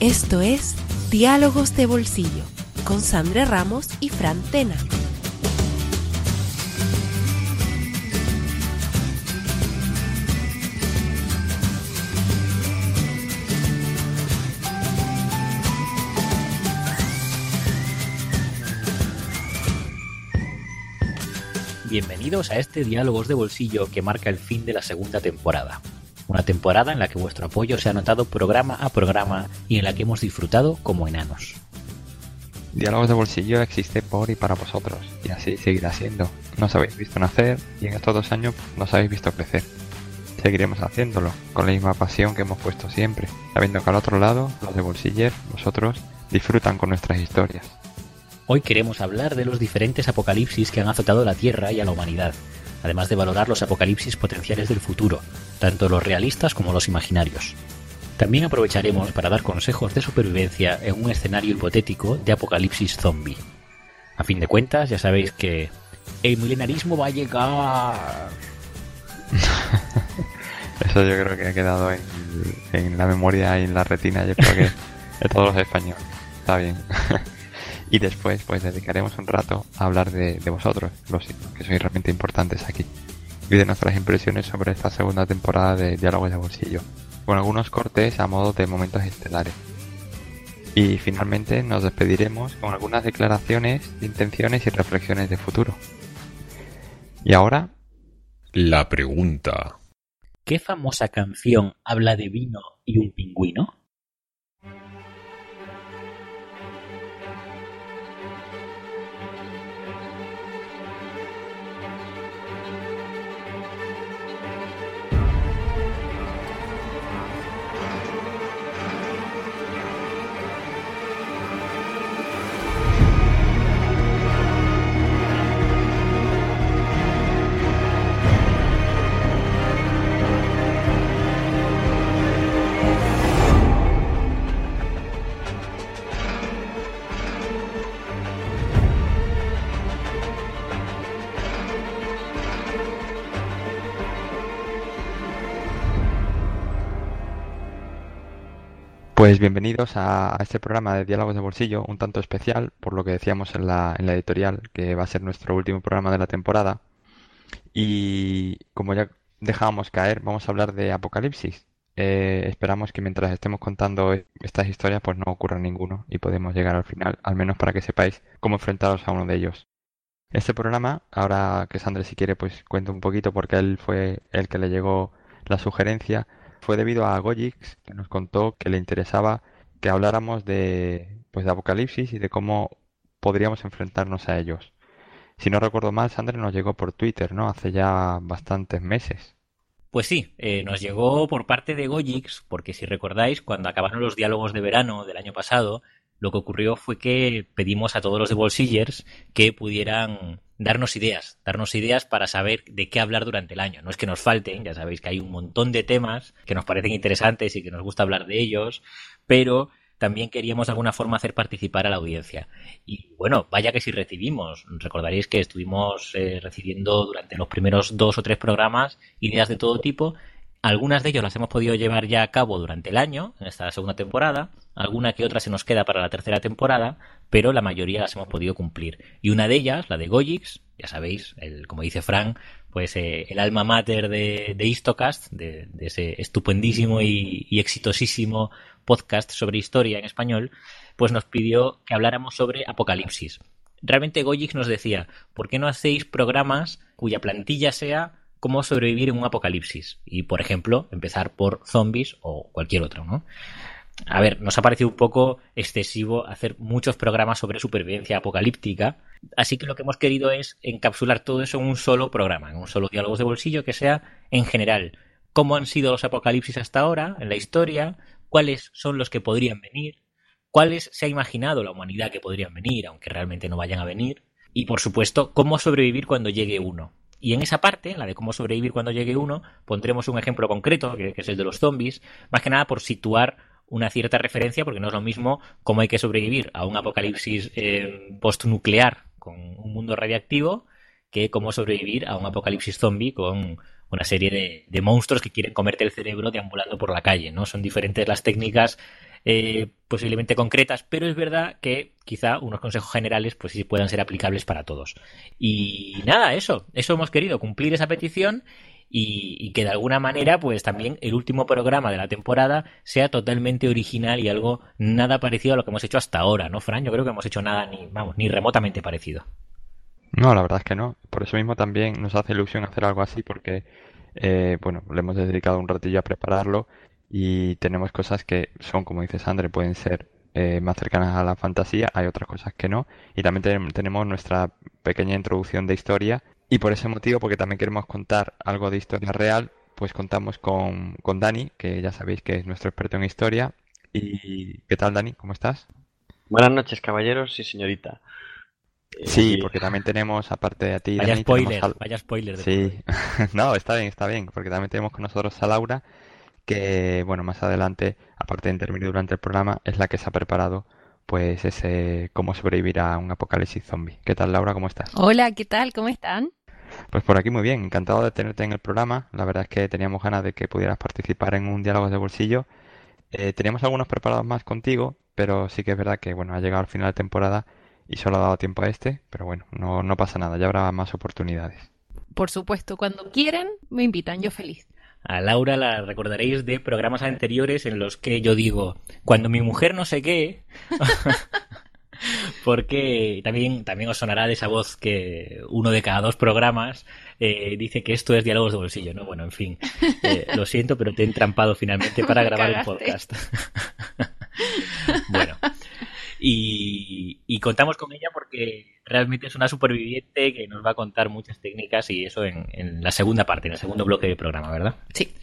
Esto es Diálogos de Bolsillo con Sandra Ramos y Fran Tena. Bienvenidos a este Diálogos de Bolsillo que marca el fin de la segunda temporada. Una temporada en la que vuestro apoyo se ha notado programa a programa y en la que hemos disfrutado como enanos. Diálogos de Bolsillo existe por y para vosotros, y así seguirá siendo. Nos habéis visto nacer y en estos dos años nos habéis visto crecer. Seguiremos haciéndolo, con la misma pasión que hemos puesto siempre, sabiendo que al otro lado, los de Bolsiller, vosotros, disfrutan con nuestras historias. Hoy queremos hablar de los diferentes apocalipsis que han azotado la Tierra y a la humanidad, además de valorar los apocalipsis potenciales del futuro, tanto los realistas como los imaginarios. También aprovecharemos para dar consejos de supervivencia en un escenario hipotético de apocalipsis zombie. A fin de cuentas, ya sabéis que el milenarismo va a llegar. Eso yo creo que ha quedado en, la memoria y en la retina, yo creo que de todos los españoles. Está bien. Y después, pues dedicaremos un rato a hablar de, vosotros, los que sois realmente importantes aquí, y de nuestras impresiones sobre esta segunda temporada de Diálogos de Bolsillo, con algunos cortes a modo de momentos estelares. Y finalmente nos despediremos con algunas declaraciones de intenciones y reflexiones de futuro. Y ahora... La pregunta. ¿Qué famosa canción habla de vino y un pingüino? Pues bienvenidos a, este programa de Diálogos de Bolsillo, un tanto especial, por lo que decíamos en la, editorial, que va a ser nuestro último programa de la temporada. Y como ya dejábamos caer, vamos a hablar de Apocalipsis. Eh, esperamos que mientras estemos contando estas historias, pues no ocurra ninguno y podemos llegar al final, al menos para que sepáis cómo enfrentaros a uno de ellos. Este programa, ahora que Sandra si quiere, pues cuenta un poquito porque él fue el que le llegó la sugerencia fue debido a Gojix, que nos contó que le interesaba que habláramos de, pues, de Apocalipsis y de cómo podríamos enfrentarnos a ellos. Si no recuerdo mal, Sandra nos llegó por Twitter, ¿no? Hace ya bastantes meses. Pues sí, eh, nos llegó por parte de Gojix, porque si recordáis, cuando acabaron los diálogos de verano del año pasado, lo que ocurrió fue que pedimos a todos los de Bolsillers que pudieran darnos ideas, darnos ideas para saber de qué hablar durante el año. No es que nos falten, ya sabéis que hay un montón de temas que nos parecen interesantes y que nos gusta hablar de ellos, pero también queríamos de alguna forma hacer participar a la audiencia. Y bueno, vaya que si recibimos. Recordaréis que estuvimos eh, recibiendo durante los primeros dos o tres programas ideas de todo tipo algunas de ellas las hemos podido llevar ya a cabo durante el año, en esta segunda temporada. Alguna que otra se nos queda para la tercera temporada, pero la mayoría las hemos podido cumplir. Y una de ellas, la de Gojix, ya sabéis, el, como dice Frank, pues eh, el alma mater de, de Histocast, de, ese estupendísimo y, exitosísimo podcast sobre historia en español, pues nos pidió que habláramos sobre Apocalipsis. Realmente Gojix nos decía, ¿por qué no hacéis programas cuya plantilla sea cómo sobrevivir en un apocalipsis. Y, por ejemplo, empezar por zombies o cualquier otro, ¿no? A ver, nos ha parecido un poco excesivo hacer muchos programas sobre supervivencia apocalíptica, así que lo que hemos querido es encapsular todo eso en un solo programa, en un solo diálogos de bolsillo que sea en general cómo han sido los apocalipsis hasta ahora en la historia, cuáles son los que podrían venir, cuáles se ha imaginado la humanidad que podrían venir, aunque realmente no vayan a venir, y por supuesto, cómo sobrevivir cuando llegue uno. Y en esa parte, la de cómo sobrevivir cuando llegue uno, pondremos un ejemplo concreto, que, es el de los zombies, más que nada por situar una cierta referencia, porque no es lo mismo cómo hay que sobrevivir a un apocalipsis eh, postnuclear con un mundo radiactivo que cómo sobrevivir a un apocalipsis zombie con una serie de, monstruos que quieren comerte el cerebro deambulando por la calle, ¿no? Son diferentes las técnicas eh, posiblemente concretas, pero es verdad que quizá unos consejos generales pues sí puedan ser aplicables para todos. Y nada, eso, eso hemos querido, cumplir esa petición y, que de alguna manera pues también el último programa de la temporada sea totalmente original y algo nada parecido a lo que hemos hecho hasta ahora, ¿no, Fran? Yo creo que hemos hecho nada ni, vamos, ni remotamente parecido. No, la verdad es que no. Por eso mismo también nos hace ilusión hacer algo así porque, eh, bueno, le hemos dedicado un ratillo a prepararlo y tenemos cosas que son, como dice Sandre, pueden ser eh, más cercanas a la fantasía, hay otras cosas que no. Y también tenemos nuestra pequeña introducción de historia y por ese motivo, porque también queremos contar algo de historia real, pues contamos con, con Dani, que ya sabéis que es nuestro experto en historia. ¿Y qué tal, Dani? ¿Cómo estás? Buenas noches, caballeros y señorita. Sí, porque también tenemos, aparte de a ti, vaya spoiler, vaya spoiler. sí, no, está bien, está bien, porque también tenemos con nosotros a Laura, que, bueno, más adelante, aparte de intervenir durante el programa, es la que se ha preparado pues ese cómo sobrevivir a un apocalipsis zombie. ¿Qué tal, Laura? ¿Cómo estás? Hola, ¿qué tal? ¿Cómo están? Pues por aquí muy bien, encantado de tenerte en el programa. La verdad es que teníamos ganas de que pudieras participar en un diálogo de bolsillo. Eh, teníamos algunos preparados más contigo, pero sí que es verdad que bueno, ha llegado al final de temporada y solo ha dado tiempo a este, pero bueno, no, no pasa nada, ya habrá más oportunidades. Por supuesto, cuando quieran me invitan, yo feliz. A Laura la recordaréis de programas anteriores en los que yo digo, cuando mi mujer no sé qué, porque también, también os sonará de esa voz que uno de cada dos programas eh, dice que esto es diálogos de bolsillo, ¿no? Bueno, en fin, eh, lo siento, pero te he entrampado finalmente para grabar el podcast. bueno, y, contamos con ella porque realmente es una superviviente que nos va a contar muchas técnicas y eso en, en la segunda parte, en el segundo bloque del programa, ¿verdad? Sí.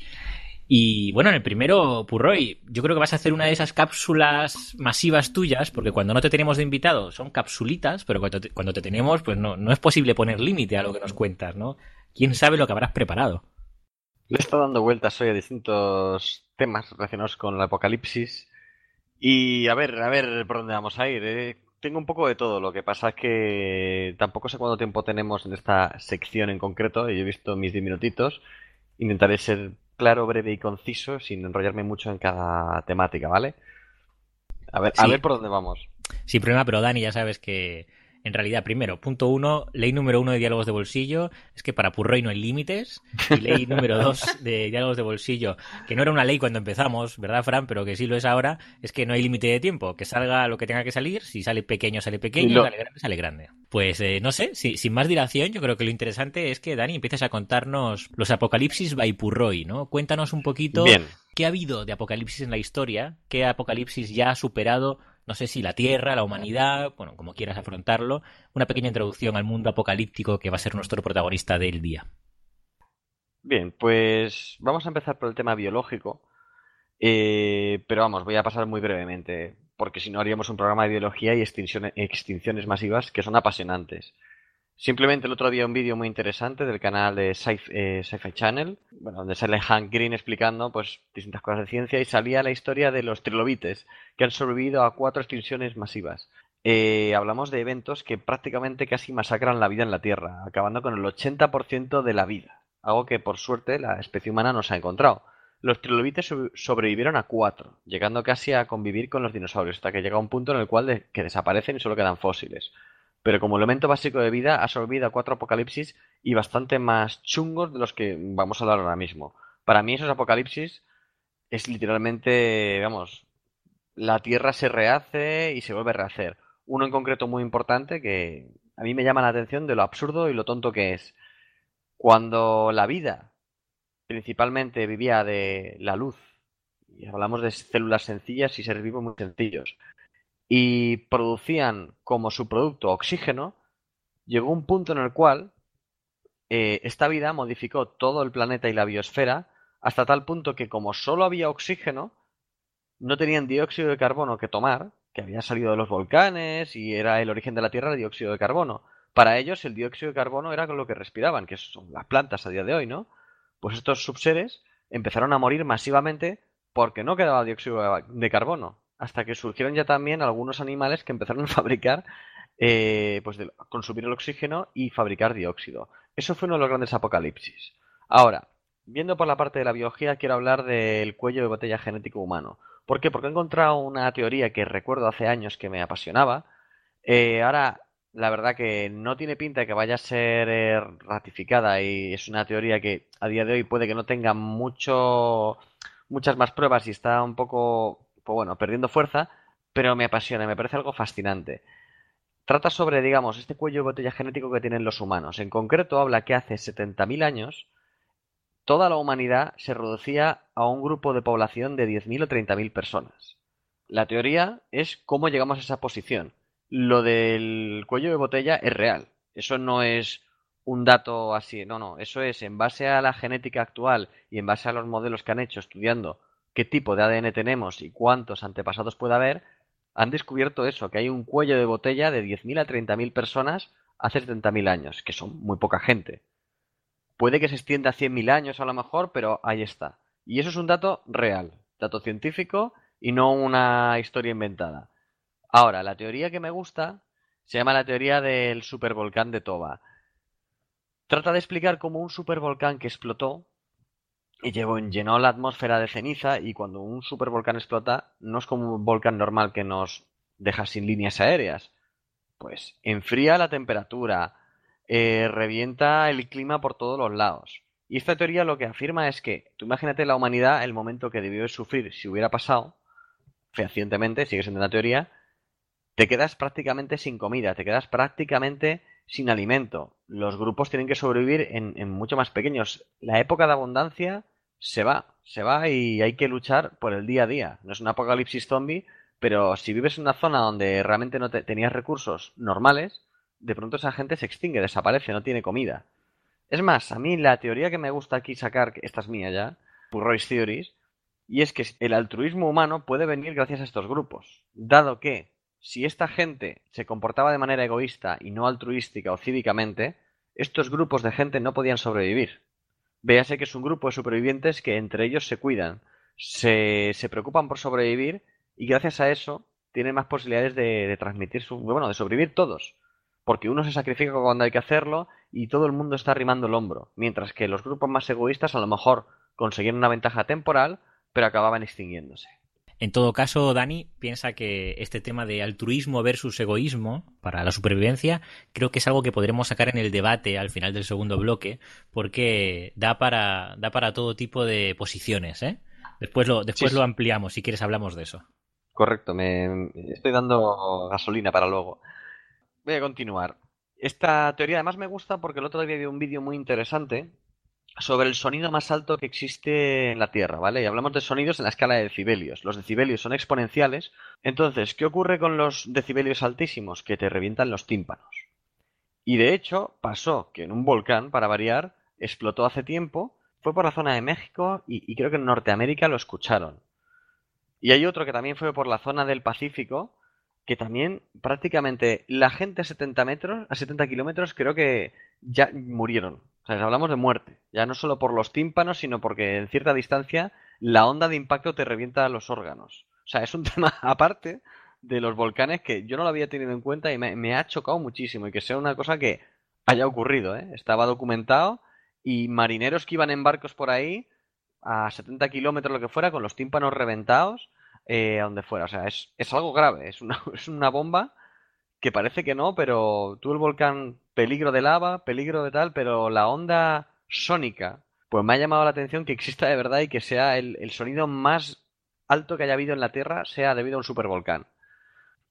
Y bueno, en el primero, Purroy, yo creo que vas a hacer una de esas cápsulas masivas tuyas, porque cuando no te tenemos de invitado son capsulitas, pero cuando te, cuando te tenemos, pues no, no es posible poner límite a lo que nos cuentas, ¿no? ¿Quién sabe lo que habrás preparado? Le he estado dando vueltas hoy a distintos temas relacionados con el apocalipsis. Y a ver, a ver por dónde vamos a ir. ¿eh? Tengo un poco de todo. Lo que pasa es que tampoco sé cuánto tiempo tenemos en esta sección en concreto. Y he visto mis 10 minutitos. Intentaré ser claro, breve y conciso, sin enrollarme mucho en cada temática, ¿vale? A ver, a ver por dónde vamos. Sin problema, pero Dani, ya sabes que en realidad, primero, punto uno, ley número uno de diálogos de bolsillo es que para Purroy no hay límites. Y ley número dos de diálogos de bolsillo, que no era una ley cuando empezamos, ¿verdad, Fran? Pero que sí lo es ahora, es que no hay límite de tiempo. Que salga lo que tenga que salir. Si sale pequeño, sale pequeño. Sale grande, sale grande. Pues eh, no sé, sin más dilación, yo creo que lo interesante es que, Dani, empieces a contarnos los apocalipsis by Purroy, ¿no? Cuéntanos un poquito qué ha habido de apocalipsis en la historia, qué apocalipsis ya ha superado no sé si la Tierra, la humanidad, bueno, como quieras afrontarlo, una pequeña introducción al mundo apocalíptico que va a ser nuestro protagonista del día. Bien, pues vamos a empezar por el tema biológico, eh, pero vamos, voy a pasar muy brevemente, porque si no haríamos un programa de biología y extinciones masivas que son apasionantes. Simplemente el otro día un vídeo muy interesante del canal de eh, Sci-Fi Channel, bueno, donde sale Hank Green explicando pues distintas cosas de ciencia y salía la historia de los trilobites que han sobrevivido a cuatro extinciones masivas. Eh, hablamos de eventos que prácticamente casi masacran la vida en la Tierra, acabando con el 80% de la vida, algo que por suerte la especie humana no se ha encontrado. Los trilobites sobrevivieron a cuatro, llegando casi a convivir con los dinosaurios, hasta que llega un punto en el cual que desaparecen y solo quedan fósiles pero como elemento básico de vida ha sobrevivido a cuatro apocalipsis y bastante más chungos de los que vamos a hablar ahora mismo. Para mí esos apocalipsis es literalmente, vamos, la Tierra se rehace y se vuelve a rehacer. Uno en concreto muy importante que a mí me llama la atención de lo absurdo y lo tonto que es. Cuando la vida principalmente vivía de la luz, y hablamos de células sencillas y seres vivos muy sencillos, y producían como su producto oxígeno, llegó un punto en el cual eh, esta vida modificó todo el planeta y la biosfera hasta tal punto que como solo había oxígeno, no tenían dióxido de carbono que tomar, que había salido de los volcanes y era el origen de la Tierra el dióxido de carbono. Para ellos el dióxido de carbono era lo que respiraban, que son las plantas a día de hoy, ¿no? Pues estos subseres empezaron a morir masivamente porque no quedaba dióxido de carbono hasta que surgieron ya también algunos animales que empezaron a fabricar, eh, pues consumir el oxígeno y fabricar dióxido. Eso fue uno de los grandes apocalipsis. Ahora, viendo por la parte de la biología, quiero hablar del cuello de botella genético humano. ¿Por qué? Porque he encontrado una teoría que recuerdo hace años que me apasionaba. Eh, ahora, la verdad que no tiene pinta de que vaya a ser eh, ratificada y es una teoría que a día de hoy puede que no tenga mucho, muchas más pruebas y está un poco, pues bueno, perdiendo fuerza, pero me apasiona, me parece algo fascinante. Trata sobre, digamos, este cuello de botella genético que tienen los humanos. En concreto, habla que hace 70.000 años toda la humanidad se reducía a un grupo de población de 10.000 o 30.000 personas. La teoría es cómo llegamos a esa posición. Lo del cuello de botella es real. Eso no es un dato así. No, no. Eso es en base a la genética actual y en base a los modelos que han hecho estudiando qué tipo de ADN tenemos y cuántos antepasados puede haber, han descubierto eso, que hay un cuello de botella de 10.000 a 30.000 personas hace 70.000 años, que son muy poca gente. Puede que se extienda a 100.000 años a lo mejor, pero ahí está. Y eso es un dato real, dato científico y no una historia inventada. Ahora, la teoría que me gusta se llama la teoría del supervolcán de Toba. Trata de explicar cómo un supervolcán que explotó y llenó la atmósfera de ceniza y cuando un supervolcán explota no es como un volcán normal que nos deja sin líneas aéreas. Pues enfría la temperatura, eh, revienta el clima por todos los lados. Y esta teoría lo que afirma es que, tú imagínate la humanidad, el momento que debió de sufrir si hubiera pasado, fehacientemente, sigue siendo una teoría, te quedas prácticamente sin comida, te quedas prácticamente sin alimento. Los grupos tienen que sobrevivir en, mucho más pequeños. La época de abundancia se va, se va y hay que luchar por el día a día. No es un apocalipsis zombie, pero si vives en una zona donde realmente no te, tenías recursos normales, de pronto esa gente se extingue, desaparece, no tiene comida. Es más, a mí la teoría que me gusta aquí sacar, que esta es mía ya, Purroy's Theories, y es que el altruismo humano puede venir gracias a estos grupos, dado que si esta gente se comportaba de manera egoísta y no altruística o cívicamente, estos grupos de gente no podían sobrevivir. Véase que es un grupo de supervivientes que entre ellos se cuidan, se, preocupan por sobrevivir y gracias a eso tienen más posibilidades de, de transmitir su, bueno, de sobrevivir todos porque uno se sacrifica cuando hay que hacerlo y todo el mundo está arrimando el hombro, mientras que los grupos más egoístas a lo mejor conseguían una ventaja temporal, pero acababan extinguiéndose. En todo caso, Dani piensa que este tema de altruismo versus egoísmo para la supervivencia creo que es algo que podremos sacar en el debate al final del segundo bloque porque da para, da para todo tipo de posiciones. ¿eh? Después, lo, después Sí, lo ampliamos, si quieres hablamos de eso. Correcto, me estoy dando gasolina para luego. Voy a continuar. Esta teoría además me gusta porque el otro día vi un vídeo muy interesante sobre el sonido más alto que existe en la Tierra, ¿vale? Y hablamos de sonidos en la escala de decibelios. Los decibelios son exponenciales. Entonces, ¿qué ocurre con los decibelios altísimos? Que te revientan los tímpanos. Y de hecho, pasó que en un volcán, para variar, explotó hace tiempo, fue por la zona de México y, y creo que en Norteamérica lo escucharon. Y hay otro que también fue por la zona del Pacífico, que también prácticamente la gente a 70 metros, a 70 kilómetros, creo que ya murieron. O sea, hablamos de muerte. Ya no solo por los tímpanos, sino porque en cierta distancia la onda de impacto te revienta los órganos. O sea, es un tema aparte de los volcanes que yo no lo había tenido en cuenta y me, ha chocado muchísimo. Y que sea una cosa que haya ocurrido, ¿eh? Estaba documentado y marineros que iban en barcos por ahí a 70 kilómetros, lo que fuera, con los tímpanos reventados, eh, a donde fuera. O sea, es, es algo grave, es una, es una bomba que parece que no, pero tú el volcán, peligro de lava, peligro de tal, pero la onda sónica, pues me ha llamado la atención que exista de verdad y que sea el, sonido más alto que haya habido en la Tierra, sea debido a un supervolcán.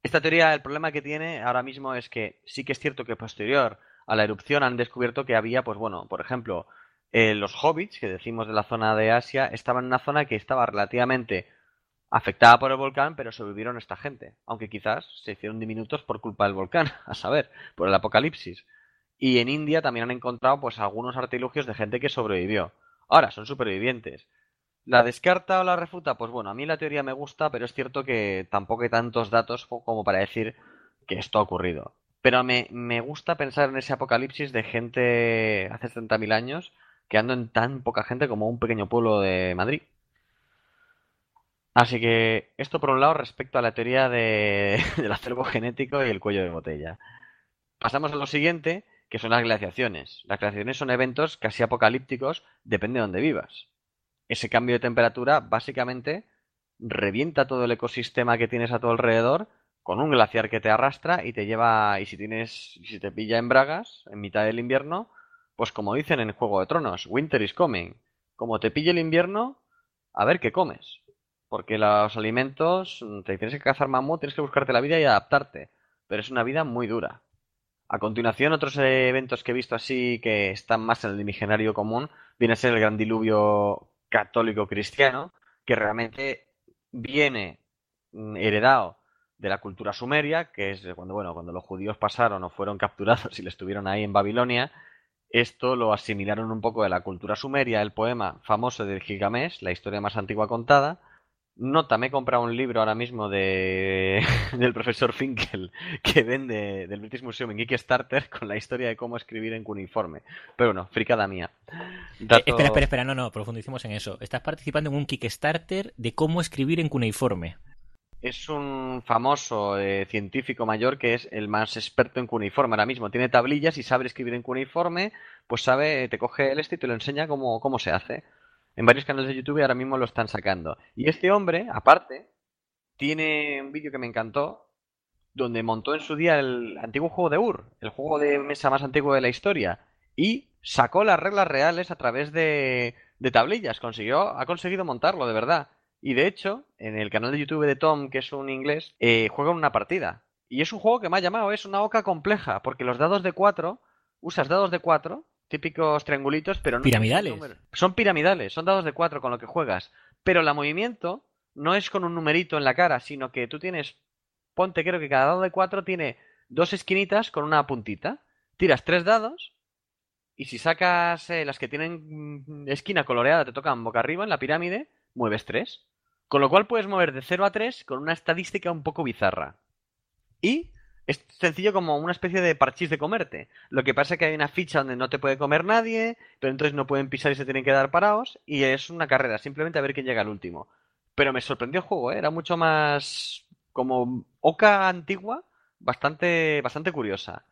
Esta teoría, el problema que tiene ahora mismo es que sí que es cierto que posterior a la erupción han descubierto que había, pues bueno, por ejemplo, eh, los hobbits, que decimos de la zona de Asia, estaban en una zona que estaba relativamente afectada por el volcán, pero sobrevivieron esta gente, aunque quizás se hicieron diminutos por culpa del volcán, a saber, por el apocalipsis. Y en India también han encontrado pues algunos artilugios de gente que sobrevivió. Ahora, son supervivientes. ¿La descarta o la refuta? Pues bueno, a mí la teoría me gusta, pero es cierto que tampoco hay tantos datos como para decir que esto ha ocurrido. Pero me, me gusta pensar en ese apocalipsis de gente hace 70.000 años quedando en tan poca gente como un pequeño pueblo de Madrid. Así que esto por un lado respecto a la teoría de, del acervo genético y el cuello de botella. Pasamos a lo siguiente, que son las glaciaciones. Las glaciaciones son eventos casi apocalípticos, depende de donde vivas. Ese cambio de temperatura básicamente revienta todo el ecosistema que tienes a tu alrededor con un glaciar que te arrastra y te lleva, y si tienes, si te pilla en bragas, en mitad del invierno, pues como dicen en Juego de Tronos, winter is coming. Como te pille el invierno, a ver qué comes. Porque los alimentos, te tienes que cazar mamut, tienes que buscarte la vida y adaptarte. Pero es una vida muy dura. A continuación, otros eventos que he visto así que están más en el imaginario común, viene a ser el gran diluvio católico cristiano, que realmente viene mm, heredado de la cultura sumeria, que es cuando, bueno, cuando los judíos pasaron o fueron capturados y le estuvieron ahí en Babilonia, esto lo asimilaron un poco de la cultura sumeria, el poema famoso de Gilgamesh, la historia más antigua contada, Nota, me he comprado un libro ahora mismo de, del profesor Finkel que vende del British Museum en Kickstarter con la historia de cómo escribir en cuneiforme. Pero bueno, fricada mía. Eh, espera, espera, espera, no, no, profundicemos en eso. Estás participando en un Kickstarter de cómo escribir en cuneiforme. Es un famoso eh, científico mayor que es el más experto en cuneiforme ahora mismo. Tiene tablillas y sabe escribir en cuneiforme, pues sabe, te coge el este y te lo enseña cómo, cómo se hace. En varios canales de YouTube ahora mismo lo están sacando. Y este hombre, aparte, tiene un vídeo que me encantó, donde montó en su día el antiguo juego de Ur, el juego de mesa más antiguo de la historia, y sacó las reglas reales a través de, de tablillas. Consiguió, ha conseguido montarlo, de verdad. Y de hecho, en el canal de YouTube de Tom, que es un inglés, eh, juega una partida. Y es un juego que me ha llamado, es una oca compleja, porque los dados de 4, usas dados de 4 típicos triangulitos, pero no piramidales. Son piramidales, son dados de cuatro con lo que juegas. Pero el movimiento no es con un numerito en la cara, sino que tú tienes, ponte, creo que cada dado de cuatro tiene dos esquinitas con una puntita. Tiras tres dados y si sacas eh, las que tienen mm, esquina coloreada, te tocan boca arriba en la pirámide, mueves tres. Con lo cual puedes mover de 0 a 3 con una estadística un poco bizarra. Y es sencillo como una especie de parchís de comerte. Lo que pasa es que hay una ficha donde no te puede comer nadie, pero entonces no pueden pisar y se tienen que dar parados, y es una carrera, simplemente a ver quién llega al último. Pero me sorprendió el juego, ¿eh? era mucho más como oca antigua, bastante, bastante curiosa.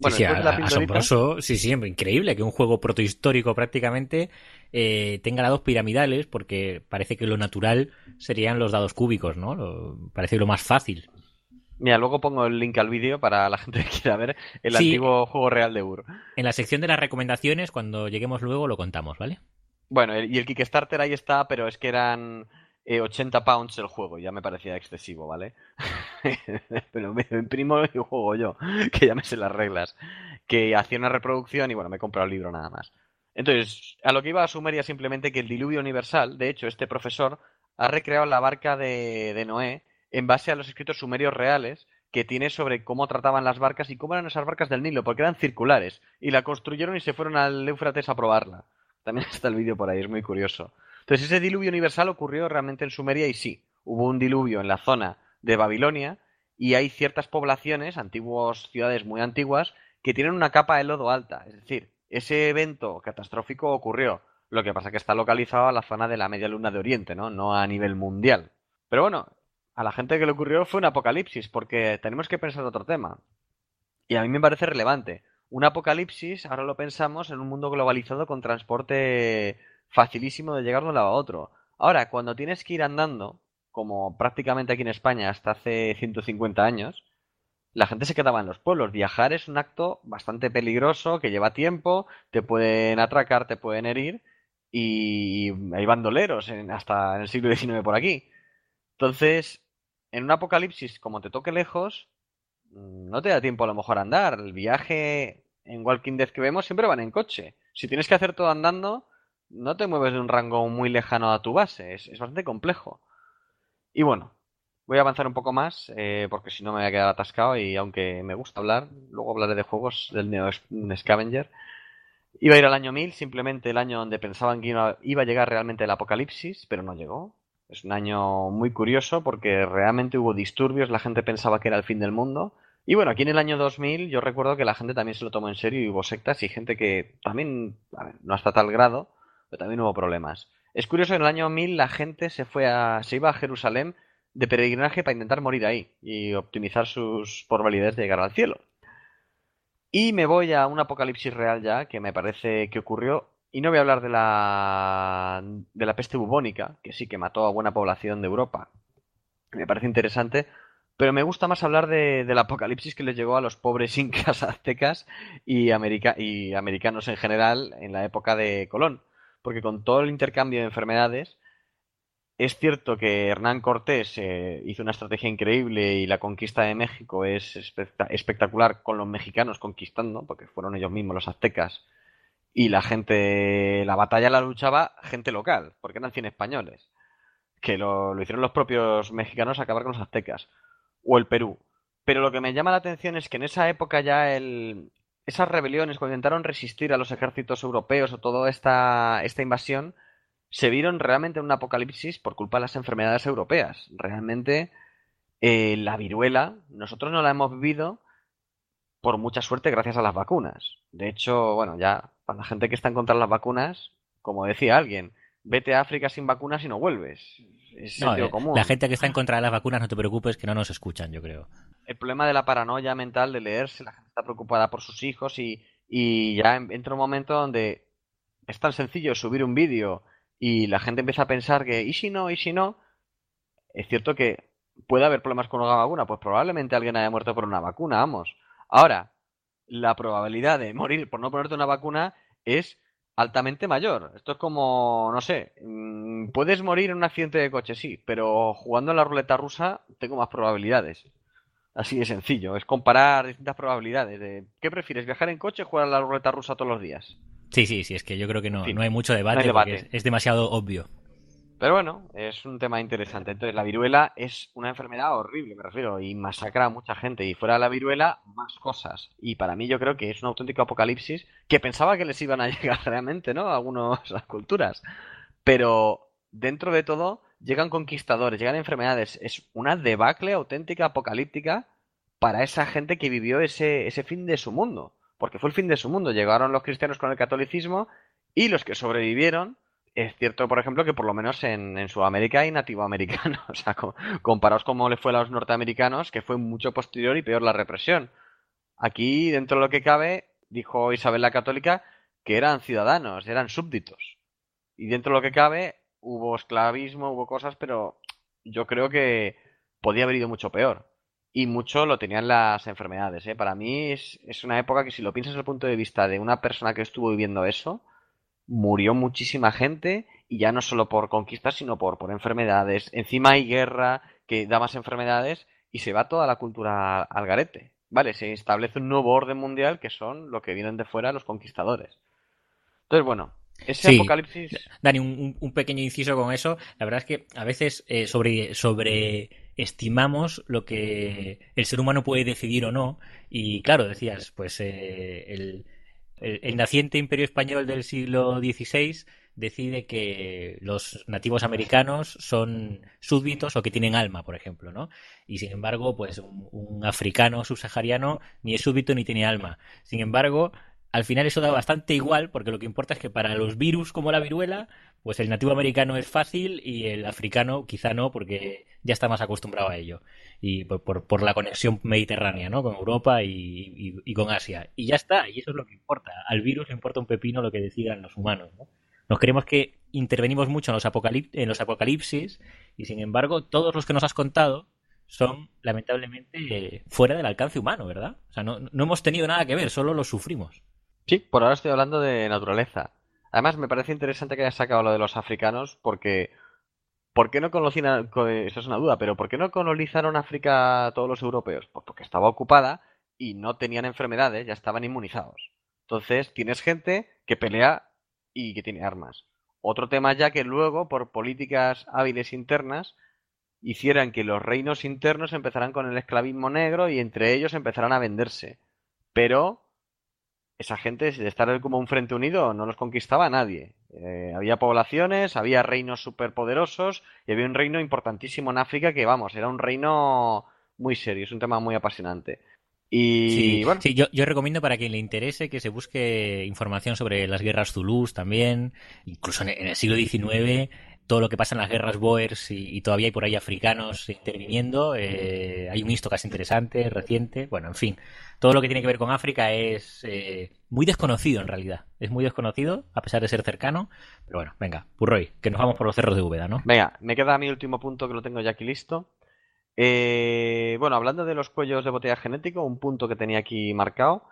Bueno, sí, sí, asombroso, sí, sí, increíble que un juego protohistórico prácticamente eh, tenga dados piramidales, porque parece que lo natural serían los dados cúbicos, ¿no? parece lo más fácil. Mira, luego pongo el link al vídeo para la gente que quiera ver el antiguo juego real de Ur. En la sección de las recomendaciones, cuando lleguemos luego, lo contamos, ¿vale? Bueno, y el Kickstarter ahí está, pero es que eran 80 eh, pounds el juego, ya me parecía excesivo, ¿vale? pero me imprimo y juego yo, que ya me sé las reglas. Que hacía una reproducción y bueno, me he comprado el libro nada más. Entonces, a lo que iba a Sumeria simplemente que el diluvio universal, de hecho, este profesor ha recreado la barca de, de Noé en base a los escritos sumerios reales que tiene sobre cómo trataban las barcas y cómo eran esas barcas del Nilo, porque eran circulares, y la construyeron y se fueron al Éufrates a probarla. También está el vídeo por ahí, es muy curioso. Entonces ese diluvio universal ocurrió realmente en Sumeria y sí, hubo un diluvio en la zona de Babilonia y hay ciertas poblaciones, antiguas ciudades muy antiguas, que tienen una capa de lodo alta. Es decir, ese evento catastrófico ocurrió. Lo que pasa que está localizado a la zona de la media luna de Oriente, ¿no? No a nivel mundial. Pero bueno, a la gente que le ocurrió fue un apocalipsis, porque tenemos que pensar otro tema. Y a mí me parece relevante. Un apocalipsis, ahora lo pensamos, en un mundo globalizado con transporte facilísimo de llegar de un lado a otro. Ahora, cuando tienes que ir andando, como prácticamente aquí en España hasta hace 150 años, la gente se quedaba en los pueblos. Viajar es un acto bastante peligroso, que lleva tiempo, te pueden atracar, te pueden herir, y hay bandoleros hasta en el siglo XIX por aquí. Entonces, en un apocalipsis, como te toque lejos, no te da tiempo a lo mejor a andar. El viaje en Walking Dead que vemos siempre van en coche. Si tienes que hacer todo andando, no te mueves de un rango muy lejano a tu base. Es, bastante complejo. Y bueno, voy a avanzar un poco más, eh, porque si no me voy a quedar atascado y aunque me gusta hablar, luego hablaré de juegos del Neo Scavenger. Iba a ir al año 1000, simplemente el año donde pensaban que iba a llegar realmente el apocalipsis, pero no llegó. Es un año muy curioso porque realmente hubo disturbios, la gente pensaba que era el fin del mundo. Y bueno, aquí en el año 2000 yo recuerdo que la gente también se lo tomó en serio y hubo sectas y gente que también, no hasta tal grado, pero también hubo problemas. Es curioso, en el año 1000 la gente se fue a, se iba a Jerusalén de peregrinaje para intentar morir ahí y optimizar sus probabilidades de llegar al cielo. Y me voy a un apocalipsis real ya, que me parece que ocurrió. Y no voy a hablar de la, de la peste bubónica, que sí que mató a buena población de Europa. Me parece interesante, pero me gusta más hablar de, del apocalipsis que les llegó a los pobres incas aztecas y, y americanos en general en la época de Colón. Porque con todo el intercambio de enfermedades, es cierto que Hernán Cortés eh, hizo una estrategia increíble y la conquista de México es espectacular con los mexicanos conquistando, porque fueron ellos mismos los aztecas. Y la gente, la batalla la luchaba gente local, porque eran 100 españoles. Que lo, lo hicieron los propios mexicanos a acabar con los aztecas. O el Perú. Pero lo que me llama la atención es que en esa época ya el, esas rebeliones, cuando intentaron resistir a los ejércitos europeos o toda esta, esta invasión, se vieron realmente en un apocalipsis por culpa de las enfermedades europeas. Realmente eh, la viruela nosotros no la hemos vivido por mucha suerte gracias a las vacunas. De hecho, bueno, ya para la gente que está en contra de las vacunas, como decía alguien, vete a África sin vacunas y no vuelves. Es No, sentido eh, común. la gente que está en contra de las vacunas, no te preocupes, que no nos escuchan, yo creo. el problema de la paranoia mental de leerse, la gente está preocupada por sus hijos y, y ya en- entra un momento donde es tan sencillo subir un vídeo y la gente empieza a pensar que, ¿y si no? ¿y si no? Es cierto que puede haber problemas con una vacuna, pues probablemente alguien haya muerto por una vacuna, vamos. Ahora, la probabilidad de morir por no ponerte una vacuna es altamente mayor. Esto es como, no sé, mm, puedes morir en un accidente de coche, sí, pero jugando en la ruleta rusa tengo más probabilidades. Así de sencillo, es comparar distintas probabilidades. De, ¿Qué prefieres, viajar en coche o jugar a la ruleta rusa todos los días? Sí, sí, sí, es que yo creo que no, En fin, no hay mucho debate, no hay debate. porque es, es demasiado obvio. Pero bueno, es un tema interesante. Entonces, la viruela es una enfermedad horrible, me refiero, y masacra a mucha gente. Y fuera de la viruela, más cosas. Y para mí yo creo que es un auténtico apocalipsis que pensaba que les iban a llegar realmente, ¿no? A algunas culturas. Pero dentro de todo, llegan conquistadores, llegan enfermedades. Es una debacle auténtica, apocalíptica, para esa gente que vivió ese, ese fin de su mundo. Porque fue el fin de su mundo. Llegaron los cristianos con el catolicismo y los que sobrevivieron es cierto, por ejemplo, que por lo menos en, en Sudamérica hay nativoamericanos. O sea, co- comparaos cómo le fue a los norteamericanos, que fue mucho posterior y peor la represión. Aquí, dentro de lo que cabe, dijo Isabel la Católica que eran ciudadanos, eran súbditos. Y dentro de lo que cabe, hubo esclavismo, hubo cosas, pero yo creo que podía haber ido mucho peor. Y mucho lo tenían las enfermedades, ¿eh? Para mí es, es una época que si lo piensas desde el punto de vista de una persona que estuvo viviendo eso, murió muchísima gente y ya no solo por conquistas, sino por, por enfermedades. Encima hay guerra que da más enfermedades y se va toda la cultura al garete. Vale, se establece un nuevo orden mundial que son lo que vienen de fuera los conquistadores. Entonces, bueno, ese Sí. apocalipsis... Dani, un, un- un pequeño inciso con eso. La verdad es que a veces eh, sobre, sobreestimamos lo que el ser humano puede decidir o no. Y claro, decías, pues eh, el, el- naciente imperio español del siglo XVI decide que los nativos americanos son súbditos o que tienen alma, por ejemplo, ¿no? Y sin embargo, pues un, un africano subsahariano ni es súbdito ni tiene alma. Sin embargo, al final eso da bastante igual, porque lo que importa es que para los virus como la viruela, pues el nativo americano es fácil y el africano quizá no, porque ya está más acostumbrado a ello. Y por, por, por la conexión mediterránea, ¿no? Con Europa y, y- y con Asia. Y ya está, y eso es lo que importa. Al virus le importa un pepino lo que decidan los humanos, ¿no? Nos creemos que intervenimos mucho en los, apocalip- en los apocalipsis y sin embargo todos los que nos has contado son lamentablemente fuera del alcance humano, ¿verdad? O sea, no, no hemos tenido nada que ver, solo los sufrimos. Sí, por ahora estoy hablando de naturaleza. Además, me parece interesante que hayas sacado lo de los africanos porque... ¿Por qué no colonizaron, eso es una duda, pero ¿por qué no colonizaron África todos los europeos? Pues porque estaba ocupada y no tenían enfermedades, ya estaban inmunizados. Entonces, tienes gente que pelea y que tiene armas. Otro tema ya que luego, por políticas hábiles internas, hicieran que los reinos internos empezaran con el esclavismo negro y entre ellos empezaran a venderse. Pero esa gente, de estar como un frente unido, no los conquistaba a nadie. Eh, había poblaciones, había reinos superpoderosos y había un reino importantísimo en África que, vamos, era un reino muy serio, es un tema muy apasionante. Y Sí, bueno, sí, yo, yo recomiendo para quien le interese que se busque información sobre las guerras zulús también, incluso en, en el siglo XIX todo lo que pasa en las guerras Boers y, todavía hay por ahí africanos interviniendo. Eh, hay un casi interesante, reciente. Bueno, en fin, todo lo que tiene que ver con África es eh, muy desconocido en realidad. Es muy desconocido, a pesar de ser cercano. Pero bueno, venga, Purroy, que nos vamos por los cerros de Úbeda, ¿no? Venga, me queda mi último punto que lo tengo ya aquí listo. Eh, bueno, hablando de los cuellos de botella genético, un punto que tenía aquí marcado,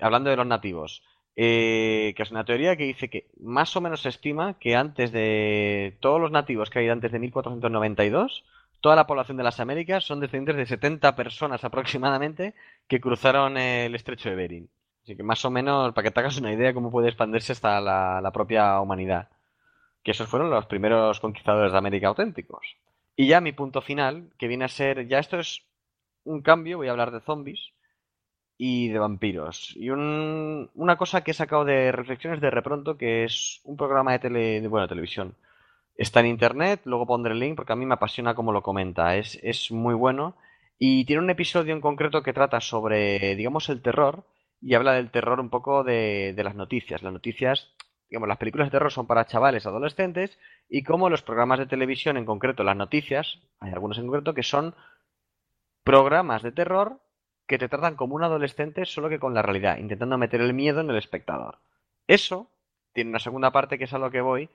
hablando de los nativos. Eh, que es una teoría que dice que más o menos se estima que antes de todos los nativos que hay antes de 1492, toda la población de las Américas son descendientes de 70 personas aproximadamente que cruzaron el estrecho de Bering. Así que más o menos, para que te hagas una idea de cómo puede expandirse hasta la, propia humanidad. Que esos fueron los primeros conquistadores de América auténticos. Y ya mi punto final, que viene a ser, ya esto es un cambio, voy a hablar de zombies, y de vampiros. Y una cosa que he sacado de reflexiones de repronto, que es un programa de, tele, de bueno, televisión. Está en internet, luego pondré el link porque a mí me apasiona cómo lo comenta. Es, es muy bueno. Y tiene un episodio en concreto que trata sobre, digamos, el terror y habla del terror un poco de, de las noticias. Las noticias, digamos, las películas de terror son para chavales, adolescentes y como los programas de televisión, en concreto las noticias, hay algunos en concreto que son programas de terror que te tratan como un adolescente solo que con la realidad, intentando meter el miedo en el espectador. Eso tiene una segunda parte que es a lo que voy,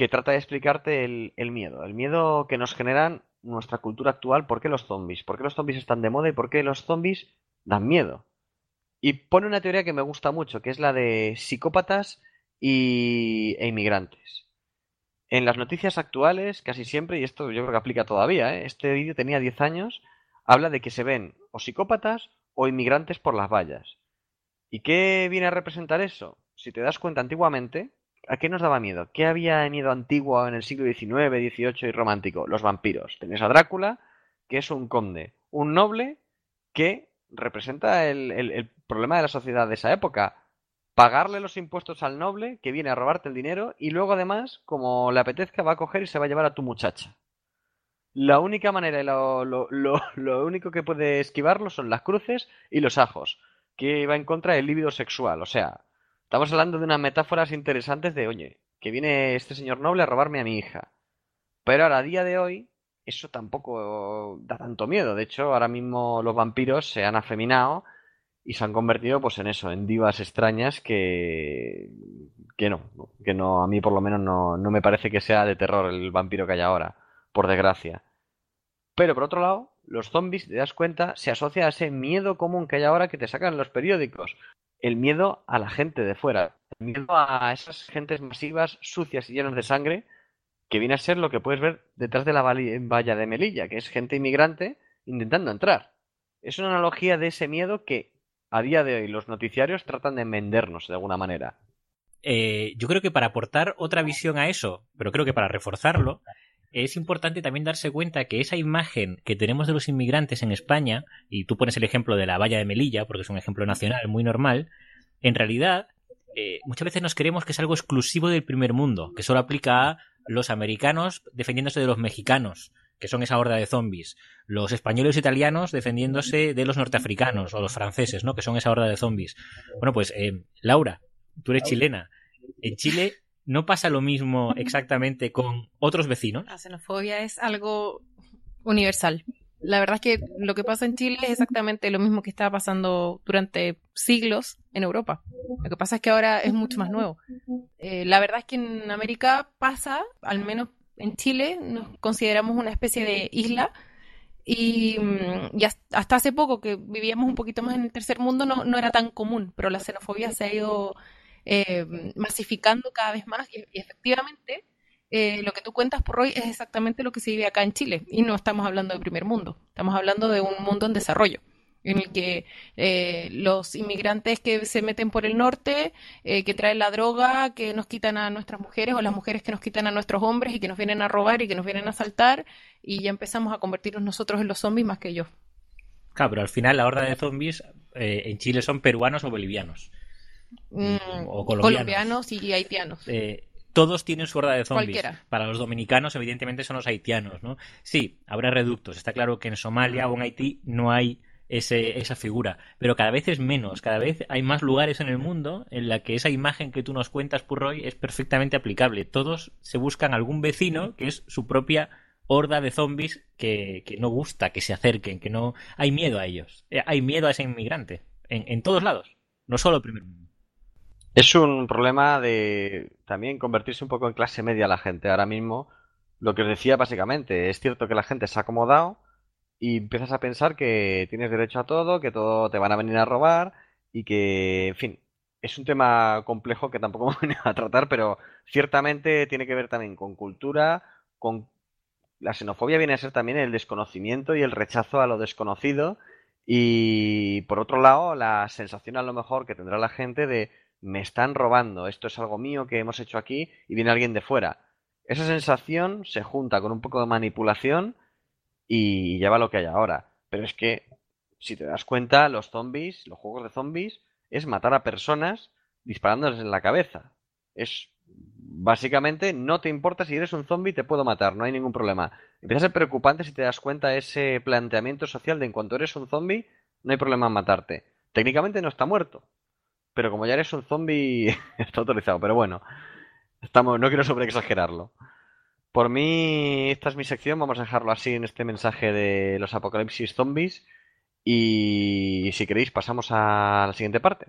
que trata de explicarte el, miedo, el miedo que nos generan nuestra cultura actual, por qué los zombies, por qué los zombies están de moda y por qué los zombies dan miedo. Y pone una teoría que me gusta mucho, que es la de psicópatas y, e inmigrantes. En las noticias actuales, casi siempre, y esto yo creo que aplica todavía, ¿eh? este vídeo tenía 10 años, habla de que se ven o psicópatas o inmigrantes por las vallas. ¿Y qué viene a representar eso? Si te das cuenta antiguamente, ¿a qué nos daba miedo? ¿Qué había miedo antiguo en el siglo XIX, XVIII y romántico? Los vampiros. Tenés a Drácula, que es un conde, un noble que representa el, problema de la sociedad de esa época. Pagarle los impuestos al noble que viene a robarte el dinero y luego además, como le apetezca, va a coger y se va a llevar a tu muchacha. La única manera y lo, lo, lo, único que puede esquivarlo son las cruces y los ajos, que va en contra del líbido sexual. O sea, estamos hablando de unas metáforas interesantes de, oye, que viene este señor noble a robarme a mi hija. Pero ahora, a día de hoy, eso tampoco da tanto miedo. De hecho, ahora mismo los vampiros se han afeminado y se han convertido pues en eso, en divas extrañas que que no, que no a mí por lo menos no, no me parece que sea de terror el vampiro que hay ahora por desgracia. Pero por otro lado, los zombies, te das cuenta, se asocia a ese miedo común que hay ahora que te sacan los periódicos. El miedo a la gente de fuera. El miedo a esas gentes masivas, sucias y llenas de sangre, que viene a ser lo que puedes ver detrás de la valla de Melilla, que es gente inmigrante intentando entrar. Es una analogía de ese miedo que a día de hoy los noticiarios tratan de vendernos de alguna manera. Eh, yo creo que para aportar otra visión a eso, pero creo que para reforzarlo, es importante también darse cuenta que esa imagen que tenemos de los inmigrantes en España, y tú pones el ejemplo de la valla de Melilla, porque es un ejemplo nacional muy normal, en realidad eh, muchas veces nos creemos que es algo exclusivo del primer mundo, que solo aplica a los americanos defendiéndose de los mexicanos, que son esa horda de zombies, los españoles e italianos defendiéndose de los norteafricanos o los franceses, ¿no? que son esa horda de zombies. Bueno, pues eh, Laura, tú eres chilena. En Chile ¿No pasa lo mismo exactamente con otros vecinos? La xenofobia es algo universal. La verdad es que lo que pasa en Chile es exactamente lo mismo que estaba pasando durante siglos en Europa. Lo que pasa es que ahora es mucho más nuevo. Eh, la verdad es que en América pasa, al menos en Chile, nos consideramos una especie de isla y, mm, hasta hace poco que vivíamos un poquito más en el tercer mundo no, no era tan común, pero la xenofobia se ha ido eh, masificando cada vez más y, efectivamente eh, lo que tú cuentas por hoy es exactamente lo que se vive acá en Chile y no estamos hablando de primer mundo, estamos hablando de un mundo en desarrollo en el que eh, los inmigrantes que se meten por el norte, que traen la droga, que nos quitan a nuestras mujeres o las mujeres que nos quitan a nuestros hombres y que nos vienen a robar y que nos vienen a asaltar y ya empezamos a convertirnos nosotros en los zombies más que ellos. Claro, pero al final la horda de zombies en Chile son peruanos o bolivianos. Mm, o colombianos, y haitianos. Eh, todos tienen su horda de zombies. Para los dominicanos, evidentemente, son los haitianos, ¿no? Sí, habrá reductos. Está claro que en Somalia o en Haití no hay ese, esa figura, pero cada vez es menos, cada vez hay más lugares en el mundo en la que esa imagen que tú nos cuentas, Purroy, es perfectamente aplicable. Todos se buscan algún vecino que es su propia horda de zombies que, que no gusta que se acerquen, que no hay miedo a ellos, eh, hay miedo a ese inmigrante, en, en todos lados, no solo el primer mundo. Es un problema de también convertirse un poco en clase media la gente. Ahora mismo, lo que os decía básicamente, es cierto que la gente se ha acomodado y empiezas a pensar que tienes derecho a todo, que todo te van a venir a robar y que, en fin, es un tema complejo que tampoco voy a tratar, pero ciertamente tiene que ver también con cultura, con la xenofobia viene a ser también el desconocimiento y el rechazo a lo desconocido y por otro lado la sensación a lo mejor que tendrá la gente de me están robando, esto es algo mío que hemos hecho aquí y viene alguien de fuera. Esa sensación se junta con un poco de manipulación y lleva lo que hay ahora. Pero es que, si te das cuenta, los zombies, los juegos de zombies, es matar a personas disparándoles en la cabeza. Es básicamente no te importa si eres un zombie, te puedo matar, no hay ningún problema. Empieza a ser preocupante si te das cuenta ese planteamiento social de en cuanto eres un zombie, no hay problema en matarte. Técnicamente no está muerto, pero como ya eres un zombie, está autorizado. Pero bueno, estamos, no quiero sobreexagerarlo. Por mí, esta es mi sección, vamos a dejarlo así en este mensaje de los apocalipsis zombies. Y si queréis, pasamos a la siguiente parte.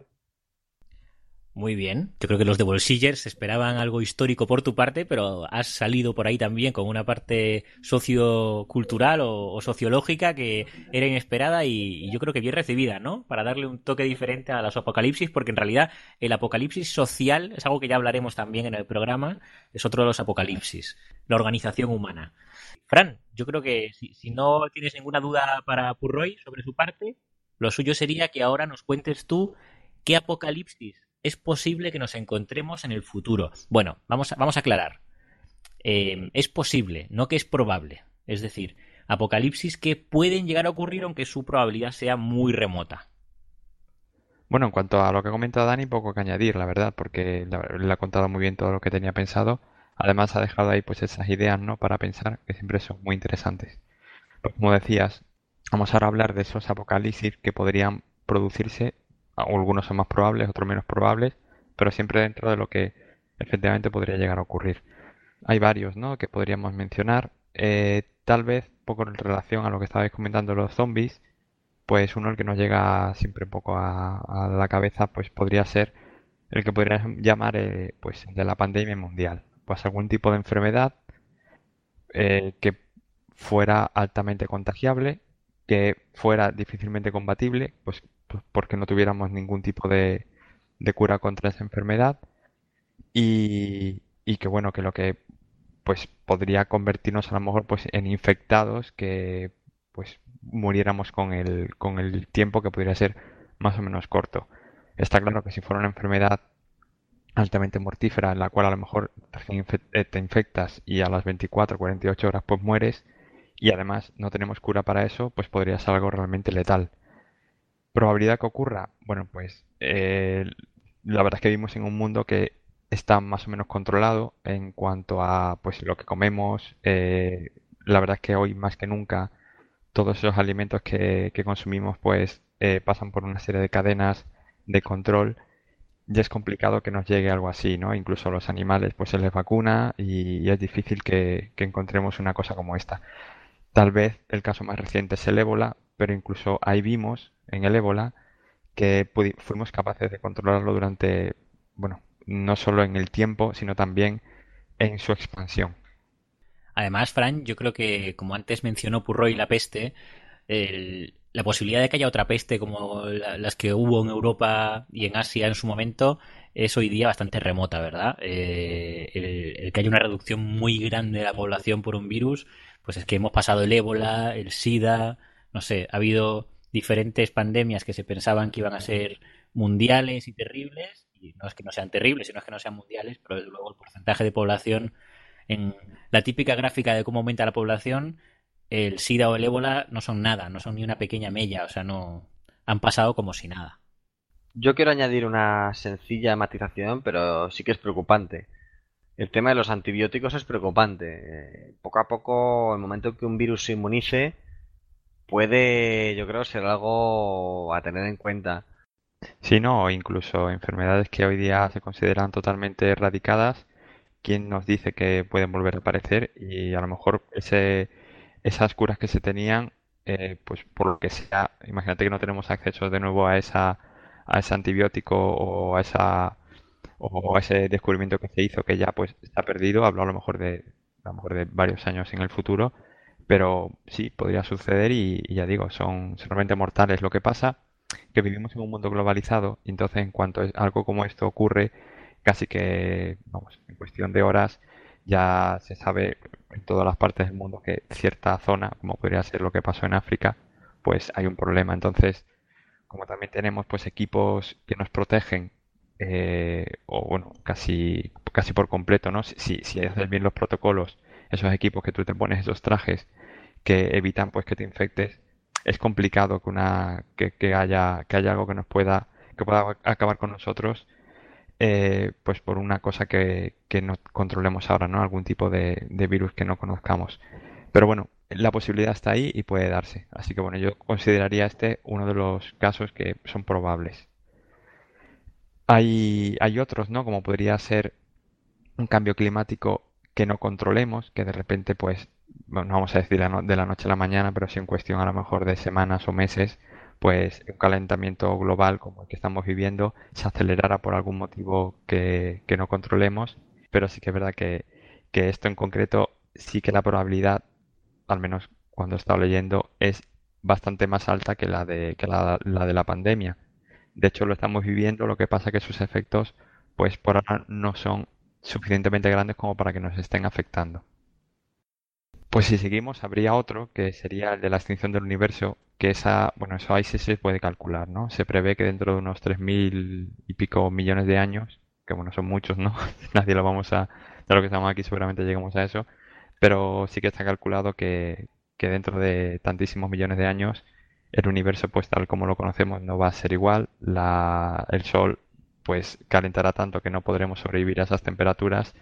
Muy bien. Yo creo que los de Bolsillers esperaban algo histórico por tu parte, pero has salido por ahí también con una parte sociocultural o, sociológica que era inesperada y, yo creo que bien recibida, ¿no? Para darle un toque diferente a los apocalipsis, porque en realidad el apocalipsis social es algo que ya hablaremos también en el programa, es otro de los apocalipsis, la organización humana. Fran, yo creo que si no tienes ninguna duda para Purroy sobre su parte, lo suyo sería que ahora nos cuentes tú qué apocalipsis es posible que nos encontremos en el futuro. Bueno, vamos a, vamos a aclarar. Eh, es posible, no que es probable. Es decir, apocalipsis que pueden llegar a ocurrir aunque su probabilidad sea muy remota. Bueno, en cuanto a lo que ha comentado Dani, poco que añadir, la verdad, porque le ha contado muy bien todo lo que tenía pensado. Además ha dejado ahí pues esas ideas, ¿no? Para pensar, que siempre son muy interesantes. Pues como decías, vamos ahora a hablar de esos apocalipsis que podrían producirse algunos son más probables, otros menos probables, pero siempre dentro de lo que efectivamente podría llegar a ocurrir. Hay varios, ¿no? Que podríamos mencionar. Eh, tal vez, poco en relación a lo que estabais comentando los zombies, pues uno el que nos llega siempre un poco a, la cabeza, pues podría ser el que podría llamar, eh, pues, de la pandemia mundial. Pues algún tipo de enfermedad eh, que fuera altamente contagiable, que fuera difícilmente combatible, pues porque no tuviéramos ningún tipo de, cura contra esa enfermedad y, que bueno, que lo que pues podría convertirnos a lo mejor pues en infectados que pues muriéramos con el, con el tiempo que podría ser más o menos corto. Está claro que si fuera una enfermedad altamente mortífera en la cual a lo mejor eh, te infectas y a las 24 48 horas pues mueres y además no tenemos cura para eso, pues podría ser algo realmente letal. ¿Probabilidad que ocurra? Bueno, pues eh, la verdad es que vivimos en un mundo que está más o menos controlado en cuanto a pues lo que comemos. Eh, la verdad es que hoy más que nunca todos esos alimentos que, que consumimos pues eh, pasan por una serie de cadenas de control. Ya es complicado que nos llegue algo así, ¿no? Incluso a los animales pues se les vacuna y, y es difícil que, que encontremos una cosa como esta. Tal vez el caso más reciente es el ébola, pero incluso ahí vimos en el ébola que fuimos capaces de controlarlo durante, bueno, no solo en el tiempo, sino también en su expansión. Además, Fran, yo creo que, como antes mencionó Purroy la peste, el, la posibilidad de que haya otra peste como la, las que hubo en Europa y en Asia en su momento es hoy día bastante remota, ¿verdad? Eh, el, que haya una reducción muy grande de la población por un virus, pues es que hemos pasado el ébola, el SIDA, no sé, ha habido diferentes pandemias que se pensaban que iban a ser mundiales y terribles, y no es que no sean terribles, sino es que no sean mundiales, pero desde luego el porcentaje de población en la típica gráfica de cómo aumenta la población, el SIDA o el ébola no son nada, no son ni una pequeña mella, o sea, no han pasado como si nada. Yo quiero añadir una sencilla matización, pero sí que es preocupante. El tema de los antibióticos es preocupante. Eh, poco a poco, el momento que un virus se inmunice, puede, yo creo, ser algo a tener en cuenta. Sí, no, incluso enfermedades que hoy día se consideran totalmente erradicadas, ¿quién nos dice que pueden volver a aparecer? Y a lo mejor ese, esas curas que se tenían, eh, pues por lo que sea, imagínate que no tenemos acceso de nuevo a esa, a ese antibiótico o a esa o a ese descubrimiento que se hizo que ya pues está perdido, hablo a lo mejor de a lo mejor de varios años en el futuro, pero sí, podría suceder y, ya digo, son realmente mortales. Lo que pasa que vivimos en un mundo globalizado y entonces en cuanto algo como esto ocurre, casi que, vamos, en cuestión de horas ya se sabe en todas las partes del mundo que cierta zona, como podría ser lo que pasó en África, pues hay un problema. Entonces, como también tenemos pues equipos que nos protegen, eh, o bueno, casi, casi por completo, ¿no? Si, si haces bien los protocolos, esos equipos que tú te pones, esos trajes que evitan pues que te infectes, es complicado que una que, que haya que haya algo que nos pueda que pueda acabar con nosotros eh, pues por una cosa que, que no controlemos ahora no algún tipo de, de virus que no conozcamos. Pero bueno la posibilidad está ahí y puede darse. Así que bueno yo consideraría este uno de los casos que son probables. Hay hay otros no como podría ser un cambio climático que no controlemos que de repente pues no vamos a decir de la noche a la mañana, pero sí en cuestión a lo mejor de semanas o meses, pues un calentamiento global como el que estamos viviendo se acelerara por algún motivo que, no controlemos, pero sí que es verdad que, esto en concreto sí que la probabilidad, al menos cuando he estado leyendo, es bastante más alta que la de, que la, la de la pandemia. De hecho, lo estamos viviendo, lo que pasa que sus efectos, pues por ahora no son suficientemente grandes como para que nos estén afectando. Pues si seguimos, habría otro que sería el de la extinción del universo, que esa, bueno, eso ahí sí se puede calcular, ¿no? Se prevé que dentro de unos 3.000 y pico millones de años, que bueno, son muchos, ¿no? Nadie lo vamos a, de lo que estamos aquí seguramente llegamos a eso, pero sí que está calculado que, que dentro de tantísimos millones de años el universo pues tal como lo conocemos no va a ser igual, la, el Sol pues calentará tanto que no podremos sobrevivir a esas temperaturas.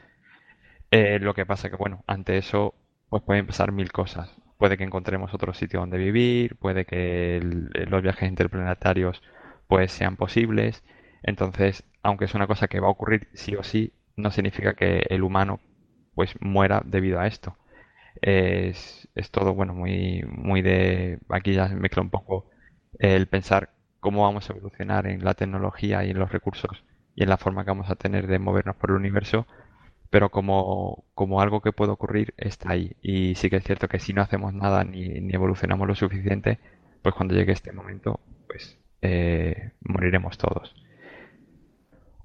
Eh, lo que pasa que bueno, ante eso pues pueden pasar mil cosas. Puede que encontremos otro sitio donde vivir, puede que los viajes interplanetarios pues sean posibles. Entonces, aunque es una cosa que va a ocurrir sí o sí, no significa que el humano pues muera debido a esto. Es, es todo, bueno, muy, muy de... Aquí ya mezcla un poco el pensar cómo vamos a evolucionar en la tecnología y en los recursos y en la forma que vamos a tener de movernos por el universo pero como, como algo que puede ocurrir está ahí. Y sí que es cierto que si no hacemos nada ni, ni evolucionamos lo suficiente, pues cuando llegue este momento, pues eh, moriremos todos.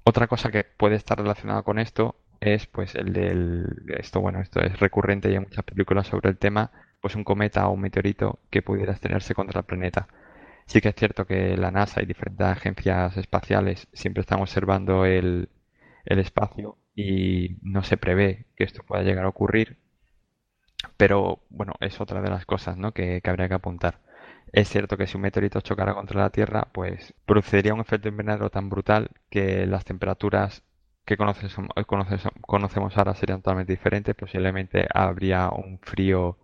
Otra cosa que puede estar relacionada con esto es pues el del esto bueno esto es recurrente y hay muchas películas sobre el tema pues un cometa o un meteorito que pudiera estrenarse contra el planeta sí que es cierto que la NASA y diferentes agencias espaciales siempre están observando el, el espacio y no se prevé que esto pueda llegar a ocurrir, pero bueno, es otra de las cosas ¿no? que, habría que apuntar. Es cierto que si un meteorito chocara contra la Tierra, pues produciría un efecto invernadero tan brutal que las temperaturas que conocemos, conocemos ahora serían totalmente diferentes. Posiblemente habría un frío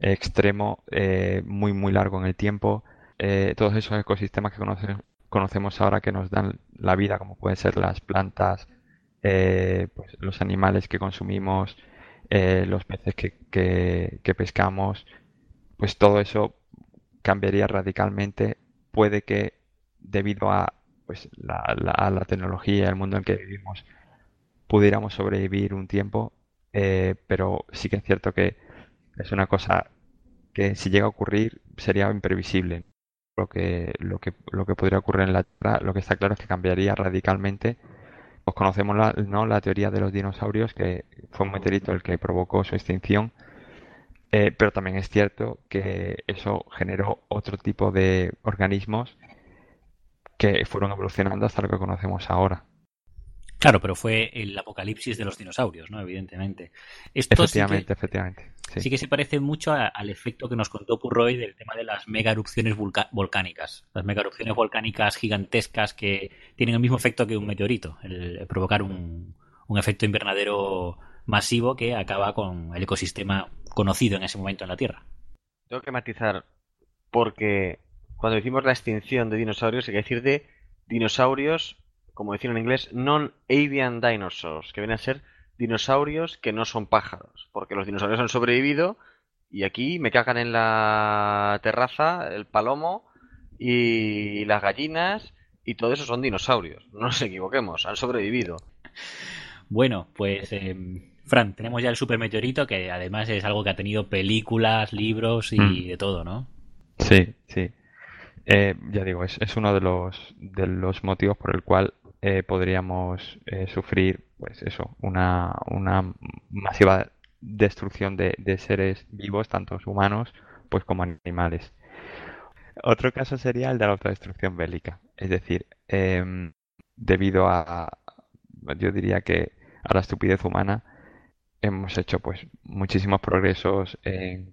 extremo eh, muy muy largo en el tiempo. Eh, todos esos ecosistemas que conocemos ahora que nos dan la vida, como pueden ser las plantas, eh, pues los animales que consumimos, eh, los peces que, pescamos, pues todo eso cambiaría radicalmente. Puede que debido a pues la, la, tecnología, el mundo en que vivimos, pudiéramos sobrevivir un tiempo, eh, pero sí que es cierto que es una cosa que si llega a ocurrir sería imprevisible. Lo que, lo que, lo que podría ocurrir en la Tierra, lo que está claro es que cambiaría radicalmente pues conocemos la, ¿no? la teoría de los dinosaurios, que fue un meteorito el que provocó su extinción, eh, pero también es cierto que eso generó otro tipo de organismos que fueron evolucionando hasta lo que conocemos ahora. Claro, pero fue el apocalipsis de los dinosaurios, ¿no? Evidentemente. efectivamente, efectivamente. Sí. que se parece mucho al efecto que nos contó Purroy del tema de las mega erupciones volcánicas. Las mega erupciones volcánicas gigantescas que tienen el mismo efecto que un meteorito, el, provocar un, un efecto invernadero masivo que acaba con el ecosistema conocido en ese momento en la Tierra. Tengo que matizar porque cuando decimos la extinción de dinosaurios, hay que decir de dinosaurios, como decir en inglés, non-avian dinosaurs, que vienen a ser dinosaurios que no son pájaros, porque los dinosaurios han sobrevivido y aquí me cagan en la terraza el palomo y las gallinas y todo eso son dinosaurios, no nos equivoquemos, han sobrevivido. Bueno, pues eh, Fran, tenemos ya el supermeteorito que además es algo que ha tenido películas, libros y Mm. de todo, ¿no? Sí, sí. Eh, ya digo, es, es uno de los, de los motivos por el cual eh, podríamos eh, sufrir, pues eso, una, una masiva destrucción de, de seres vivos, tanto humanos pues como animales. Otro caso sería el de la autodestrucción bélica, es decir, em, debido a, yo diría que a la estupidez humana, hemos hecho pues muchísimos progresos en,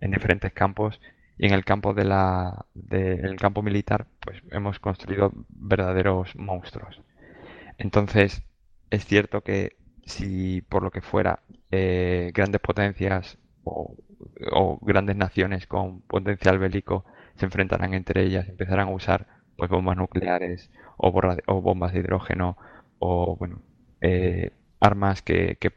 en diferentes campos y en el campo de la, el campo militar, pues hemos construido verdaderos monstruos. Entonces, es cierto que si por lo que fuera eh, grandes potencias o, grandes naciones con potencial bélico se enfrentarán entre ellas, empezarán a usar pues bombas nucleares o, borra- o bombas de hidrógeno o bueno eh, armas que, que,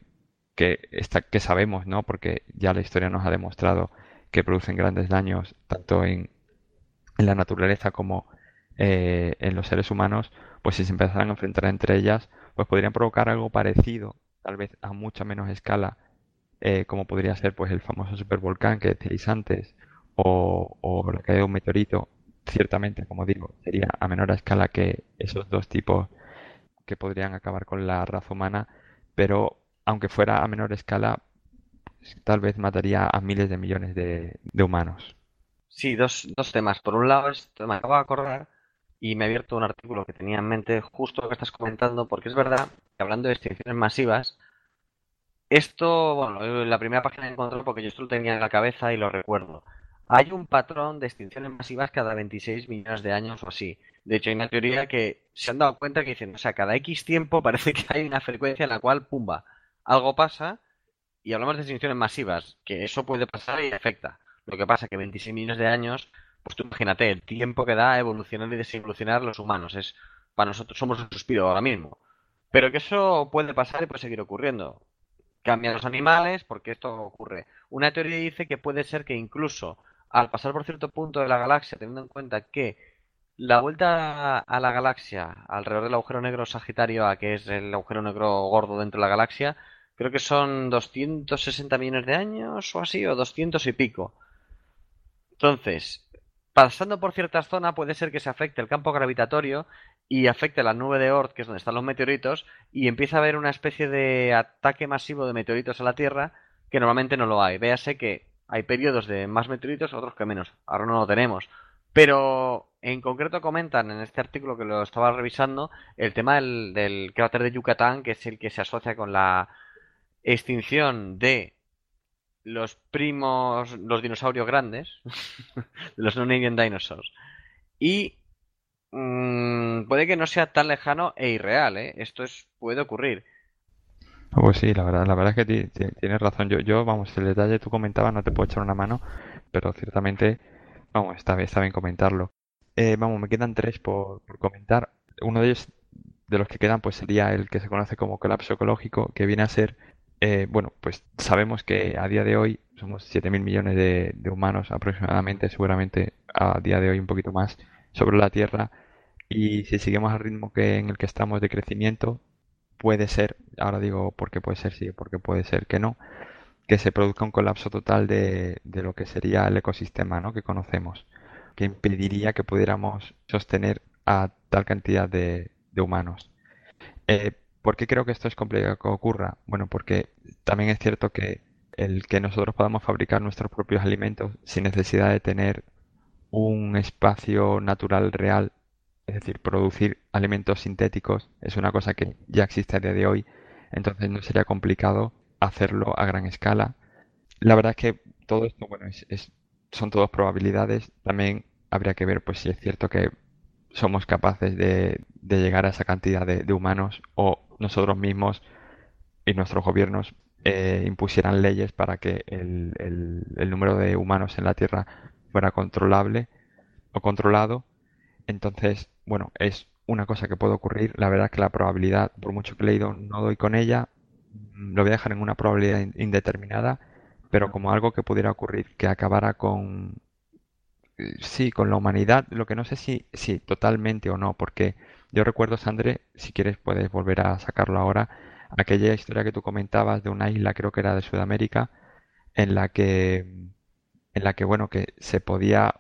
que sabemos, ¿no? Porque ya la historia nos ha demostrado que producen grandes daños tanto en, en la naturaleza como eh, en los seres humanos, pues si se empezaran a enfrentar entre ellas, pues podrían provocar algo parecido, tal vez a mucha menos escala, eh, como podría ser pues el famoso supervolcán que decíais antes, o, o la caída de un meteorito, ciertamente, como digo, sería a menor escala que esos dos tipos que podrían acabar con la raza humana, pero aunque fuera a menor escala, tal vez mataría a miles de millones de, humanos. Sí, dos, dos temas. Por un lado, esto me acabo de acordar y me he abierto un artículo que tenía en mente justo lo que estás comentando, porque es verdad que hablando de extinciones masivas, esto, bueno, en la primera página encontré porque yo esto lo tenía en la cabeza y lo recuerdo. Hay un patrón de extinciones masivas cada 26 millones de años o así. De hecho, hay una teoría que se han dado cuenta que dicen, o sea, cada X tiempo parece que hay una frecuencia en la cual, pumba, algo pasa y hablamos de extinciones masivas, que eso puede pasar y afecta. Lo que pasa que 26 millones de años, pues tú imagínate el tiempo que da a evolucionar y desevolucionar los humanos. Es, para nosotros somos un suspiro ahora mismo. Pero que eso puede pasar y puede seguir ocurriendo. Cambian los animales porque esto ocurre. Una teoría dice que puede ser que incluso al pasar por cierto punto de la galaxia, teniendo en cuenta que la vuelta a la galaxia alrededor del agujero negro Sagitario A, que es el agujero negro gordo dentro de la galaxia, creo que son 260 millones de años o así, o 200 y pico. Entonces, pasando por ciertas zonas puede ser que se afecte el campo gravitatorio y afecte la nube de Oort, que es donde están los meteoritos, y empieza a haber una especie de ataque masivo de meteoritos a la Tierra que normalmente no lo hay. Véase que hay periodos de más meteoritos, otros que menos. Ahora no lo tenemos. Pero en concreto comentan en este artículo que lo estaba revisando el tema del, del cráter de Yucatán, que es el que se asocia con la extinción de los primos, los dinosaurios grandes, de los non-avian dinosaurs. Y mm, puede que no sea tan lejano e irreal, ¿eh? Esto es, puede ocurrir. Pues sí, la verdad, la verdad es que ti- ti- tienes razón. Yo, yo, vamos, el detalle tú comentabas, no te puedo echar una mano, pero ciertamente, vamos, está bien, está bien comentarlo. Eh, vamos, me quedan tres por, por comentar. Uno de ellos, de los que quedan, pues sería el que se conoce como colapso ecológico, que viene a ser, eh, bueno, pues sabemos que a día de hoy somos 7.000 millones de, humanos aproximadamente, seguramente a día de hoy un poquito más, sobre la Tierra, y si seguimos al ritmo en el que estamos de crecimiento, puede ser, ahora digo porque puede ser sí, porque puede ser que no, que se produzca un colapso total de, lo que sería el ecosistema, ¿no? que conocemos, que impediría que pudiéramos sostener a tal cantidad de, de humanos. Eh, ¿por qué creo que esto es complicado que ocurra? Bueno, porque también es cierto que el que nosotros podamos fabricar nuestros propios alimentos sin necesidad de tener un espacio natural real es decir, producir alimentos sintéticos es una cosa que ya existe a día de hoy, entonces no sería complicado hacerlo a gran escala. La verdad es que todo esto, bueno, es, es- son todas probabilidades. También habría que ver, pues, si es cierto que somos capaces de, de llegar a esa cantidad de, de humanos o nosotros mismos y nuestros gobiernos eh, impusieran leyes para que el, el- número de humanos en la Tierra fuera controlable o controlado. Entonces, bueno, es una cosa que puede ocurrir. La verdad es que la probabilidad, por mucho que leído, no doy con ella. Lo voy a dejar en una probabilidad indeterminada, pero como algo que pudiera ocurrir, que acabara con, sí, con la humanidad, lo que no sé si, si totalmente o no, porque yo recuerdo, Sandre, si quieres puedes volver a sacarlo ahora, aquella historia que tú comentabas de una isla, creo que era de Sudamérica, en la que, en la que bueno, que se podía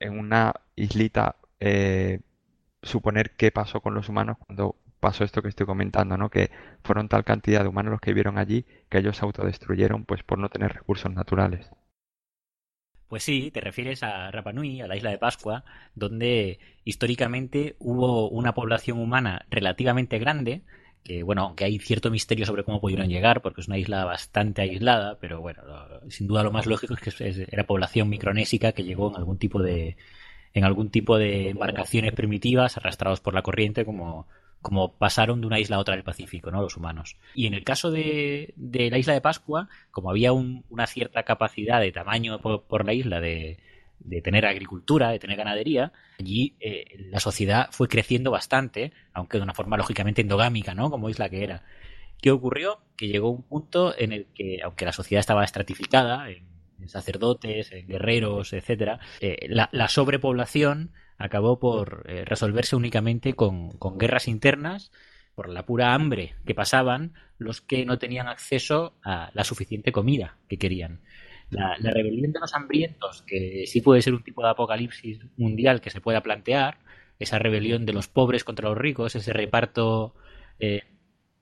en una islita eh, suponer qué pasó con los humanos cuando pasó esto que estoy comentando, ¿no? Que fueron tal cantidad de humanos los que vivieron allí que ellos se autodestruyeron pues por no tener recursos naturales. Pues sí, te refieres a Rapa Nui, a la isla de Pascua, donde históricamente hubo una población humana relativamente grande, que bueno, aunque hay cierto misterio sobre cómo pudieron llegar, porque es una isla bastante aislada, pero bueno, sin duda lo más lógico es que era población micronésica que llegó en algún tipo de en algún tipo de embarcaciones primitivas arrastrados por la corriente como como pasaron de una isla a otra del Pacífico, ¿no? Los humanos. Y en el caso de, la isla de Pascua, como había una cierta capacidad de tamaño por, la isla de, tener agricultura, de tener ganadería, allí eh, la sociedad fue creciendo bastante, aunque de una forma lógicamente endogámica, ¿no? Como isla que era. ¿Qué ocurrió? Que llegó un punto en el que, aunque la sociedad estaba estratificada, en, sacerdotes, en guerreros, etcétera, eh, la sobrepoblación acabó por eh, resolverse únicamente con, guerras internas, por la pura hambre que pasaban los que no tenían acceso a la suficiente comida que querían. La, rebelión de los hambrientos, que sí puede ser un tipo de apocalipsis mundial que se pueda plantear, esa rebelión de los pobres contra los ricos, ese reparto, eh,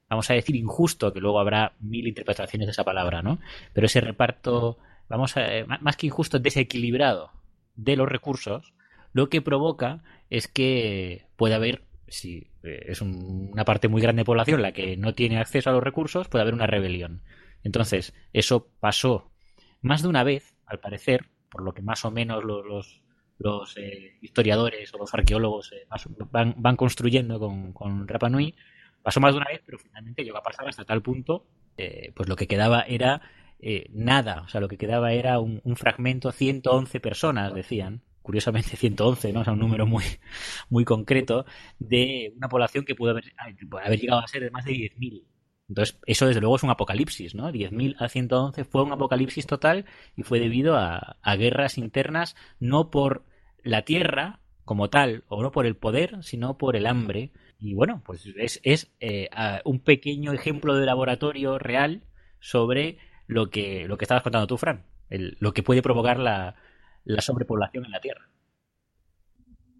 vamos a decir, injusto, que luego habrá mil interpretaciones de esa palabra, ¿no? Pero ese reparto, vamos a, eh, más que injusto, desequilibrado de los recursos, lo que provoca es que puede haber, si eh, es una parte muy grande de población la que no tiene acceso a los recursos, puede haber una rebelión. Entonces, eso pasó más de una vez, al parecer, por lo que más o menos los, los, eh, historiadores o los arqueólogos eh, van, construyendo con, con Rapa Nui, pasó más de una vez, pero finalmente llegó a pasar hasta tal punto, pues lo que quedaba era nada, o sea, lo que quedaba era un, un fragmento, 111 personas, decían, curiosamente 111, ¿no? O sea, un número muy, muy concreto de una población que pudo haber, haber llegado a ser de más de 10.000. Entonces, eso desde luego es un apocalipsis, ¿no? 10.000 a 111 fue un apocalipsis total y fue debido a, guerras internas, no por la tierra como tal, o no por el poder, sino por el hambre. Y bueno, pues es, es eh, un pequeño ejemplo de laboratorio real sobre lo que, lo que estabas contando tú, Fran, lo que puede provocar la, la sobrepoblación en la Tierra.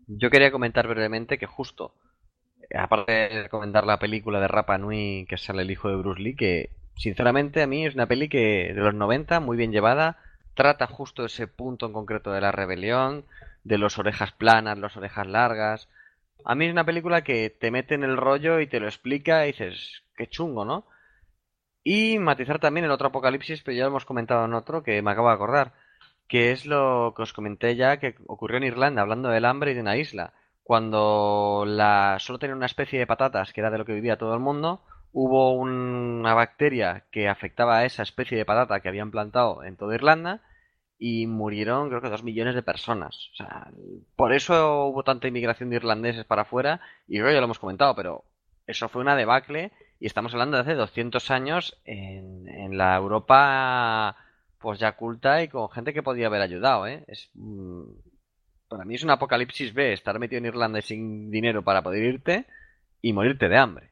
Yo quería comentar brevemente que justo, aparte de recomendar la película de Rapa Nui que sale el hijo de Bruce Lee, que sinceramente a mí es una peli que de los 90, muy bien llevada, trata justo ese punto en concreto de la rebelión, de los orejas planas, las orejas largas. A mí es una película que te mete en el rollo y te lo explica y dices, qué chungo, ¿no? Y matizar también el otro apocalipsis, pero ya lo hemos comentado en otro que me acabo de acordar que es lo que os comenté ya que ocurrió en Irlanda, hablando del hambre y de una isla. Cuando la, solo tenía una especie de patatas, que era de lo que vivía todo el mundo, hubo una bacteria que afectaba a esa especie de patata que habían plantado en toda Irlanda y murieron creo que dos millones de personas. O sea, por eso hubo tanta inmigración de irlandeses para afuera y creo ya lo hemos comentado, pero eso fue una debacle y estamos hablando de hace 200 años en, en la Europa pues ya culta y con gente que podía haber ayudado, ¿eh? Es, mm, para mí es un apocalipsis B estar metido en Irlanda y sin dinero para poder irte y morirte de hambre.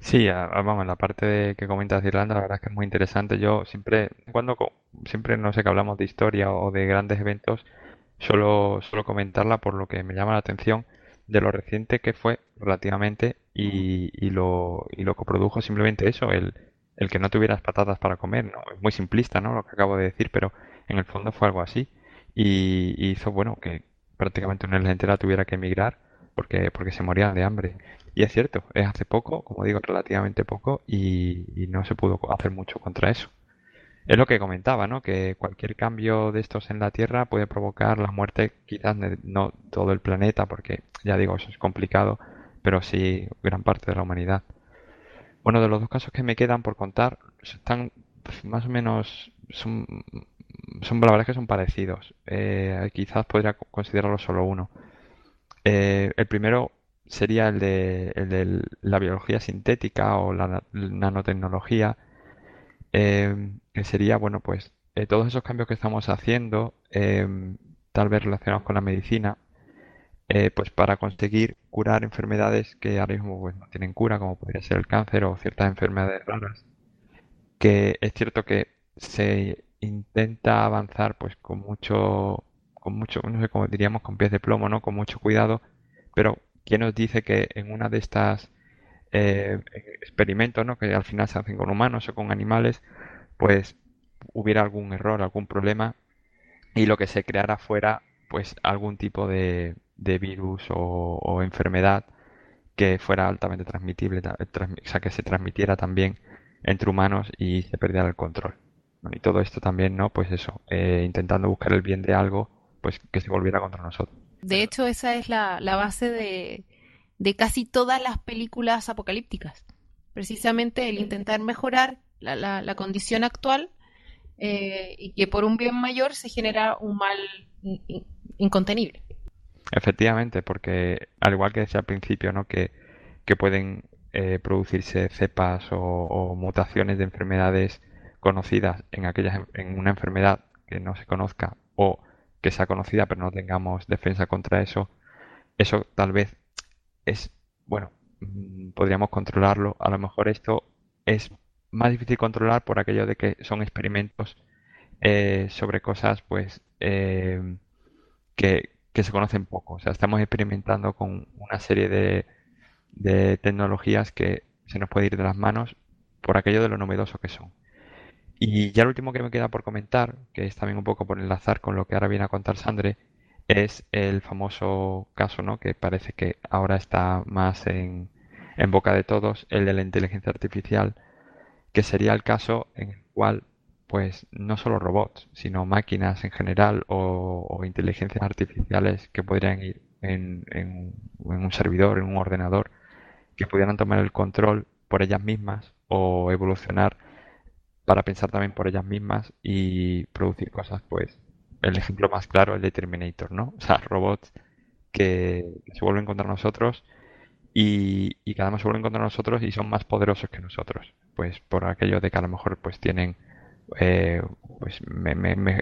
Sí, vamos, en la parte de que comentas de Irlanda, la verdad es que es muy interesante. Yo siempre, cuando siempre no sé que hablamos de historia o de grandes eventos, solo, solo comentarla por lo que me llama la atención de lo reciente que fue relativamente y, y lo, y lo que produjo simplemente eso, el, el que no tuvieras patatas para comer, ¿no? Es muy simplista, ¿no? Lo que acabo de decir, pero en el fondo fue algo así. Y, hizo, bueno, que prácticamente una isla entera tuviera que emigrar porque, porque se morían de hambre. Y es cierto, es hace poco, como digo, relativamente poco, y, no se pudo hacer mucho contra eso. Es lo que comentaba, ¿no? Que cualquier cambio de estos en la Tierra puede provocar la muerte, quizás no todo el planeta, porque ya digo, eso es complicado, pero sí gran parte de la humanidad. Bueno, de los dos casos que me quedan por contar, están pues, más o menos, son son la verdad que son parecidos. Eh, quizás podría considerarlo solo uno. Eh, el primero sería el de, el de, la biología sintética o la, nanotecnología, eh, que sería, bueno, pues todos esos cambios que estamos haciendo, tal vez relacionados con la medicina, pues para conseguir curar enfermedades que ahora mismo pues, no tienen cura, como podría ser el cáncer o ciertas enfermedades raras, que es cierto que se intenta avanzar pues con mucho, con mucho, no sé cómo diríamos, con pies de plomo, ¿no? Con mucho cuidado, pero ¿quién nos dice que en una de estas eh, experimentos, ¿no? Que al final se hacen con humanos o con animales, pues hubiera algún error, algún problema y lo que se creara fuera pues algún tipo de, de virus o, enfermedad que fuera altamente transmitible, o sea, que se transmitiera también entre humanos y se perdiera el control y todo esto también, ¿no? Pues eso, eh, intentando buscar el bien de algo, pues que se volviera contra nosotros. De hecho, esa es la, base de, de casi todas las películas apocalípticas. Precisamente el intentar mejorar la, la, condición actual eh, y que por un bien mayor se genera un mal incontenible. Efectivamente, porque al igual que decía al principio, ¿no? Que, que pueden eh, producirse cepas o, o, mutaciones de enfermedades conocidas en aquellas en una enfermedad que no se conozca o que sea conocida pero no tengamos defensa contra eso, eso tal vez es bueno, mm, podríamos controlarlo. A lo mejor esto es más difícil controlar por aquello de que son experimentos eh, sobre cosas pues eh, que, que, se conocen poco. O sea, estamos experimentando con una serie de, de tecnologías que se nos puede ir de las manos por aquello de lo novedoso que son. Y ya lo último que me queda por comentar, que es también un poco por enlazar con lo que ahora viene a contar Sandre, es el famoso caso, ¿no? Que parece que ahora está más en, en boca de todos, el de la inteligencia artificial, que sería el caso en el cual, pues, no solo robots, sino máquinas en general o, inteligencias artificiales que podrían ir en, en, un servidor, en un ordenador, que pudieran tomar el control por ellas mismas o evolucionar para pensar también por ellas mismas y producir cosas, pues el ejemplo más claro es el de Terminator, ¿no? O sea, robots que se vuelven contra nosotros y, y cada vez se vuelven contra nosotros y son más poderosos que nosotros, pues por aquello de que a lo mejor pues tienen, eh, pues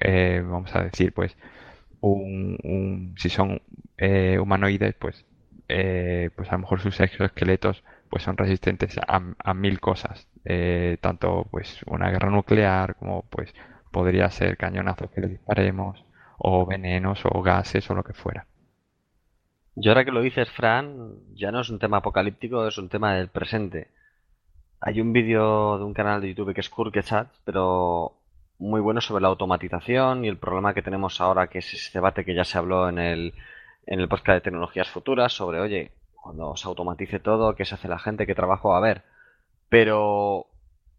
eh, vamos a decir, pues un, si son eh, humanoides, pues pues a lo mejor sus exoesqueletos pues son resistentes a, a mil cosas eh, tanto pues una guerra nuclear como pues podría ser cañonazos que le disparemos o venenos o gases o lo que fuera. Yo ahora que lo dices, Fran, ya no es un tema apocalíptico, es un tema del presente. Hay un vídeo de un canal de YouTube que es Kurkechat, pero muy bueno sobre la automatización y el problema que tenemos ahora, que es ese debate que ya se habló en el, en el podcast de tecnologías futuras, sobre, oye, cuando se automatice todo, ¿qué se hace la gente? ¿Qué trabajo a haber? Pero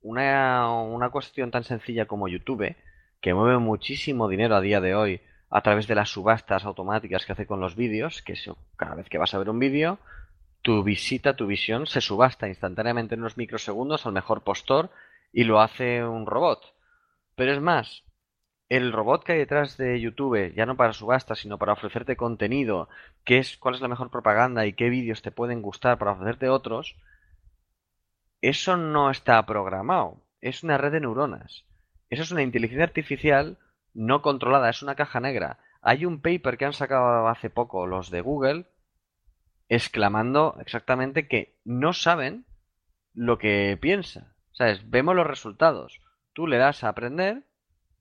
una, cuestión tan sencilla como YouTube, que mueve muchísimo dinero a día de hoy a través de las subastas automáticas que hace con los vídeos, que cada vez que vas a ver un vídeo, tu visita, tu visión se subasta instantáneamente en unos microsegundos al mejor postor y lo hace un robot. Pero es más, el robot que hay detrás de YouTube, ya no para subastas, sino para ofrecerte contenido, qué es, cuál es la mejor propaganda y qué vídeos te pueden gustar para ofrecerte otros, eso no está programado, es una red de neuronas. Eso es una inteligencia artificial no controlada, es una caja negra. Hay un paper que han sacado hace poco los de Google exclamando exactamente que no saben lo que piensa. ¿Sabes? Vemos los resultados. Tú le das a aprender.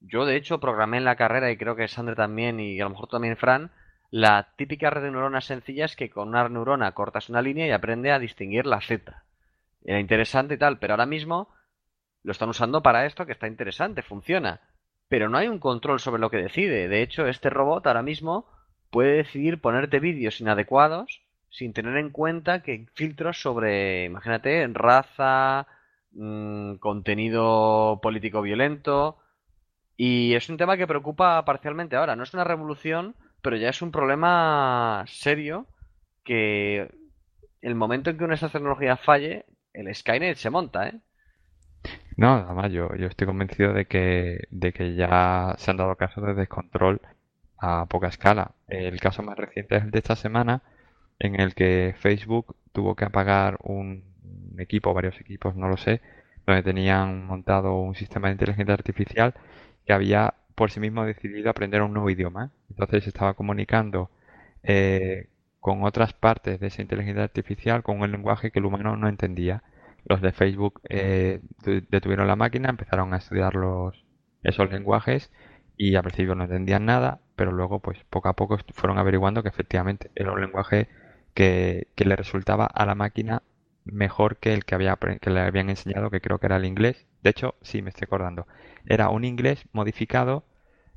Yo, de hecho, programé en la carrera y creo que Sandra también y a lo mejor también Fran. La típica red de neuronas sencillas que con una neurona cortas una línea y aprende a distinguir la Z. Era interesante y tal, pero ahora mismo lo están usando para esto que está interesante, funciona. Pero no hay un control sobre lo que decide. De hecho, este robot ahora mismo puede decidir ponerte vídeos inadecuados sin tener en cuenta que filtros sobre, imagínate, raza, mm, contenido político violento. Y es un tema que preocupa parcialmente ahora. No es una revolución, pero ya es un problema serio que el momento en que una de estas tecnologías falle el Skynet se monta, ¿eh? No, nada más, yo, yo estoy convencido de que, de que ya se han dado casos de descontrol a poca escala. El caso más reciente es el de esta semana, en el que Facebook tuvo que apagar un equipo, varios equipos, no lo sé, donde tenían montado un sistema de inteligencia artificial que había por sí mismo decidido aprender un nuevo idioma. Entonces estaba comunicando eh, con otras partes de esa inteligencia artificial con un lenguaje que el humano no entendía. Los de Facebook eh, detuvieron la máquina, empezaron a estudiar los, esos lenguajes y al principio no entendían nada, pero luego pues poco a poco fueron averiguando que efectivamente era un lenguaje que, le resultaba a la máquina mejor que el que, había, que le habían enseñado, que creo que era el inglés. De hecho, sí, me estoy acordando. Era un inglés modificado,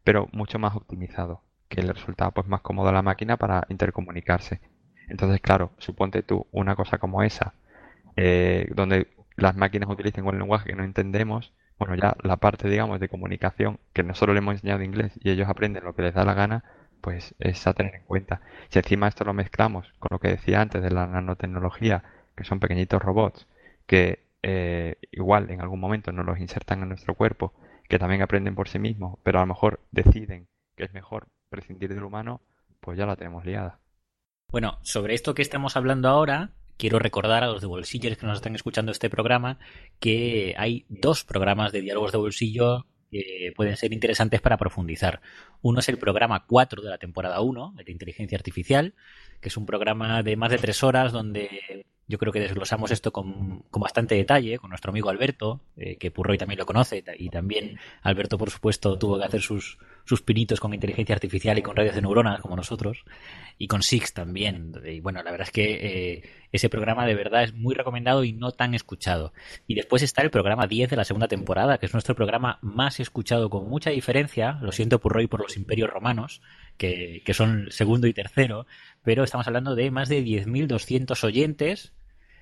pero mucho más optimizado, que le resultaba pues más cómodo a la máquina para intercomunicarse. Entonces, claro, suponte tú una cosa como esa, eh, donde las máquinas utilicen un lenguaje que no entendemos, bueno, ya la parte, digamos, de comunicación, que nosotros le hemos enseñado inglés y ellos aprenden lo que les da la gana, pues es a tener en cuenta. Si encima esto lo mezclamos con lo que decía antes de la nanotecnología, que son pequeñitos robots que eh, igual en algún momento nos los insertan en nuestro cuerpo, que también aprenden por sí mismos, pero a lo mejor deciden que es mejor prescindir del humano, pues ya la tenemos liada. Bueno, sobre esto que estamos hablando ahora, quiero recordar a los de bolsillos que nos están escuchando este programa que hay dos programas de diálogos de bolsillo que pueden ser interesantes para profundizar. Uno es el programa 4 de la temporada 1, de inteligencia artificial, que es un programa de más de tres horas donde yo creo que desglosamos esto con, bastante detalle con nuestro amigo Alberto, eh, que Purroy también lo conoce, y también Alberto, por supuesto, tuvo que hacer sus, sus pinitos con inteligencia artificial y con radios de neuronas, como nosotros, y con Six también. Y bueno, la verdad es que eh, ese programa de verdad es muy recomendado y no tan escuchado. Y después está el programa 10 de la segunda temporada, que es nuestro programa más escuchado con mucha diferencia, lo siento Purroy por los imperios romanos, que, que son segundo y tercero, pero estamos hablando de más de 10.200 oyentes.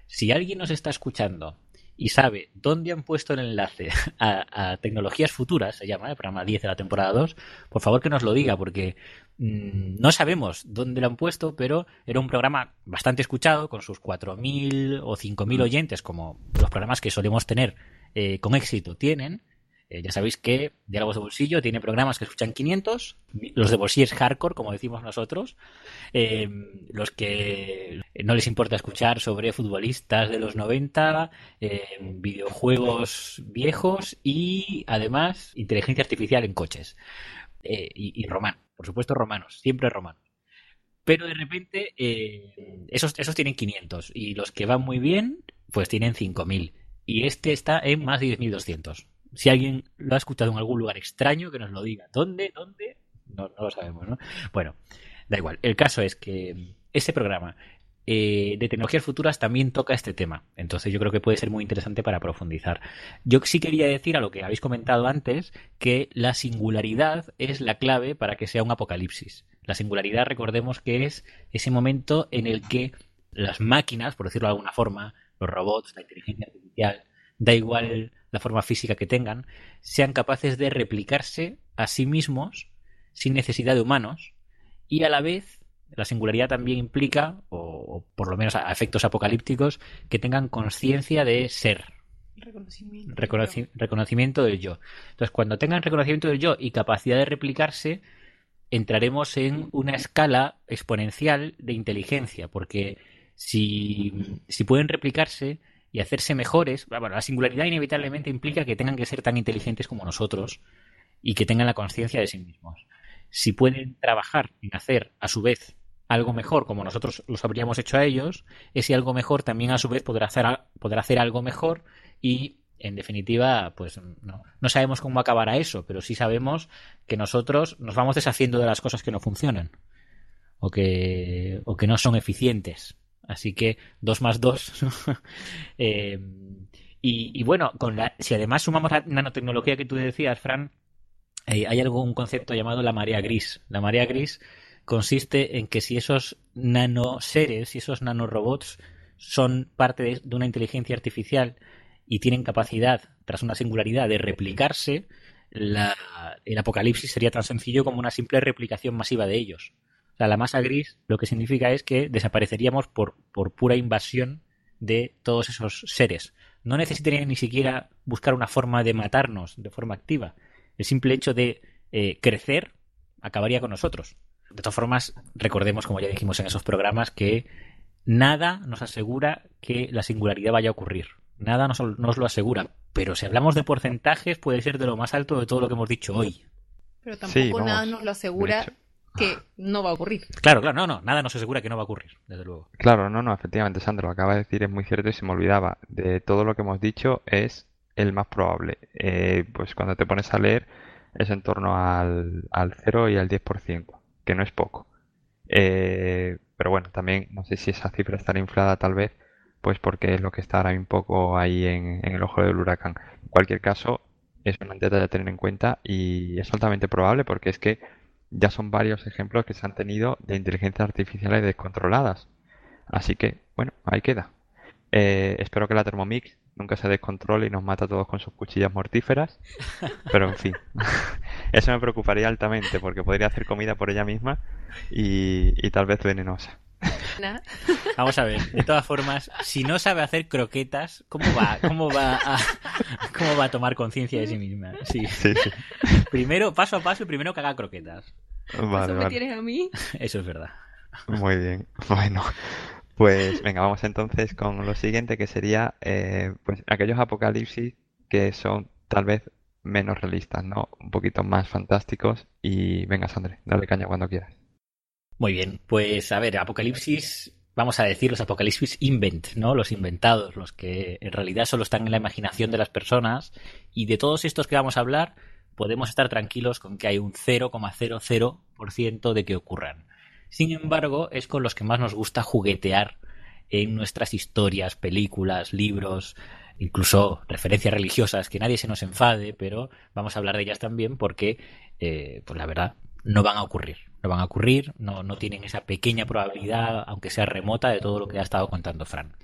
Si alguien nos está escuchando y sabe dónde han puesto el enlace a, tecnologías futuras, se llama el programa 10 de la temporada 2, por favor que nos lo diga, porque mm, no sabemos dónde lo han puesto, pero era un programa bastante escuchado, con sus 4.000 o 5.000 oyentes, como los programas que solemos tener eh, con éxito tienen, eh, ya sabéis que Diálogos de Bolsillo tiene programas que escuchan 500, los de bolsillo es hardcore, como decimos nosotros, eh, los que no les importa escuchar sobre futbolistas de los 90, eh, videojuegos viejos y además inteligencia artificial en coches. y, romano, por supuesto romanos, siempre romanos. Pero de repente esos, esos tienen 500 y los que van muy bien pues tienen 5000 y este está en más de 10.200 si alguien lo ha escuchado en algún lugar extraño, que nos lo diga. ¿Dónde? ¿Dónde? No, lo sabemos, ¿no? Bueno, da igual. El caso es que ese programa eh, de tecnologías futuras también toca este tema. Entonces yo creo que puede ser muy interesante para profundizar. Yo sí quería decir a lo que habéis comentado antes que la singularidad es la clave para que sea un apocalipsis. La singularidad, recordemos que es ese momento en el que las máquinas, por decirlo de alguna forma, los robots, la inteligencia artificial, da igual la forma física que tengan, sean capaces de replicarse a sí mismos sin necesidad de humanos y a la vez la singularidad también implica, o, por lo menos a efectos apocalípticos, que tengan conciencia de ser. Reconocimiento. reconocimiento del yo. Entonces, cuando tengan reconocimiento del yo y capacidad de replicarse, entraremos en una escala exponencial de inteligencia, porque si, si pueden replicarse, y hacerse mejores, bueno, la singularidad inevitablemente implica que tengan que ser tan inteligentes como nosotros y que tengan la conciencia de sí mismos. Si pueden trabajar en hacer a su vez algo mejor como nosotros los habríamos hecho a ellos, ese algo mejor también a su vez podrá hacer, hacer algo mejor y en definitiva, pues no, no sabemos cómo acabará eso, pero sí sabemos que nosotros nos vamos deshaciendo de las cosas que no funcionan o que, o que no son eficientes. Así que 2 más 2. Eh, y, bueno, con la, si además sumamos la nanotecnología que tú decías, Fran, eh, hay algún concepto llamado la marea gris. La marea gris consiste en que si esos nanoseres y esos nanorobots son parte de, de una inteligencia artificial y tienen capacidad, tras una singularidad, de replicarse, la, el apocalipsis sería tan sencillo como una simple replicación masiva de ellos. O sea, la masa gris lo que significa es que desapareceríamos por, por pura invasión de todos esos seres. no necesitaría ni siquiera buscar una forma de matarnos de forma activa. El simple hecho de eh, crecer acabaría con nosotros. De todas formas, recordemos, como ya dijimos en esos programas, que nada nos asegura que la singularidad vaya a ocurrir. Nada nos, nos lo asegura. Pero si hablamos de porcentajes, puede ser de lo más alto de todo lo que hemos dicho hoy. Pero tampoco nada nos lo asegura. Que no va a ocurrir. Claro, claro, no, no, nada nos asegura que no va a ocurrir, desde luego. Claro, no, no, efectivamente, Sandro, lo que acaba de decir es muy cierto y se me olvidaba. De todo lo que hemos dicho es el más probable. Eh, pues cuando te pones a leer es en torno al, al 0 y al 10%, que no es poco. Eh, pero bueno, también no sé si esa cifra estará inflada tal vez, pues porque es lo que está ahora un poco ahí en, en el ojo del huracán. En cualquier caso, es una detalle a tener en cuenta y es altamente probable porque es que ya son varios ejemplos que se han tenido de inteligencias artificiales descontroladas. Así que, bueno, ahí queda. Eh, espero que la Thermomix nunca se descontrole y nos mata a todos con sus cuchillas mortíferas. Pero en fin, eso me preocuparía altamente porque podría hacer comida por ella misma y, y tal vez venenosa. Vamos a ver, de todas formas, si no sabe hacer croquetas, ¿cómo va, cómo va, a, cómo va a tomar conciencia de sí misma? Sí. Sí, sí. Primero, paso a paso, primero que haga croquetas. Vale, ¿Eso me tienes a mí? Eso es verdad. Muy bien. Bueno, pues venga, vamos entonces con lo siguiente que sería eh, pues aquellos apocalipsis que son tal vez menos realistas, ¿no? Un poquito más fantásticos. Y venga, Sandre, dale caña cuando quieras. Muy bien, pues a ver, Apocalipsis, vamos a decir los Apocalipsis invent, ¿no? Los inventados, los que en realidad solo están en la imaginación de las personas. Y de todos estos que vamos a hablar, podemos estar tranquilos con que hay un 0,00% de que ocurran. Sin embargo, es con los que más nos gusta juguetear en nuestras historias, películas, libros, incluso referencias religiosas, que nadie se nos enfade, pero vamos a hablar de ellas también porque, eh, pues la verdad, no van a ocurrir. No van a ocurrir, no, no tienen esa pequeña probabilidad, aunque sea remota, de todo lo que ha estado contando Fran.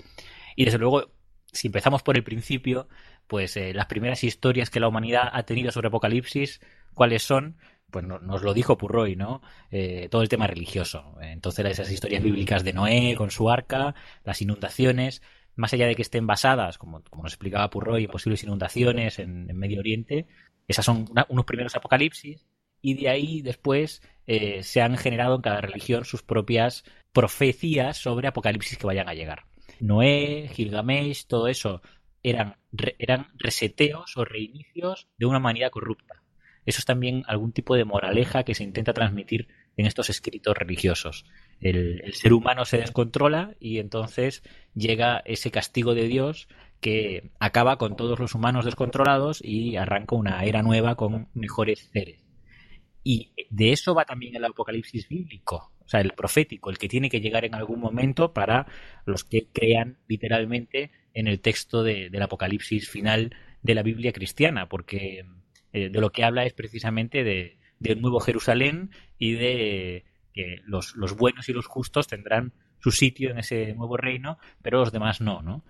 Y desde luego, si empezamos por el principio, pues eh, las primeras historias que la humanidad ha tenido sobre Apocalipsis, ¿cuáles son? Pues no- nos lo dijo Purroy, ¿no? Eh, todo el tema religioso. Entonces, esas historias bíblicas de Noé con su arca, las inundaciones, más allá de que estén basadas, como, como nos explicaba Purroy, en posibles inundaciones en, Medio Oriente, esas son unos primeros apocalipsis, y de ahí después eh, se han generado en cada religión sus propias profecías sobre apocalipsis que vayan a llegar. Noé, Gilgamesh, todo eso eran, re- eran reseteos o reinicios de una humanidad corrupta. Eso es también algún tipo de moraleja que se intenta transmitir en estos escritos religiosos. El, el ser humano se descontrola y entonces llega ese castigo de Dios que acaba con todos los humanos descontrolados y arranca una era nueva con mejores seres. Y de eso va también el apocalipsis bíblico, o sea, el profético, el que tiene que llegar en algún momento para los que crean literalmente en el texto de- del apocalipsis final de la Biblia cristiana, porque eh, de lo que habla es precisamente de, del nuevo Jerusalén y de que los, los buenos y los justos tendrán su sitio en ese nuevo reino, pero los demás no, ¿no?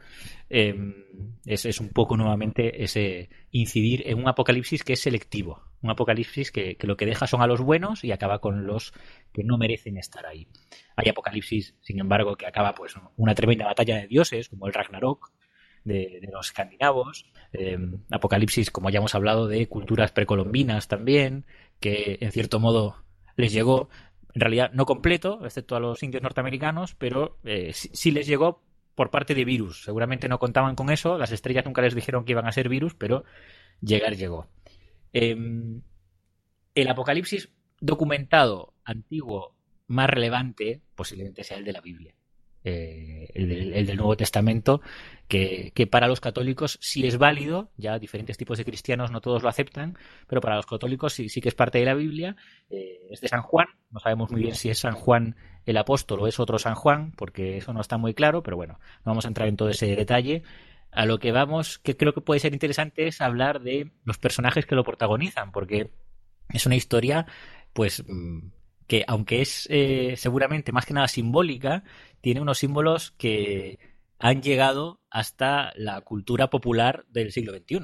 Eh, es, es un poco nuevamente ese incidir en un apocalipsis que es selectivo, un apocalipsis que, que lo que deja son a los buenos y acaba con los que no merecen estar ahí. Hay apocalipsis, sin embargo, que acaba pues una tremenda batalla de dioses, como el Ragnarok de, los escandinavos, eh, apocalipsis, como ya hemos hablado, de culturas precolombinas también, que en cierto modo les llegó, en realidad no completo, excepto a los indios norteamericanos, pero eh, sí, les llegó por parte de virus. Seguramente no contaban con eso, las estrellas nunca les dijeron que iban a ser virus, pero llegar llegó. Eh, el apocalipsis documentado antiguo más relevante posiblemente sea el de la Biblia. Eh, el, del, el, del, Nuevo Testamento, que, para los católicos sí es válido, ya diferentes tipos de cristianos no todos lo aceptan, pero para los católicos sí, sí que es parte de la Biblia, eh, es de San Juan, no sabemos muy bien si es San Juan el apóstol o es otro San Juan, porque eso no está muy claro, pero bueno, no vamos a entrar en todo ese detalle. A lo que vamos, que creo que puede ser interesante, es hablar de los personajes que lo protagonizan, porque es una historia, pues, que aunque es eh, seguramente más que nada simbólica, tiene unos símbolos que han llegado hasta la cultura popular del siglo XXI.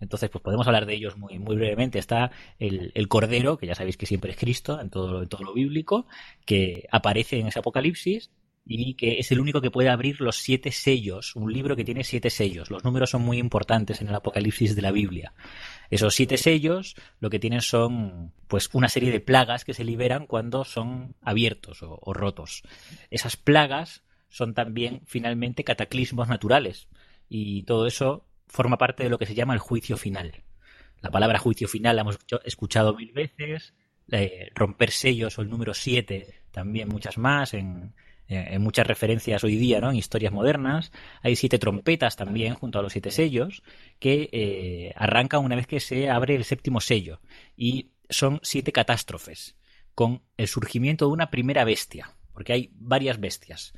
Entonces, pues podemos hablar de ellos muy, muy brevemente. Está el, el, Cordero, que ya sabéis que siempre es Cristo en todo, en todo lo bíblico, que aparece en ese Apocalipsis y que es el único que puede abrir los siete sellos, un libro que tiene siete sellos. Los números son muy importantes en el Apocalipsis de la Biblia. Esos siete sellos lo que tienen son pues una serie de plagas que se liberan cuando son abiertos o, rotos. Esas plagas son también finalmente cataclismos naturales y todo eso forma parte de lo que se llama el juicio final. La palabra juicio final la hemos escuchado mil veces, eh, romper sellos o el número 7 también muchas más en, en, muchas referencias hoy día, ¿no? En historias modernas. Hay siete trompetas también junto a los siete sellos que eh, arrancan una vez que se abre el séptimo sello y son siete catástrofes con el surgimiento de una primera bestia, porque hay varias bestias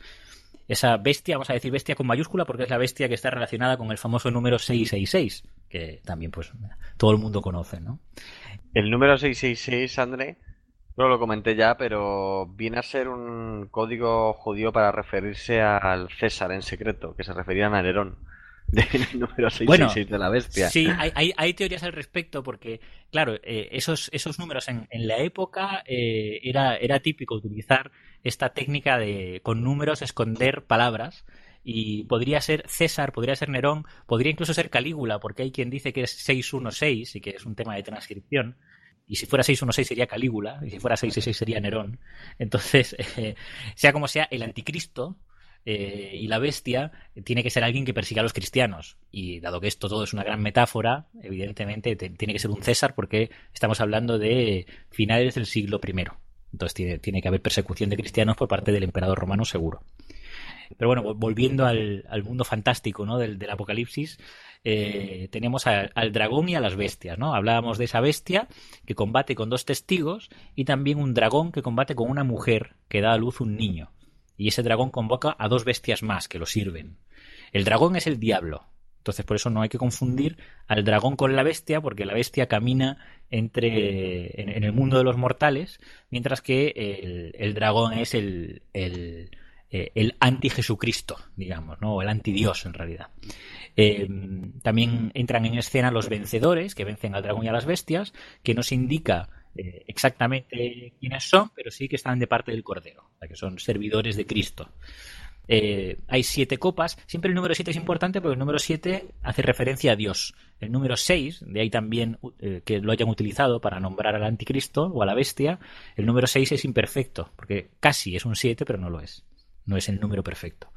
esa bestia, vamos a decir bestia con mayúscula porque es la bestia que está relacionada con el famoso número 666, que también pues todo el mundo conoce, ¿no? El número 666, André, no lo comenté ya, pero viene a ser un código judío para referirse al César en secreto, que se referían a Nerón del número 666 de la bestia. Sí, hay, hay, teorías al respecto porque, claro, eh, esos, esos números en, en la época eh, era, era típico utilizar esta técnica de con números esconder palabras y podría ser César, podría ser Nerón, podría incluso ser Calígula, porque hay quien dice que es 616 y que es un tema de transcripción. Y si fuera 616 sería Calígula, y si fuera 666 sería Nerón. Entonces, eh, sea como sea, el anticristo eh, y la bestia tiene que ser alguien que persiga a los cristianos. Y dado que esto todo es una gran metáfora, evidentemente tiene que ser un César porque estamos hablando de finales del siglo I. Entonces tiene, tiene que haber persecución de cristianos por parte del emperador romano seguro. Pero bueno, volviendo al, mundo fantástico ¿no? del, Apocalipsis, eh, tenemos al dragón y a las bestias. ¿no? Hablábamos de esa bestia que combate con dos testigos y también un dragón que combate con una mujer que da a luz un niño y ese dragón convoca a dos bestias más que lo sirven. El dragón es el diablo. Entonces, por eso no hay que confundir al dragón con la bestia, porque la bestia camina entre en, el mundo de los mortales, mientras que el, dragón es el, el, eh, el anti-Jesucristo, digamos, ¿no? el anti-Dios en realidad. Eh, también entran en escena los vencedores, que vencen al dragón y a las bestias, que nos indica eh, exactamente quiénes son, pero sí que están de parte del Cordero, o sea, que son servidores de Cristo. Hay siete copas. Siempre el número siete es importante porque el número siete hace referencia a Dios. El número seis, de ahí también que lo hayan utilizado para nombrar al anticristo o a la bestia, el número seis es imperfecto, porque casi es un siete, pero no lo es. No es el número perfecto.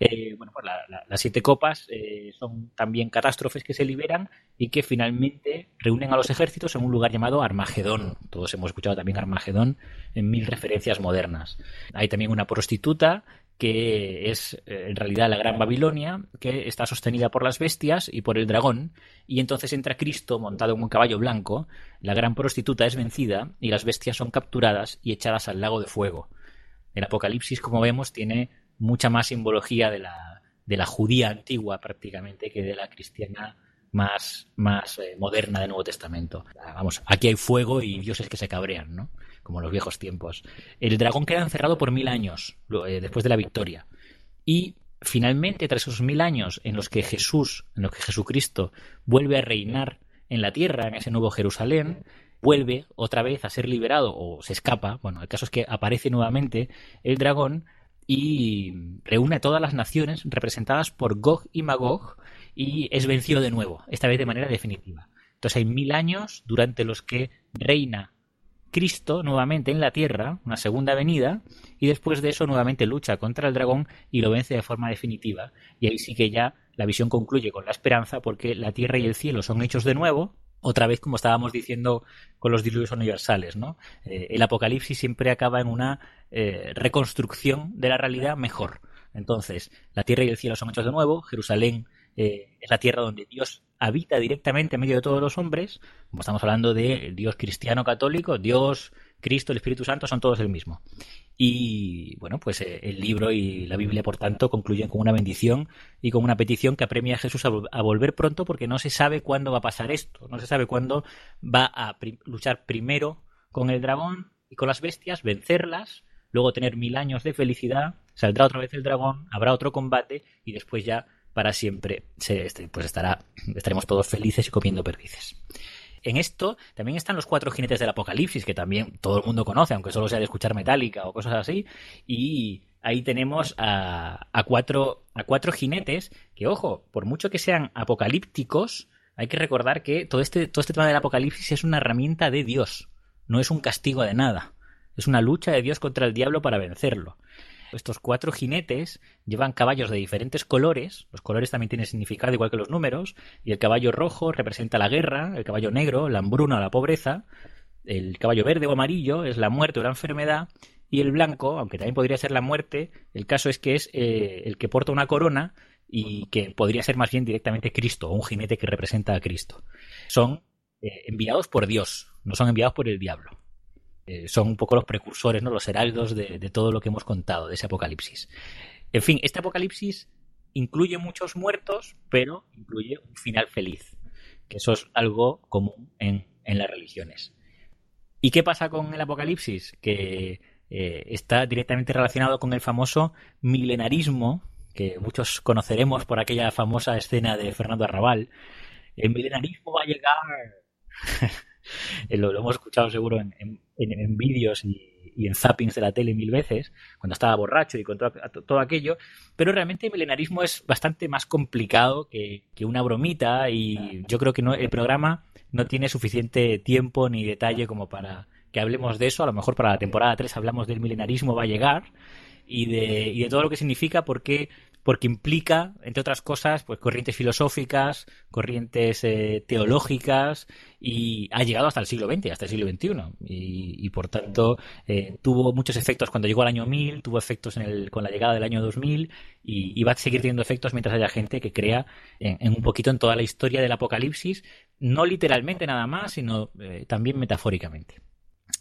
Eh, bueno, pues las siete copas eh, son también catástrofes que se liberan y que finalmente reúnen a los ejércitos en un lugar llamado Armagedón. Todos hemos escuchado también Armagedón en mil referencias modernas. Hay también una prostituta que es eh, en realidad la Gran Babilonia, que está sostenida por las bestias y por el dragón, y entonces entra Cristo montado en un caballo blanco, la gran prostituta es vencida y las bestias son capturadas y echadas al lago de fuego. El Apocalipsis, como vemos, tiene mucha más simbología de la, de la judía antigua prácticamente que de la cristiana más, más eh, moderna del Nuevo Testamento. Vamos, aquí hay fuego y dioses que se cabrean, ¿no? Como en los viejos tiempos. El dragón queda encerrado por mil años eh, después de la victoria. Y finalmente, tras esos mil años en los que Jesús, en los que Jesucristo vuelve a reinar en la tierra, en ese nuevo Jerusalén, vuelve otra vez a ser liberado o se escapa. Bueno, el caso es que aparece nuevamente el dragón y reúne a todas las naciones representadas por Gog y Magog y es vencido de nuevo, esta vez de manera definitiva. Entonces hay mil años durante los que reina Cristo nuevamente en la tierra, una segunda venida, y después de eso nuevamente lucha contra el dragón y lo vence de forma definitiva. Y ahí sí que ya la visión concluye con la esperanza porque la tierra y el cielo son hechos de nuevo, otra vez como estábamos diciendo con los diluvios universales, ¿no? Eh, el apocalipsis siempre acaba en una eh, reconstrucción de la realidad mejor. Entonces, la tierra y el cielo son hechos de nuevo, Jerusalén eh, es la tierra donde Dios habita directamente en medio de todos los hombres, como estamos hablando de Dios cristiano católico, Dios, Cristo, el Espíritu Santo son todos el mismo. Y bueno, pues eh, el libro y la Biblia, por tanto, concluyen con una bendición y con una petición que apremia a Jesús a, volver pronto porque no se sabe cuándo va a pasar esto, no se sabe cuándo va a luchar primero con el dragón y con las bestias, vencerlas, luego tener mil años de felicidad, saldrá otra vez el dragón, habrá otro combate y después ya para siempre se, este, pues estará, estaremos todos felices y comiendo perdices. En esto también están los cuatro jinetes del apocalipsis, que también todo el mundo conoce, aunque solo sea de escuchar metálica o cosas así, y ahí tenemos a, a, cuatro, a cuatro jinetes que, ojo, por mucho que sean apocalípticos, hay que recordar que todo este, todo este tema del apocalipsis es una herramienta de Dios, no es un castigo de nada. Es una lucha de Dios contra el diablo para vencerlo. Estos cuatro jinetes llevan caballos de diferentes colores, los colores también tienen significado igual que los números, y el caballo rojo representa la guerra, el caballo negro la hambruna o la pobreza, el caballo verde o amarillo es la muerte o la enfermedad, y el blanco, aunque también podría ser la muerte, el caso es que es eh, el que porta una corona y que podría ser más bien directamente Cristo, un jinete que representa a Cristo. Son eh, enviados por Dios, no son enviados por el diablo. Eh, son un poco los precursores, ¿no? los heraldos de, todo lo que hemos contado, de ese apocalipsis. En fin, este apocalipsis incluye muchos muertos, pero incluye un final feliz, que eso es algo común en, las religiones. ¿Y qué pasa con el apocalipsis? Que eh, está directamente relacionado con el famoso milenarismo, que muchos conoceremos por aquella famosa escena de Fernando Arrabal. El milenarismo va a llegar lo, hemos escuchado seguro en, en, vídeos y, en zappings de la tele mil veces, cuando estaba borracho y con todo, aquello, pero realmente el milenarismo es bastante más complicado que, una bromita y yo creo que no, el programa no tiene suficiente tiempo ni detalle como para que hablemos de eso, a lo mejor para la temporada 3 hablamos del milenarismo va a llegar y de, y de todo lo que significa, porque porque implica, entre otras cosas, pues corrientes filosóficas, corrientes eh, teológicas y ha llegado hasta el siglo XX, hasta el siglo XXI y, por tanto eh, tuvo muchos efectos cuando llegó al año 1000, tuvo efectos con la llegada del año 2000 y, va a seguir teniendo efectos mientras haya gente que crea en, un poquito en toda la historia del apocalipsis, no literalmente nada más, sino eh, también metafóricamente.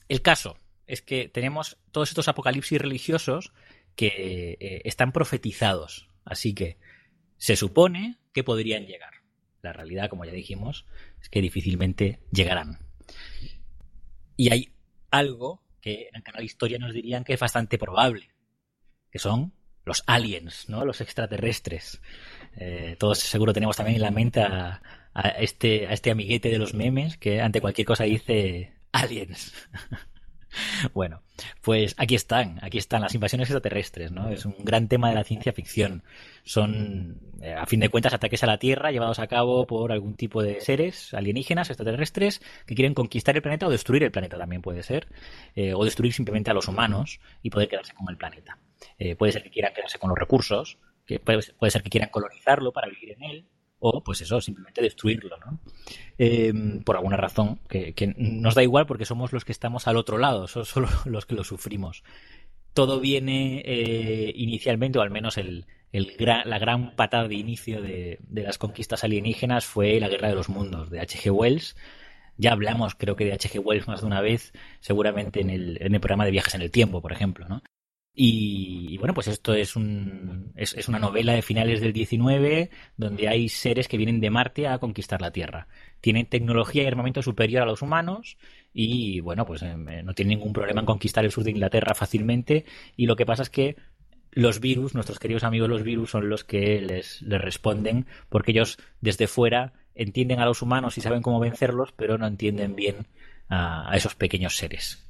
El caso es que tenemos todos estos apocalipsis religiosos que están profetizados Así que se supone que podrían llegar. La realidad, como ya dijimos, es que difícilmente llegarán. Y hay algo que en el canal Historia nos dirían que es bastante probable, que son los aliens, ¿no? Los extraterrestres. Eh, todos seguro tenemos también en la mente a, este, a este amiguete de los memes que ante cualquier cosa dice aliens. Bueno, pues aquí están, aquí están las invasiones extraterrestres, ¿no? Es un gran tema de la ciencia ficción. Son, eh, a fin de cuentas, ataques a la Tierra llevados a cabo por algún tipo de seres alienígenas, extraterrestres, que quieren conquistar el planeta o destruir el planeta también puede ser, eh, o destruir simplemente a los humanos y poder quedarse con el planeta. Eh, puede ser que quieran quedarse con los recursos, que puede ser que quieran colonizarlo para vivir en él, o pues eso, simplemente destruirlo, ¿no? Em, por alguna razón que, nos da igual porque somos los que estamos al otro lado, somos solo los que lo sufrimos. Todo viene eh, inicialmente, o al menos el, la gran patada de inicio de, las conquistas alienígenas fue la Guerra de los Mundos de H.G. Wells. Ya hablamos, creo que de H.G. Wells más de una vez, seguramente en el, en el programa de Viajes en el Tiempo, por ejemplo, ¿no? Y, bueno, pues esto es, un, es, una novela de finales del 19 donde hay seres que vienen de Marte a conquistar la Tierra. Tienen tecnología y armamento superior a los humanos y bueno, pues eh, no tienen ningún problema en conquistar el sur de Inglaterra fácilmente y lo que pasa es que los virus, nuestros queridos amigos los virus, son los que les, responden porque ellos desde fuera entienden a los humanos y saben cómo vencerlos, pero no entienden bien a, esos pequeños seres.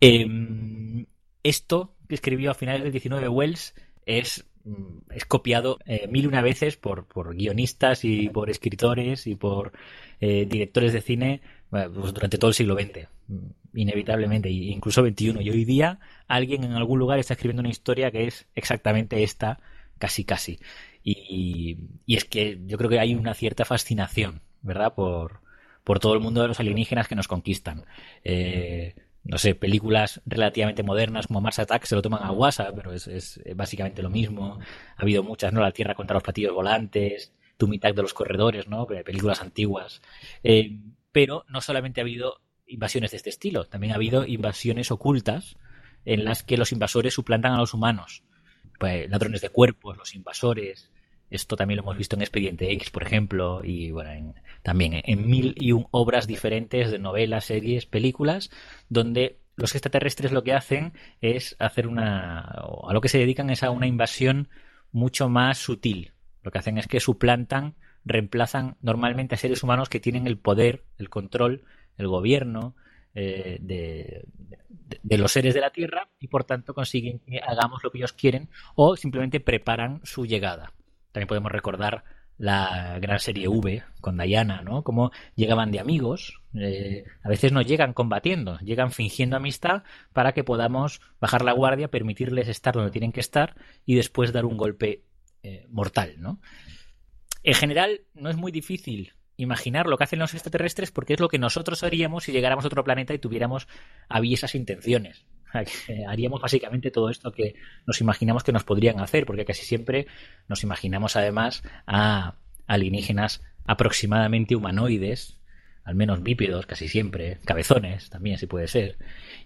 Em, esto que escribió a finales del 19 Wells es, mm, es copiado eh, mil y una veces por, guionistas y por escritores y por eh, directores de cine pues durante todo el siglo XX, mm, inevitablemente, incluso XXI. Y hoy día alguien en algún lugar está escribiendo una historia que es exactamente esta, casi casi. Y, y es que yo creo que hay una cierta fascinación, ¿verdad? Por, por todo el mundo de los alienígenas que nos conquistan. Eh, no sé, películas relativamente modernas como Mars Attack se lo toman a guasa, pero es, básicamente lo mismo. Ha habido muchas, ¿no? La Tierra contra los platillos volantes, Tumitak de los corredores, ¿no? Películas antiguas. Eh, pero no solamente ha habido invasiones de este estilo, también ha habido invasiones ocultas en las que los invasores suplantan a los humanos. Pues, ladrones de cuerpos, los invasores, esto también lo hemos visto en Expediente X, por ejemplo, y bueno, también en mil y un obras diferentes de novelas, series, películas, donde los extraterrestres lo que hacen es hacer una. a lo que se dedican es a una invasión mucho más sutil. Lo que hacen es que suplantan, reemplazan normalmente a seres humanos que tienen el poder, el control, el gobierno, eh, de, de, los seres de la Tierra y por tanto consiguen que hagamos lo que ellos quieren o simplemente preparan su llegada. También podemos recordar la gran serie V con Diana, ¿no? Como llegaban de amigos, eh, a veces no llegan combatiendo, llegan fingiendo amistad para que podamos bajar la guardia, permitirles estar donde tienen que estar y después dar un golpe eh, mortal, ¿no? En general, no es muy difícil imaginar lo que hacen los extraterrestres porque es lo que nosotros haríamos si llegáramos a otro planeta y tuviéramos aviesas intenciones. Haríamos básicamente todo esto que nos imaginamos que nos podrían hacer, porque casi siempre nos imaginamos además a alienígenas aproximadamente humanoides, al menos bípedos casi siempre, cabezones también si puede ser,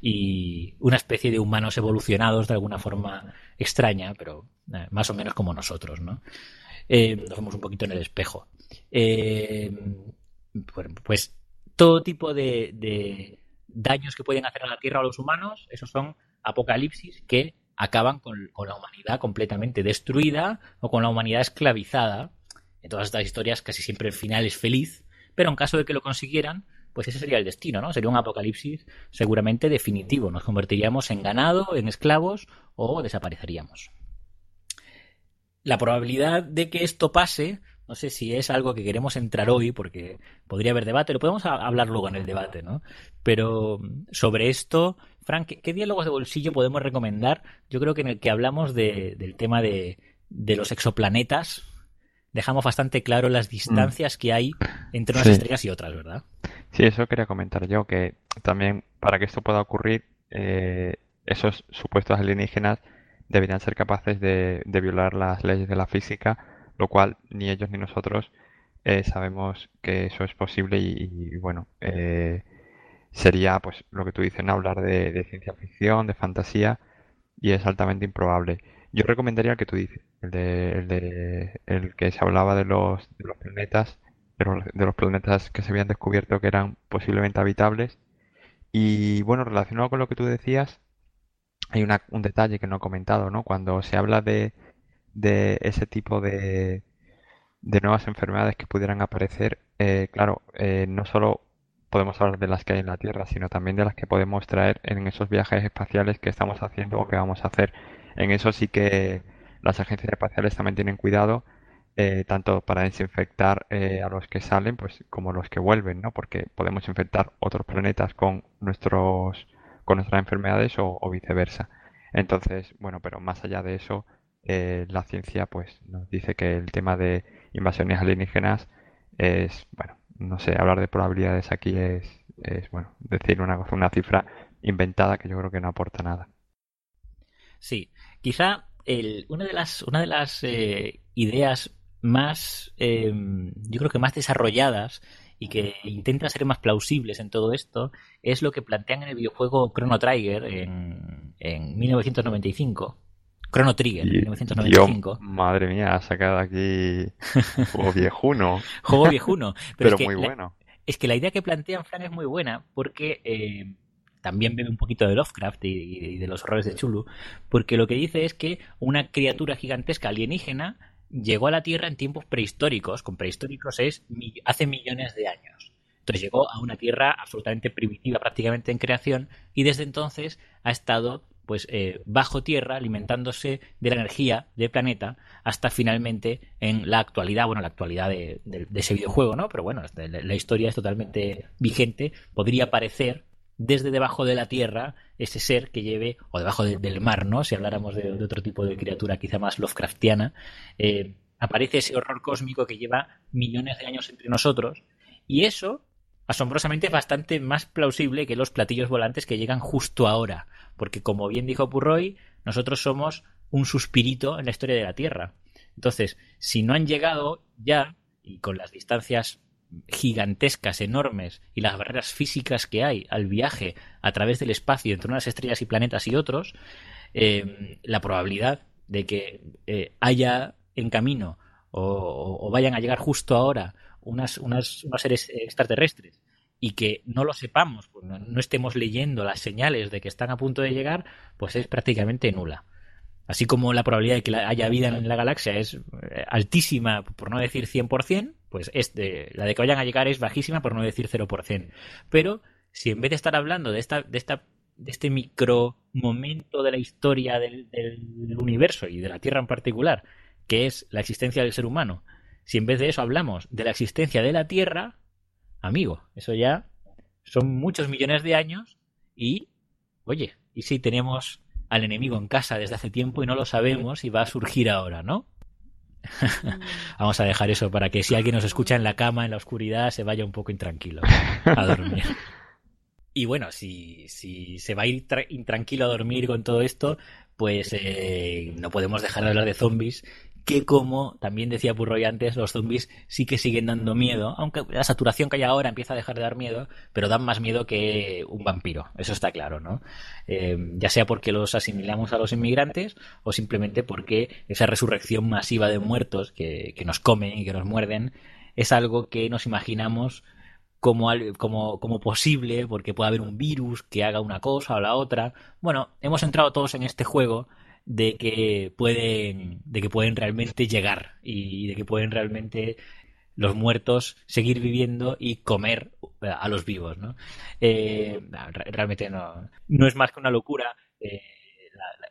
y una especie de humanos evolucionados de alguna forma extraña, pero eh, más o menos como nosotros, ¿no? Eh, nos vemos un poquito en el espejo. Eh, pues todo tipo de, daños que pueden hacer a la Tierra o a los humanos, esos son apocalipsis que acaban con, la humanidad completamente destruida o con la humanidad esclavizada. En todas estas historias casi siempre el final es feliz, pero en caso de que lo consiguieran, pues ese sería el destino, ¿no? Sería un apocalipsis seguramente definitivo. Nos convertiríamos en ganado, en esclavos o desapareceríamos. La probabilidad de que esto pase no sé si es algo que queremos entrar hoy, porque podría haber debate, lo podemos hablar luego en el debate, ¿no? Pero mm, sobre esto, Frank, ¿qué, diálogos de bolsillo podemos recomendar? Yo creo que en el que hablamos del tema de, los exoplanetas, dejamos bastante claro las distancias que hay entre unas estrellas y otras, ¿verdad? Sí, eso quería comentar yo, que también para que esto pueda ocurrir, eh, esos supuestos alienígenas deberían ser capaces de violar las leyes de la física lo cual ni ellos ni nosotros eh, sabemos que eso es posible y, bueno, eh, sería pues lo que tú dices, hablar de, ciencia ficción, de fantasía y es altamente improbable. Yo recomendaría el que tú dices, el de, el, de, el que se hablaba de los, de los planetas, de los, planetas que se habían descubierto que eran posiblemente habitables. Y bueno, relacionado con lo que tú decías, hay un detalle que no he comentado, ¿no? Cuando se habla de, de ese tipo de, de nuevas enfermedades que pudieran aparecer, eh, claro, eh, no solo podemos hablar de las que hay en la Tierra, sino también de las que podemos traer en esos viajes espaciales que estamos haciendo o que vamos a hacer. En eso sí que las agencias espaciales también tienen cuidado, eh, tanto para desinfectar a los que salen, pues como los que vuelven, ¿no? Porque podemos infectar otros planetas con nuestros con nuestras enfermedades o viceversa. Entonces, bueno, pero más allá de eso, eh, la ciencia pues nos dice que el tema de invasiones alienígenas es, bueno, no sé, hablar de probabilidades aquí es, es bueno, decir una una cifra inventada que yo creo que no aporta nada. Sí, quizá el, una de las, una de las eh, ideas más, eh, yo creo que más desarrolladas y que intenta ser más plausibles en todo esto es lo que plantean en el videojuego Chrono Trigger en, en 1995 Chrono Trigger, 1995. madre mía, ha sacado aquí juego viejuno. juego viejuno. Pero, muy bueno. es que la idea que plantean Fran es muy buena porque eh, también bebe un poquito de Lovecraft y, de los horrores de Chulu, porque lo que dice es que una criatura gigantesca alienígena llegó a la Tierra en tiempos prehistóricos. Con prehistóricos es hace millones de años. Entonces llegó a una Tierra absolutamente primitiva prácticamente en creación y desde entonces ha estado pues eh, bajo tierra, alimentándose de la energía del planeta, hasta finalmente en la actualidad, bueno, la actualidad de, ese videojuego, ¿no? Pero bueno, la, historia es totalmente vigente. Podría parecer desde debajo de la tierra ese ser que lleve, o debajo del mar, ¿no? Si habláramos de, otro tipo de criatura quizá más Lovecraftiana, eh, aparece ese horror cósmico que lleva millones de años entre nosotros, y eso asombrosamente es bastante más plausible que los platillos volantes que llegan justo ahora porque como bien dijo Purroy, nosotros somos un suspirito en la historia de la Tierra. Entonces, si no han llegado ya, y con las distancias gigantescas, enormes, y las barreras físicas que hay al viaje a través del espacio entre unas estrellas y planetas y otros, eh, la probabilidad de que eh, haya en camino o, vayan a llegar justo ahora unas, unas, unos seres extraterrestres y que no lo sepamos, pues no, estemos leyendo las señales de que están a punto de llegar, pues es prácticamente nula. Así como la probabilidad de que haya vida en la galaxia es eh, altísima, por no decir 100%, pues este, la de que vayan a llegar es bajísima, por no decir 0%. Pero si en vez de estar hablando de esta, de esta de este micro momento de la historia del, del, universo y de la Tierra en particular, que es la existencia del ser humano, si en vez de eso hablamos de la existencia de la Tierra, amigo, eso ya son muchos millones de años y, oye, ¿y si tenemos al enemigo en casa desde hace tiempo y no lo sabemos y va a surgir ahora, ¿no? Vamos a dejar eso para que si alguien nos escucha en la cama, en la oscuridad, se vaya un poco intranquilo a dormir. Y bueno, si, si se va a ir intranquilo a dormir con todo esto, pues eh, no podemos dejar de hablar de zombies que como también decía Purroy antes, los zombies sí que siguen dando miedo, aunque la saturación que hay ahora empieza a dejar de dar miedo, pero dan más miedo que un vampiro, eso está claro, ¿no? Eh, ya sea porque los asimilamos a los inmigrantes o simplemente porque esa resurrección masiva de muertos que, que nos comen y que nos muerden es algo que nos imaginamos como, como, como posible, porque puede haber un virus que haga una cosa o la otra. Bueno, hemos entrado todos en este juego de que pueden, de que pueden realmente llegar y de que pueden realmente los muertos seguir viviendo y comer a los vivos, ¿no? Eh, realmente no, no es más que una locura. Eh,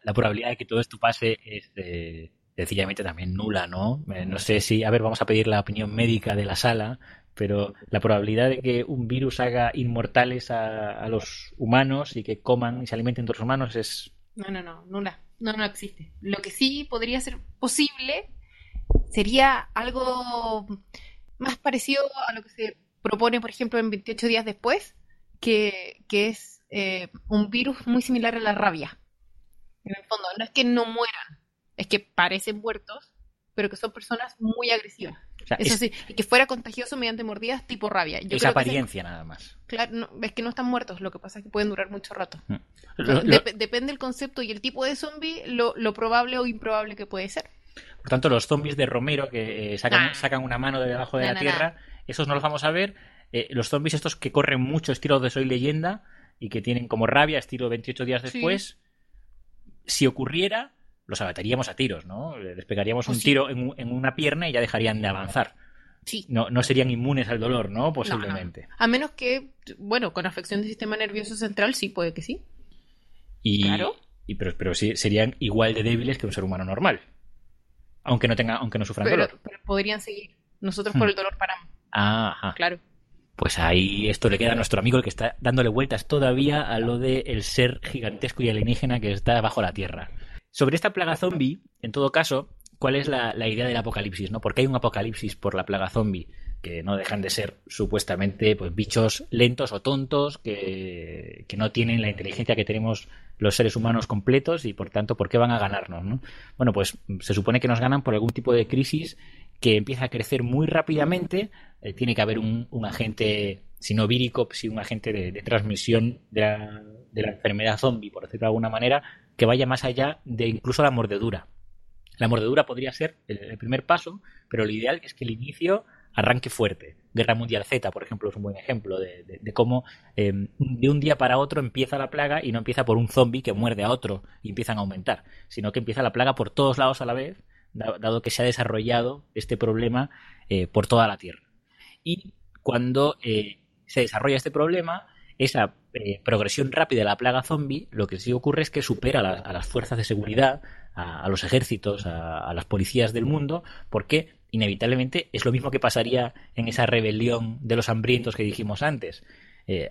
la, probabilidad de que todo esto pase es eh, sencillamente también nula, ¿no? no sé si, a ver, vamos a pedir la opinión médica de la sala, pero la probabilidad de que un virus haga inmortales a, a los humanos y que coman y se alimenten de los humanos es... No, no, no, nula. No, no existe. Lo que sí podría ser posible sería algo más parecido a lo que se propone, por ejemplo, en 28 días después, que, que es eh, un virus muy similar a la rabia. En el fondo, no es que no mueran, es que parecen muertos, pero que son personas muy agresivas. Eso sí, y que fuera contagioso mediante mordidas tipo rabia. Yo esa apariencia nada más. Claro, es que no están muertos, lo que pasa es que pueden durar mucho rato. Mm. depende del concepto y el tipo de zombie, lo, probable o improbable que puede ser. Por tanto, los zombies de Romero que eh, sacan, sacan una mano de debajo de la tierra, esos no los vamos a ver. Eh, los zombies estos que corren mucho estilo de Soy Leyenda y que tienen como rabia estilo 28 días después, si ocurriera, los abataríamos a tiros, ¿no? Les pegaríamos un tiro en, una pierna y ya dejarían de avanzar. Sí. No, no serían inmunes al dolor, ¿no? Posiblemente. A menos que, bueno, con afección del sistema nervioso central sí, puede que sí. Y, claro. Y, pero, pero sí, serían igual de débiles que un ser humano normal. Aunque no tenga, aunque no sufran dolor. Pero podrían seguir. Nosotros por hmm. el dolor paramos. Ajá. Claro. Pues ahí esto le queda a nuestro amigo el que está dándole vueltas todavía a lo de el ser gigantesco y alienígena que está bajo la Tierra. Sobre esta plaga zombie, en todo caso, ¿cuál es la, idea del apocalipsis? ¿no? Porque hay un apocalipsis por la plaga zombie, que no dejan de ser supuestamente pues, bichos lentos o tontos, que, no tienen la inteligencia que tenemos los seres humanos completos y por tanto, ¿por qué van a ganarnos? ¿no? Bueno, pues se supone que nos ganan por algún tipo de crisis que empieza a crecer muy rápidamente. Eh, tiene que haber un, agente, si no vírico, si un agente de, transmisión de la, de la enfermedad zombie, por decirlo de alguna manera, que vaya más allá de incluso la mordedura. La mordedura podría ser el, primer paso, pero lo ideal es que el inicio arranque fuerte. Guerra Mundial Z, por ejemplo, es un buen ejemplo de, cómo em, de un día para otro empieza la plaga y no empieza por un zombie que muerde a otro y empiezan a aumentar, sino que empieza la plaga por todos lados a la vez, dado que se ha desarrollado este problema eh, por toda la Tierra. Y cuando eh, se desarrolla este problema, esa eh, progresión rápida de la plaga zombie, lo que sí ocurre es que supera a, las fuerzas de seguridad, a, los ejércitos, a, las policías del mundo, porque inevitablemente es lo mismo que pasaría en esa rebelión de los hambrientos que dijimos antes. Eh,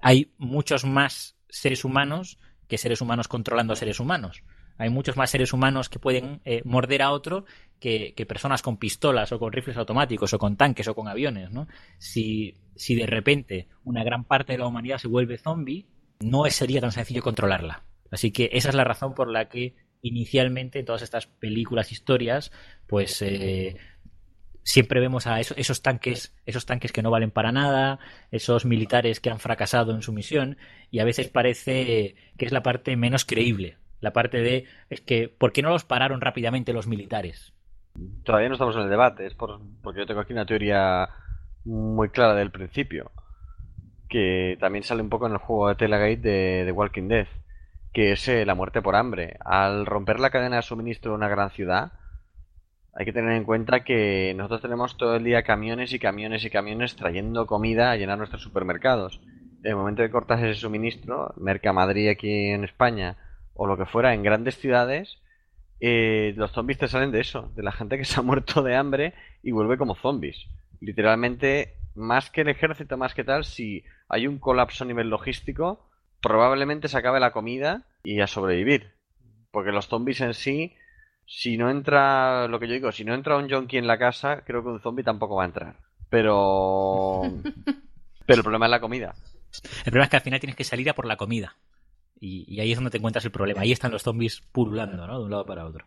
hay muchos más seres humanos que seres humanos controlando a seres humanos. Hay muchos más seres humanos que pueden eh, morder a otro que, personas con pistolas o con rifles automáticos o con tanques o con aviones. ¿no? Si, si de repente una gran parte de la humanidad se vuelve zombie, no sería tan sencillo controlarla. Así que esa es la razón por la que inicialmente en todas estas películas, historias, pues eh, siempre vemos a esos, esos, tanques, esos tanques que no valen para nada, esos militares que han fracasado en su misión, y a veces parece que es la parte menos creíble la parte de es que ¿por qué no los pararon rápidamente los militares? Todavía no estamos en el debate, es por, porque yo tengo aquí una teoría muy clara del principio, que también sale un poco en el juego de Telegate de, The Walking Dead, que es eh, la muerte por hambre. Al romper la cadena de suministro de una gran ciudad, hay que tener en cuenta que nosotros tenemos todo el día camiones y camiones y camiones trayendo comida a llenar nuestros supermercados. el momento que cortas ese suministro, Mercamadrid aquí en España o lo que fuera, en grandes ciudades, eh, los zombies te salen de eso, de la gente que se ha muerto de hambre y vuelve como zombies. Literalmente, más que el ejército, más que tal, si hay un colapso a nivel logístico, probablemente se acabe la comida y a sobrevivir. Porque los zombies en sí, si no entra, lo que yo digo, si no entra un junkie en la casa, creo que un zombie tampoco va a entrar. Pero... Pero el problema es la comida. El problema es que al final tienes que salir a por la comida. Y, ahí es donde te encuentras el problema. Ahí están los zombies pululando, ¿no? De un lado para otro.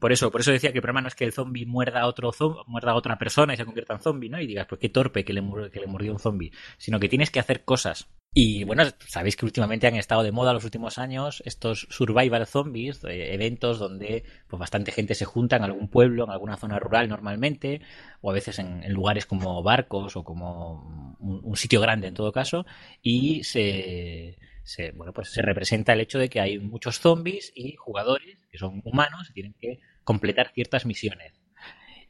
Por eso, por eso decía que el problema no es que el zombie muerda a otro muerda a otra persona y se convierta en zombie, ¿no? Y digas, pues qué torpe que le, que le mordió un zombie. Sino que tienes que hacer cosas. Y bueno, sabéis que últimamente han estado de moda los últimos años estos survival zombies, eh, eventos donde pues bastante gente se junta en algún pueblo, en alguna zona rural normalmente, o a veces en, lugares como barcos o como un sitio grande en todo caso, y se, se, bueno, pues se representa el hecho de que hay muchos zombies y jugadores que son humanos y tienen que completar ciertas misiones.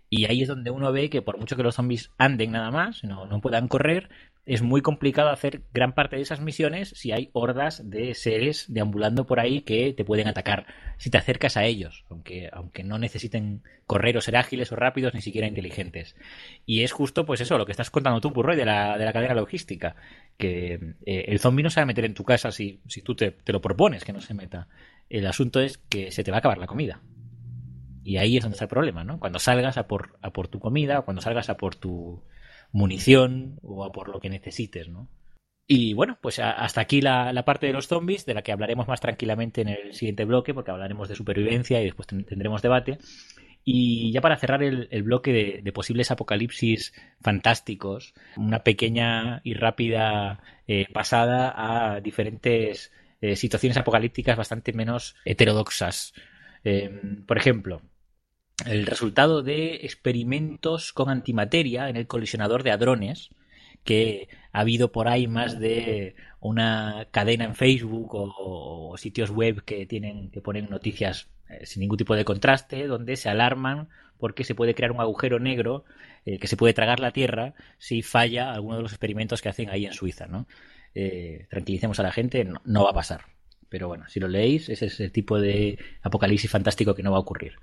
Y ahí es donde uno ve que por mucho que los zombies anden nada más, no, no puedan correr, es muy complicado hacer gran parte de esas misiones si hay hordas de seres deambulando por ahí que te pueden atacar si te acercas a ellos, aunque, aunque no necesiten correr o ser ágiles o rápidos, ni siquiera inteligentes. Y es justo, pues eso, lo que estás contando tú, Purroy, de la, de la cadena logística, que eh, el zombie no se va a meter en tu casa si, si tú te, te lo propones que no se meta. El asunto es que se te va a acabar la comida. Y ahí es donde está el problema, ¿no? Cuando salgas a por, a por tu comida, cuando salgas a por tu munición o a por lo que necesites, ¿no? Y bueno, pues hasta aquí la, parte de los zombies, de la que hablaremos más tranquilamente en el siguiente bloque, porque hablaremos de supervivencia y después tendremos debate. Y ya para cerrar el, bloque de, posibles apocalipsis fantásticos, una pequeña y rápida eh, pasada a diferentes eh, situaciones apocalípticas bastante menos heterodoxas. Em, por ejemplo, el resultado de experimentos con antimateria en el colisionador de hadrones, que ha habido por ahí más de una cadena en Facebook o, sitios web que tienen que ponen noticias eh, sin ningún tipo de contraste, donde se alarman porque se puede crear un agujero negro eh, que se puede tragar la Tierra si falla alguno de los experimentos que hacen ahí en Suiza, ¿no? Eh, tranquilicemos a la gente, no va a pasar. Pero bueno, si lo leéis, ese es el tipo de apocalipsis fantástico que no va a ocurrir.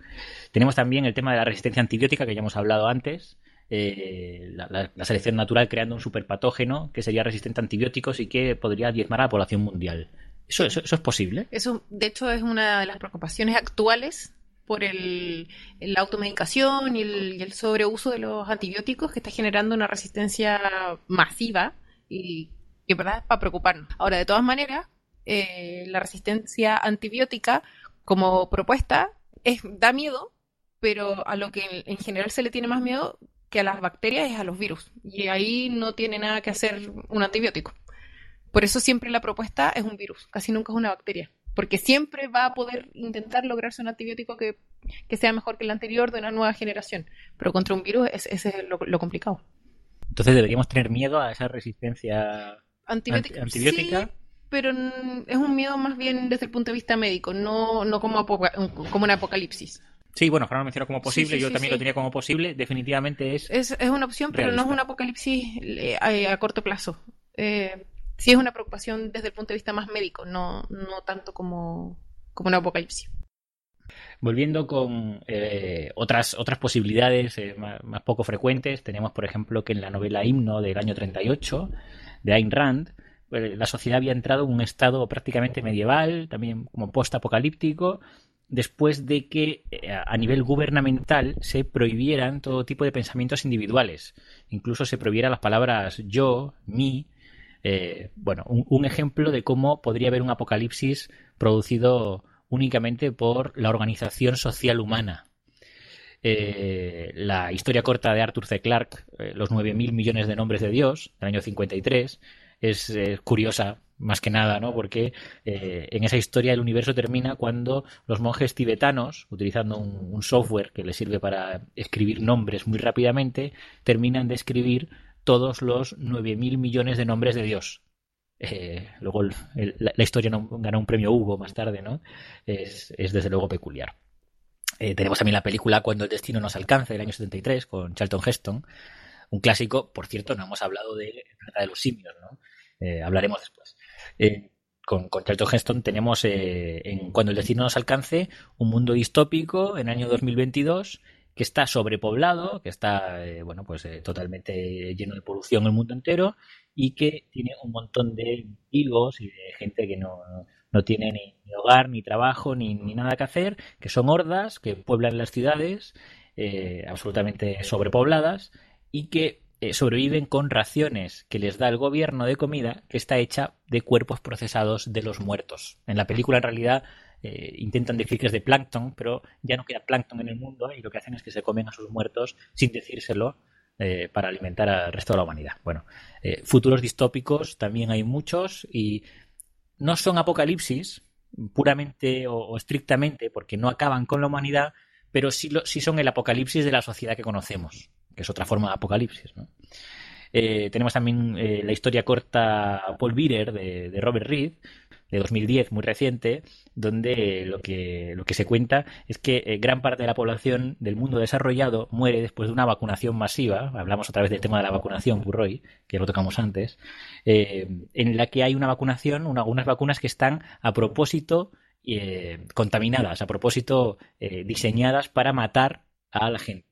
Tenemos también el tema de la resistencia antibiótica, que ya hemos hablado antes. Eh, la, selección natural creando un superpatógeno que sería resistente a antibióticos y que podría diezmar a la población mundial. ¿Eso, eso, es posible? Eso, de hecho, es una de las preocupaciones actuales por el, la automedicación y el, y el sobreuso de los antibióticos que está generando una resistencia masiva y que verdad es para preocuparnos. Ahora, de todas maneras, eh, la resistencia antibiótica como propuesta es, da miedo, pero a lo que en general se le tiene más miedo que a las bacterias es a los virus. Y ahí no tiene nada que hacer un antibiótico. Por eso siempre la propuesta es un virus, casi nunca es una bacteria. Porque siempre va a poder intentar lograrse un antibiótico que, sea mejor que el anterior de una nueva generación. Pero contra un virus ese es lo, complicado. Entonces deberíamos tener miedo a esa resistencia antibiótica pero es un miedo más bien desde el punto de vista médico, no, no como, como un apocalipsis. Sí, bueno, Fran lo mencionó como posible, yo también lo tenía como posible, definitivamente es... Es, una opción, pero no es un apocalipsis eh, a, corto plazo. Eh, sí es una preocupación desde el punto de vista más médico, no, no tanto como, como un apocalipsis. Volviendo con eh, otras, otras posibilidades eh, más, más, poco frecuentes, tenemos por ejemplo que en la novela Himno del año 38 de Ayn Rand, la sociedad había entrado en un estado prácticamente medieval, también como post-apocalíptico, después de que eh, a nivel gubernamental se prohibieran todo tipo de pensamientos individuales. Incluso se prohibieran las palabras yo, mi. Eh, bueno, un, ejemplo de cómo podría haber un apocalipsis producido únicamente por la organización social humana. Eh, la historia corta de Arthur C. Clarke, Los 9.000 millones de nombres de Dios, del año 53, es eh, curiosa más que nada, ¿no? Porque eh, en esa historia el universo termina cuando los monjes tibetanos, utilizando un, software que les sirve para escribir nombres muy rápidamente, terminan de escribir todos los 9.000 millones de nombres de Dios. Eh, luego la, historia no, ganó un premio Hugo más tarde, ¿no? Es, desde luego peculiar. tenemos también la película Cuando el destino nos alcance, del año 73, con Charlton Heston. Un clásico, por cierto, no hemos hablado de de los Simios, ¿no? eh, hablaremos después. Eh, con, con Charlton Heston tenemos, en Cuando el destino nos alcance, un mundo distópico en año 2022 que está sobrepoblado, que está bueno pues totalmente lleno de polución el mundo entero y que tiene un montón de vivos y de gente que no, no tiene ni, hogar, ni trabajo, ni, ni, nada que hacer, que son hordas que pueblan las ciudades eh, absolutamente sobrepobladas y que eh, sobreviven con raciones que les da el gobierno de comida que está hecha de cuerpos procesados de los muertos. En la película en realidad eh, intentan decir que es de plancton, pero ya no queda plancton en el mundo y lo que hacen es que se comen a sus muertos sin decírselo para alimentar al resto de la humanidad. Bueno, futuros distópicos también hay muchos y no son apocalipsis puramente o, estrictamente porque no acaban con la humanidad, pero sí, sí, son el apocalipsis de la sociedad que conocemos, que es otra forma de apocalipsis. Eh, tenemos también eh, la historia corta Paul Bitter de, Robert Reed, de 2010, muy reciente, donde lo que, lo que se cuenta es que eh, gran parte de la población del mundo desarrollado muere después de una vacunación masiva, hablamos otra vez del tema de la vacunación, Burroy, que lo tocamos antes, en la que hay una vacunación, una, algunas vacunas que están a propósito contaminadas, a propósito diseñadas para matar a la gente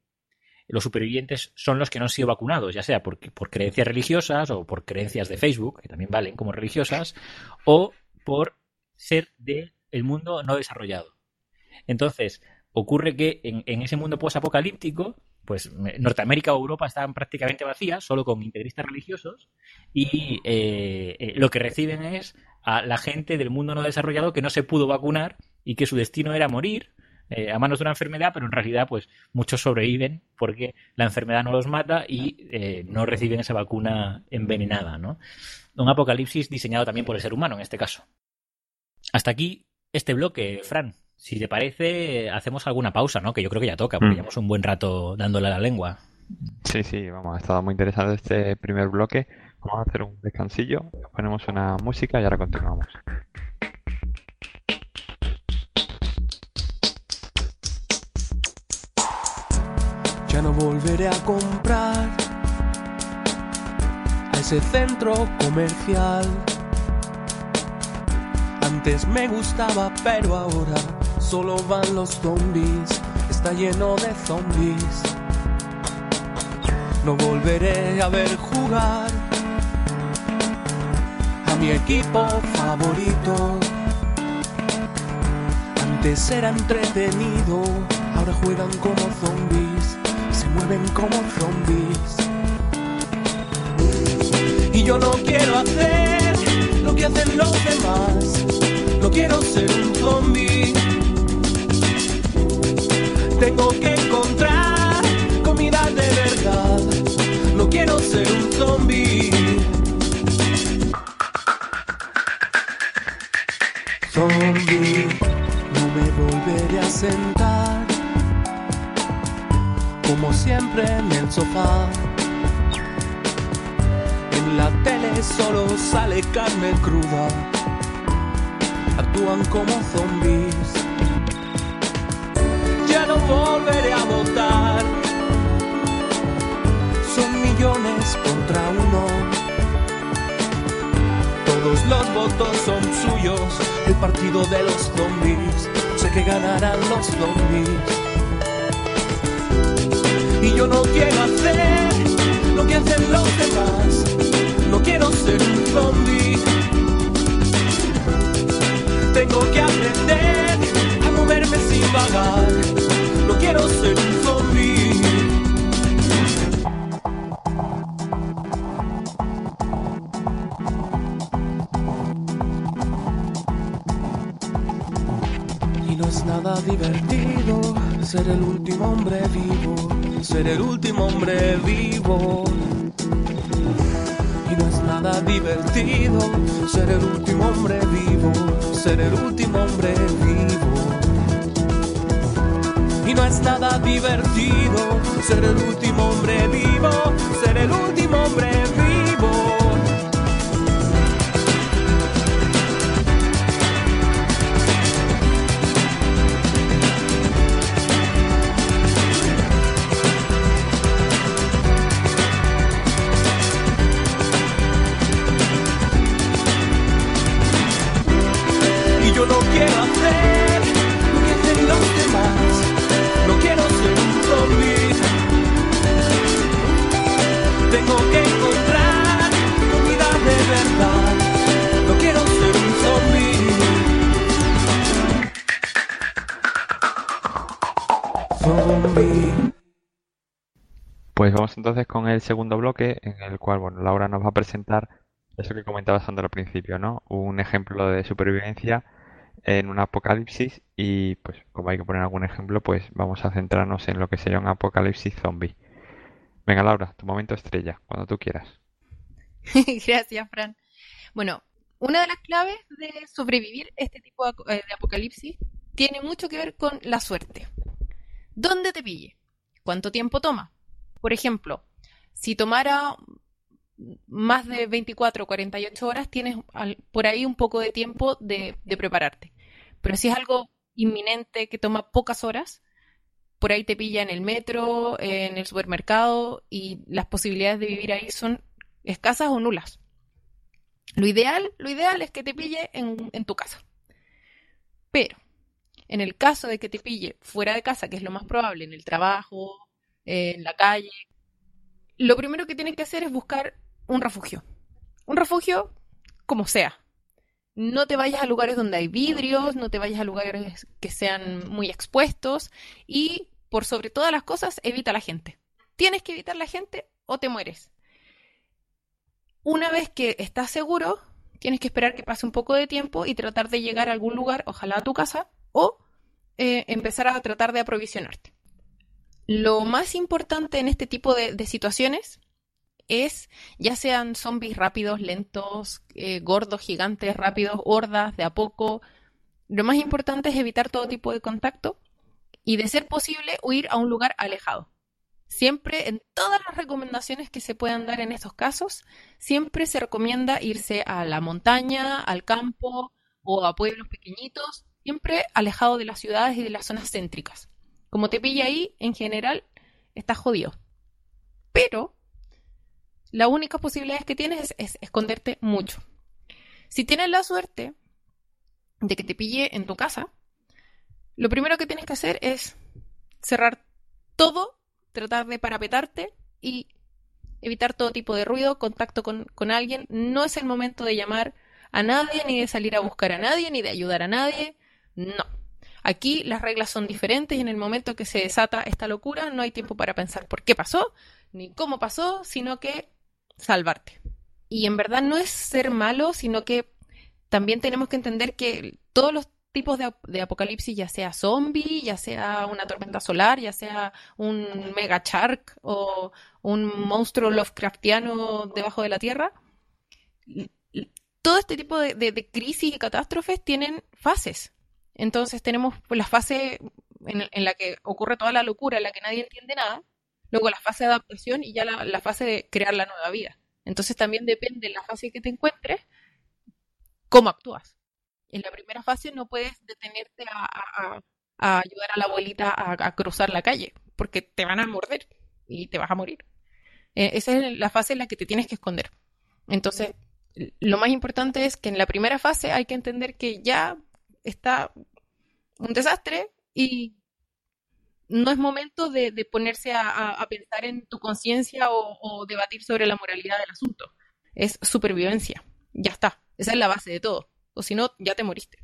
los supervivientes son los que no han sido vacunados, ya sea por, creencias religiosas o por creencias de Facebook, que también valen como religiosas, o por ser del el mundo no desarrollado. Entonces, ocurre que en, ese mundo posapocalíptico, pues Norteamérica o Europa están prácticamente vacías, solo con integristas religiosos, y eh, eh, lo que reciben es a la gente del mundo no desarrollado que no se pudo vacunar y que su destino era morir eh, a manos de una enfermedad, pero en realidad, pues muchos sobreviven porque la enfermedad no los mata y no reciben esa vacuna envenenada, ¿no? Un apocalipsis diseñado también por el ser humano en este caso. Hasta aquí este bloque, Fran. Si te parece, hacemos alguna pausa, ¿no? Que yo creo que ya toca, porque mm. llevamos un buen rato dándole a la lengua. Sí, sí, vamos, ha estado muy interesante este primer bloque. Vamos a hacer un descansillo, ponemos una música y ahora continuamos. Ya no volveré a comprar a ese centro comercial antes me gustaba, pero ahora solo van los zombies. Está lleno de zombies. No volveré a ver jugar a mi equipo favorito. Antes era entretenido, ahora juegan como zombies, mueven como zombies. Y yo no quiero hacer lo que hacen los demás no quiero ser un zombie. Tengo que encontrar comida de verdad. No quiero ser un zombie. Zombie, no me volveré a sentar. Como siempre en el sofá. En la tele solo sale carne cruda actúan como zombies. Ya no volveré a votar. Son millones contra uno. Todos los votos son suyos. El partido de los zombies. Sé que ganarán los zombies. Y yo no quiero hacer lo que hacen los demás. No quiero ser un zombie tengo que aprender a moverme sin vagar. No quiero ser un zombie. Y no es nada divertido ser el último hombre ser el último hombre vivo no es nada divertido ser el último hombre vivo, ser el último hombre vivo. Y no es nada divertido ser el último hombre vivo, ser el último hombre vivo. Entonces con el segundo bloque en el cual, bueno, Laura nos va a presentar eso que comentaba Sandra al principio, ¿no? Un ejemplo de supervivencia en un apocalipsis y pues como hay que poner algún ejemplo, pues vamos a centrarnos en lo que sería un apocalipsis zombie. Venga, Laura, tu momento estrella, cuando tú quieras. Gracias, Fran. Bueno, una de las claves de sobrevivir este tipo de apocalipsis tiene mucho que ver con la suerte. ¿Dónde te pille? ¿Cuánto tiempo toma? Por ejemplo, si tomara más de 24 o 48 horas, tienes por ahí un poco de tiempo de, prepararte. Pero si es algo inminente que toma pocas horas, por ahí te pilla en el metro, en el supermercado y las posibilidades de vivir ahí son escasas o nulas. Lo ideal, lo ideal es que te pille en tu casa. Pero, en el caso de que te pille fuera de casa, que es lo más probable, en el trabajo, en la calle, lo primero que tienes que hacer es buscar un refugio. Un refugio como sea. No te vayas a lugares donde hay vidrios, no te vayas a lugares que sean muy expuestos y, por sobre todas las cosas, evita la gente. Tienes que evitar la gente o te mueres. Una vez que estás seguro, tienes que esperar que pase un poco de tiempo y tratar de llegar a algún lugar, ojalá a tu casa, o eh, empezar a tratar de aprovisionarte. Lo más importante en este tipo de, situaciones es, ya sean zombies rápidos, lentos, eh, gordos, gigantes, rápidos, hordas, de a poco, lo más importante es evitar todo tipo de contacto y, de ser posible, huir a un lugar alejado. Siempre, en todas las recomendaciones que se puedan dar en estos casos, siempre se recomienda irse a la montaña, al campo o a pueblos pequeñitos, siempre alejado de las ciudades y de las zonas céntricas. Como te pilla ahí, en general, estás jodido. Pero la única posibilidad que tienes es, esconderte mucho. Si tienes la suerte de que te pille en tu casa, lo primero que tienes que hacer es cerrar todo, tratar de parapetarte y evitar todo tipo de ruido, contacto con, con, alguien. No es el momento de llamar a nadie, ni de salir a buscar a nadie, ni de ayudar a nadie. No. Aquí las reglas son diferentes y en el momento que se desata esta locura no hay tiempo para pensar por qué pasó ni cómo pasó, sino que salvarte. Y en verdad no es ser malo, sino que también tenemos que entender que todos los tipos de, apocalipsis, ya sea zombie, ya sea una tormenta solar, ya sea un mega shark o un monstruo Lovecraftiano debajo de la tierra, todo este tipo de crisis y catástrofes tienen fases. Entonces tenemos la fase en, la que ocurre toda la locura, en la que nadie entiende nada, luego la fase de adaptación y ya la, fase de crear la nueva vida. Entonces también depende de la fase que te encuentres, cómo actúas. En la primera fase no puedes detenerte a, ayudar a la abuelita a, cruzar la calle, porque te van a morder y te vas a morir. Eh, esa es la fase en la que te tienes que esconder. Entonces, lo más importante es que en la primera fase hay que entender que ya está un desastre y no es momento de, ponerse a, pensar en tu conciencia o, debatir sobre la moralidad del asunto. Es supervivencia. Ya está. Esa es la base de todo. O si no, ya te moriste.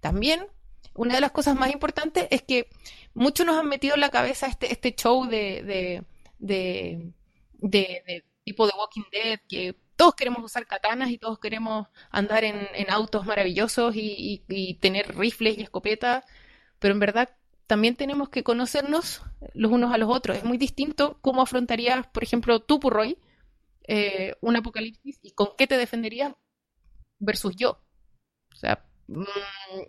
También, una de las cosas más importantes es que muchos nos han metido en la cabeza este, este show de, de, de tipo de Walking Dead, que todos queremos usar katanas y todos queremos andar en, autos maravillosos y, tener rifles y escopetas, pero en verdad también tenemos que conocernos los unos a los otros. Es muy distinto cómo afrontarías, por ejemplo, tú, Purroy, eh, un apocalipsis y con qué te defenderías versus yo. O sea, mm,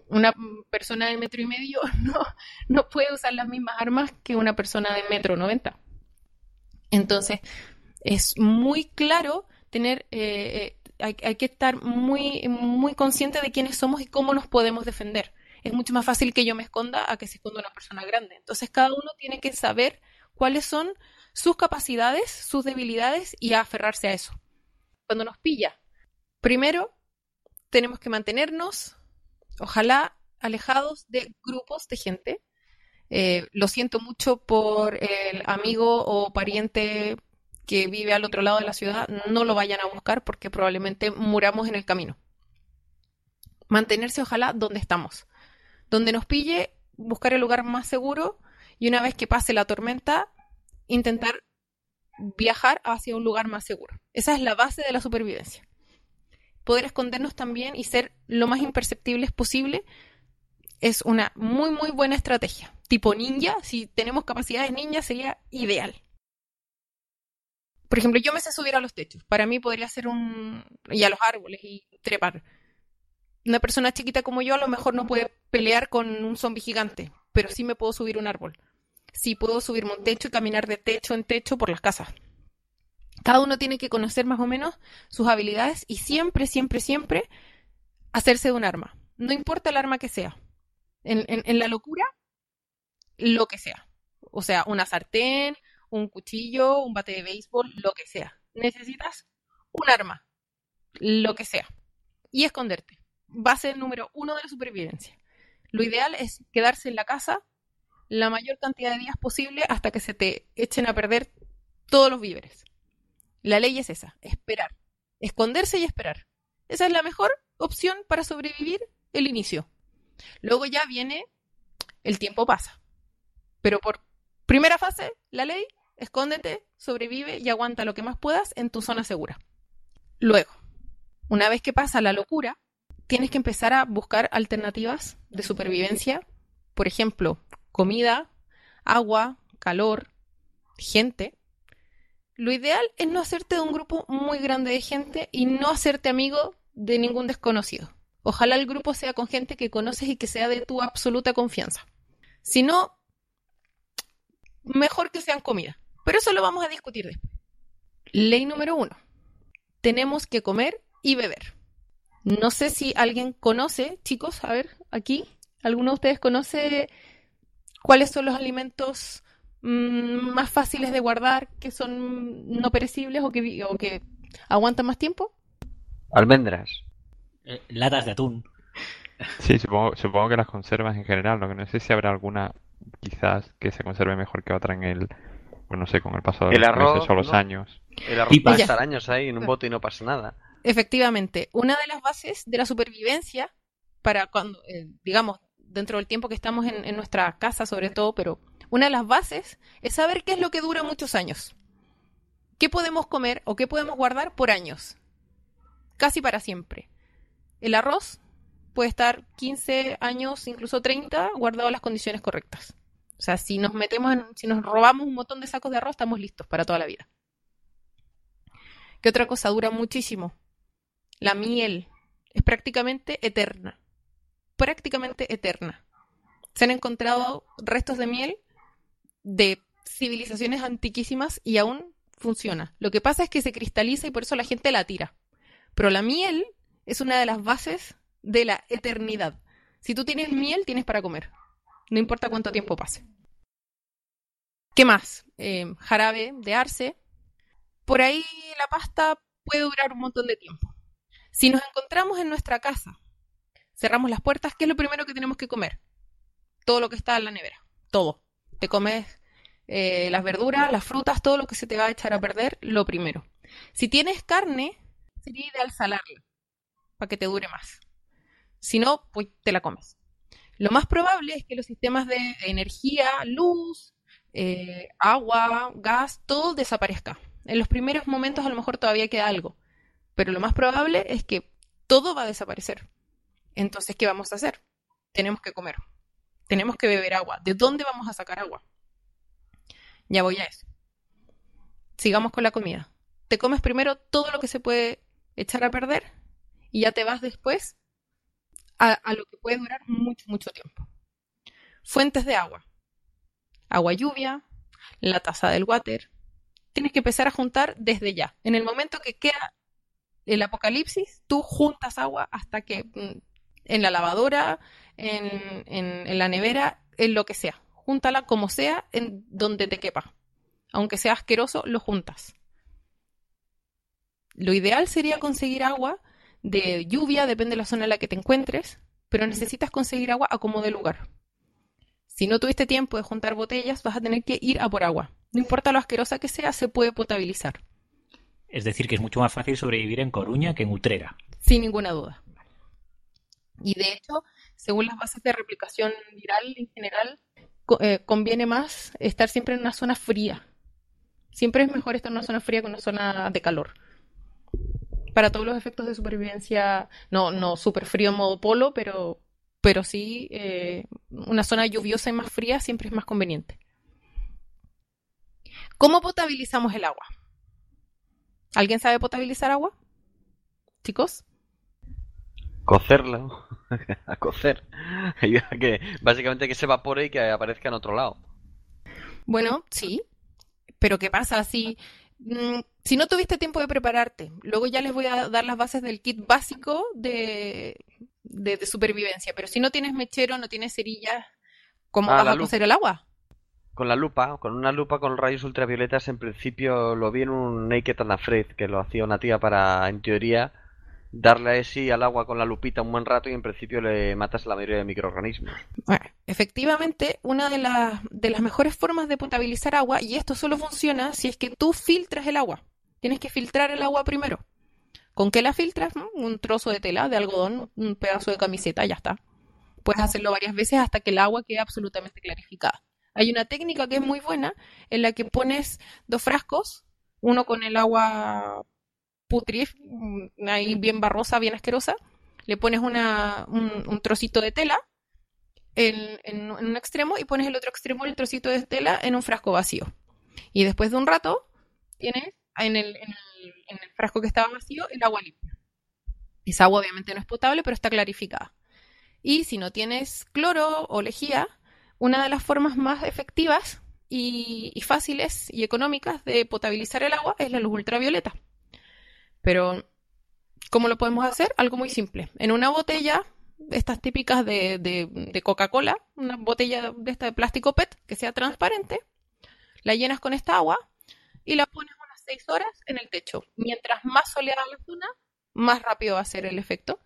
una persona de metro y medio no, no puede usar las mismas armas que una persona de metro noventa. Entonces, es muy claro tener, eh, eh, hay, que estar muy, muy consciente de quiénes somos y cómo nos podemos defender. Es mucho más fácil que yo me esconda a que se esconda una persona grande. Entonces cada uno tiene que saber cuáles son sus capacidades, sus debilidades y aferrarse a eso. Cuando nos pilla, primero tenemos que mantenernos, ojalá, alejados de grupos de gente. Eh, lo siento mucho por el amigo o pariente que vive al otro lado de la ciudad no lo vayan a buscar porque probablemente muramos en el camino. Mantenerse ojalá donde estamos. Donde nos pille, buscar el lugar más seguro Y una vez que pase la tormenta, intentar viajar hacia un lugar más seguro. Esa es la base de la supervivencia. Poder escondernos también y ser lo más imperceptibles posible es una muy, muy buena estrategia. Tipo ninja, si tenemos capacidades ninja, sería ideal. Por ejemplo, yo me sé subir a los techos. Para mí podría ser un... y a los árboles y trepar. Una persona chiquita como yo a lo mejor no puede pelear con un zombie gigante, pero sí me puedo subir un árbol. Sí puedo subirme un techo y caminar de techo en techo por las casas. Cada uno tiene que conocer más o menos sus habilidades y siempre, siempre, siempre hacerse de un arma. No importa el arma que sea. En, en, la locura, lo que sea. O sea, una sartén, un cuchillo, un bate de béisbol, lo que sea. Necesitas un arma, lo que sea. Y esconderte. Base número uno de la supervivencia. Lo ideal es quedarse en la casa la mayor cantidad de días posible hasta que se te echen a perder todos los víveres. La ley es esa, esperar. Esconderse y esperar. Esa es la mejor opción para sobrevivir el inicio. Luego ya viene el tiempo pasa. Pero por primera fase, la ley, escóndete, sobrevive y aguanta lo que más puedas en tu zona segura. Luego, una vez que pasa la locura, tienes que empezar a buscar alternativas de supervivencia. Por ejemplo, comida, agua, calor, gente. Lo ideal es no hacerte de un grupo muy grande de gente y no hacerte amigo de ningún desconocido. Ojalá el grupo sea con gente que conoces y que sea de tu absoluta confianza. Si no, mejor que sean comida. Pero eso lo vamos a discutir después. Ley número uno. Tenemos que comer y beber. No sé si alguien conoce, chicos, a ver, aquí, ¿alguno de ustedes conoce cuáles son los alimentos mmm, más fáciles de guardar, que son no perecibles o que, o que aguantan más tiempo? Almendras. Eh, latas de atún. Sí, supongo, supongo que las conservas en general, lo que no sé si habrá alguna quizás que se conserve mejor que otra en el, pues no sé, con el paso de El los arroz, meses o los ¿no? años. El arroz Pipas. puede estar años ahí en un bote y no pasa nada. Efectivamente, una de las bases de la supervivencia para cuando, eh, digamos, dentro del tiempo que estamos en, en nuestra casa sobre todo, pero una de las bases es saber qué es lo que dura muchos años. ¿Qué podemos comer o qué podemos guardar por años? Casi para siempre. El arroz puede estar 15 años, incluso 30, guardado en las condiciones correctas. O sea, si nos metemos en, si nos robamos un montón de sacos de arroz, estamos listos para toda la vida. ¿Qué otra cosa dura muchísimo? La miel es prácticamente eterna. Prácticamente eterna. Se han encontrado restos de miel de civilizaciones antiquísimas y aún funciona. Lo que pasa es que se cristaliza y por eso la gente la tira. Pero la miel es una de las bases de la eternidad. Si tú tienes miel, tienes para comer. No importa cuánto tiempo pase. ¿Qué más? Eh, jarabe de arce. Por ahí la pasta puede durar un montón de tiempo. Si nos encontramos en nuestra casa, cerramos las puertas, ¿qué es lo primero que tenemos que comer? Todo lo que está en la nevera. Todo. Te comes eh, las verduras, las frutas, todo lo que se te va a echar a perder, lo primero. Si tienes carne, sería ideal salarla para que te dure más. Si no, pues te la comes. Lo más probable es que los sistemas de energía, luz, eh, agua, gas, todo desaparezca. En los primeros momentos a lo mejor todavía queda algo, pero lo más probable es que todo va a desaparecer. Entonces, ¿qué vamos a hacer? Tenemos que comer, tenemos que beber agua. ¿De dónde vamos a sacar agua? Ya voy a eso. Sigamos con la comida. Te comes primero todo lo que se puede echar a perder y ya te vas después a, lo que puede durar mucho, mucho tiempo. Fuentes de agua. Agua lluvia, la taza del water. Tienes que empezar a juntar desde ya. En el momento que queda el apocalipsis, tú juntas agua hasta que mm, en la lavadora, en, en, en la nevera, en lo que sea. Júntala como sea, en donde te quepa. Aunque sea asqueroso, lo juntas. Lo ideal sería conseguir agua de lluvia, depende de la zona en la que te encuentres, pero necesitas conseguir agua a como de lugar. Si no tuviste tiempo de juntar botellas, vas a tener que ir a por agua. No importa lo asquerosa que sea, se puede potabilizar. Es decir, que es mucho más fácil sobrevivir en Coruña que en Utrera. Sin ninguna duda. Y de hecho, según las bases de replicación viral en general, eh, conviene más estar siempre en una zona fría. Siempre es mejor estar en una zona fría que en una zona de calor. Para todos los efectos de supervivencia, no, no súper frío en modo polo, pero, pero sí eh, una zona lluviosa y más fría siempre es más conveniente. ¿Cómo potabilizamos el agua? ¿Alguien sabe potabilizar agua? Chicos. Cocerla. a cocer. que básicamente que se evapore y que aparezca en otro lado. Bueno, sí. Pero ¿qué pasa si mm, si no tuviste tiempo de prepararte? Luego ya les voy a dar las bases del kit básico de, de, supervivencia. Pero si no tienes mechero, no tienes cerillas, ¿cómo ah, vas a cocer el agua? Con la lupa, con una lupa con rayos ultravioletas, en principio lo vi en un Naked and Afraid, que lo hacía una tía para, en teoría, darle así al agua con la lupita un buen rato y en principio le matas a la mayoría de microorganismos. Bueno, efectivamente, una de, las de las mejores formas de potabilizar agua, y esto solo funciona si es que tú filtras el agua. Tienes que filtrar el agua primero. ¿Con qué la filtras? Un trozo de tela, de algodón, un pedazo de camiseta, ya está. Puedes hacerlo varias veces hasta que el agua quede absolutamente clarificada. Hay una técnica que es muy buena en la que pones dos frascos, uno con el agua putrif, mm, ahí bien barrosa, bien asquerosa, le pones una, un, trocito de tela en, un extremo y pones el otro extremo el trocito de tela en un frasco vacío. Y después de un rato tienes en el, frasco que estaba vacío el agua limpia. Esa agua obviamente no es potable, pero está clarificada. Y si no tienes cloro o lejía, una de las formas más efectivas y, fáciles y económicas de potabilizar el agua es la luz ultravioleta. Pero, ¿cómo lo podemos hacer? Algo muy simple. En una botella, estas típicas de, de, Coca-Cola, una botella de esta de plástico PET que sea transparente, la llenas con esta agua y la pones 6 horas en el techo. Mientras más soleada la zona, más rápido va a ser el efecto.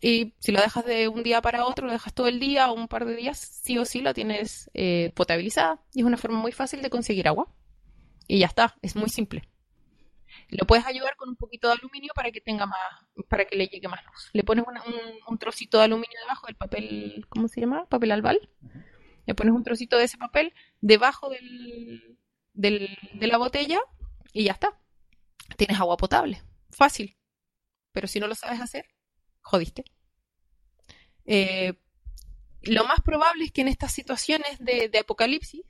Y si lo dejas de un día para otro, lo dejas todo el día o un par de días, sí o sí la tienes eh, potabilizada. Y es una forma muy fácil de conseguir agua. Y ya está, es muy simple. Lo puedes ayudar con un poquito de aluminio para que tenga más, para que le llegue más luz. Le pones un, trocito de aluminio debajo del papel, ¿cómo se llama? Papel albal. Le pones un trocito de ese papel debajo del, de la botella y ya está. Tienes agua potable. Fácil. Pero si no lo sabes hacer, jodiste. Eh, lo más probable es que en estas situaciones de, apocalipsis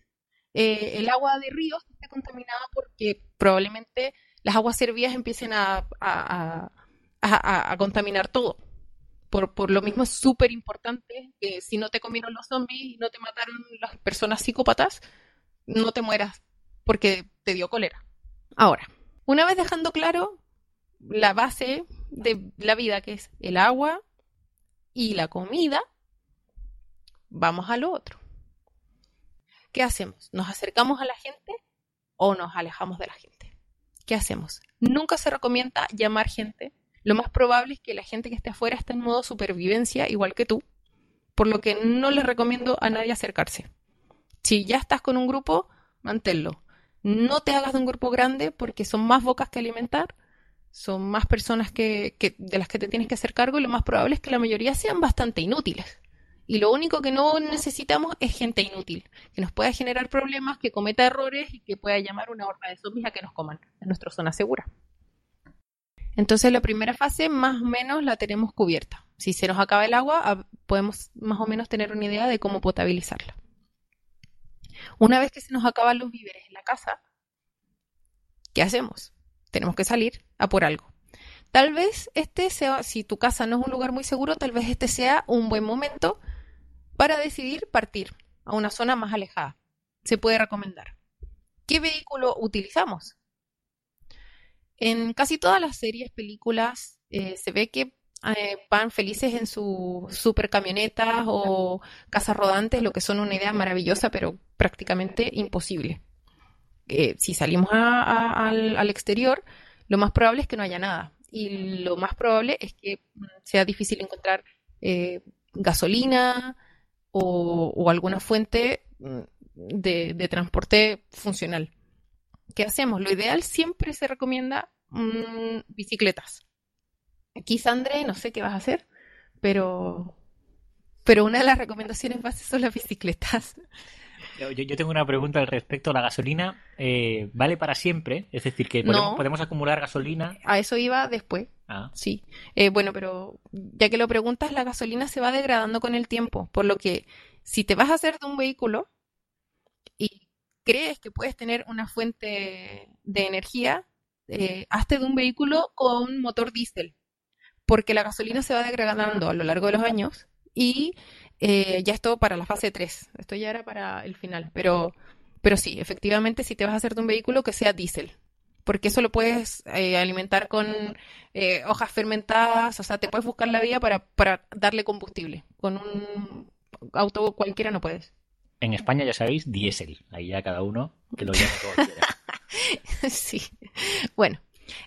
eh, el agua de ríos esté contaminada porque probablemente las aguas servidas empiecen a, contaminar todo. Por, lo mismo es súper importante que si no te comieron los zombies y no te mataron las personas psicópatas, no te mueras porque te dio cólera. Ahora, una vez dejando claro la base de la vida, que es el agua y la comida, vamos a lo otro. ¿Qué hacemos? ¿Nos acercamos a la gente o nos alejamos de la gente? ¿qué hacemos? Nunca se recomienda llamar gente. Lo más probable es que la gente que esté afuera esté en modo supervivencia, igual que tú, por lo que no les recomiendo a nadie acercarse. Si ya estás con un grupo, manténlo. No te hagas de un grupo grande porque son más bocas que alimentar, son más personas que, de las que te tienes que hacer cargo y lo más probable es que la mayoría sean bastante inútiles. Y lo único que no necesitamos es gente inútil, que nos pueda generar problemas, que cometa errores y que pueda llamar una horda de zombies a que nos coman en nuestra zona segura. Entonces la primera fase más o menos la tenemos cubierta. Si se nos acaba el agua, podemos más o menos tener una idea de cómo potabilizarla. Una vez que se nos acaban los víveres en la casa, ¿qué hacemos? Tenemos que salir a por algo. Tal vez este sea, si tu casa no es un lugar muy seguro, tal vez este sea un buen momento para decidir partir a una zona más alejada. Se puede recomendar. ¿Qué vehículo utilizamos? En casi todas las series, películas, eh, se ve que eh, van felices en sus super camionetas o casas rodantes, lo que son una idea maravillosa, pero prácticamente imposible. Eh, si salimos al, al, exterior, lo más probable es que no haya nada. Y lo más probable es que mm, sea difícil encontrar gasolina, o, alguna fuente mm, de, transporte funcional. ¿Qué hacemos? Lo ideal siempre se recomienda mm, bicicletas. Aquí, Sandre, no sé qué vas a hacer, pero, pero una de las recomendaciones básicas son las bicicletas. Yo, yo tengo una pregunta al respecto. ¿La gasolina eh, vale para siempre? Es decir, que podemos, No. podemos acumular gasolina. A eso iba después. Ah, Sí, Eh, bueno, pero ya que lo preguntas, la gasolina se va degradando con el tiempo, por lo que si te vas a hacer de un vehículo y crees que puedes tener una fuente de energía, eh, hazte de un vehículo con motor diésel, porque la gasolina se va degradando a lo largo de los años y eh, ya esto para la fase 3, esto ya era para el final, pero, pero sí, efectivamente, si te vas a hacer de un vehículo que sea diésel. Porque eso lo puedes eh, alimentar con eh, hojas fermentadas, o sea, te puedes buscar la vía para, para darle combustible. Con un auto cualquiera no puedes. en España ya sabéis, diésel. Ahí ya cada uno que lo llame como quiera. Sí. Bueno,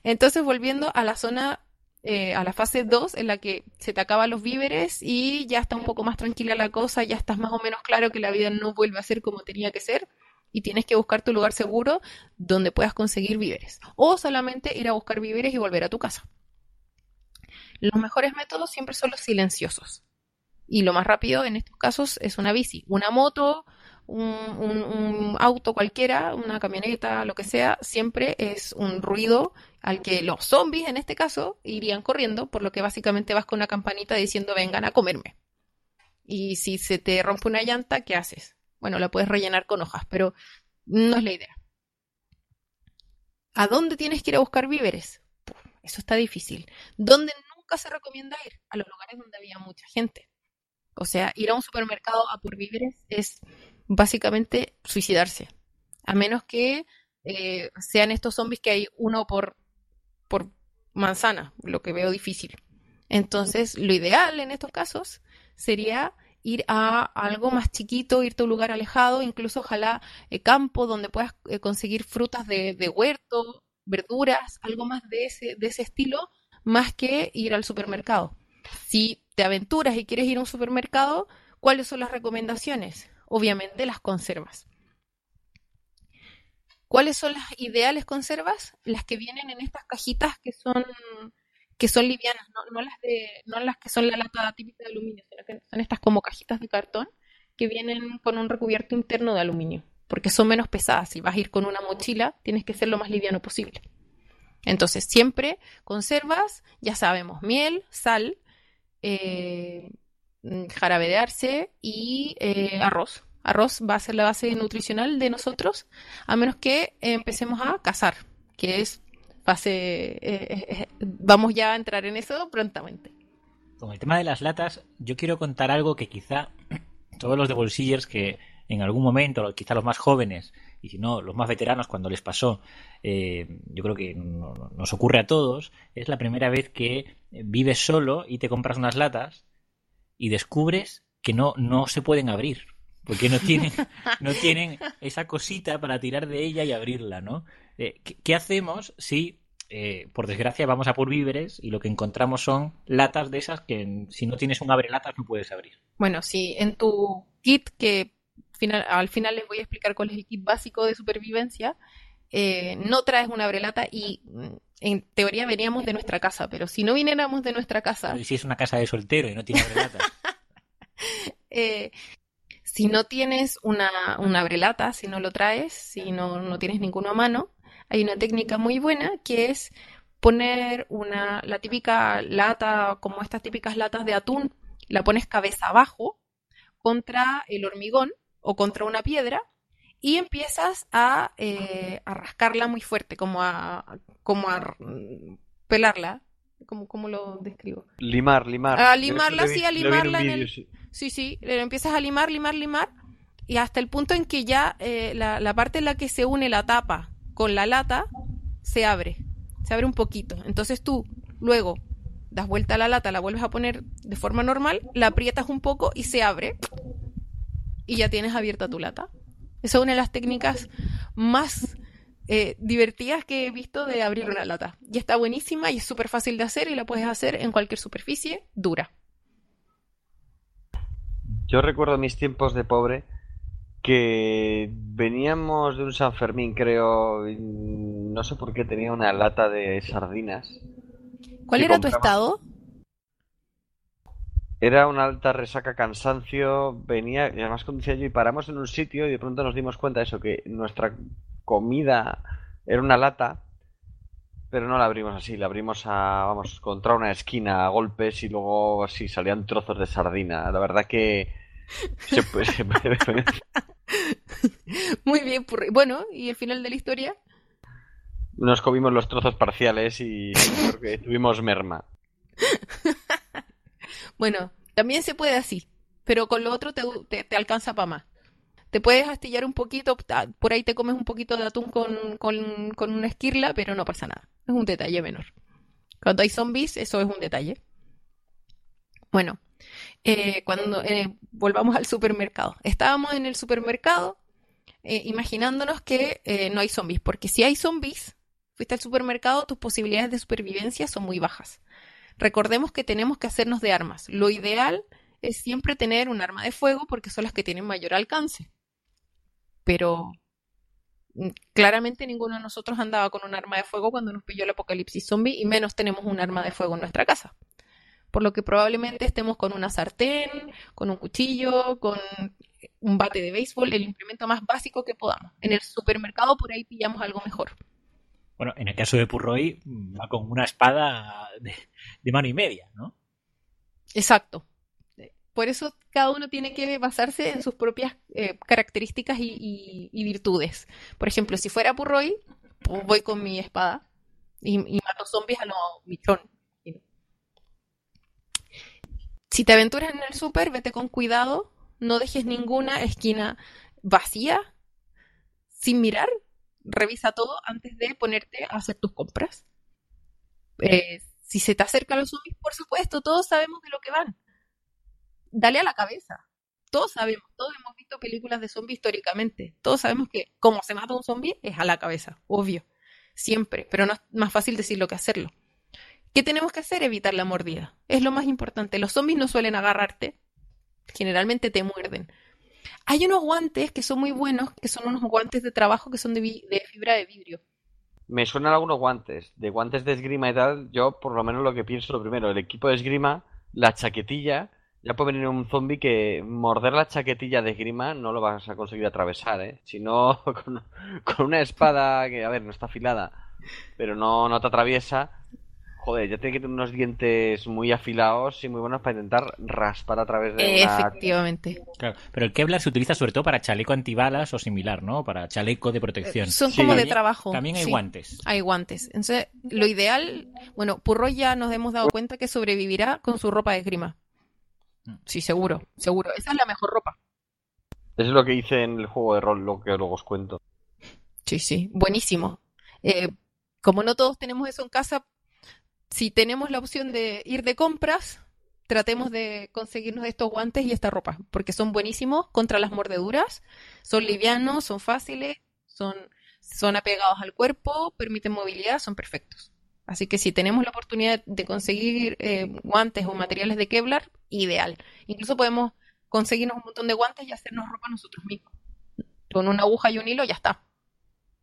entonces volviendo a la zona, eh, a la fase 2, en la que se te acaban los víveres y ya está un poco más tranquila la cosa, ya estás más o menos claro que la vida no vuelve a ser como tenía que ser y tienes que buscar tu lugar seguro donde puedas conseguir víveres. O solamente ir a buscar víveres y volver a tu casa. Los mejores métodos siempre son los silenciosos. Y lo más rápido en estos casos es una bici, una moto, un, auto cualquiera, una camioneta, lo que sea, siempre es un ruido al que los zombies, en este caso, irían corriendo, por lo que básicamente vas con una campanita diciendo vengan a comerme. Y si se te rompe una llanta, ¿qué haces? Bueno, la puedes rellenar con hojas, pero no es la idea. ¿A dónde tienes que ir a buscar víveres? Eso está difícil. ¿Dónde nunca se recomienda ir? A los lugares donde había mucha gente. O sea, ir a un supermercado a por víveres es básicamente suicidarse. A menos que eh, sean estos zombies que hay uno por, por manzana, lo que veo difícil. Entonces, lo ideal en estos casos sería ir a algo más chiquito, irte a un lugar alejado, incluso ojalá eh, campo donde puedas eh, conseguir frutas de, de huerto, verduras, algo más de ese, de ese estilo, más que ir al supermercado. Si te aventuras y quieres ir a un supermercado, ¿cuáles son las recomendaciones? Obviamente las conservas. ¿Cuáles son las ideales conservas? Las que vienen en estas cajitas que son que son livianas, no, las de no las que son la lata típica de aluminio, sino que son estas como cajitas de cartón que vienen con un recubierto interno de aluminio, porque son menos pesadas. Si vas a ir con una mochila, tienes que ser lo más liviano posible. Entonces, siempre conservas, ya sabemos, miel, sal, eh, jarabe de y eh, arroz. Arroz va a ser la base nutricional de nosotros, a menos que empecemos a cazar, que es fase... eh, eh, vamos ya a entrar en eso prontamente. Con el tema de las latas, yo quiero contar algo que quizá todos los de bolsillers que en algún momento, quizá los más jóvenes, y si no, los más veteranos cuando les pasó, eh, yo creo que no- no- nos ocurre a todos, es la primera vez que vives solo y te compras unas latas y descubres que no, no se pueden abrir. Porque no tienen, no tienen esa cosita para tirar de ella y abrirla, ¿no? Eh, ¿qué, qué hacemos si, eh, por desgracia, vamos a por víveres y lo que encontramos son latas de esas que si no tienes un abre latas no puedes abrir? Bueno, si en tu kit, que final- al final les voy a explicar cuál es el kit básico de supervivencia, eh, no traes una abrelata y mm, en teoría veníamos de nuestra casa, pero si no viniéramos de nuestra casa, Y si es una casa de soltero y no tiene abre latas. eh, si no tienes una, una abrelata, si no lo traes, si no, no tienes ninguno a mano, hay una técnica muy buena que es poner una, la típica lata, como estas típicas latas de atún, la pones cabeza abajo contra el hormigón o contra una piedra y empiezas a, eh, a rascarla muy fuerte, como a, como a pelarla. ¿Cómo, cómo lo describo? Limar, limar. A limarla, Lo vi- sí, a en limarla en el- sí. Sí, empiezas a limar, limar, limar, y hasta el punto en que ya eh, la, la parte en la que se une la tapa con la lata se abre, se abre un poquito. Entonces tú luego das vuelta a la lata, la vuelves a poner de forma normal, la aprietas un poco y se abre, y ya tienes abierta tu lata. Esa es una de las técnicas más eh, divertidas que he visto de abrir una lata. Y está buenísima y es súper fácil de hacer y la puedes hacer en cualquier superficie dura. Yo recuerdo mis tiempos de pobre que veníamos de un San Fermín, creo, no sé por qué tenía una lata de sardinas. ¿Cuál era tu estado? Era una alta resaca, cansancio, venía, y además conducía yo y paramos en un sitio y de pronto nos dimos cuenta de eso, que nuestra comida era una lata, pero no la abrimos así, la abrimos a, vamos, contra una esquina a golpes y luego así salían trozos de sardina. La verdad que se puede, se puede ver. Muy bien, Purroy. Bueno, ¿y el final de la historia? Nos comimos los trozos parciales y creo que tuvimos merma. Bueno, también se puede así, pero con lo otro te, te- alcanza para más. Te puedes astillar un poquito, por ahí te comes un poquito de atún con, con, con una esquirla, pero no pasa nada. Es un detalle menor. Cuando hay zombies, eso es un detalle. Bueno, eh, cuando eh, volvamos al supermercado. Estábamos en el supermercado eh, imaginándonos que eh, no hay zombies, porque si hay zombies, fuiste al supermercado, tus posibilidades de supervivencia son muy bajas. Recordemos que tenemos que hacernos de armas. Lo ideal es siempre tener un arma de fuego porque son las que tienen mayor alcance. Pero mm, claramente ninguno de nosotros andaba con un arma de fuego cuando nos pilló el apocalipsis zombie y menos tenemos un arma de fuego en nuestra casa. Por lo que probablemente estemos con una sartén, con un cuchillo, con un bate de béisbol, el implemento más básico que podamos. En el supermercado por ahí pillamos algo mejor. Bueno, en el caso de Purroy, va con una espada de, mano y media, ¿no? Exacto. Por eso cada uno tiene que basarse en sus propias eh, características y, virtudes. Por ejemplo, si fuera Purroy, pues voy con mi espada y, y mato zombies a lo michón. Si te aventuras en el súper, vete con cuidado, no dejes ninguna esquina vacía, sin mirar, revisa todo antes de ponerte a hacer tus compras. Eh, si se te acercan los zombies, por supuesto, todos sabemos de lo que van. Dale a la cabeza. Todos sabemos, todos hemos visto películas de zombies históricamente. Todos sabemos que como se mata un zombie es a la cabeza, obvio. Siempre, pero no es más fácil decirlo que hacerlo. ¿Qué tenemos que hacer? Evitar la mordida. Es lo más importante. Los zombies no suelen agarrarte. Generalmente te muerden. Hay unos guantes que son muy buenos, que son unos guantes de trabajo que son de, de fibra de vidrio. Me suenan algunos guantes, de guantes de esgrima y tal. Yo, por lo menos, lo que pienso lo primero, el equipo de esgrima, la chaquetilla. Ya puede venir un zombie que morder la chaquetilla de esgrima no lo vas a conseguir atravesar, ¿eh? Si no, con, con una espada que, a ver, no está afilada, pero no, no te atraviesa. Joder, ya tiene que tener unos dientes muy afilados y muy buenos para intentar raspar a través de una... Efectivamente. Claro, pero el Kevlar se utiliza sobre todo para chaleco antibalas o similar, ¿no? Para chaleco de protección. Son Sí. como de trabajo. También hay sí. guantes. Hay guantes. Entonces, lo ideal, bueno, Purroy ya nos hemos dado cuenta que sobrevivirá con su ropa de esgrima. Sí, seguro, seguro. Esa es la mejor ropa. Eso es lo que hice en el juego de rol, lo que luego os cuento. Sí, sí, buenísimo. Eh, como no todos tenemos eso en casa, si tenemos la opción de ir de compras, tratemos de conseguirnos estos guantes y esta ropa, porque son buenísimos contra las mordeduras, son livianos, son fáciles, son, son apegados al cuerpo, permiten movilidad, son perfectos. Así que si tenemos la oportunidad de conseguir eh, guantes o materiales de Kevlar, ideal. Incluso podemos conseguirnos un montón de guantes y hacernos ropa nosotros mismos. Con una aguja y un hilo ya está.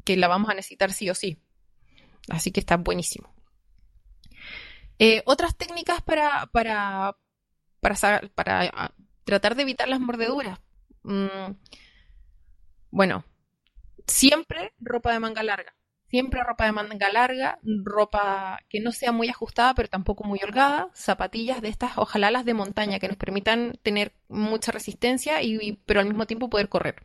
Que la vamos a necesitar sí o sí. Así que está buenísimo. Eh, otras técnicas para, para, para, para, ah, tratar de evitar las mordeduras. Mm, bueno, siempre ropa de manga larga. Siempre ropa de manga larga, ropa que no sea muy ajustada, pero tampoco muy holgada, zapatillas de estas, ojalá las de montaña, que nos permitan tener mucha resistencia, y, pero al mismo tiempo poder correr.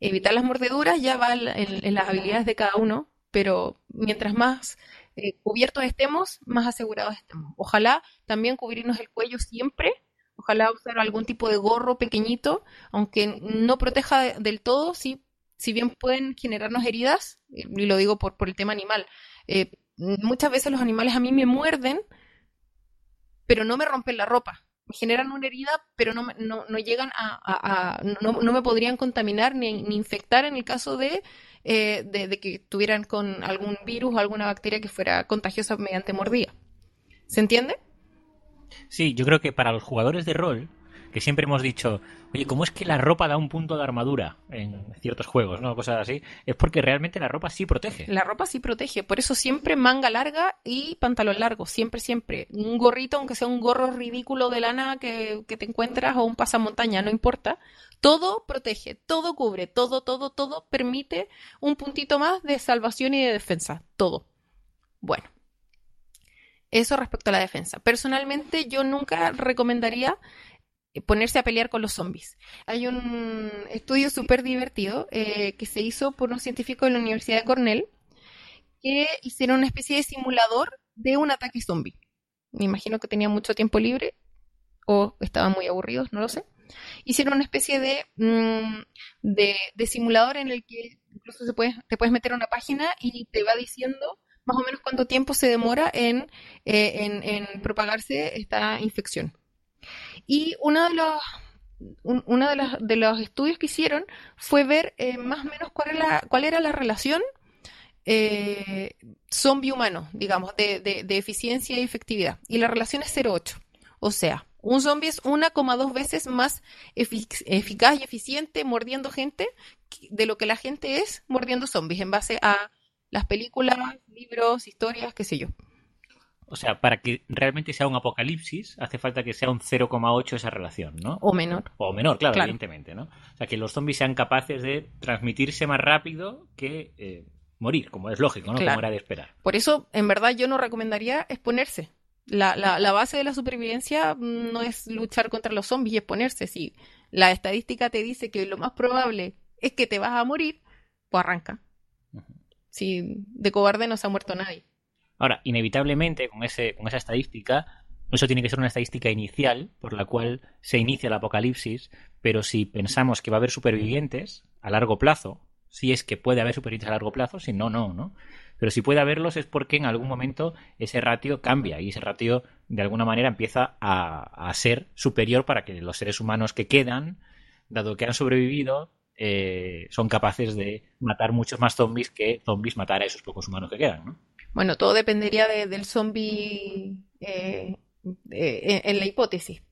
Evitar las mordeduras ya va en las habilidades de cada uno, pero mientras más eh, cubiertos estemos, más asegurados estemos. Ojalá también cubrirnos el cuello siempre, ojalá usar algún tipo de gorro pequeñito, aunque no proteja de- del todo, sí, si bien pueden generarnos heridas, y lo digo por, por el tema animal, eh, muchas veces los animales a mí me muerden, pero no me rompen la ropa. Me generan una herida, pero no, no, no llegan a- a- no, no me podrían contaminar ni, ni infectar en el caso de, eh, de, de que tuvieran con algún virus o alguna bacteria que fuera contagiosa mediante mordida. ¿Se entiende? Sí, yo creo que para los jugadores de rol que siempre hemos dicho, oye, ¿cómo es que la ropa da un punto de armadura en ciertos juegos, ¿no? Cosas así. Es porque realmente la ropa sí protege. La ropa sí protege, por eso siempre manga larga y pantalón largo, siempre, siempre. Un gorrito, aunque sea un gorro ridículo de lana que, que te encuentras o un pasamontaña, no importa. Todo protege, todo cubre, todo, todo, todo permite un puntito más de salvación y de defensa. Todo. Bueno. Eso respecto a la defensa. Personalmente yo nunca recomendaría ponerse a pelear con los zombies. Hay un estudio súper divertido eh, que se hizo por unos científicos de la Universidad de Cornell que hicieron una especie de simulador de un ataque zombie. Me imagino que tenían mucho tiempo libre o estaban muy aburridos, no lo sé. Hicieron una especie de, mm, de, de simulador en el que incluso se puede, te puedes meter a una página y te va diciendo más o menos cuánto tiempo se demora en, eh, en propagarse esta infección. Y uno de los, un- uno de los, de los estudios que hicieron fue ver eh, más o menos cuál era, cuál era la relación eh, zombie-humano, digamos, de, de, de eficiencia y efectividad. Y la relación es 0,8. O sea, un zombie es 1,2 veces más efic- eficaz y eficiente mordiendo gente de lo que la gente es mordiendo zombies en base a las películas, libros, historias, qué sé yo. O sea, para que realmente sea un apocalipsis, hace falta que sea un 0,8 esa relación, ¿no? O menor. O menor, claro, Claro. evidentemente, ¿no? O sea, que los zombies sean capaces de transmitirse más rápido que eh, morir, como es lógico, ¿no? Claro. Como era de esperar. Por eso, en verdad, yo no recomendaría exponerse. La, la, la base de la supervivencia mm, no es luchar contra los zombies y exponerse. Si la estadística te dice que lo más probable es que te vas a morir, pues arranca. Si de cobarde no se ha muerto nadie. Ahora, inevitablemente, con, ese, con esa estadística, eso tiene que ser una estadística inicial por la cual se inicia el apocalipsis, pero si pensamos que va a haber supervivientes a largo plazo, si es que puede haber supervivientes a largo plazo, si no, no, ¿no? Pero si puede haberlos es porque en algún momento ese ratio cambia y ese ratio de alguna manera empieza a, ser superior para que los seres humanos que quedan, dado que han sobrevivido, eh, son capaces de matar muchos más zombies que zombies matar a esos pocos humanos que quedan, ¿no? Bueno, todo dependería de- del zombie eh, eh, en la hipótesis.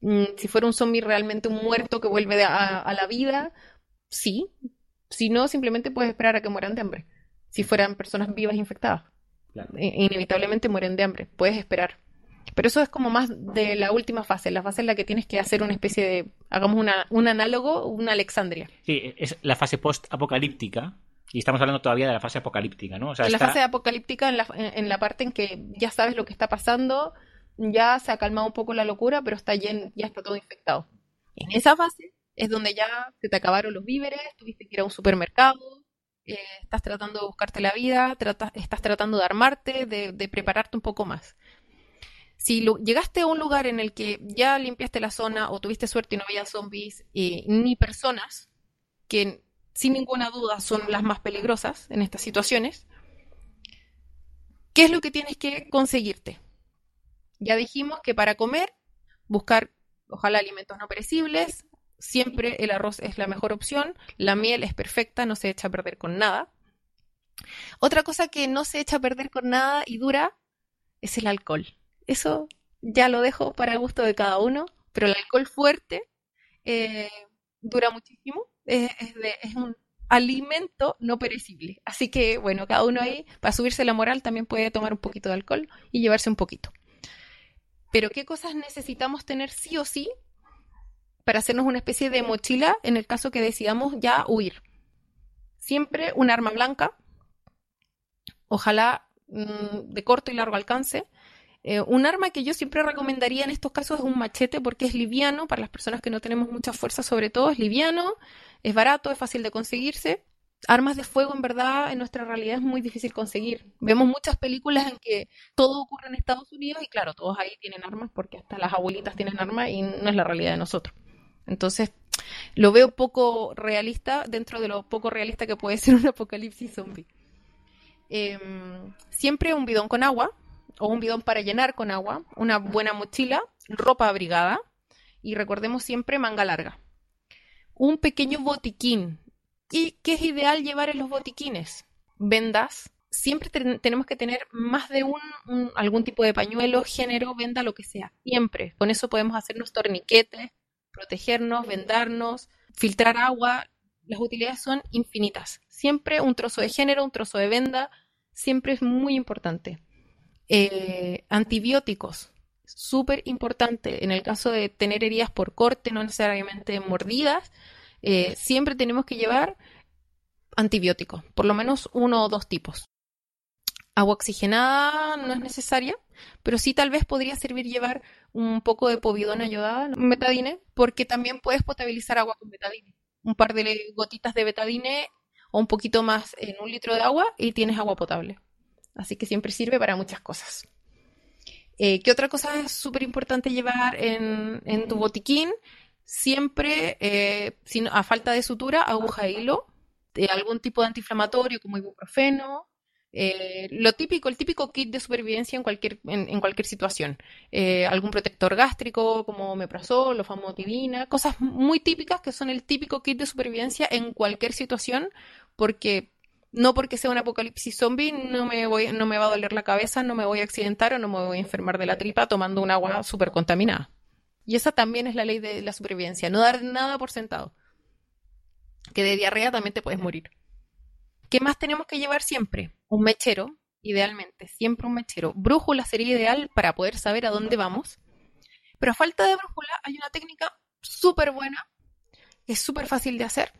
Mm, Si fuera un zombie realmente un muerto que vuelve de- a, a la vida, sí. Si no, simplemente puedes esperar a que mueran de hambre. Si fueran personas vivas infectadas. Claro. Inevitablemente mueren de hambre. Puedes esperar. Pero eso es como más de la última fase, la fase en la que tienes que hacer una especie de, hagamos una, un análogo, una Alexandria. Sí, es la fase post-apocalíptica. Y estamos hablando todavía de la fase apocalíptica, ¿no? O sea, en la está- fase apocalíptica, en la, en, en la parte en que ya sabes lo que está pasando, ya se ha calmado un poco la locura, pero está llen- ya está todo infectado. En esa fase es donde ya se te acabaron los víveres, tuviste que ir a un supermercado, eh, estás tratando de buscarte la vida, estás tratando de armarte, de, de prepararte un poco más. Si lo- llegaste a un lugar en el que ya limpiaste la zona o tuviste suerte y no había zombies eh, ni personas, que sin ninguna duda son las más peligrosas en estas situaciones, ¿qué es lo que tienes que conseguirte? Ya dijimos que para comer, buscar ojalá alimentos no perecibles, siempre el arroz es la mejor opción, la miel es perfecta, no se echa a perder con nada. Otra cosa que no se echa a perder con nada y dura es el alcohol. Eso ya lo dejo para el gusto de cada uno, pero el alcohol fuerte eh, dura muchísimo, es, de- es un alimento no perecible. Así que, bueno, cada uno ahí, para subirse la moral, también puede tomar un poquito de alcohol y llevarse un poquito. Pero, ¿qué cosas necesitamos tener sí o sí para hacernos una especie de mochila en el caso que decidamos ya huir? Siempre un arma blanca, ojalá mm, de corto y largo alcance. Eh, un arma que yo siempre recomendaría en estos casos es un machete porque es liviano, para las personas que no tenemos mucha fuerza sobre todo, es liviano, es barato, es fácil de conseguirse. Armas de fuego en verdad en nuestra realidad es muy difícil conseguir. Vemos muchas películas en que todo ocurre en Estados Unidos y claro, todos ahí tienen armas porque hasta las abuelitas tienen armas y no es la realidad de nosotros. Entonces, lo veo poco realista dentro de lo poco realista que puede ser un apocalipsis zombie. Em, siempre un bidón con agua o un bidón para llenar con agua, una buena mochila, ropa abrigada y recordemos siempre manga larga. Un pequeño botiquín. ¿Y qué es ideal llevar en los botiquines? Vendas. Siempre ten- tenemos que tener más de un, un- algún tipo de pañuelo, género, venda, lo que sea. Siempre. Con eso podemos hacernos torniquetes, protegernos, vendarnos, filtrar agua. Las utilidades son infinitas. Siempre un trozo de género, un trozo de venda, siempre es muy importante. Eh, antibióticos, súper importante. En el caso de tener heridas por corte, no necesariamente mordidas, eh, siempre tenemos que llevar antibióticos, por lo menos uno o dos tipos. Agua oxigenada no es necesaria, pero sí tal vez podría servir llevar un poco de povidona ayudada, betadine, porque también puedes potabilizar agua con betadine. Un par de gotitas de betadine o un poquito más en un litro de agua y tienes agua potable. Así que siempre sirve para muchas cosas. Eh, ¿Qué otra cosa es súper importante llevar en, tu botiquín? Siempre, eh, a falta de sutura, aguja de hilo, de algún tipo de antiinflamatorio como ibuprofeno, eh, lo típico, el típico kit de supervivencia en cualquier, situación. Algún protector gástrico como meprazol o famotidina, cosas muy típicas que son el típico kit de supervivencia en cualquier situación, porque no porque sea un apocalipsis zombie no me, voy, no me va a doler la cabeza, no me voy a accidentar o no me voy a enfermar de la tripa tomando un agua súper contaminada. Y esa también es la ley de la supervivencia, no dar nada por sentado. Que de diarrea también te puedes morir. ¿Qué más tenemos que llevar siempre? Un mechero, idealmente, siempre un mechero. Brújula sería ideal para poder saber a dónde vamos. Pero a falta de brújula hay una técnica súper buena, que es súper fácil de hacer,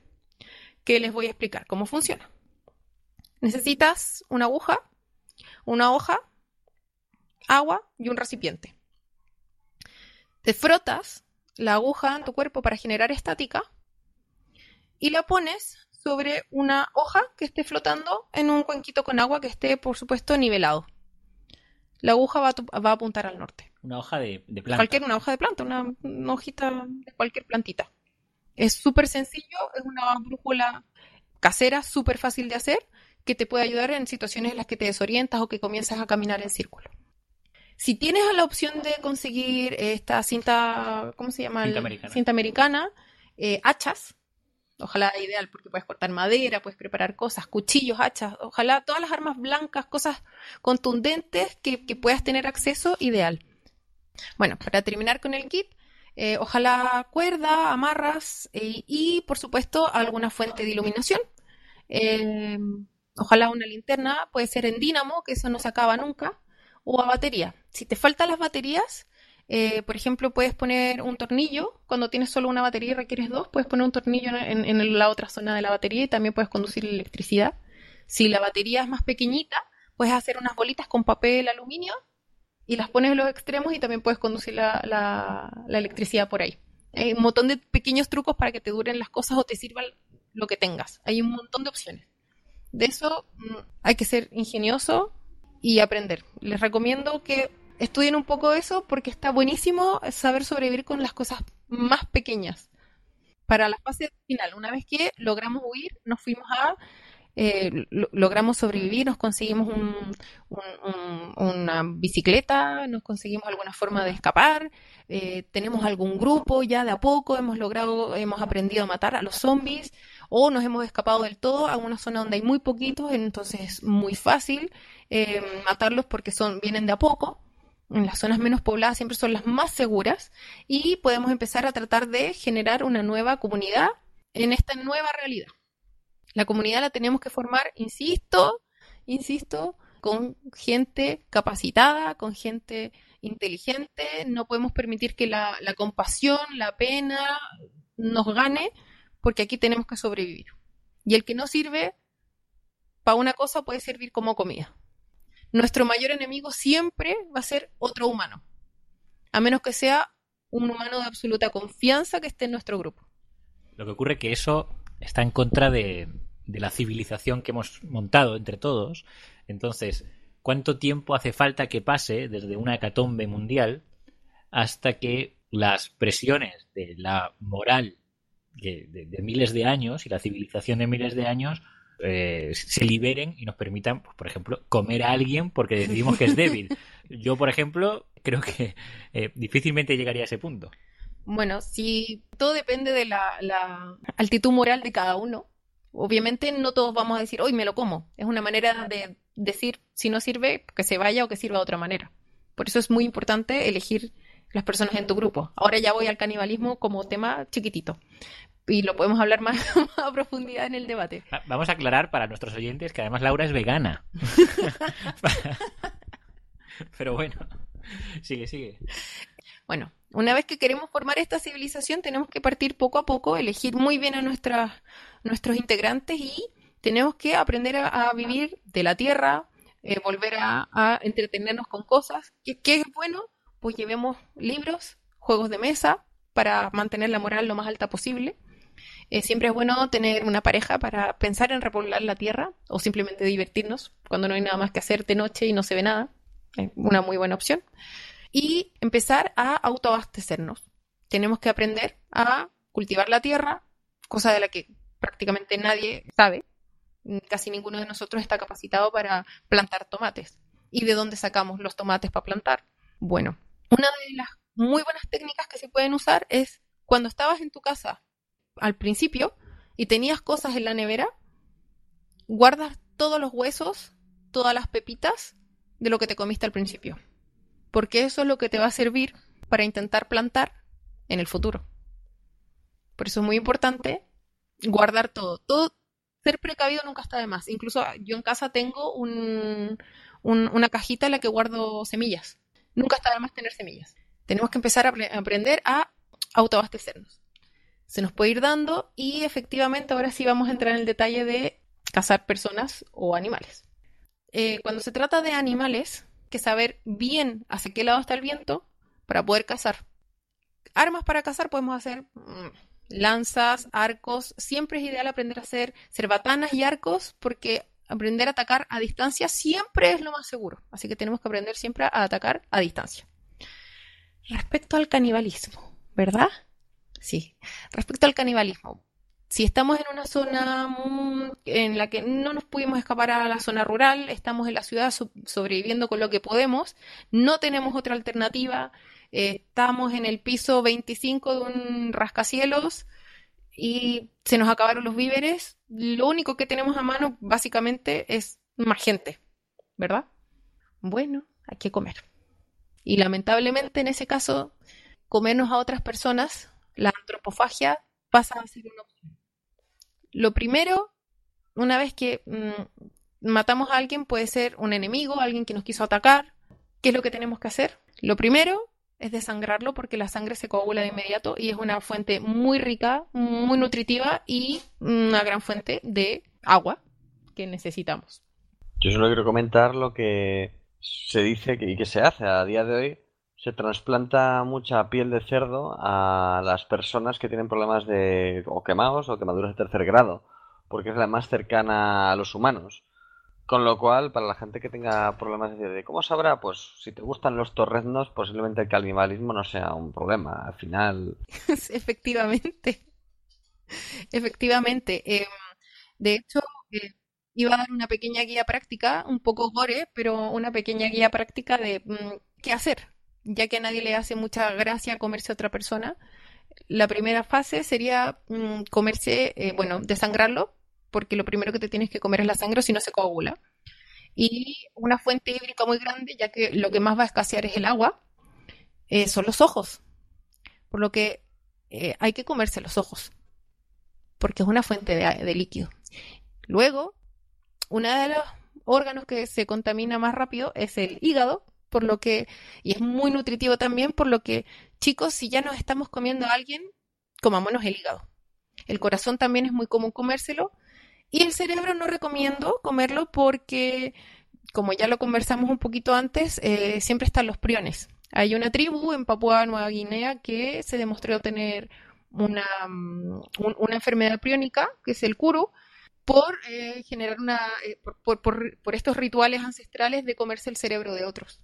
que les voy a explicar cómo funciona. Necesitas una aguja, una hoja, agua y un recipiente. Te frotas la aguja en tu cuerpo para generar estática y la pones sobre una hoja que esté flotando en un cuenquito con agua que esté, por supuesto, nivelado. La aguja va a, apuntar al norte. Una hoja de, planta. Cualquier, una hoja de planta, una, hojita de cualquier plantita. Es súper sencillo, es una brújula casera, súper fácil de hacer, que te puede ayudar en situaciones en las que te desorientas o que comienzas a caminar en círculo. Si tienes la opción de conseguir esta cinta, ¿cómo se llama? Cinta americana. Cinta americana eh, hachas, Ojalá ideal porque puedes cortar madera, puedes preparar cosas, cuchillos, hachas, ojalá todas las armas blancas, cosas contundentes que, puedas tener acceso, ideal. Bueno, para terminar con el kit, eh, ojalá cuerda, amarras eh, y por supuesto alguna fuente de iluminación. Eh, ojalá una linterna, puede ser en dínamo, que eso no se acaba nunca, o a batería. Si te faltan las baterías, eh, por ejemplo, puedes poner un tornillo, cuando tienes solo una batería y requieres dos, puedes poner un tornillo en, la otra zona de la batería y también puedes conducir electricidad. Si la batería es más pequeñita, puedes hacer unas bolitas con papel aluminio y las pones en los extremos y también puedes conducir la, electricidad por ahí. Hay un montón de pequeños trucos para que te duren las cosas o te sirvan lo que tengas. Hay un montón de opciones. De eso mm, hay que ser ingenioso y aprender. Les recomiendo que estudien un poco eso porque está buenísimo saber sobrevivir con las cosas más pequeñas. Para la fase final, una vez que logramos huir, nos fuimos a eh, logramos sobrevivir, nos conseguimos una bicicleta, nos conseguimos alguna forma de escapar, eh, tenemos algún grupo ya de a poco, hemos logrado, hemos aprendido a matar a los zombies o nos hemos escapado del todo a una zona donde hay muy poquitos, entonces es muy fácil eh, matarlos porque son, vienen de a poco en las zonas menos pobladas siempre son las más seguras y podemos empezar a tratar de generar una nueva comunidad en esta nueva realidad. La comunidad la tenemos que formar, insisto, insisto, con gente capacitada, con gente inteligente. No podemos permitir que la, la compasión, la pena nos gane, porque aquí tenemos que sobrevivir. Y el que no sirve para una cosa puede servir como comida nuestro mayor enemigo siempre va a ser otro humano, a menos que sea un humano de absoluta confianza que esté en nuestro grupo. Lo que ocurre es que eso está en contra de, la civilización que hemos montado entre todos. Entonces, ¿cuánto tiempo hace falta que pase desde una hecatombe mundial hasta que las presiones de la moral de miles de años y la civilización de miles de años eh, se liberen y nos permitan, pues, por ejemplo, comer a alguien porque decidimos que es débil. Yo, por ejemplo, creo que eh, difícilmente llegaría a ese punto. Bueno, si todo depende de la, altitud moral de cada uno. Obviamente no todos vamos a decir, hoy me lo como. Es una manera de decir, si no sirve, que se vaya o que sirva de otra manera. Por eso es muy importante elegir las personas en tu grupo. Ahora ya voy al canibalismo como tema chiquitito. Y lo podemos hablar más, más a profundidad en el debate. Va- Vamos a aclarar para nuestros oyentes que además Laura es vegana. Pero bueno, sigue, sigue. Bueno, una vez que queremos formar esta civilización, tenemos que partir poco a poco, elegir muy bien a nuestras, nuestros integrantes y tenemos que aprender a, a vivir de la tierra, eh, volver a, a entretenernos con cosas. ¿Qué, qué es bueno? Pues llevemos libros, juegos de mesa para mantener la moral lo más alta posible. Eh, siempre es bueno tener una pareja para pensar en repoblar la tierra o simplemente divertirnos cuando no hay nada más que hacer de noche y no se ve nada. Es una muy buena opción y empezar a autoabastecernos. Tenemos que aprender a cultivar la tierra, cosa de la que prácticamente nadie sabe. Casi ninguno de nosotros está capacitado para plantar tomates. ¿Y de dónde sacamos los tomates para plantar? Bueno, una de las muy buenas técnicas que se pueden usar es cuando estabas en tu casa al principio y tenías cosas en la nevera, guardas todos los huesos, todas las pepitas de lo que te comiste al principio porque eso es lo que te va a servir para intentar plantar en el futuro. Por eso es muy importante guardar todo. Todo, ser precavido nunca está de más. Incluso yo en casa tengo un, un- una cajita en la que guardo semillas. Nunca está de más tener semillas. Tenemos que empezar a aprender a autoabastecernos. Se nos puede ir dando y efectivamente ahora sí vamos a entrar en el detalle de cazar personas o animales. Eh, cuando se trata de animales, que saber bien hacia qué lado está el viento para poder cazar. Armas para cazar podemos hacer mm, lanzas, arcos. Siempre es ideal aprender a hacer cerbatanas y arcos porque aprender a atacar a distancia siempre es lo más seguro. Así que tenemos que aprender siempre a atacar a distancia. Respecto al canibalismo, ¿verdad? Sí. Respecto al canibalismo, si estamos en una zona en la que no nos pudimos escapar a la zona rural, estamos en la ciudad so- sobreviviendo con lo que podemos, no tenemos otra alternativa, eh, estamos en el piso 25 de un rascacielos y se nos acabaron los víveres, lo único que tenemos a mano básicamente es más gente, ¿verdad? Bueno, hay que comer. Y lamentablemente en ese caso, comernos a otras personas, la antropofagia pasa a ser una opción. Lo primero, una vez que mm, matamos a alguien, puede ser un enemigo, alguien que nos quiso atacar. ¿Qué es lo que tenemos que hacer? Lo primero es desangrarlo porque la sangre se coagula de inmediato y es una fuente muy rica, muy nutritiva y una gran fuente de agua que necesitamos. Yo solo quiero comentar lo que se dice y que se hace a día de hoy. Se trasplanta mucha piel de cerdo a las personas que tienen problemas de o quemados o quemaduras de tercer grado, porque es la más cercana a los humanos. Con lo cual, para la gente que tenga problemas de, ¿cómo sabrá? Pues si te gustan los torreznos, posiblemente el canibalismo no sea un problema. Al final, Efectivamente. Efectivamente. Eh, de hecho, eh, iba a dar una pequeña guía práctica, un poco gore, pero una pequeña guía práctica de mm, qué hacer, ya que a nadie le hace mucha gracia comerse a otra persona. La primera fase sería mm, comerse, eh, bueno, desangrarlo, porque lo primero que te tienes que comer es la sangre, si no se coagula. Y una fuente hídrica muy grande, ya que lo que más va a escasear es el agua, eh, son los ojos. Por lo que eh, hay que comerse los ojos, porque es una fuente de, de líquido. Luego, uno de los órganos que se contamina más rápido es el hígado, por lo que, y es muy nutritivo también, por lo que, chicos, si ya nos estamos comiendo a alguien, comámonos el hígado. El corazón también es muy común comérselo. Y el cerebro no recomiendo comerlo porque, como ya lo conversamos un poquito antes, eh, siempre están los priones. Hay una tribu en Papúa Nueva Guinea que se demostró tener una, mm, un- una enfermedad priónica, que es el kuru, por eh, generar una, eh, por- por- por estos rituales ancestrales de comerse el cerebro de otros.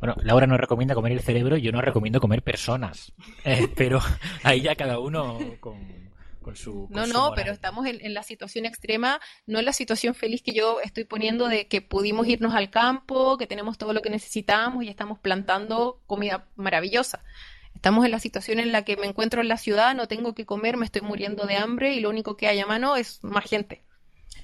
Bueno, Laura no recomienda comer el cerebro, yo no recomiendo comer personas. Eh, pero ahí ya cada uno con, con su. con No, su no, moral. pero estamos en, en la situación extrema, no en la situación feliz que yo estoy poniendo de que pudimos irnos al campo, que tenemos todo lo que necesitamos y estamos plantando comida maravillosa. Estamos en la situación en la que me encuentro en la ciudad, no tengo que comer, me estoy muriendo de hambre y lo único que hay a mano es más gente.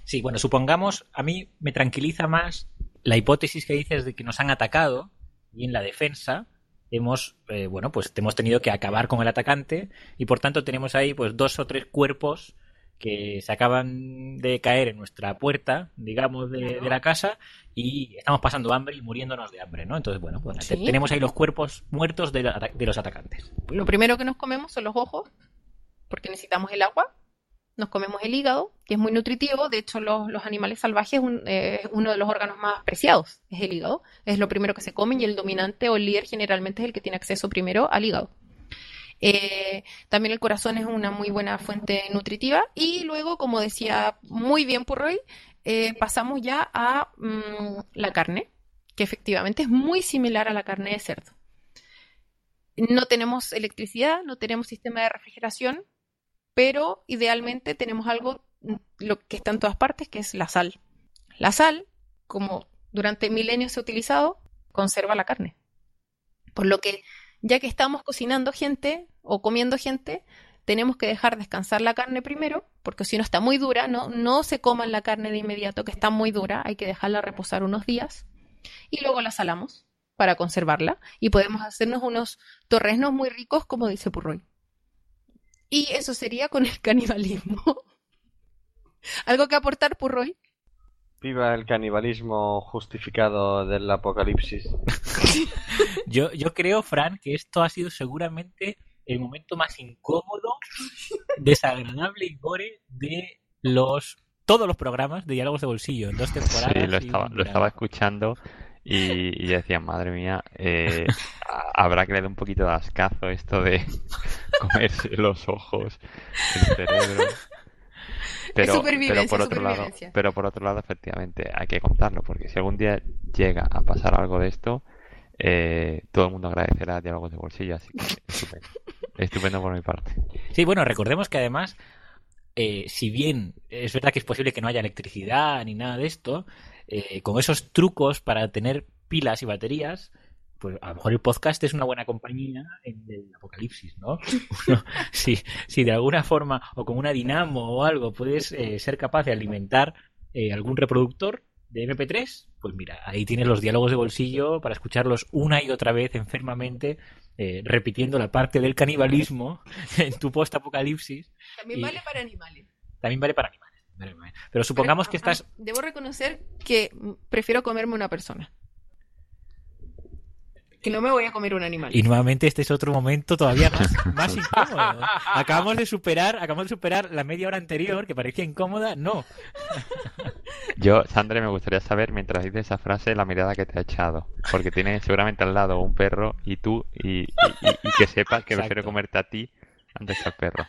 Sí, bueno, supongamos, a mí me tranquiliza más la hipótesis que dices de que nos han atacado y en la defensa hemos, eh, bueno, pues hemos tenido que acabar con el atacante y por tanto tenemos ahí pues dos o tres cuerpos que se acaban de caer en nuestra puerta, digamos, de, de la casa y estamos pasando hambre y muriéndonos de hambre, ¿no? Entonces, bueno, pues Sí. tenemos ahí los cuerpos muertos de, la- de los atacantes. Lo primero que nos comemos son los ojos, porque necesitamos el agua. Nos comemos el hígado, que es muy nutritivo. De hecho, los, los animales salvajes, un- eh, es uno de los órganos más preciados es el hígado. Es lo primero que se comen y el dominante o el líder generalmente es el que tiene acceso primero al hígado. Eh, también el corazón es una muy buena fuente nutritiva. Y luego, como decía muy bien Purroy, eh, pasamos ya a mm, la carne, que efectivamente es muy similar a la carne de cerdo. No tenemos electricidad, no tenemos sistema de refrigeración, pero idealmente tenemos algo mm, lo que está en todas partes, que es la sal. La sal, como durante milenios se ha utilizado, conserva la carne. Por lo que, ya que estamos cocinando gente o comiendo gente, tenemos que dejar descansar la carne primero, porque si no está muy dura, no, no se coman la carne de inmediato, que está muy dura, hay que dejarla reposar unos días, y luego la salamos para conservarla, y podemos hacernos unos torresnos muy ricos, como dice Purroy. Y eso sería con el canibalismo. ¿Algo que aportar, Purroy? Viva el canibalismo justificado del apocalipsis. Yo, yo creo, Fran, que esto ha sido seguramente el momento más incómodo, desagradable y gore de los todos los programas de Diálogos de Bolsillo en dos temporadas. Sí, lo estaba, lo estaba escuchando y, y decía, madre mía, eh, habrá que le dar un poquito de ascazo esto de comerse los ojos, el cerebro. Pero, supervivencia, pero por otro lado, supervivencia. pero por otro lado, efectivamente, hay que contarlo, porque si algún día llega a pasar algo de esto, eh, todo el mundo agradecerá diálogos de bolsillo, así que estupendo. Estupendo por mi parte. Sí, bueno, recordemos que además, eh, si bien es verdad que es posible que no haya electricidad ni nada de esto, eh, con esos trucos para tener pilas y baterías, pues a lo mejor el podcast es una buena compañía en el apocalipsis, ¿no? Uno, si, si de alguna forma o con una dinamo o algo puedes eh, ser capaz de alimentar eh, algún reproductor de MP3, pues mira, ahí tienes los diálogos de bolsillo para escucharlos una y otra vez enfermamente, eh, repitiendo la parte del canibalismo en tu post-apocalipsis. También Y- vale para animales. También vale para animales. Pero supongamos que Pero, estás... Debo reconocer que prefiero comerme una persona. Que no me voy a comer un animal. Y nuevamente este es otro momento todavía más, más incómodo. Acabamos de superar, acabamos de superar la media hora anterior que parecía incómoda. No. Yo, Sandra, me gustaría saber, mientras dices esa frase, la mirada que te ha echado. Porque tiene seguramente al lado un perro y tú, y, y- y- y que sepas que prefiero comerte a ti antes que al perro.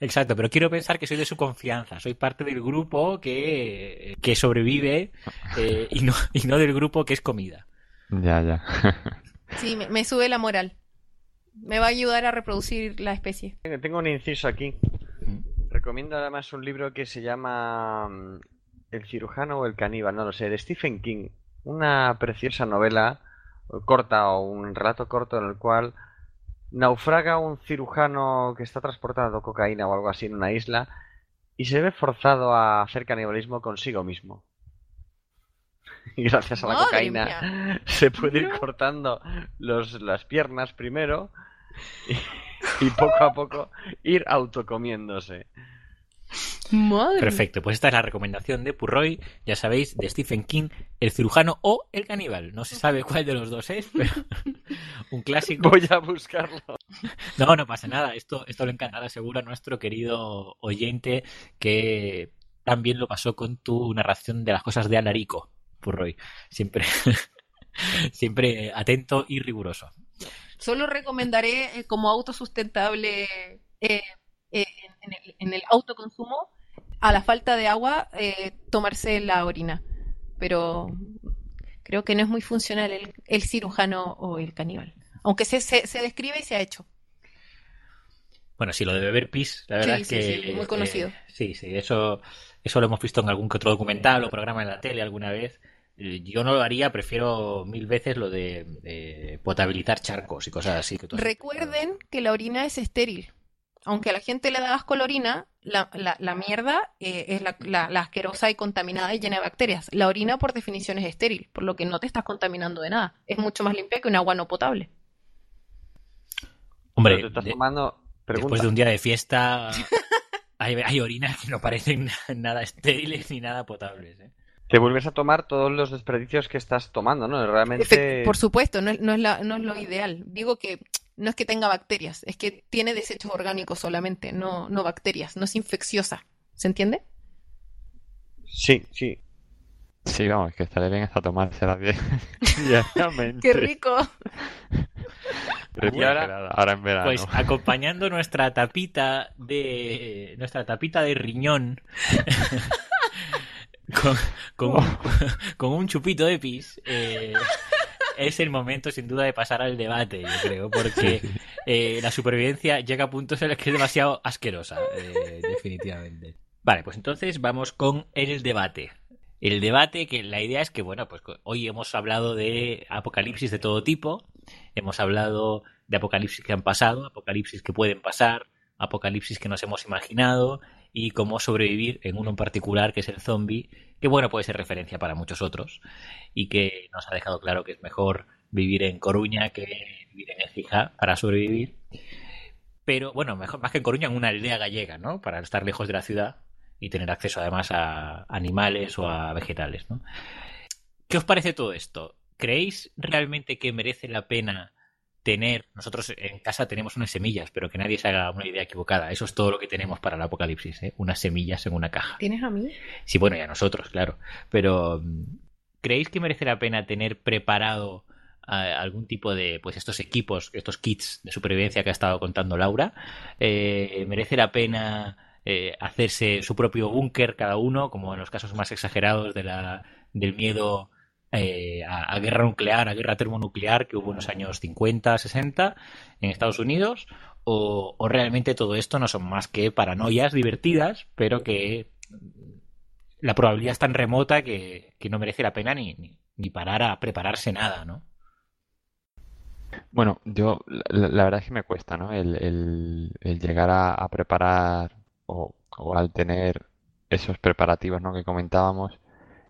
Exacto, pero quiero pensar que soy de su confianza. Soy parte del grupo que, que sobrevive eh, y, no, y no del grupo que es comida. Ya, ya. Sí, me, me sube la moral. Me va a ayudar a reproducir la especie. Tengo- un inciso aquí. Recomiendo además un libro que se llama mm, El cirujano o el caníbal, no lo sé, de Stephen King. Una preciosa novela corta o un relato corto en el cual naufraga un cirujano que está transportando cocaína o algo así en una isla y se ve forzado a hacer canibalismo consigo mismo. Y gracias a la cocaína mía. se puede ir cortando los, las piernas primero y, y poco a poco ir autocomiéndose. Madre. Perfecto, pues esta es la recomendación de Purroy, ya sabéis, de Stephen King, el cirujano o el caníbal. No se sabe cuál de los dos es, pero un clásico. Voy a buscarlo. No, no pasa nada. Esto, esto le encantará seguro a nuestro querido oyente que también lo pasó con tu narración de las cosas de Alarico, Purroy. Siempre, siempre atento y riguroso. Solo recomendaré eh, como autosustentable eh, eh, en, en el, en el autoconsumo a la falta de agua eh, tomarse la orina. Pero creo que no es muy funcional el, el cirujano o el caníbal. Aunque se, se, se describe y se ha hecho. Bueno, sí, lo de beber pis, la verdad Sí, es sí, que... sí, muy conocido. eh, sí, sí, eso, eso lo hemos visto en algún que otro documental o programa en la tele alguna vez. Eh, Yo no lo haría, prefiero mil veces lo de, de potabilizar charcos y cosas así. que Recuerden que la orina es estéril. Aunque a la gente le da asco la orina, la, la, la mierda eh, es la, la- la asquerosa y contaminada y llena de bacterias. La orina, por definición, es estéril, por lo que no te estás contaminando de nada. Es mucho más limpia que un agua no potable. Hombre, Pero te estás de- tomando... Pregunta. después de un día de fiesta hay, hay orinas que no parecen nada estériles ni nada potables. ¿eh? Te vuelves a tomar todos los desperdicios que estás tomando, ¿no? Efect- Realmente... Por supuesto, no es, no, es la- no es lo ideal. Digo que no es que tenga bacterias, es que tiene desechos orgánicos solamente, no, no bacterias, no es infecciosa. ¿Se entiende? Sí, sí. Sí, vamos, que estaré bien hasta tomársela bien. ¡Qué rico! Refrigerada, ahora en verano. Pues acompañando nuestra tapita de nuestra tapita de riñón con, con, un, con un chupito de pis, eh, es el momento sin duda de pasar al debate, yo creo, porque eh, la supervivencia llega a puntos en los que es demasiado asquerosa, eh, definitivamente. Vale, pues entonces vamos con el debate. El debate, que la idea es que, bueno, pues hoy hemos hablado de apocalipsis de todo tipo, hemos hablado de apocalipsis que han pasado, apocalipsis que pueden pasar, apocalipsis que nos hemos imaginado y cómo sobrevivir en uno en particular, que es el zombie, que bueno, puede ser referencia para muchos otros y que nos ha dejado claro que es mejor vivir en Coruña que vivir en Écija para sobrevivir. Pero bueno, mejor, más que en Coruña, en una aldea gallega, ¿no? Para estar lejos de la ciudad y tener acceso además a animales o a vegetales, ¿no? ¿Qué os parece todo esto? ¿Creéis realmente que merece la pena tener, nosotros en casa tenemos unas semillas, pero que nadie se haga una idea equivocada, eso es todo lo que tenemos para el apocalipsis, ¿eh? unas semillas en una caja. ¿Tienes a mí? Sí, bueno, y a nosotros, claro, pero mm, ¿creéis que merece la pena tener preparado eh, algún tipo de, pues estos equipos, estos kits de supervivencia que ha estado contando Laura? Eh, ¿Merece la pena eh, hacerse su propio búnker cada uno, como en los casos más exagerados de la, del miedo eh, a, a guerra nuclear, a guerra termonuclear que hubo en los años 50, 60 en Estados Unidos? O, realmente todo esto no son más que paranoias divertidas, pero que la probabilidad es tan remota que, no merece la pena ni, ni, ni parar a prepararse nada, ¿no? Bueno, yo la, verdad es que me cuesta, ¿no? El, llegar a, preparar o, al tener esos preparativos, ¿no? que comentábamos,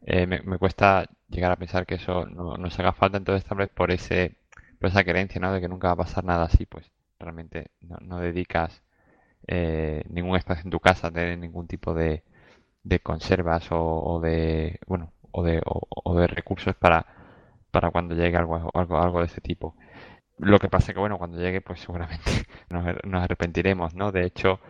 eh, me cuesta llegar a pensar que eso no nos haga falta, entonces tal vez por ese, por esa creencia, ¿no? de que nunca va a pasar nada así, pues realmente no, no dedicas eh, ningún espacio en tu casa a tener ningún tipo de, de conservas o, o de, bueno, o de, o, de recursos para, para cuando llegue algo, algo, algo de ese tipo. Lo que pasa es que, bueno, cuando llegue, pues seguramente nos, arrepentiremos, ¿no? De hecho,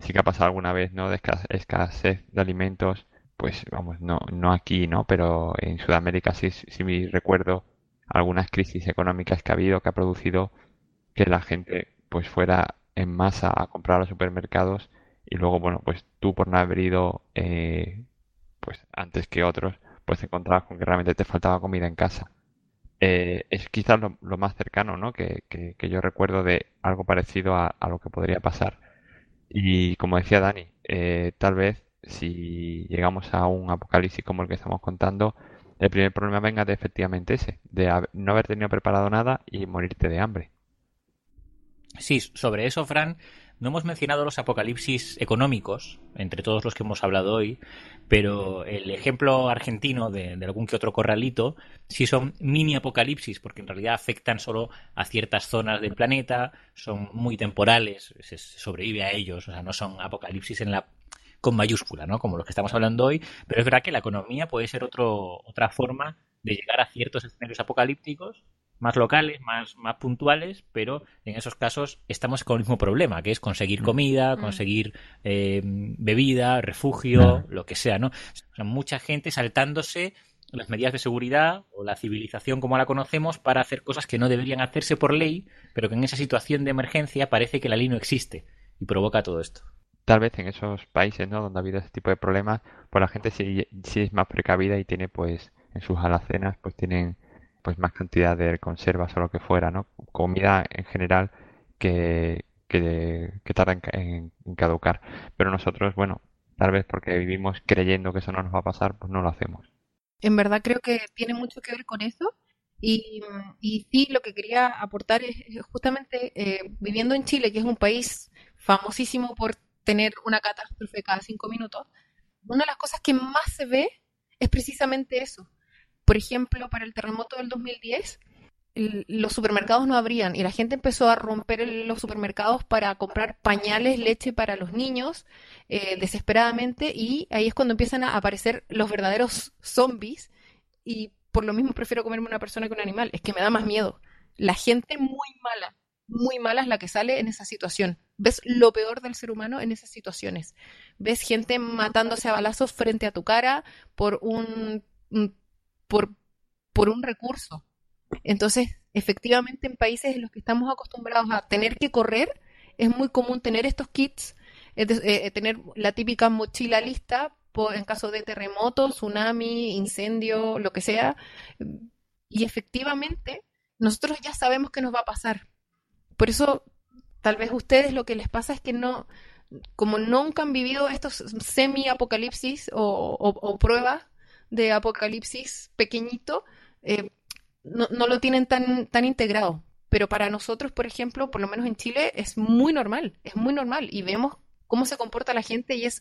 sí que ha pasado alguna vez, ¿no? De esca- escasez de alimentos, pues vamos, no, no aquí, ¿no? Pero en Sudamérica sí, sí recuerdo algunas crisis económicas que ha habido, que ha producido que la gente pues fuera en masa a comprar a los supermercados y luego, bueno, pues tú por no haber ido eh, pues antes que otros, pues te encontrabas con que realmente te faltaba comida en casa. Eh, es quizás lo, lo más cercano, ¿no? que, que- que yo recuerdo de algo parecido a, a lo que podría pasar. Y como decía Dani, eh, tal vez si llegamos a un apocalipsis como el que estamos contando, el primer problema venga de efectivamente ese, de no haber tenido preparado nada y morirte de hambre. Sí, sobre eso, Fran, no hemos mencionado los apocalipsis económicos, entre todos los que hemos hablado hoy, pero el ejemplo argentino de, algún que otro corralito sí son mini apocalipsis, porque en realidad afectan solo a ciertas zonas del planeta, son muy temporales, se sobrevive a ellos, o sea, no son apocalipsis en la con mayúscula, ¿no? Como los que estamos hablando hoy, pero es verdad que la economía puede ser otro, otra forma de llegar a ciertos escenarios apocalípticos más locales, más, más puntuales, pero en esos casos estamos con el mismo problema, que es conseguir comida, Mm. conseguir eh, bebida, refugio, lo que sea, ¿no? O sea, mucha gente saltándose las medidas de seguridad o la civilización como la conocemos para hacer cosas que no deberían hacerse por ley, pero que en esa situación de emergencia parece que la ley no existe y provoca todo esto. Tal vez en esos países, ¿no? donde ha habido ese tipo de problemas, pues la gente sí, sí es más precavida y tiene pues en sus alacenas pues tienen pues más cantidad de conservas o lo que fuera, ¿no? Comida en general que, que, tarda en, en- en caducar. Pero nosotros, bueno, tal vez porque vivimos creyendo que eso no nos va a pasar, pues no lo hacemos. En verdad creo que tiene mucho que ver con eso. Y, y sí, lo que quería aportar es justamente eh, viviendo en Chile, que es un país famosísimo por tener una catástrofe cada cinco minutos, una de las cosas que más se ve es precisamente eso. Por ejemplo, para el terremoto del 2010, el- los supermercados no abrían y la gente empezó a romper los supermercados para comprar pañales, leche para los niños, eh, desesperadamente, y ahí es cuando empiezan a aparecer los verdaderos zombies, y por lo mismo prefiero comerme una persona que un animal, es que me da más miedo. La gente muy mala, muy mala es la que sale en esa situación. Ves lo peor del ser humano en esas situaciones. Ves gente matándose a balazos frente a tu cara por un, por, por un recurso. Entonces, efectivamente, en países en los que estamos acostumbrados a tener que correr, es muy común tener estos kits, eh, eh, tener la típica mochila lista en caso de terremoto, tsunami, incendio, lo que sea. Y efectivamente, nosotros ya sabemos qué nos va a pasar. Por eso, tal vez ustedes lo que les pasa es que no, como nunca han vivido estos semi-apocalipsis o, o- pruebas de apocalipsis pequeñito, eh, no, no lo tienen tan, tan integrado. Pero para nosotros, por ejemplo, por lo menos en Chile, es muy normal, es muy normal. Y vemos cómo se comporta la gente y es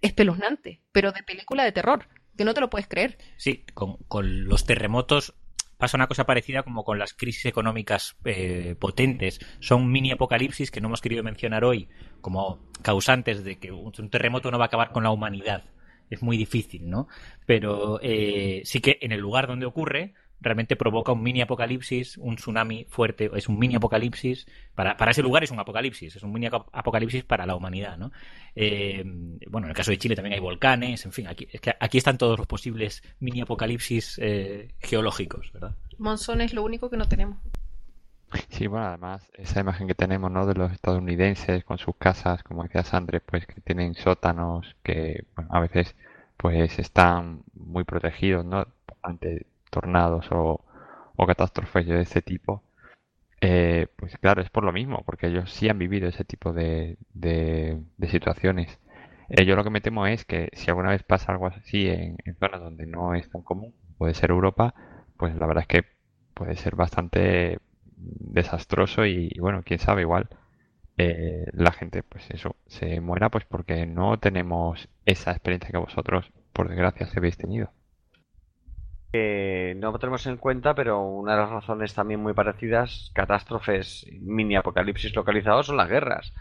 espeluznante, pero de película de terror, que no te lo puedes creer. Sí, con los terremotos pasa una cosa parecida como con las crisis económicas eh, potentes. Son mini apocalipsis que no hemos querido mencionar hoy como causantes de que un, terremoto no va a acabar con la humanidad. Es muy difícil, ¿no? Pero eh, sí que en el lugar donde ocurre realmente provoca un mini apocalipsis, un tsunami fuerte, es un mini apocalipsis. Para, para ese lugar es un apocalipsis, es un mini apocalipsis para la humanidad, ¿no? Eh, bueno, en el caso de Chile también hay volcanes, en fin, aquí, es que aquí están todos los posibles mini apocalipsis eh, geológicos, ¿verdad? Monzón es lo único que no tenemos. Sí, bueno, además, esa imagen que tenemos, ¿no? De los estadounidenses con sus casas, como decía Sandre, pues que tienen sótanos que, bueno, a veces, pues están muy protegidos, ¿no? Ante tornados o, o catástrofes de ese tipo. Eh, pues claro, es por lo mismo, porque ellos sí han vivido ese tipo de, de, situaciones. Eh, yo lo que me temo es que si alguna vez pasa algo así en, zonas donde no es tan común, puede ser Europa, pues la verdad es que puede ser bastante desastroso y, y bueno, quién sabe, igual eh, la gente, pues eso, se muera pues porque no tenemos esa experiencia que vosotros, por desgracia, habéis tenido. Que no tenemos en cuenta, pero una de las razones también muy parecidas, catástrofes, mini apocalipsis localizados, son las guerras.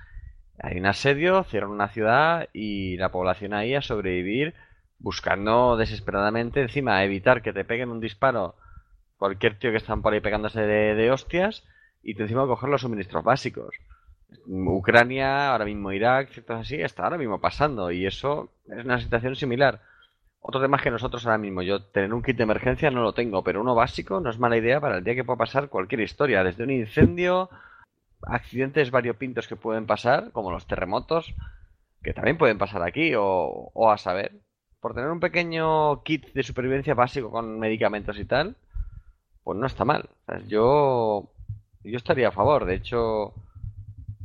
Hay un asedio, cierran una ciudad y la población ahí a sobrevivir buscando desesperadamente encima evitar que te peguen un disparo cualquier tío que están por ahí pegándose de, hostias y tú encima coger los suministros básicos. Ucrania, ahora mismo Irak, ciertos así, está ahora mismo pasando y eso es una situación similar. Otro tema que nosotros ahora mismo, yo tener un kit de emergencia no lo tengo, pero uno básico no es mala idea para el día que pueda pasar cualquier historia, desde un incendio, accidentes variopintos que pueden pasar, como los terremotos, que también pueden pasar aquí, o, o a saber. Por tener un pequeño kit de supervivencia básico con medicamentos y tal, pues no está mal. Yo, yo estaría a favor. De hecho,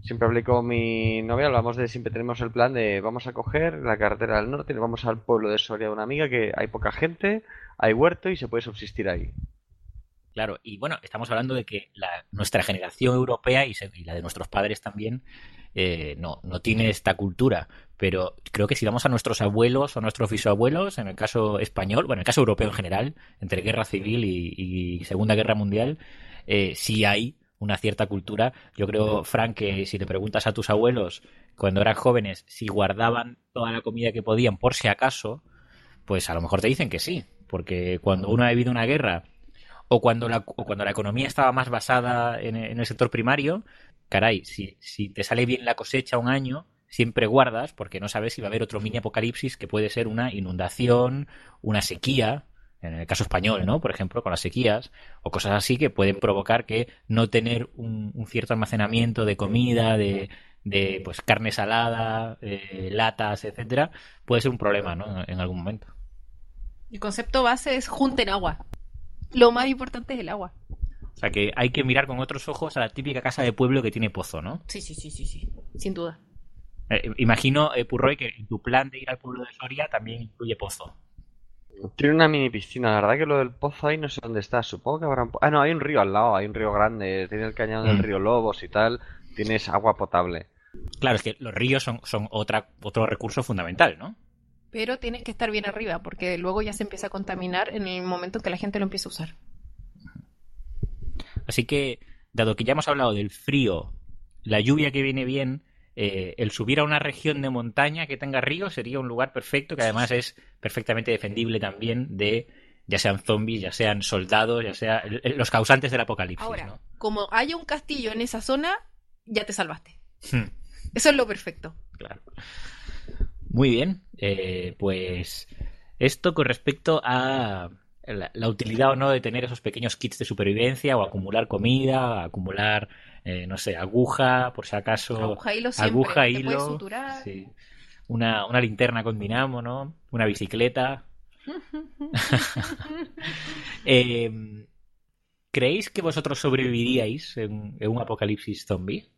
siempre hablé con mi novia, hablamos de, siempre tenemos el plan de vamos a coger la carretera del norte y vamos al pueblo de Soria de una amiga que hay poca gente, hay huerto y se puede subsistir ahí. Claro, y bueno, estamos hablando de que la, nuestra generación europea y, la de nuestros padres también eh, no, no tiene esta cultura, pero creo que si vamos a nuestros abuelos o nuestros bisabuelos, en el caso español, bueno, en el caso europeo en general, entre guerra civil y, y Segunda Guerra Mundial, eh, sí hay una cierta cultura. Yo creo, Frank, que si le preguntas a tus abuelos cuando eran jóvenes si guardaban toda la comida que podían por si acaso, pues a lo mejor te dicen que sí, porque cuando uno ha vivido una guerra o cuando la, o cuando la economía estaba más basada en, en el sector primario, caray, si, si te sale bien la cosecha un año, siempre guardas porque no sabes si va a haber otro mini apocalipsis que puede ser una inundación, una sequía, en el caso español, ¿no? Por ejemplo, con las sequías, o cosas así que pueden provocar que no tener un, un cierto almacenamiento de comida, de, de pues carne salada, eh, latas, etcétera, puede ser un problema, ¿no? En algún momento. El concepto base es junten agua. Lo más importante es el agua. O sea que hay que mirar con otros ojos a la típica casa de pueblo que tiene pozo, ¿no? Sí, sí, sí, sí, sí. Sin duda. Eh, imagino, eh, Purroy, que tu plan de ir al pueblo de Soria también incluye pozo. Tiene una mini piscina, la verdad que lo del pozo ahí no sé dónde está, supongo que habrá un... Ah, no, hay un río al lado, hay un río grande, tiene el cañón del Mm. río Lobos y tal, tienes agua potable. Claro, es que los ríos son, son otra, otro recurso fundamental, ¿no? Pero tienes que estar bien arriba, porque luego ya se empieza a contaminar en el momento en que la gente lo empieza a usar. Así que, dado que ya hemos hablado del frío, la lluvia que viene bien, eh, el subir a una región de montaña que tenga río sería un lugar perfecto, que además es perfectamente defendible también de ya sean zombies, ya sean soldados, ya sean los causantes del apocalipsis. Ahora, ¿no? como haya un castillo en esa zona, ya te salvaste. Hmm. Eso es lo perfecto. Claro. Muy bien, eh, pues esto con respecto a la, la, utilidad o no de tener esos pequeños kits de supervivencia o acumular comida, acumular, eh, no sé, aguja, por si acaso. Aguja, hilo siempre. Aguja, Te hilo. suturar. sí. Una, una linterna con dinamo, ¿no? Una bicicleta. Eh, ¿Creéis que vosotros sobreviviríais en, en un apocalipsis zombie?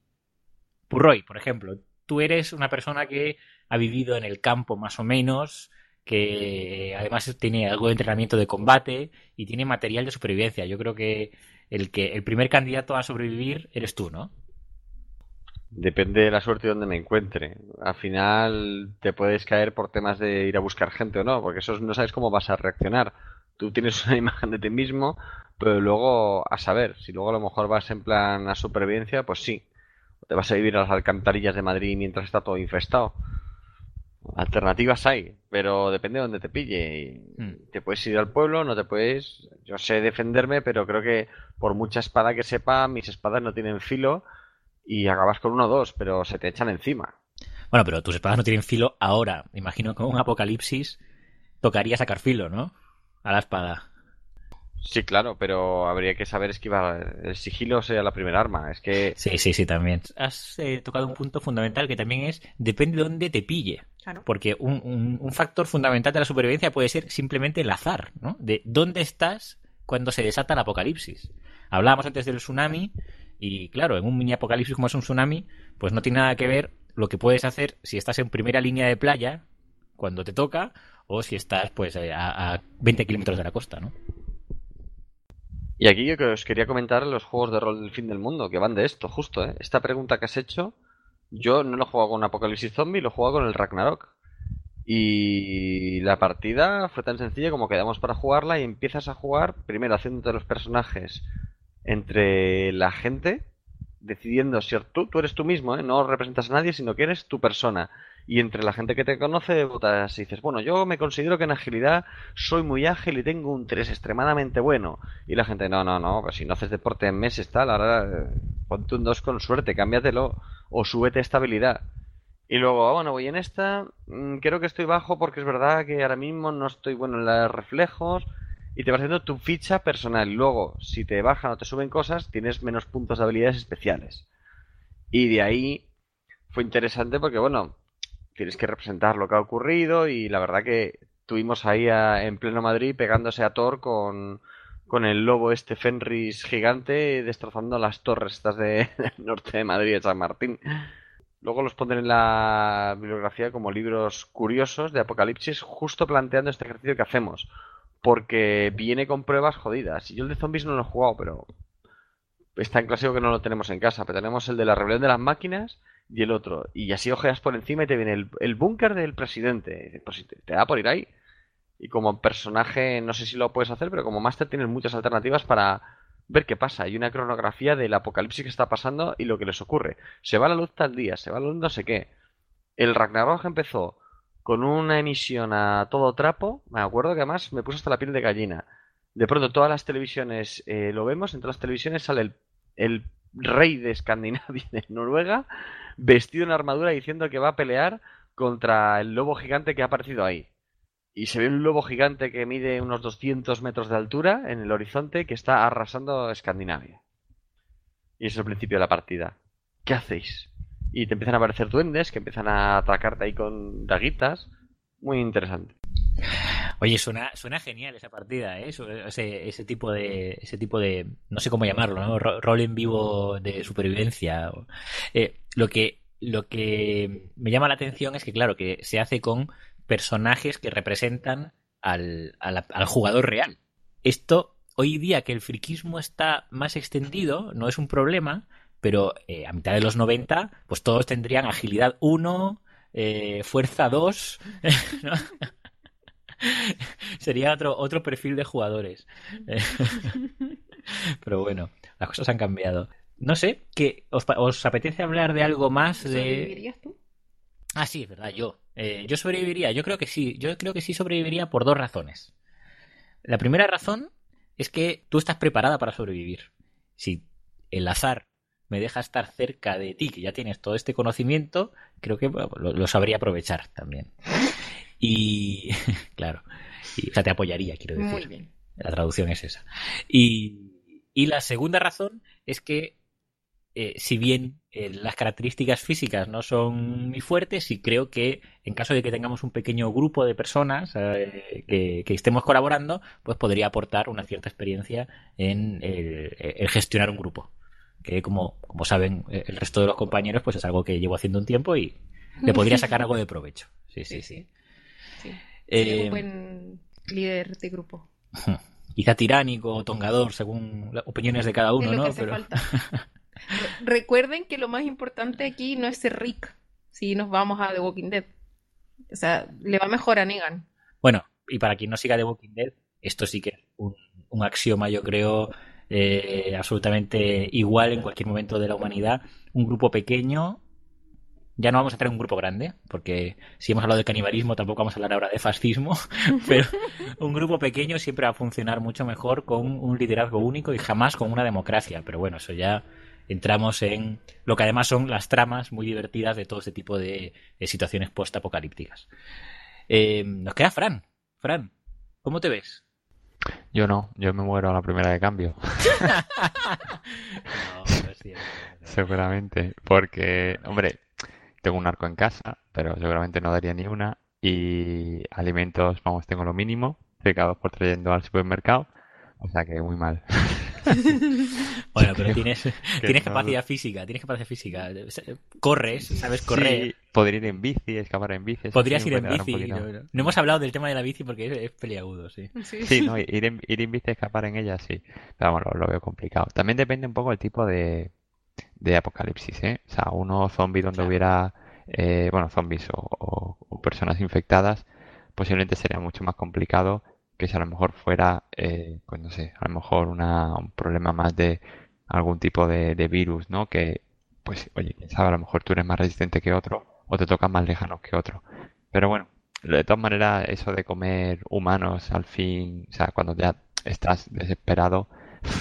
Purroy, por ejemplo, tú eres una persona que ha vivido en el campo más o menos, que además tiene algo de entrenamiento de combate y tiene material de supervivencia. Yo creo que el que el primer candidato a sobrevivir eres tú, ¿no? Depende de la suerte donde me encuentre. Al final te puedes caer por temas de ir a buscar gente o no, porque eso no sabes cómo vas a reaccionar. Tú tienes una imagen de ti mismo, pero luego a saber, si luego a lo mejor vas en plan a supervivencia, pues sí. Te vas a vivir a las alcantarillas de Madrid mientras está todo infestado. Alternativas hay, pero depende de dónde te pille. Y Mm. Te puedes ir al pueblo, no te puedes. Yo sé defenderme, pero creo que por mucha espada que sepa, mis espadas no tienen filo y acabas con uno o dos, pero se te echan encima. Bueno, pero tus espadas no tienen filo ahora. Imagino que con un apocalipsis tocaría sacar filo, ¿no? A la espada. Sí, claro, pero habría que saber esquivar. El sigilo sea la primera arma. Es que Sí, sí, sí, también. Has eh, tocado un punto fundamental que también es depende de dónde te pille. Claro. Porque un, un- un factor fundamental de la supervivencia puede ser simplemente el azar, ¿no? De dónde estás cuando se desata el apocalipsis. Hablábamos antes del tsunami y claro, en un mini apocalipsis como es un tsunami, pues no tiene nada que ver lo que puedes hacer si estás en primera línea de playa cuando te toca o si estás pues eh, a, a 20 kilómetros de la costa, ¿no? Y aquí yo que os quería comentar los juegos de rol del fin del mundo, que van de esto, justo, ¿eh? Esta pregunta que has hecho, yo no lo he jugado con Apocalipsis Zombie, lo he jugado con el Ragnarok. Y la partida fue tan sencilla como quedamos para jugarla y empiezas a jugar, primero haciéndote los personajes entre la gente, decidiendo ser tú, tú eres tú mismo, ¿eh? No representas a nadie, sino que eres tu persona. Y entre la gente que te conoce, votas y dices, bueno, yo me considero que en agilidad soy muy ágil y tengo un 3 extremadamente bueno. Y la gente, no, no, no, pues si no haces deporte en meses, tal, ahora eh, ponte un 2 con suerte, cámbiatelo. O súbete estabilidad. Y luego, ah, bueno, voy en esta, mm, creo que estoy bajo porque es verdad que ahora mismo no estoy bueno en los reflejos. Y te vas haciendo tu ficha personal. Luego, si te bajan o te suben cosas, tienes menos puntos de habilidades especiales. Y de ahí fue interesante porque, bueno, tienes que representar lo que ha ocurrido y la verdad que tuvimos ahí a- en pleno Madrid pegándose a Thor con, con el lobo este Fenris gigante destrozando las torres estas de, del norte de Madrid, de San Martín. Luego los pondré en la bibliografía como libros curiosos de Apocalipsis, justo planteando este ejercicio que hacemos. Porque viene con pruebas jodidas. Yo el de zombies no lo he jugado, pero está en clásico que no lo tenemos en casa. Pero tenemos el de la rebelión de las máquinas y el otro. Y así ojeas por encima y te viene el, el búnker del presidente. Pues te da por ir ahí. Y como personaje, no sé si lo puedes hacer, pero como máster tienes muchas alternativas para ver qué pasa. Hay una cronografía del apocalipsis que está pasando y lo que les ocurre. Se va la luz tal día, se va la luz no sé qué. El Ragnarok empezó con una emisión a todo trapo. Me acuerdo que además me puso hasta la piel de gallina. De pronto todas las televisiones eh, lo vemos, en todas las televisiones sale el, el rey de Escandinavia, de Noruega, vestido en armadura diciendo que va a pelear contra el lobo gigante que ha aparecido ahí. Y se ve un lobo gigante que mide unos 200 metros de altura en el horizonte que está arrasando Escandinavia. Y es el principio de la partida. ¿Qué hacéis? Y te empiezan a aparecer duendes que empiezan a atacarte ahí con daguitas. Muy interesante. Oye, suena, suena genial esa partida, ¿eh? Ese, ese tipo de, ese tipo de, no sé cómo llamarlo, ¿no? Ro- Rol en vivo de supervivencia. Eh, lo que, lo que me llama la atención es que, claro, que se hace con personajes que representan al, al, jugador real. Esto, hoy día que el friquismo está más extendido, no es un problema, pero eh, a mitad de los 90, pues todos tendrían agilidad 1, eh, fuerza 2, ¿no? Sería otro, otro perfil de jugadores. Pero bueno, las cosas han cambiado. No sé, que os, os apetece hablar de algo más de... ¿Sobrevivirías tú? Ah, sí, es verdad, yo. Eh, yo sobreviviría, yo creo que sí, yo creo que sí sobreviviría por dos razones. La primera razón es que tú estás preparada para sobrevivir. Si el azar me deja estar cerca de ti, que ya tienes todo este conocimiento, creo que lo, lo sabría aprovechar también. Y, claro, y, o sea, te apoyaría, quiero decir. Muy bien. La traducción es esa. Y, y la segunda razón es que, eh, si bien eh, las características físicas no son muy fuertes, sí creo que en caso de que tengamos un pequeño grupo de personas eh, que, que estemos colaborando, pues podría aportar una cierta experiencia en el, el gestionar un grupo. Que como, como saben eh, el resto de los compañeros, pues es algo que llevo haciendo un tiempo y le podría sacar algo de provecho. Sí, sí, sí. Sí. Eh, un buen líder de grupo. Quizá tiránico o tongador, según las opiniones de cada es uno, lo ¿no? que hace falta. Re- Recuerden que lo más importante aquí no es ser Rick, si nos vamos a The Walking Dead. O sea, le va mejor a Negan. Bueno, y para quien no siga The Walking Dead, esto sí que es un, un axioma, yo creo, eh, absolutamente igual en cualquier momento de la humanidad. Un grupo pequeño, ya no vamos a tener un grupo grande, porque si hemos hablado de canibalismo, tampoco vamos a hablar ahora de fascismo, pero un grupo pequeño siempre va a funcionar mucho mejor con un liderazgo único y jamás con una democracia. Pero bueno, eso ya entramos en lo que además son las tramas muy divertidas de todo este tipo de, de situaciones post-apocalípticas. Eh, nos queda Fran. Fran, ¿cómo te ves? Yo no, yo me muero a la primera de cambio, No, no es cierto. seguramente, porque, hombre, tengo un arco en casa, pero seguramente no daría ni una, y alimentos, vamos, tengo lo mínimo, pecados por trayendo al supermercado, o sea que muy mal. Bueno, pero tienes, que tienes no- capacidad física, tienes capacidad física. Corres, sabes correr. Sí, podría ir en bici, escamar en bici, Podrías sí ir en bici. No, no. No hemos hablado del tema de la bici porque es, es peliagudo, sí. Sí, no, ir en, ir en bici, escapar en ella, sí. Pero bueno, lo, lo veo complicado. También depende un poco del tipo de, de apocalipsis, ¿eh? O sea, uno zombie donde Claro. hubiera, eh, bueno, zombies o, o- o personas infectadas, posiblemente sería mucho más complicado que si a lo mejor fuera, eh, pues no sé, a lo mejor una, un problema más de algún tipo de, de virus, ¿no? Que, pues, oye, quién sabe, a lo mejor tú eres más resistente que otro o te toca más lejano que otro. Pero bueno, de todas maneras, eso de comer humanos al fin, o sea, cuando ya estás desesperado,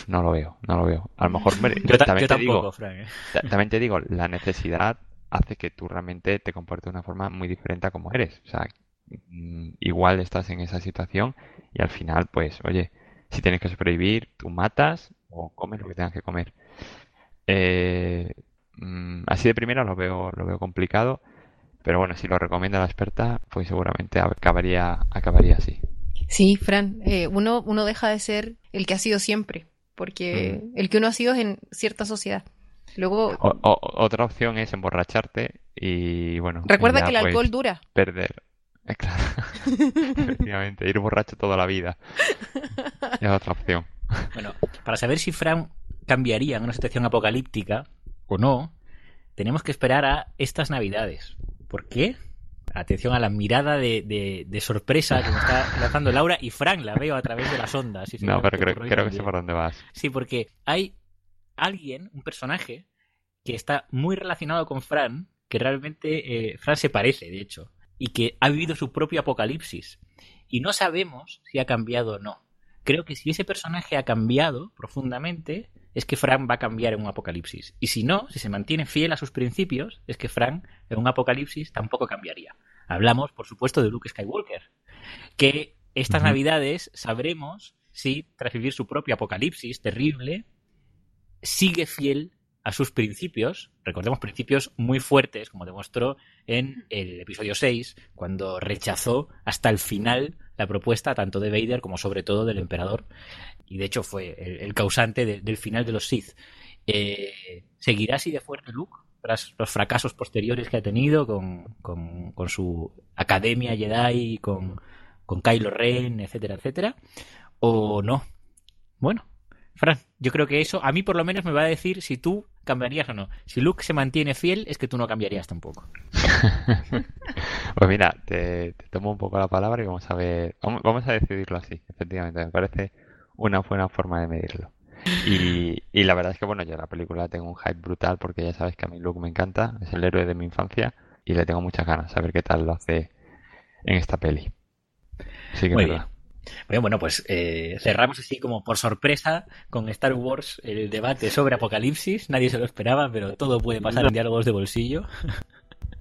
no lo veo, no lo veo. A lo mejor, hombre, Yo, ta- también yo te digo. ¿eh? Ta- También te digo, la necesidad hace que tú realmente te comportes de una forma muy diferente a como eres. O sea, mm, igual estás en esa situación y al final, pues, oye, si tienes que sobrevivir, tú matas o comes lo que tengas que comer. Eh, mm, así de primera lo veo, lo veo complicado, pero bueno, si lo recomienda la experta, pues seguramente acabaría, acabaría así. Sí, Fran, eh, uno, uno deja de ser el que ha sido siempre, porque el que uno ha sido es en cierta sociedad. Luego, O- o- otra opción es emborracharte y bueno, recuerda que el pues, alcohol dura. perder. Eh, Claro, efectivamente, ir borracho toda la vida. Es otra opción. Bueno, para saber si Fran cambiaría en una situación apocalíptica o no, tenemos que esperar a estas navidades. ¿Por qué? Atención a la mirada de, de- de sorpresa que me está lanzando Laura y Fran la veo a través de las ondas. Sí, No, pero creo, creo que sé por dónde vas. Sí, porque hay alguien, un personaje, que está muy relacionado con Fran, que realmente eh, Fran se parece, de hecho, y que ha vivido su propio apocalipsis. Y no sabemos si ha cambiado o no. Creo que si ese personaje ha cambiado profundamente, es que Fran va a cambiar en un apocalipsis. Y si no, si se mantiene fiel a sus principios, es que Fran en un apocalipsis tampoco cambiaría. Hablamos, por supuesto, de Luke Skywalker, que estas navidades sabremos si, tras vivir su propio apocalipsis terrible, sigue fiel a sus principios, recordemos principios muy fuertes, como demostró en el episodio 6, cuando rechazó hasta el final la propuesta tanto de Vader como sobre todo del emperador, y de hecho fue el, causante de- del final de los Sith. Eh, ¿Seguirá así de fuerte Luke tras los fracasos posteriores que ha tenido con, con- con su academia Jedi, con, con Kylo Ren, etcétera, etcétera? ¿O no? Bueno, Fran, yo creo que eso a mí por lo menos me va a decir si tú cambiarías o no. Si Luke se mantiene fiel, es que tú no cambiarías tampoco. Pues mira, te, te tomo un poco la palabra y vamos a ver, vamos, vamos a decidirlo así, efectivamente, me parece una buena forma de medirlo. Y, y la verdad es que, bueno, yo la película tengo un hype brutal porque ya sabes que a mí Luke me encanta, es el héroe de mi infancia y le tengo muchas ganas a ver qué tal lo hace en esta peli. Sí que Muy es bien. Bueno, bueno, pues eh, cerramos así como por sorpresa con Star Wars el debate sobre Apocalipsis. Nadie se lo esperaba, pero todo puede pasar en diálogos de bolsillo.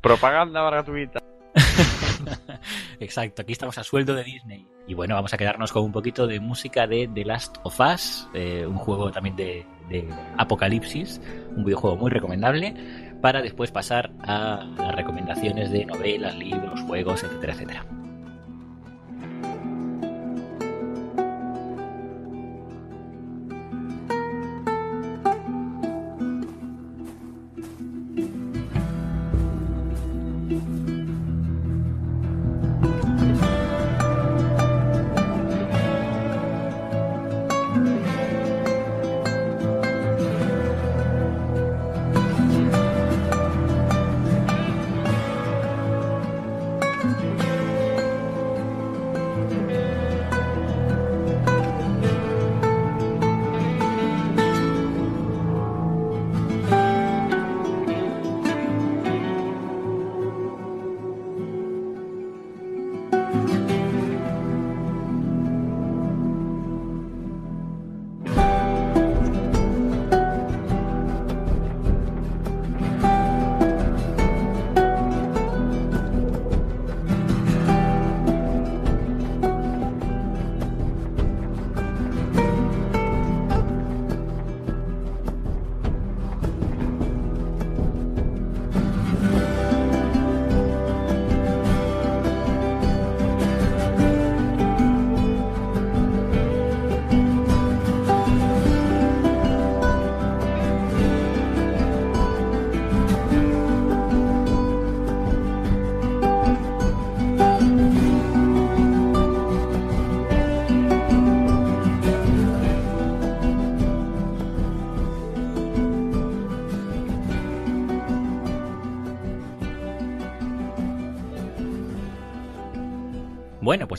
Propaganda gratuita. Exacto, aquí estamos a sueldo de Disney. Y bueno, vamos a quedarnos con un poquito de música de The Last of Us, eh, un juego también de, de Apocalipsis, un videojuego muy recomendable, para después pasar a las recomendaciones de novelas, libros, juegos, etcétera, etcétera.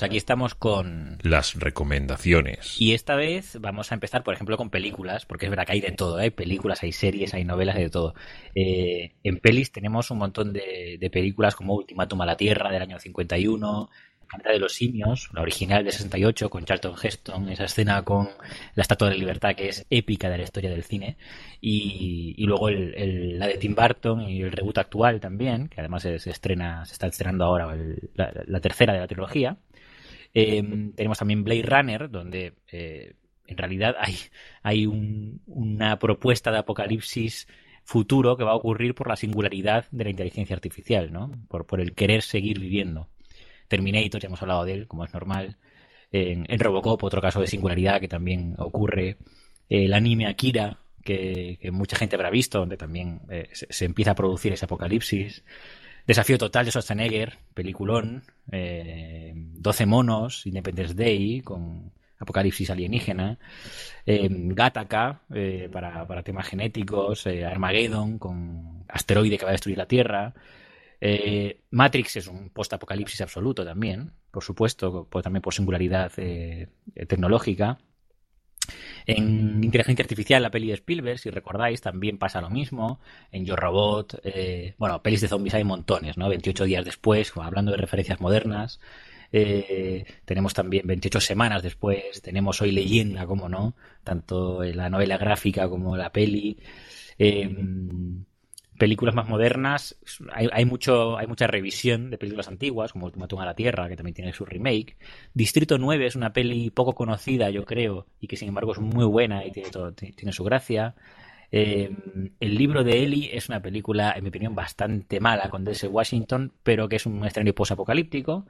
Pues aquí estamos con Las recomendaciones. Y esta vez vamos a empezar, por ejemplo, con películas, porque es verdad que hay de todo, ¿eh? hay películas, hay series, hay novelas, hay de todo. Eh, en pelis tenemos un montón de, de películas como Ultimátum a la Tierra del año 51, Planeta de los Simios, la original de 68 con Charlton Heston, esa escena con la Estatua de la Libertad que es épica de la historia del cine, y, y luego el, el- la de Tim Burton y el reboot actual también, que además se, se estrena, se está estrenando ahora el- la, la tercera de la trilogía. Eh, tenemos también Blade Runner, donde eh, en realidad hay, hay un- una propuesta de apocalipsis futuro que va a ocurrir por la singularidad de la inteligencia artificial, ¿no? Por, por el querer seguir viviendo. Terminator, ya hemos hablado de él, como es normal. En, Robocop, otro caso de singularidad que también ocurre. El anime Akira, que, que mucha gente habrá visto, donde también eh, se empieza a producir ese apocalipsis. Desafío total de Schwarzenegger, peliculón. Eh, 12 monos, Independence Day, con apocalipsis alienígena. Eh, eh, para, para temas genéticos. eh, Armageddon, con asteroide que va a destruir la Tierra. Eh, Matrix es un post-apocalipsis absoluto también, por supuesto, también por singularidad tecnológica. En inteligencia artificial, la peli de Spielberg, si recordáis, también pasa lo mismo. En Yo Robot, eh, bueno, pelis de zombies hay montones, ¿no? 28 días después, hablando de referencias modernas. Eh, tenemos también 28 semanas después, tenemos Hoy Leyenda, como no, tanto la novela gráfica como la peli. Eh, películas más modernas, hay, mucho, hay mucha revisión de películas antiguas, como Ultimátum a la Tierra, que también tiene su remake. Distrito 9 es una peli poco conocida, yo creo, y que sin embargo es muy buena y tiene, todo, tiene su gracia. Eh, el libro de Ellie es una película, en mi opinión, bastante mala con Denzel Washington, pero que es un escenario posapocalíptico.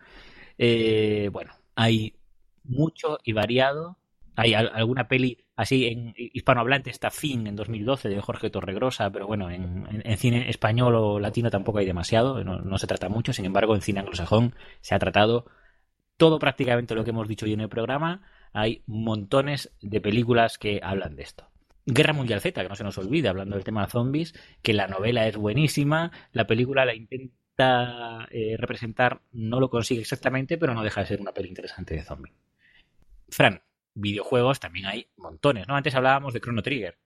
Eh, bueno, hay mucho y variado. Hay al alguna peli así en hispanohablante está Fin en 2012 de Jorge Torregrosa, pero bueno, en, en, cine español o latino tampoco hay demasiado, no, se trata mucho, sin embargo en cine anglosajón se ha tratado todo prácticamente lo que hemos dicho hoy en el programa, hay montones de películas que hablan de esto. Guerra Mundial Z, que no se nos olvide, hablando del tema de zombies, que la novela es buenísima, la película la intenta eh, representar, no lo consigue exactamente, pero no deja de ser una peli interesante de zombies. Fran, videojuegos también hay montones, ¿no? Antes hablábamos de Chrono Trigger.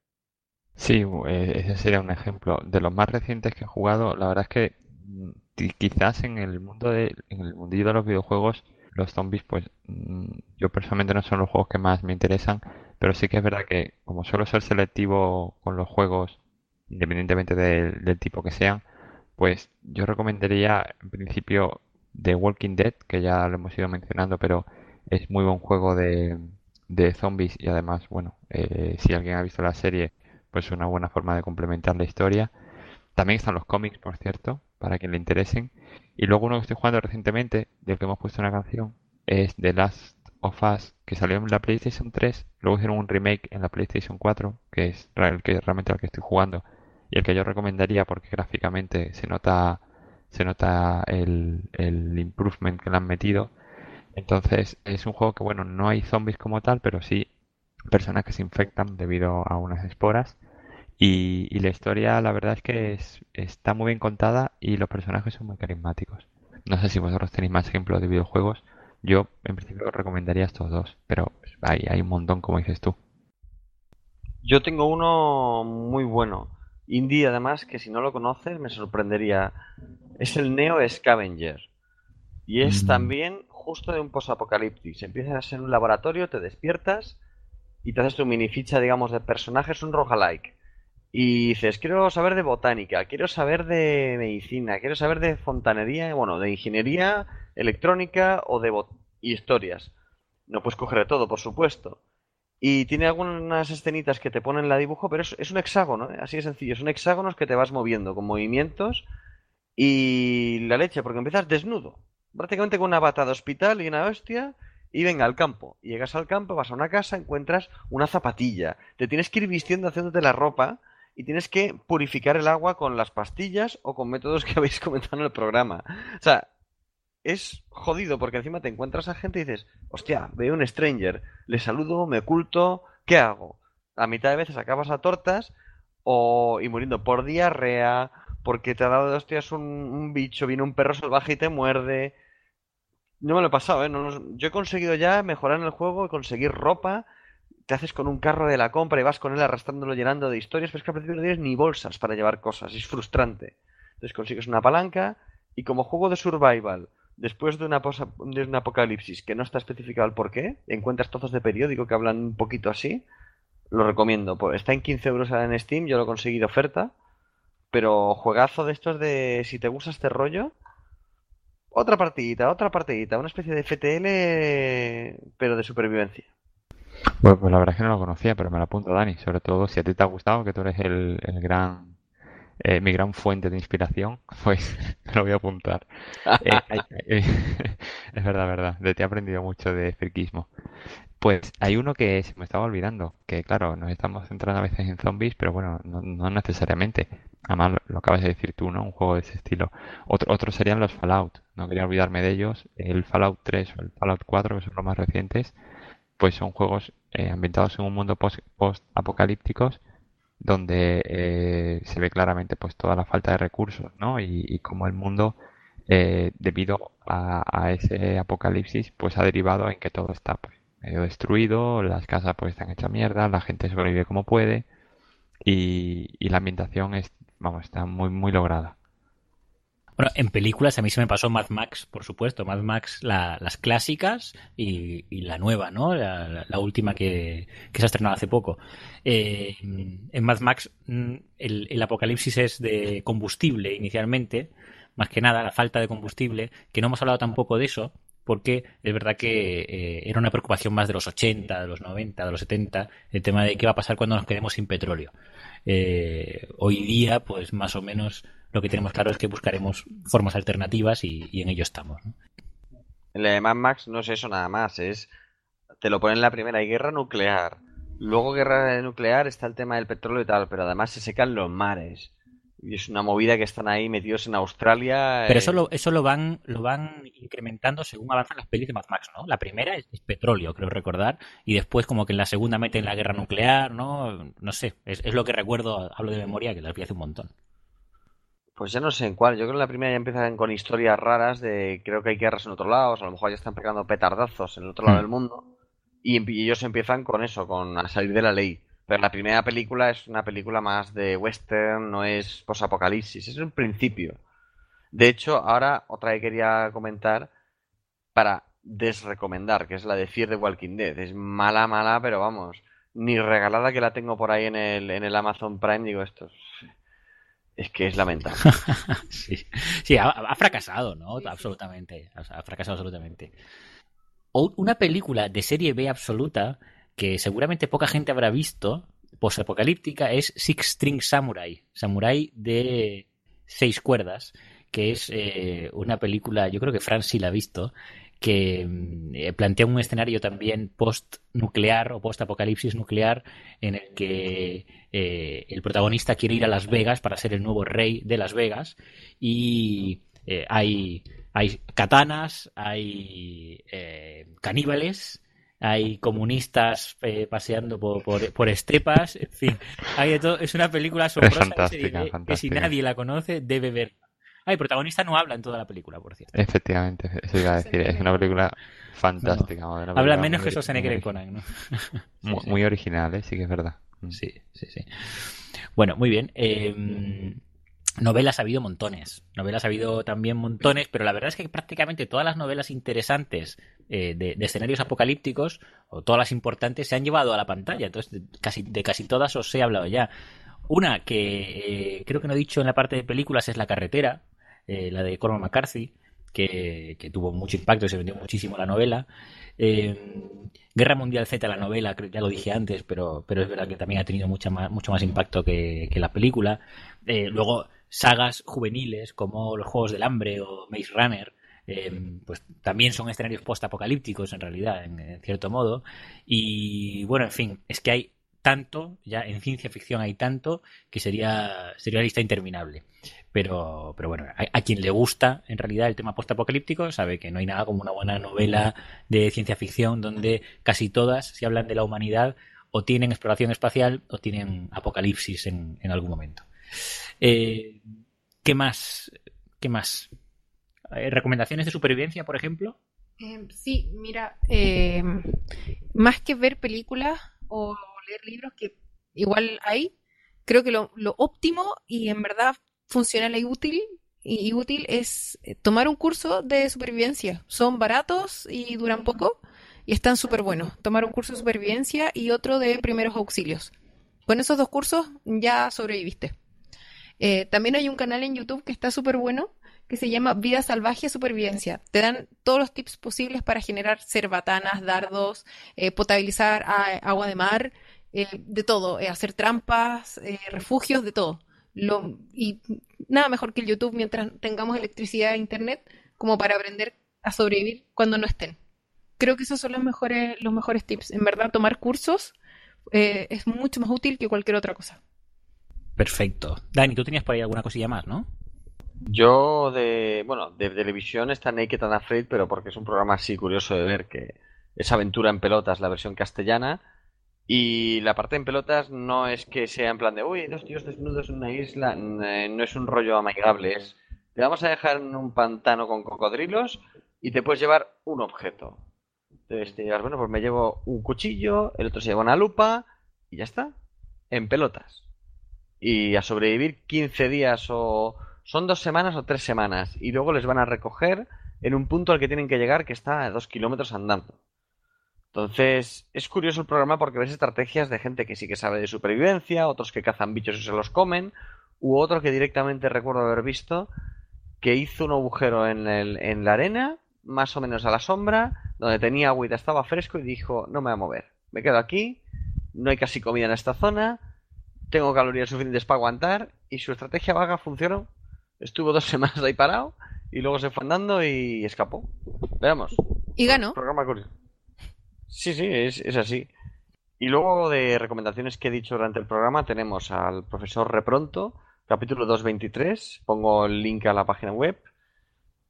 Sí, eh, ese sería un ejemplo. De los más recientes que he jugado, la verdad es que mm, quizás en el mundo de, en el mundillo de los videojuegos, los zombies, pues mm, yo personalmente no son los juegos que más me interesan, pero sí que es verdad que como suelo ser selectivo con los juegos, independientemente del tipo que sean, pues yo recomendaría en principio The Walking Dead, que ya lo hemos ido mencionando, pero es muy buen juego de, de zombies y además, bueno, eh, si alguien ha visto la serie, pues es una buena forma de complementar la historia. También están los cómics, por cierto, para quien le interesen. Y luego uno que estoy jugando recientemente, del que hemos puesto una canción, es The Last of Us, que salió en la PlayStation 3, luego hicieron un remake en la PlayStation 4, que es el que realmente el que estoy jugando y el que yo recomendaría porque gráficamente se nota se nota el, el improvement que le han metido. Entonces es un juego que bueno, no hay zombies como tal, pero sí personas que se infectan debido a unas esporas y, la historia, la verdad es que es, está muy bien contada y los personajes son muy carismáticos. No sé si vosotros tenéis más ejemplos de videojuegos. Yo, en principio, recomendaría estos dos, pero hay, hay un montón, como dices tú. Yo tengo uno muy bueno. Indie, además, que si no lo conoces, me sorprendería. Es el Neo Scavenger. Y es Mm. también justo de un posapocalipsis. Empiezas en un laboratorio, te despiertas y te haces tu mini ficha, digamos, de personajes, un roguelike. Y dices, quiero saber de botánica, quiero saber de medicina, quiero saber de fontanería, bueno, de ingeniería electrónica o de y historias. No puedes coger de todo, por supuesto. Y tiene algunas escenitas que te ponen la dibujo, pero es, es un hexágono, ¿eh? así de sencillo. Son hexágonos que te vas moviendo con movimientos y la leche, porque empiezas desnudo. Prácticamente con una bata de hospital y una hostia. Y venga al campo. Llegas al campo, vas a una casa, encuentras una zapatilla. Te tienes que ir vistiendo, haciéndote la ropa. Y tienes que purificar el agua con las pastillas o con métodos que habéis comentado en el programa. O sea, es jodido porque encima te encuentras a gente y dices, hostia, veo un stranger, le saludo, me oculto, ¿qué hago? A mitad de veces acabas a tortas o y muriendo por diarrea, porque te ha dado de hostias un, un bicho, viene un perro salvaje y te muerde. No me lo he pasado, ¿eh? No yo he conseguido ya mejorar en el juego, conseguir ropa, te haces con un carro de la compra y vas con él arrastrándolo llenando de historias, pero es que al principio no tienes ni bolsas para llevar cosas, es frustrante. Entonces consigues una palanca y como juego de survival, después de una posa- de un apocalipsis que no está especificado el por qué, encuentras trozos de periódico que hablan un poquito así, lo recomiendo. Pues Está en 15 euros en Steam, yo lo conseguí de oferta, pero juegazo de estos de si te gusta este rollo, otra partidita, otra partidita, una especie de FTL, pero de supervivencia. Pues, pues la verdad es que no lo conocía, pero me lo apunto, Dani. Sobre todo si a ti te ha gustado, que tú eres el, el gran, eh, mi gran fuente de inspiración, pues me lo voy a apuntar. Eh, eh, es verdad, verdad. De ti he aprendido mucho de friquismo. Pues hay uno que se me estaba olvidando, que claro, nos estamos centrando a veces en zombies, pero bueno, no, no necesariamente. Además, lo, acabas de decir tú, ¿no? Un juego de ese estilo. Otro, otros serían los Fallout, no quería olvidarme de ellos. El Fallout 3 o el Fallout 4, que son los más recientes, pues son juegos eh, ambientados en un mundo post- post-apocalípticos donde eh, se ve claramente pues toda la falta de recursos, ¿no? Y, y cómo el mundo, eh, debido a, a ese apocalipsis, pues ha derivado en que todo está pues, medio destruido, las casas pues están hechas mierda, la gente sobrevive como puede y, y la ambientación es, vamos, está muy, muy lograda. Bueno, en películas a mí se me pasó Mad Max, por supuesto. Mad Max, la- las clásicas y, la nueva, ¿no? La, última que, que se ha estrenado hace poco. Eh, en Mad Max mm, el, el apocalipsis es de combustible inicialmente, más que nada la falta de combustible, que no hemos hablado tampoco de eso, porque es verdad que eh, era una preocupación más de los 80, de los 90, de los 70, el tema de qué va a pasar cuando nos quedemos sin petróleo. Eh, hoy día, pues más o menos lo que tenemos claro es que buscaremos formas alternativas y, en ello estamos. ¿no? El Max no es eso nada más, es. Te lo ponen en la primera, guerra nuclear. Luego, guerra nuclear, está el tema del petróleo y tal, pero además se secan los mares. Y es una movida que están ahí metidos en Australia. Pero eh, eso lo, eso lo van lo van incrementando según avanzan las pelis de Mad Max, ¿no? La primera es, es petróleo, creo recordar, y después como que en la segunda meten la guerra nuclear, ¿no? No sé, es, es lo que recuerdo, hablo de memoria, que las vi hace un montón. Pues ya no sé en cuál. Yo creo que en la primera ya empiezan con historias raras de creo que hay guerras en otros lados, a lo mejor ya están pegando petardazos en el otro lado Hmm. del mundo. y, y ellos empiezan con eso, con a salir de la ley. Pero la primera película es una película más de western, no es posapocalipsis, es un principio. De hecho, ahora otra que quería comentar para desrecomendar, que es la de Fear the Walking Dead. Es mala, mala, pero vamos, ni regalada que la tengo por ahí en el, en el Amazon Prime, digo esto. es- que es lamentable. sí, sí ha, ha fracasado, ¿no? Absolutamente. Ha ha fracasado absolutamente. O una película de serie B absoluta que seguramente poca gente habrá visto, posapocalíptica, es Six String Samurai. Samurai de seis cuerdas, que es eh, una película, yo creo que Fran sí la ha visto, que mm, eh, plantea un escenario también post-nuclear o post-apocalipsis nuclear en el que eh, el protagonista quiere ir a Las Vegas para ser el nuevo rey de Las Vegas y hay, hay katanas, hay caníbales, hay comunistas eh, paseando por, por, por estepas, en fin, hay de todo. Es una película asombrosa serie que si nadie la conoce debe verla. Ah, el protagonista no habla en toda la película, por cierto. Efectivamente, eso iba a decir. Es una película fantástica. una película Habla menos que Schwarzenegger en Conan, ¿no? Muy, muy original, ¿eh? Sí que es verdad. Mm. Sí, sí, sí. Bueno, muy bien. Eh, novelas ha habido montones. Novelas ha habido también montones, pero la verdad es que prácticamente todas las novelas interesantes eh, de, de escenarios apocalípticos, o todas las importantes, se han llevado a la pantalla. Entonces, de casi, de casi todas os he hablado ya. Una que eh, creo que no he dicho en la parte de películas es La carretera, eh, la de Cormac McCarthy, que, que tuvo mucho impacto y se vendió muchísimo la novela. Eh, Guerra Mundial Z, la novela, creo- ya lo dije antes, pero, pero es verdad que también ha tenido mucha más, mucho más impacto que, que la película. Eh, luego, sagas juveniles como Los Juegos del Hambre o Maze Runner, eh, pues también son escenarios post-apocalípticos en realidad, en, cierto modo. Y bueno, en fin, es que hay tanto, ya en ciencia ficción hay tanto, que sería, sería una lista interminable. Pero, pero bueno, a, quien le gusta en realidad el tema post-apocalíptico sabe que no hay nada como una buena novela de ciencia ficción donde casi todas, si hablan de la humanidad, o tienen exploración espacial o tienen apocalipsis en algún momento. Eh, ¿Qué más? ¿Qué más? Eh, ¿Recomendaciones de supervivencia, por ejemplo? Eh, sí, mira, más que ver películas o leer libros, que igual hay, creo que lo, óptimo y en verdad funcional y útil, y, útil es tomar un curso de supervivencia. Son baratos y duran poco y están súper buenos. Tomar un curso de supervivencia y otro de primeros auxilios. Con esos dos cursos ya sobreviviste. Eh, también hay un canal en YouTube que está súper bueno que se llama Vida Salvaje Supervivencia. Te dan todos los tips posibles para generar cerbatanas, dardos, eh, potabilizar agua de mar, eh, de todo, hacer trampas, refugios, de todo. Y nada mejor que el YouTube mientras tengamos electricidad e internet como para aprender a sobrevivir cuando no estén. Creo que esos son los mejores, los mejores tips. En verdad, tomar cursos es mucho más útil que cualquier otra cosa. Perfecto. Dani, tú tenías por ahí alguna cosilla más, ¿no? Yo de, bueno, de televisión está Naked and Afraid, pero porque es un programa así curioso de ver que es Aventura en Pelotas, la versión castellana. Y la parte en pelotas no es que sea en plan de, uy, dos tíos desnudos en una isla, eh, no es un rollo amigable, es, te vamos a dejar en un pantano con cocodrilos y te puedes llevar un objeto. Entonces te dirás, bueno, pues me llevo un cuchillo, el otro se lleva una lupa y ya está, en pelotas. Y a sobrevivir 15 días o... Son dos semanas o tres semanas y luego les van a recoger en un punto al que tienen que llegar que está a dos kilómetros andando. Entonces, es curioso el programa porque ves estrategias de gente que sí que sabe de supervivencia, otros que cazan bichos y se los comen, u otro que directamente recuerdo haber visto que hizo un agujero en, el- en la arena, más o menos a la sombra, donde tenía agüita, estaba fresco y dijo, no me voy a mover, me quedo aquí, no hay casi comida en esta zona, tengo calorías suficientes para aguantar y su estrategia vaga funcionó. Estuvo dos semanas ahí parado y luego se fue andando y escapó. Veamos. Y ganó. Programa curioso. Sí, sí, es, es así. Y luego de recomendaciones que he dicho durante el programa tenemos al profesor Repronto, capítulo 223. Pongo el link a la página web,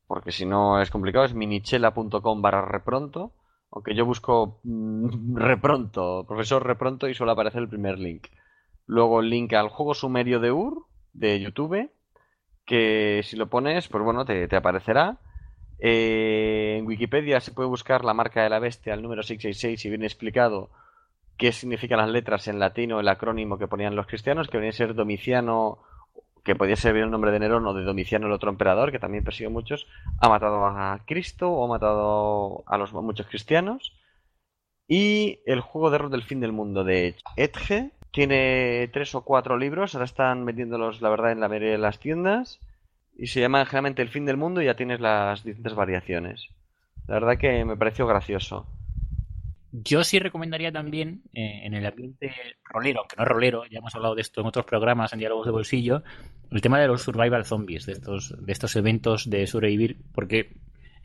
porque si no es complicado, es minichela.com barra repronto. Aunque yo busco mm, repronto, profesor repronto y suele aparecer el primer link. Luego el link al juego sumerio de UR de YouTube, que si lo pones, pues bueno, te, aparecerá. Eh, en Wikipedia se puede buscar la marca de la bestia, el número 666, y viene explicado qué significan las letras en latino, el acrónimo que ponían los cristianos, que venía a ser Domiciano, que podía ser el nombre de Nerón o de Domiciano el otro emperador, que también persiguió muchos, ha matado a Cristo o ha matado a los muchos cristianos. Y el juego de rol del fin del mundo de Edge tiene tres o cuatro libros, ahora están vendiéndolos, la verdad, en la mayoría de las tiendas. Y se llama generalmente El fin del mundo y ya tienes las distintas variaciones. La verdad que me pareció gracioso. Yo sí recomendaría también eh, en el ambiente rolero, aunque no es rolero, ya hemos hablado de esto en otros programas, en diálogos de bolsillo, el tema de los survival zombies, de estos, de estos eventos de sobrevivir, porque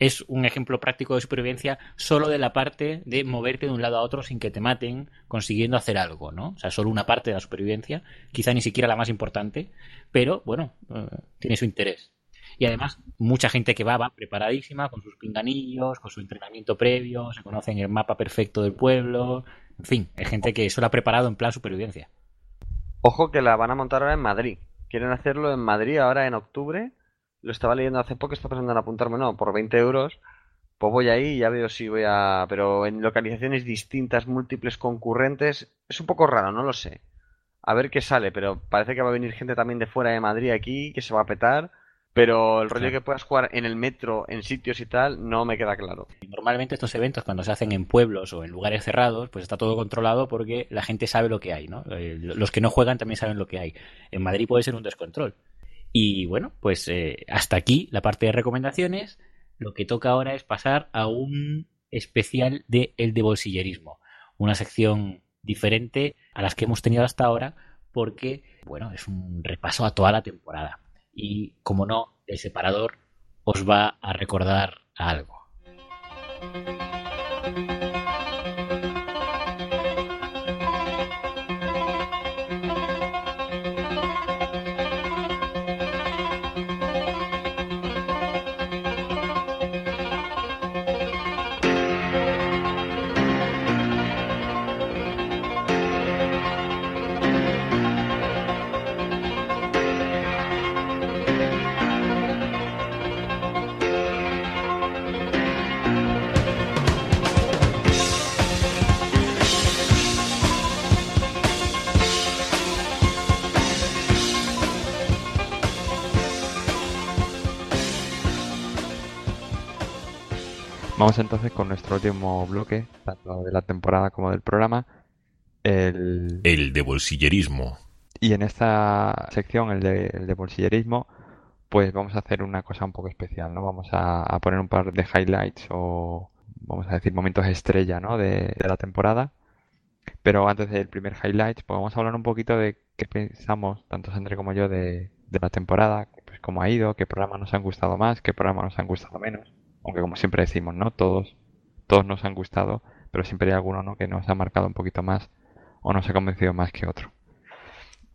es un ejemplo práctico de supervivencia solo de la parte de moverte de un lado a otro sin que te maten, consiguiendo hacer algo, ¿no? O sea, solo una parte de la supervivencia, quizá ni siquiera la más importante, pero bueno, eh, tiene su interés. Y además, mucha gente que va, va preparadísima, con sus pinganillos, con su entrenamiento previo, se conocen el mapa perfecto del pueblo, en fin, hay gente que solo ha preparado en plan supervivencia. Ojo que la van a montar ahora en Madrid. Quieren hacerlo en Madrid ahora en octubre lo estaba leyendo hace poco, está pensando en apuntarme, no, por 20 euros, pues voy ahí y ya veo si voy a... Pero en localizaciones distintas, múltiples concurrentes, es un poco raro, no lo sé. A ver qué sale, pero parece que va a venir gente también de fuera de Madrid aquí, que se va a petar. Pero el rollo que puedas jugar en el metro, en sitios y tal, no me queda claro. Normalmente estos eventos cuando se hacen en pueblos o en lugares cerrados, pues está todo controlado porque la gente sabe lo que hay, ¿no? Eh, los que no juegan también saben lo que hay. En Madrid puede ser un descontrol. Y bueno, pues eh, hasta aquí la parte de recomendaciones. Lo que toca ahora es pasar a un especial de el de bolsillerismo. Una sección diferente a las que hemos tenido hasta ahora porque, bueno, es un repaso a toda la temporada. Y como no, el separador os va a recordar algo. Vamos entonces con nuestro último bloque, tanto de la temporada como del programa, el... El de bolsillerismo. Y en esta sección, el de, bolsillerismo, pues vamos a hacer una cosa un poco especial, ¿no? Vamos a, poner un par de highlights o, vamos a decir, momentos estrella, ¿no? De, la temporada. Pero antes del primer highlight, pues vamos a hablar un poquito de qué pensamos, tanto Sandre como yo, de, de la temporada, pues cómo ha ido, qué programas nos han gustado más, qué programas nos han gustado menos aunque como siempre decimos, ¿no? Todos, todos nos han gustado, pero siempre hay alguno, ¿no? Que nos ha marcado un poquito más o nos ha convencido más que otro.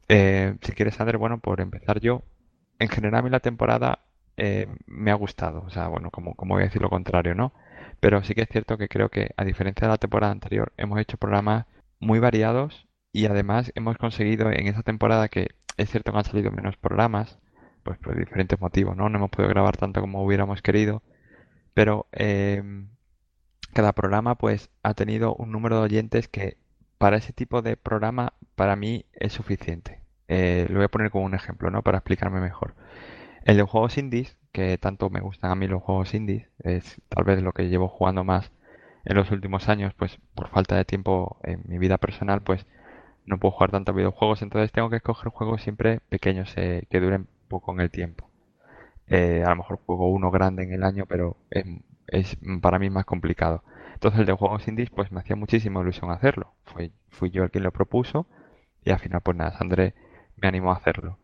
Eh, si quieres saber, bueno, por empezar yo, en general a mí la temporada eh, me ha gustado, o sea, bueno, como, como voy a decir lo contrario, ¿no? Pero sí que es cierto que creo que, a diferencia de la temporada anterior, hemos hecho programas muy variados y además hemos conseguido en esa temporada que es cierto que han salido menos programas, pues por diferentes motivos, ¿no? No hemos podido grabar tanto como hubiéramos querido, pero em, cada programa pues ha tenido un número de oyentes que para ese tipo de programa para mí es suficiente. Eh, lo voy a poner como un ejemplo, ¿no? Para explicarme mejor. El de juegos indies, que tanto me gustan a mí los juegos indies, es tal vez lo que llevo jugando más en los últimos años, pues por falta de tiempo en mi vida personal, pues no puedo jugar tantos videojuegos, entonces tengo que escoger juegos siempre pequeños eh, que duren poco en el tiempo. Eh, a lo mejor juego uno grande en el año, pero es, para mí más complicado. Entonces el de juegos indies pues me hacía muchísima ilusión hacerlo. Fui, fui yo el quien lo propuso y al final pues nada, Sandré me animó a hacerlo.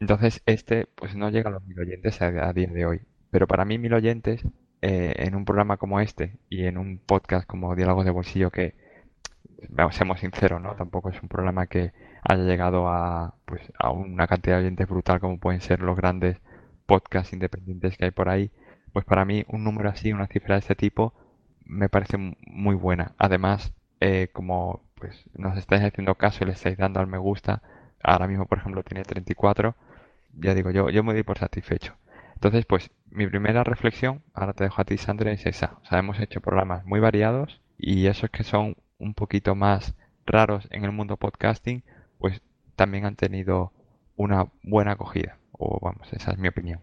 Entonces este pues no llega a los mil oyentes a, día de hoy. Pero para mí mil oyentes eh, en un programa como este y en un podcast como Diálogos de Bolsillo que, vamos, seamos sinceros, ¿no? Tampoco es un programa que haya llegado a, pues, a una cantidad de oyentes brutal como pueden ser los grandes podcasts independientes que hay por ahí, pues para mí un número así, una cifra de este tipo, me parece muy buena. Además, eh, como pues nos estáis haciendo caso y le estáis dando al me gusta, ahora mismo por ejemplo tiene 34, ya digo, yo, yo me doy por satisfecho. Entonces, pues mi primera reflexión, ahora te dejo a ti, Sandra, es esa. O sea, hemos hecho programas muy variados y esos que son un poquito más raros en el mundo podcasting, pues también han tenido una buena acogida. O vamos, esa es mi opinión.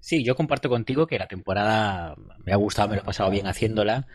Sí, yo comparto contigo que la temporada me ha gustado, me lo he pasado bien haciéndola.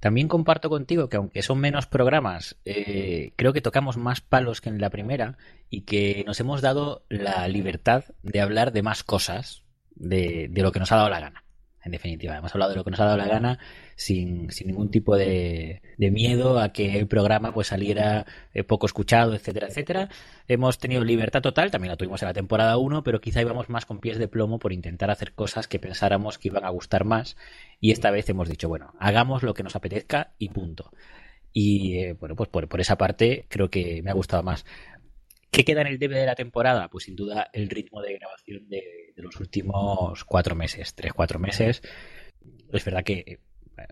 También comparto contigo que aunque son menos programas, eh, creo que tocamos más palos que en la primera y que nos hemos dado la libertad de hablar de más cosas de, de lo que nos ha dado la gana en definitiva. Hemos hablado de lo que nos ha dado la gana sin, sin ningún tipo de, miedo a que el programa pues saliera eh, poco escuchado, etcétera, etcétera. Hemos tenido libertad total, también la tuvimos en la temporada 1, pero quizá íbamos más con pies de plomo por intentar hacer cosas que pensáramos que iban a gustar más y esta vez hemos dicho, bueno, hagamos lo que nos apetezca y punto. Y eh, bueno, pues por, por esa parte creo que me ha gustado más. ¿Qué queda en el debe de la temporada? Pues sin duda el ritmo de grabación de, de los últimos cuatro meses, tres, cuatro meses. Es verdad que eh,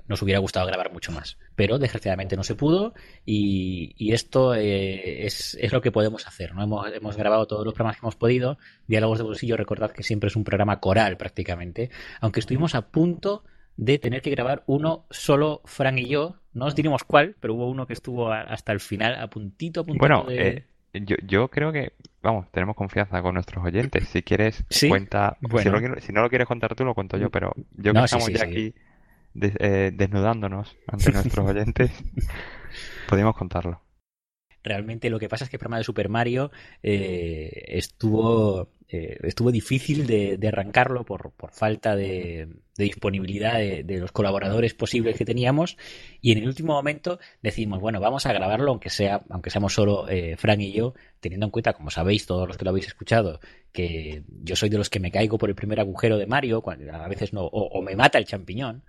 nos hubiera gustado grabar mucho más, pero desgraciadamente no se pudo y, y esto eh, es, es, lo que podemos hacer. ¿no? Hemos, hemos, grabado todos los programas que hemos podido. Diálogos de bolsillo, recordad que siempre es un programa coral prácticamente, aunque estuvimos a punto de tener que grabar uno solo Fran y yo. No os diremos cuál, pero hubo uno que estuvo hasta el final, a puntito, a puntito bueno, de... Eh yo, yo creo que, vamos, tenemos confianza con nuestros oyentes. Si quieres, ¿Sí? cuenta. Bueno. Si, lo, si, no lo quieres contar tú, lo cuento yo, pero yo No, que sí, estamos sí, ya aquí des- eh, desnudándonos ante nuestros oyentes, podemos contarlo. Realmente lo que pasa es que el programa de Super Mario eh, estuvo, eh, estuvo difícil de, arrancarlo por, por falta de, disponibilidad de, los colaboradores posibles que teníamos y en el último momento decidimos, bueno, vamos a grabarlo aunque sea aunque seamos solo eh, Frank y yo, teniendo en cuenta, como sabéis todos los que lo habéis escuchado, que yo soy de los que me caigo por el primer agujero de Mario, a veces no, o, o me mata el champiñón.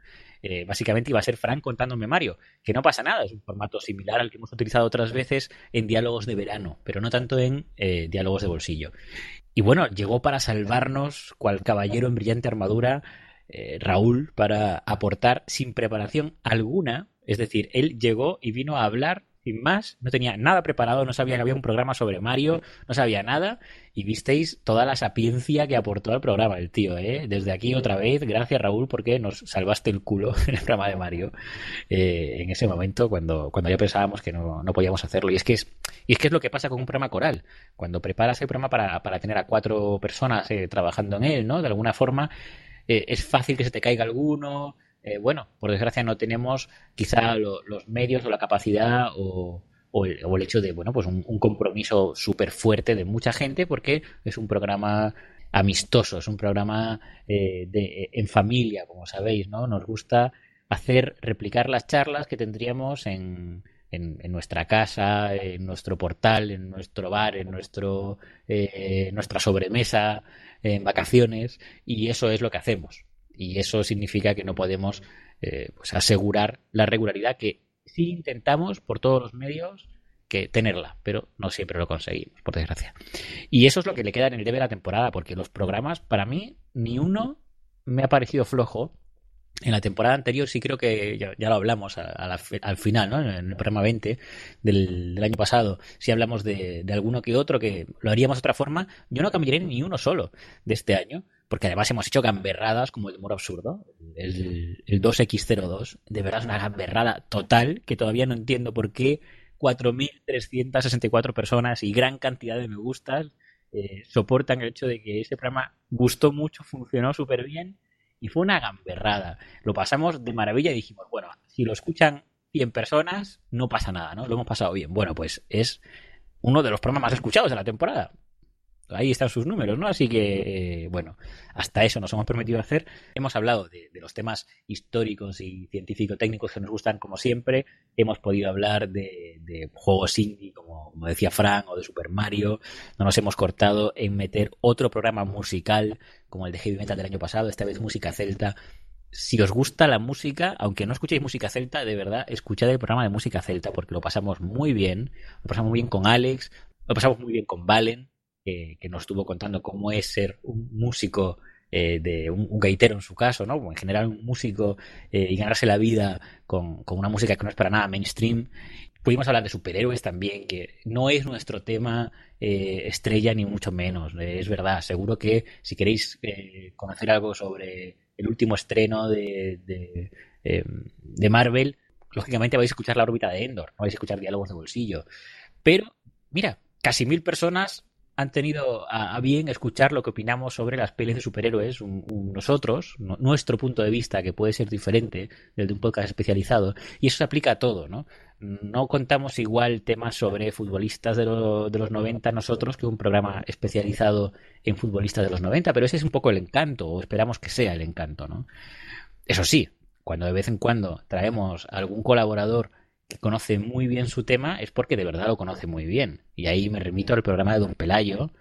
Eh, básicamente iba a ser Frank contándome Mario, que no pasa nada, es un formato similar al que hemos utilizado otras veces en diálogos de verano, pero no tanto en eh, diálogos de bolsillo. Y bueno, llegó para salvarnos, cual caballero en brillante armadura, eh, Raúl, para aportar sin preparación alguna, es decir, él llegó y vino a hablar sin más, no tenía nada preparado, no sabía que había un programa sobre Mario, no sabía nada, y visteis toda la sapiencia que aportó al programa el tío, ¿eh? Desde aquí otra vez, gracias Raúl, porque nos salvaste el culo en el programa de Mario eh, en ese momento, cuando, cuando ya pensábamos que no, no, podíamos hacerlo. Y es que es, y es que es lo que pasa con un programa coral. Cuando preparas el programa para, para tener a cuatro personas eh, trabajando en él, ¿no? De alguna forma, eh, es fácil que se te caiga alguno, eh, bueno, por desgracia no tenemos quizá lo, los medios o la capacidad o, o, el, o el, hecho de, bueno, pues un, compromiso súper fuerte de mucha gente porque es un programa amistoso, es un programa eh, de, en familia, como sabéis, ¿no? Nos gusta hacer, replicar las charlas que tendríamos en, en, en, nuestra casa, en nuestro portal, en nuestro bar, en nuestro, eh, nuestra sobremesa, en vacaciones, y eso es lo que hacemos y eso significa que no podemos eh, pues asegurar la regularidad que sí intentamos por todos los medios que tenerla, pero no siempre lo conseguimos, por desgracia. Y eso es lo que le queda en el debe de la temporada, porque los programas, para mí, ni uno me ha parecido flojo. En la temporada anterior sí creo que ya, lo hablamos al final, ¿no? En el programa 20 del, año pasado, si hablamos de, de, alguno que otro que lo haríamos de otra forma, yo no cambiaré ni uno solo de este año, porque además hemos hecho gamberradas como el humor absurdo, el, el 2X02, de verdad es una gamberrada total que todavía no entiendo por qué 4.364 personas y gran cantidad de me gustas eh, soportan el hecho de que ese programa gustó mucho, funcionó súper bien y fue una gamberrada. Lo pasamos de maravilla y dijimos, bueno, si lo escuchan 100 personas, no pasa nada, ¿no? Lo hemos pasado bien. Bueno, pues es uno de los programas más escuchados de la temporada. Ahí están sus números, ¿no? Así que, bueno, hasta eso nos hemos permitido hacer. Hemos hablado de, los temas históricos y científico-técnicos que nos gustan, como siempre. Hemos podido hablar de, juegos indie, como, como, decía Frank, o de Super Mario. No nos hemos cortado en meter otro programa musical, como el de Heavy Metal del año pasado, esta vez música celta. Si os gusta la música, aunque no escuchéis música celta, de verdad, escuchad el programa de música celta, porque lo pasamos muy bien. Lo pasamos muy bien con Alex, lo pasamos muy bien con Valen que, nos estuvo contando cómo es ser un músico eh, de un, gaitero en su caso, ¿no? En general un músico eh, y ganarse la vida con, con, una música que no es para nada mainstream. pudimos hablar de superhéroes también, que no es nuestro tema eh, estrella ni mucho menos. Es verdad, seguro que si queréis conocer algo sobre el último estreno de, de, de, Marvel, lógicamente vais a escuchar la órbita de Endor, no vais a escuchar diálogos de bolsillo. Pero, mira, casi mil personas han tenido a, bien escuchar lo que opinamos sobre las pelis de superhéroes, nosotros, nuestro punto de vista, que puede ser diferente del de un podcast especializado, y eso se aplica a todo, ¿no? No contamos igual temas sobre futbolistas de, de los 90 nosotros que un programa especializado en futbolistas de los 90, pero ese es un poco el encanto, o esperamos que sea el encanto, ¿no? Eso sí, cuando de vez en cuando traemos a algún colaborador que conoce muy bien su tema es porque de verdad lo conoce muy bien. Y ahí me remito al programa de Don Pelayo,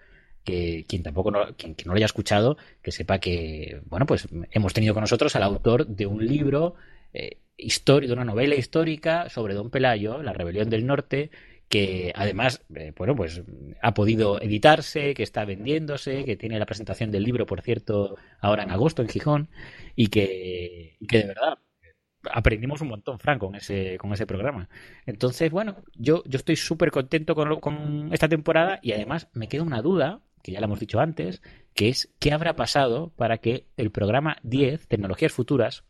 que quien tampoco no, quien, no lo haya escuchado, que sepa que, bueno, pues hemos tenido con nosotros al autor de un libro, eh, de una novela histórica sobre Don Pelayo, La Rebelión del Norte, que además, eh, bueno, pues ha podido editarse, que está vendiéndose, que tiene la presentación del libro, por cierto, ahora en agosto en Gijón, y que, que de verdad aprendimos un montón, Frank, con ese, con ese programa. Entonces, bueno, yo, yo estoy súper contento con, con esta temporada y además me queda una duda, que ya la hemos dicho antes, que es qué habrá pasado para que el programa 10, Tecnologías Futuras,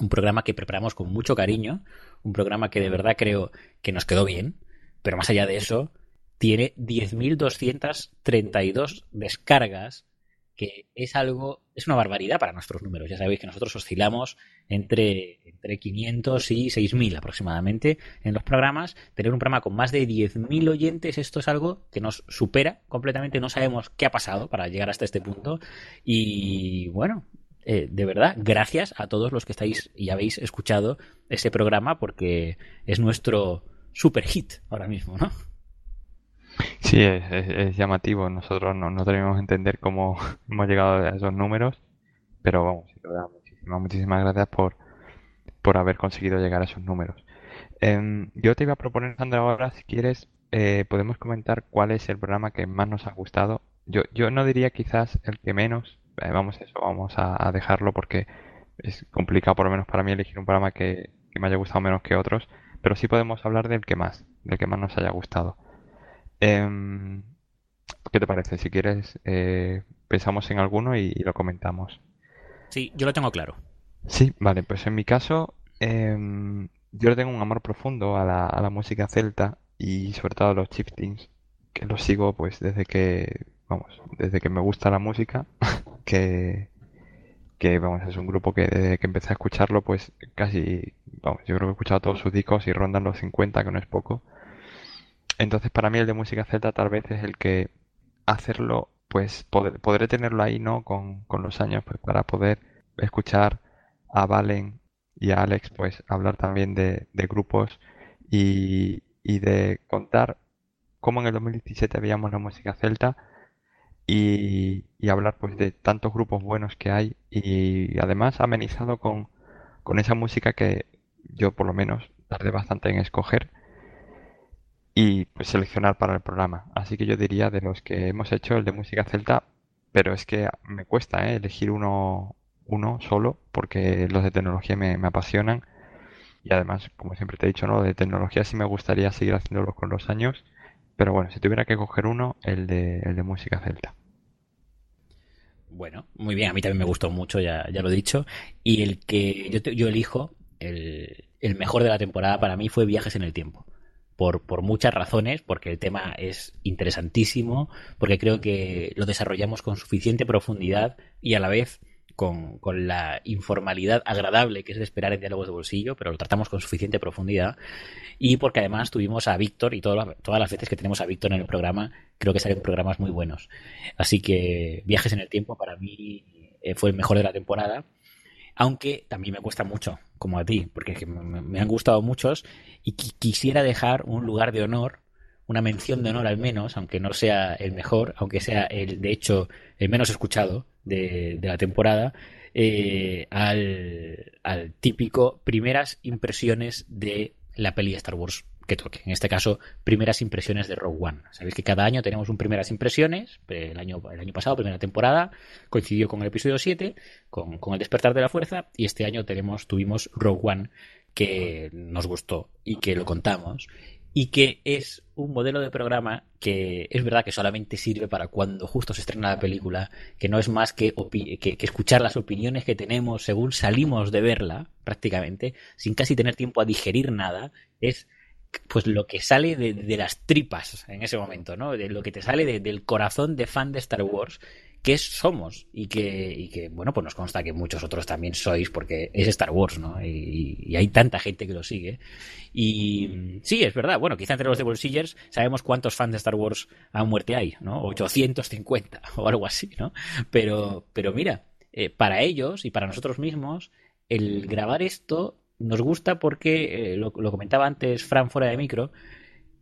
un programa que preparamos con mucho cariño, un programa que de verdad creo que nos quedó bien, pero más allá de eso, tiene 10.232 descargas que es algo, es una barbaridad para nuestros números. Ya sabéis que nosotros oscilamos entre, entre 500 y 6.000 aproximadamente en los programas. Tener un programa con más de 10.000 oyentes, esto es algo que nos supera completamente. No sabemos qué ha pasado para llegar hasta este punto. Y bueno, eh, de verdad, gracias a todos los que estáis y habéis escuchado ese programa porque es nuestro super hit ahora mismo, ¿no? Sí, es, llamativo. Nosotros no, no que entender cómo hemos llegado a esos números, pero vamos, muchísimas, muchísimas gracias por, por haber conseguido llegar a esos números. Em, yo te iba a proponer, Sandra, ahora, si quieres, eh, podemos comentar cuál es el programa que más nos ha gustado. Yo, yo no diría quizás el que menos, eh, vamos eso, vamos a, dejarlo porque es complicado por lo menos para mí elegir un programa que, que me haya gustado menos que otros, pero sí podemos hablar del que más, del que más nos haya gustado. Em, ¿Qué te parece? Si quieres, eh, pensamos en alguno y, lo comentamos. Sí, yo lo tengo claro. Sí, vale, pues en mi caso, em, yo le tengo un amor profundo a la, a la música celta y sobre todo a los chieftains, que los sigo pues desde que, vamos, desde que me gusta la música, que, que vamos, es un grupo que desde que empecé a escucharlo, pues casi, vamos, yo creo que he escuchado todos sus discos y rondan los 50, que no es poco. Entonces para mí el de música celta tal vez es el que hacerlo, pues podré tenerlo ahí, ¿no? Con, los años, pues para poder escuchar a Valen y a Alex, pues hablar también de, grupos y, y, de contar cómo en el 2017 veíamos la música celta y, y, hablar pues de tantos grupos buenos que hay y además amenizado con, con esa música que yo por lo menos tardé bastante en escoger y pues seleccionar para el programa. Así que yo diría de los que hemos hecho el de música celta, pero es que me cuesta ¿eh? elegir uno, uno solo porque los de tecnología me, apasionan y además, como siempre te he dicho, ¿no? de tecnología sí me gustaría seguir haciéndolo con los años, pero bueno, si tuviera que coger uno, el de, el de música celta. Bueno, muy bien, a mí también me gustó mucho, ya, ya lo he dicho. Y el que yo, yo elijo, el, el mejor de la temporada para mí fue Viajes en el Tiempo por, muchas razones, porque el tema es interesantísimo, porque creo que lo desarrollamos con suficiente profundidad y a la vez con, la informalidad agradable que es de esperar en diálogos de bolsillo, pero lo tratamos con suficiente profundidad. Y porque además tuvimos a Víctor y todas las veces que tenemos a Víctor en el programa, creo que salen programas muy buenos. Así que Viajes en el Tiempo para mí eh, fue el mejor de la temporada aunque también me cuesta mucho, como a ti, porque me, han gustado muchos y quisiera dejar un lugar de honor, una mención de honor al menos, aunque no sea el mejor, aunque sea el, de hecho, el menos escuchado de, la temporada, eh, al, típico primeras impresiones de la peli Star Wars que toque. En este caso, primeras impresiones de Rogue One. Sabéis que cada año tenemos un primeras impresiones. El año, el año pasado, primera temporada, coincidió con el episodio 7, con, el despertar de la fuerza, y este año tenemos, tuvimos Rogue One que nos gustó y que lo contamos. y que es un modelo de programa que es verdad que solamente sirve para cuando justo se estrena la película, que no es más que, que, escuchar las opiniones que tenemos según salimos de verla, prácticamente, sin casi tener tiempo a digerir nada, es pues lo que sale de, las tripas en ese momento, ¿no? De lo que te sale del corazón de fan de Star Wars qué somos y que, y que, bueno, pues nos consta que muchos otros también sois porque es Star Wars, ¿no? Y, hay tanta gente que lo sigue. Y sí, es verdad, bueno, quizá entre los de bolsillers sabemos cuántos fans de Star Wars a muerte hay, ¿no? 850 o algo así, ¿no? Pero, pero mira, eh, para ellos y para nosotros mismos, el grabar esto nos gusta porque, eh, lo, comentaba antes Fran fuera de micro,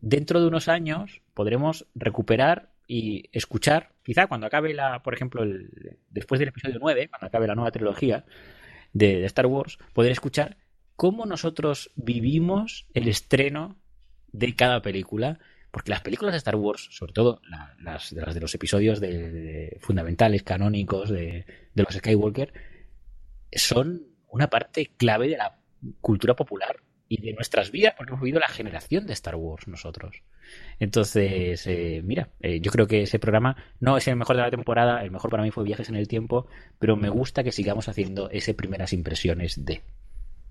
dentro de unos años podremos recuperar y escuchar, quizá cuando acabe la, por ejemplo, el, después del episodio 9, cuando acabe la nueva trilogía de, Star Wars, poder escuchar cómo nosotros vivimos el estreno de cada película, porque las películas de Star Wars, sobre todo las, de, de los episodios de, fundamentales, canónicos de, de los Skywalker, son una parte clave de la cultura popular y de nuestras vidas, porque hemos vivido la generación de Star Wars nosotros. Entonces, eh, mira, eh, yo creo que ese programa no es el mejor de la temporada, el mejor para mí fue Viajes en el Tiempo, pero me gusta que sigamos haciendo ese primeras impresiones de.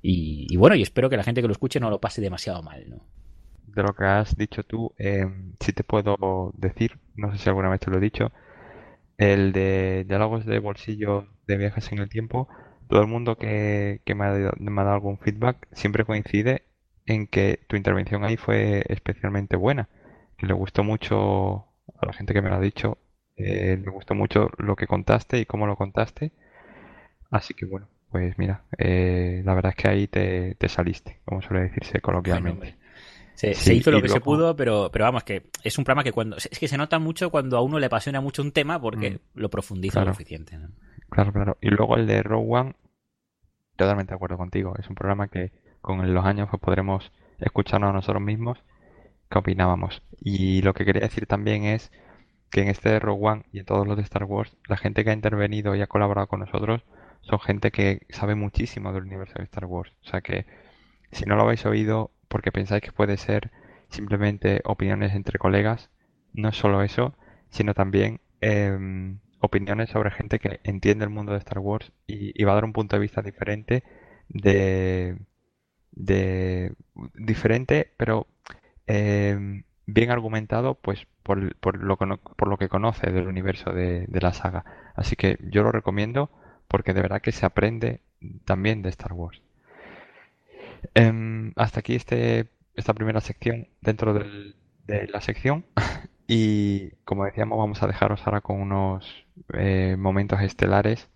Y, bueno, y espero que la gente que lo escuche no lo pase demasiado mal, ¿no? De lo que has dicho tú, eh, si te puedo decir, no sé si alguna vez te lo he dicho, el de diálogos de bolsillo de viajes en el tiempo, todo el mundo que, me, ha dado, algún feedback siempre coincide en que tu intervención ahí fue especialmente buena, que le gustó mucho a la gente que me lo ha dicho, eh, le gustó mucho lo que contaste y cómo lo contaste. Así que bueno, pues mira, eh, la verdad es que ahí te, saliste, como suele decirse coloquialmente. se, hizo lo que se pudo, pero, pero vamos, que es un programa que cuando. Es que se nota mucho cuando a uno le apasiona mucho un tema porque mm. lo profundiza lo suficiente. Claro, claro. Y luego el de Rogue One, totalmente de acuerdo contigo. Es un programa que con los años pues, podremos escucharnos a nosotros mismos qué opinábamos. Y lo que quería decir también es que en este de Rogue One y en todos los de Star Wars, la gente que ha intervenido y ha colaborado con nosotros son gente que sabe muchísimo del universo de Star Wars. O sea que si no lo habéis oído porque pensáis que puede ser simplemente opiniones entre colegas, no solo eso, sino también eh, opiniones sobre gente que entiende el mundo de Star Wars y, va a dar un punto de vista diferente de, de diferente, pero eh, bien argumentado, pues por, por, lo, por lo que conoce del universo de, la saga. Así que yo lo recomiendo porque de verdad que se aprende también de Star Wars. Em, hasta aquí este, esta primera sección dentro del, de la sección. Y como decíamos, vamos a dejaros ahora con unos eh, momentos estelares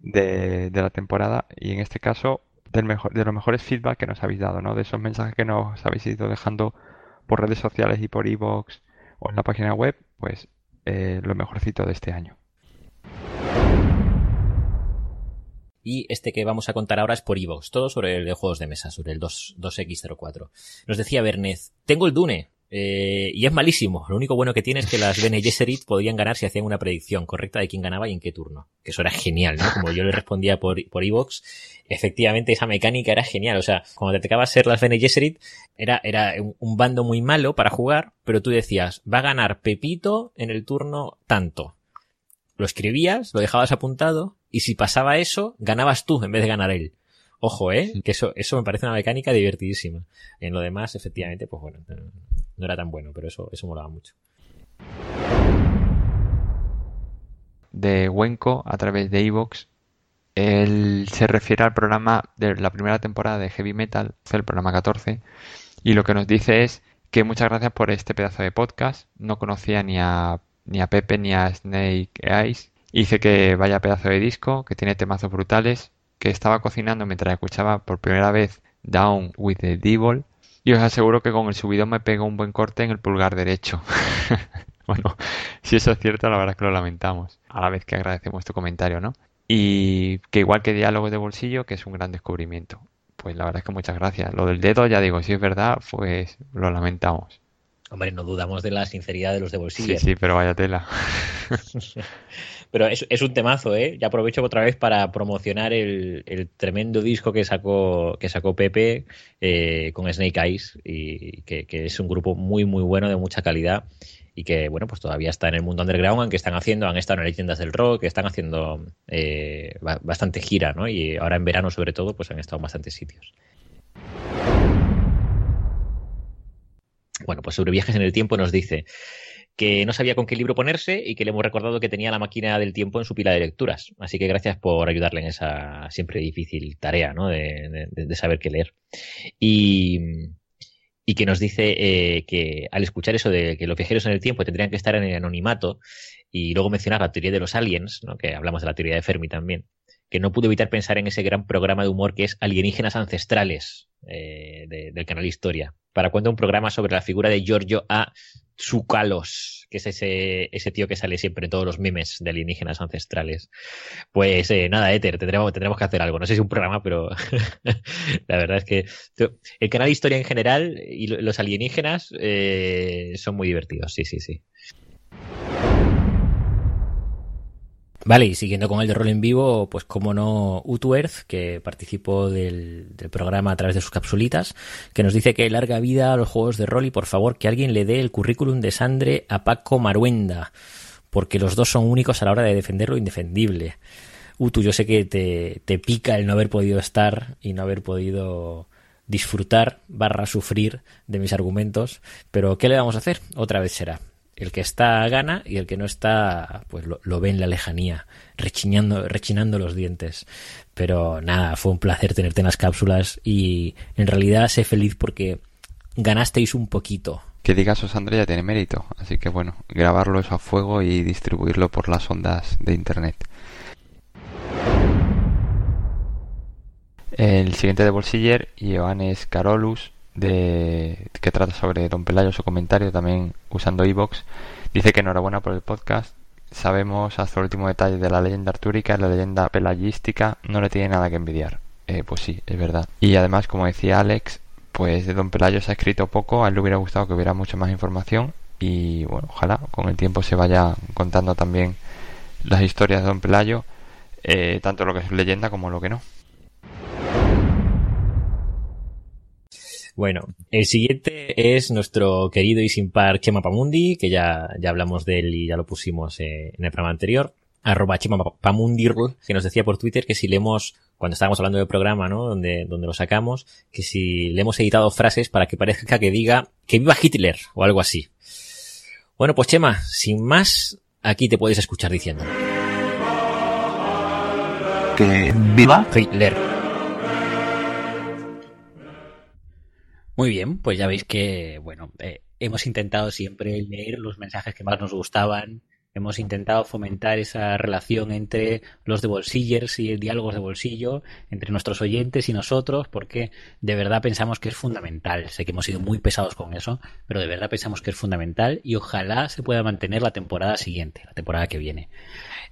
de, la temporada y en este caso del mejor, de los mejores feedback que nos habéis dado, ¿no? De esos mensajes que nos habéis ido dejando por redes sociales y por iVoox o en la página web, pues eh, lo mejorcito de este año. Y este que vamos a contar ahora es por iVoox, todo sobre el de juegos de mesa, sobre el 2, x 04 Nos decía Bernez, tengo el Dune, eh, y es malísimo. Lo único bueno que tiene es que las Bene Gesserit podían ganar si hacían una predicción correcta de quién ganaba y en qué turno. Que eso era genial, ¿no? Como yo le respondía por, por Evox, efectivamente esa mecánica era genial. O sea, cuando te tocaba ser las Bene Gesserit, era, era un bando muy malo para jugar, pero tú decías, va a ganar Pepito en el turno tanto. Lo escribías, lo dejabas apuntado, y si pasaba eso, ganabas tú en vez de ganar él. Ojo, eh, que eso, eso me parece una mecánica divertidísima. En lo demás, efectivamente, pues bueno, no era tan bueno, pero eso, eso molaba mucho. De Wenko a través de Evox. Él se refiere al programa de la primera temporada de Heavy Metal, el programa 14, y lo que nos dice es que muchas gracias por este pedazo de podcast. No conocía ni a, ni a Pepe ni a Snake Eyes. dice que vaya pedazo de disco, que tiene temazos brutales, que estaba cocinando mientras escuchaba por primera vez Down with the Devil y os aseguro que con el subidón me pego un buen corte en el pulgar derecho. bueno, si eso es cierto, la verdad es que lo lamentamos. A la vez que agradecemos tu comentario, ¿no? Y que igual que Diálogos de Bolsillo, que es un gran descubrimiento. Pues la verdad es que muchas gracias. Lo del dedo, ya digo, si es verdad, pues lo lamentamos. Hombre, no dudamos de la sinceridad de los de bolsillo. Sí, sí, pero vaya tela. pero es, es, un temazo, ¿eh? Ya aprovecho otra vez para promocionar el, el tremendo disco que sacó, que sacó Pepe eh, con Snake Eyes, y que, que, es un grupo muy, muy bueno, de mucha calidad, y que, bueno, pues todavía está en el mundo underground, aunque están haciendo, han estado en leyendas del rock, están haciendo eh, bastante gira, ¿no? Y ahora en verano, sobre todo, pues han estado en bastantes sitios. Bueno, pues sobre viajes en el tiempo nos dice que no sabía con qué libro ponerse y que le hemos recordado que tenía la máquina del tiempo en su pila de lecturas. Así que gracias por ayudarle en esa siempre difícil tarea, ¿no? De, de, saber qué leer. Y, y que nos dice eh, que al escuchar eso de que los viajeros en el tiempo tendrían que estar en el anonimato y luego mencionar la teoría de los aliens, ¿no? que hablamos de la teoría de Fermi también, que no pude evitar pensar en ese gran programa de humor que es Alienígenas Ancestrales eh, de, del canal Historia. Para cuando un programa sobre la figura de Giorgio A. Tsukalos, que es ese, ese tío que sale siempre en todos los memes de alienígenas ancestrales. Pues eh, nada, Ether, tendremos, tendremos que hacer algo. No sé si un programa, pero la verdad es que el canal Historia en general y los alienígenas eh, son muy divertidos, sí, sí, sí. Vale, y siguiendo con el de rol en vivo, pues como no, Utuerth, que participó del, del, programa a través de sus capsulitas, que nos dice que larga vida a los juegos de rol y por favor que alguien le dé el currículum de Sandre a Paco Maruenda, porque los dos son únicos a la hora de defender lo indefendible. Utu, yo sé que te, te pica el no haber podido estar y no haber podido disfrutar barra sufrir de mis argumentos, pero ¿qué le vamos a hacer? Otra vez será el que está gana y el que no está pues lo, lo, ve en la lejanía rechinando rechinando los dientes. Pero nada fue un placer tenerte en las cápsulas y en realidad sé feliz porque ganasteis un poquito. Que digas eso Andrea tiene mérito así que bueno grabarlo eso a fuego y distribuirlo por las ondas de internet. El siguiente de Bolsiller Ioannes Carolus de que trata sobre Don Pelayo su comentario también usando iVox dice que enhorabuena por el podcast. Sabemos hasta el último detalle de la leyenda artúrica la leyenda pelayística no le tiene nada que envidiar. Eh, pues sí es verdad. Y además como decía Alex pues de Don Pelayo se ha escrito poco a él le hubiera gustado que hubiera mucha más información y bueno ojalá con el tiempo se vaya contando también las historias de Don Pelayo eh, tanto lo que es leyenda como lo que no Bueno, el siguiente es nuestro querido y sin par Chema Pamundi, que ya, ya hablamos de él y ya lo pusimos eh, en el programa anterior. Arroba Chema Pamundi, que nos decía por Twitter que si le hemos, cuando estábamos hablando del programa, ¿no? Donde, donde lo sacamos, que si le hemos editado frases para que parezca que diga que viva Hitler o algo así. Bueno, pues Chema, sin más, aquí te puedes escuchar diciendo. Que viva Hitler. Muy bien, pues ya veis que, bueno, eh, hemos intentado siempre leer los mensajes que más nos gustaban, hemos intentado fomentar esa relación entre los de bolsillers y diálogos de bolsillo, entre nuestros oyentes y nosotros, porque de verdad pensamos que es fundamental. Sé que hemos sido muy pesados con eso, pero de verdad pensamos que es fundamental y ojalá se pueda mantener la temporada siguiente, la temporada que viene.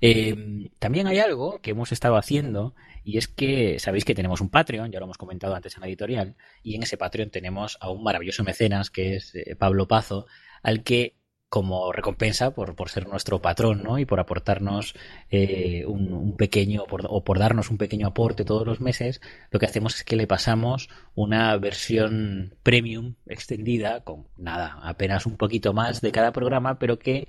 Eh, también hay algo que hemos estado haciendo y es que sabéis que tenemos un Patreon, ya lo hemos comentado antes en la editorial, y en ese Patreon tenemos a un maravilloso mecenas que es eh, Pablo Pazo, al que como recompensa por, por ser nuestro patrón ¿no? y por aportarnos eh, un, un, pequeño por, o por darnos un pequeño aporte todos los meses, lo que hacemos es que le pasamos una versión premium extendida con nada, apenas un poquito más de cada programa, pero que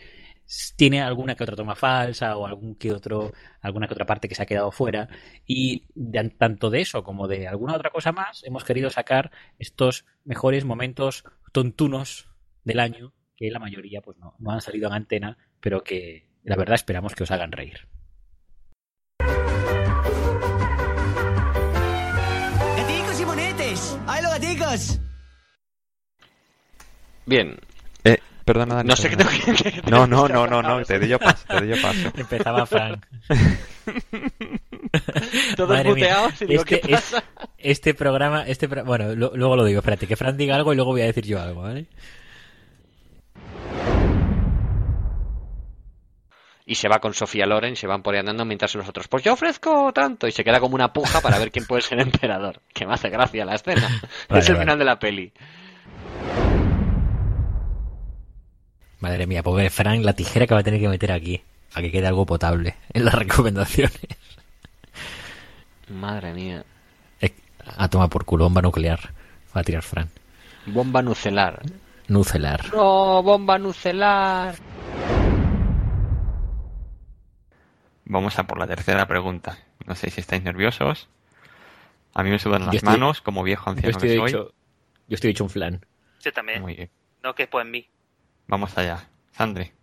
tiene alguna que otra toma falsa o algún que otro, alguna que otra parte que se ha quedado fuera. Y de, tanto de eso como de alguna otra cosa más, hemos querido sacar estos mejores momentos tontunos del año, que la mayoría pues no, no han salido en antena, pero que la verdad esperamos que os hagan reír. ¡Gaticos y monetes! ¡Ay, los gaticos! Bien, perdona, Dani. No sé qué tengo que, No, no, no, no, no, te doy yo paso, te doy yo paso. Empezaba Frank. Todos Madre mía. muteados y digo, Este, ¿qué pasa? es- este programa, este pro- bueno, lo- luego lo digo, espérate, que Frank diga algo y luego voy a decir yo algo, ¿vale? Y se va con Sofía Loren, se van por ahí andando mientras los otros, pues yo ofrezco tanto. Y se queda como una puja para ver quién puede ser emperador. Que me hace gracia la escena. Vale, es el vale. final de la peli. Madre mía, pobre Frank, la tijera que va a tener que meter aquí. A que quede algo potable en las recomendaciones. Madre mía. Eh, A tomar por culo, bomba nuclear. Va a tirar Frank. Bomba nucelar. Nucelar. No, bomba nucelar. Vamos a por la tercera pregunta. No sé si estáis nerviosos. A mí me sudan las estoy- manos como viejo Yo anciano estoy, que soy. hecho, yo estoy hecho un flan. Yo también. Muy bien. No quepo en mí. Vamos allá. Sandre,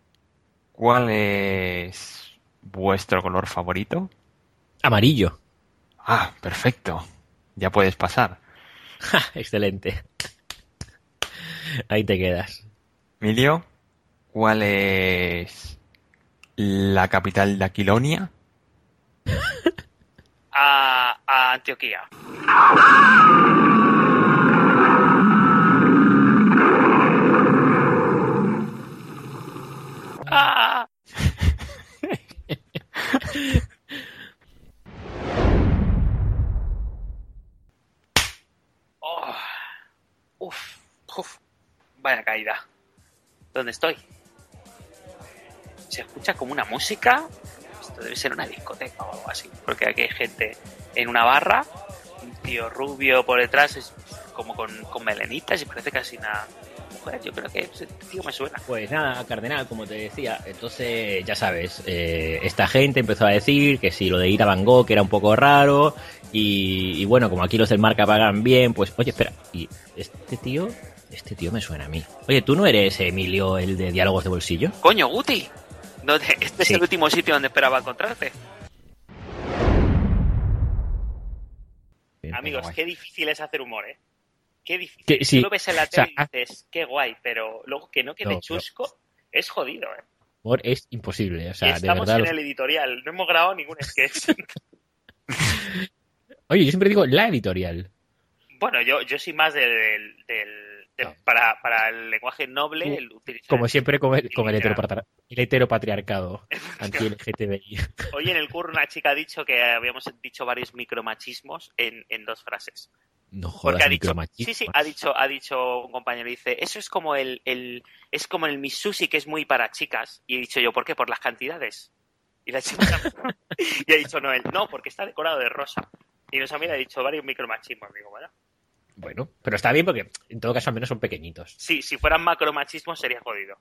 ¿cuál es vuestro color favorito? Amarillo. Ah, perfecto. Ya puedes pasar. Ja, Excelente. Ahí te quedas. Emilio, ¿cuál es la capital de Aquilonia? A, a Antioquía. ¡Ah! Oh. Uf, uf. Vaya caída. ¿Dónde estoy? Se escucha como una música. Esto debe ser una discoteca o algo así. Porque aquí hay gente en una barra. Un tío rubio por detrás, es como con, con melenitas y parece casi una mujer. Yo creo que ese tío me suena. Pues nada, Cardenal, como te decía, entonces ya sabes, eh, esta gente empezó a decir que si lo de ir a Van Gogh era un poco raro y, y bueno, como aquí los del marca pagan bien, pues oye, espera, y este tío, este tío me suena a mí. Oye, ¿tú no eres Emilio, el de Diálogos de Bolsillo? Coño, Guti. No este es Sí. el último sitio donde esperaba encontrarte. Amigos, qué difícil es hacer humor, ¿eh? Qué difícil. Que sí, Tú lo ves en la tele y dices, qué guay, pero luego que no quede No, chusco es jodido, ¿eh? Humor es imposible, o sea, de estamos verdad. en los- el editorial, no hemos grabado ningún sketch. Oye, yo siempre digo la editorial. bueno, yo, yo soy más del... del- de- para, para el lenguaje noble, el utilizar... Como siempre con el, con el, el heteropatriarcado anti-LGTBI. Hoy en el curro una chica ha dicho que habíamos dicho varios micromachismos en, en dos frases. No Porque jodas, ha dicho, micromachismo. sí, sí, ha dicho, ha dicho un compañero, dice, eso es como el, el, es como el Miss Sushi que es muy para chicas. Y he dicho yo, ¿por qué? Por las cantidades. Y la chica, y ha dicho Noel, no, porque está decorado de rosa. Y nos ha ha dicho varios micromachismos. Digo, bueno, Bueno, pero está bien porque en todo caso al menos son pequeñitos. sí, si fueran macromachismos sería jodido.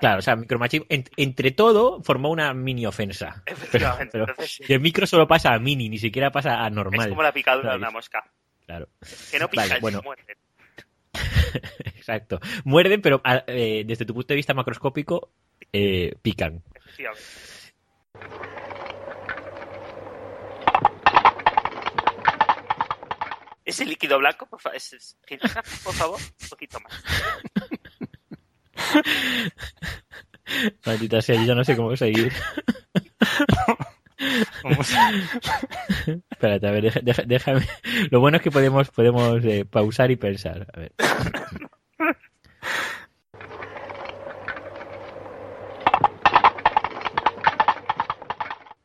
Claro, o sea, micromachismo, en- entre todo formó una mini ofensa. Pero, Efectivamente. pero Entonces, de micro solo pasa a mini, ni siquiera pasa a normal. es como la picadura de una mosca. Claro, Que no pican, Vale, bueno. muerden. exacto. Muerden, pero a- eh, desde tu punto de vista macroscópico, eh, pican. Efectivamente. Ese líquido blanco, por favor, por favor, un poquito más. Maldita sea, yo no sé cómo seguir. Vamos Espérate, a ver, deja- deja- déjame. Lo bueno es que podemos, podemos eh, pausar y pensar. A ver.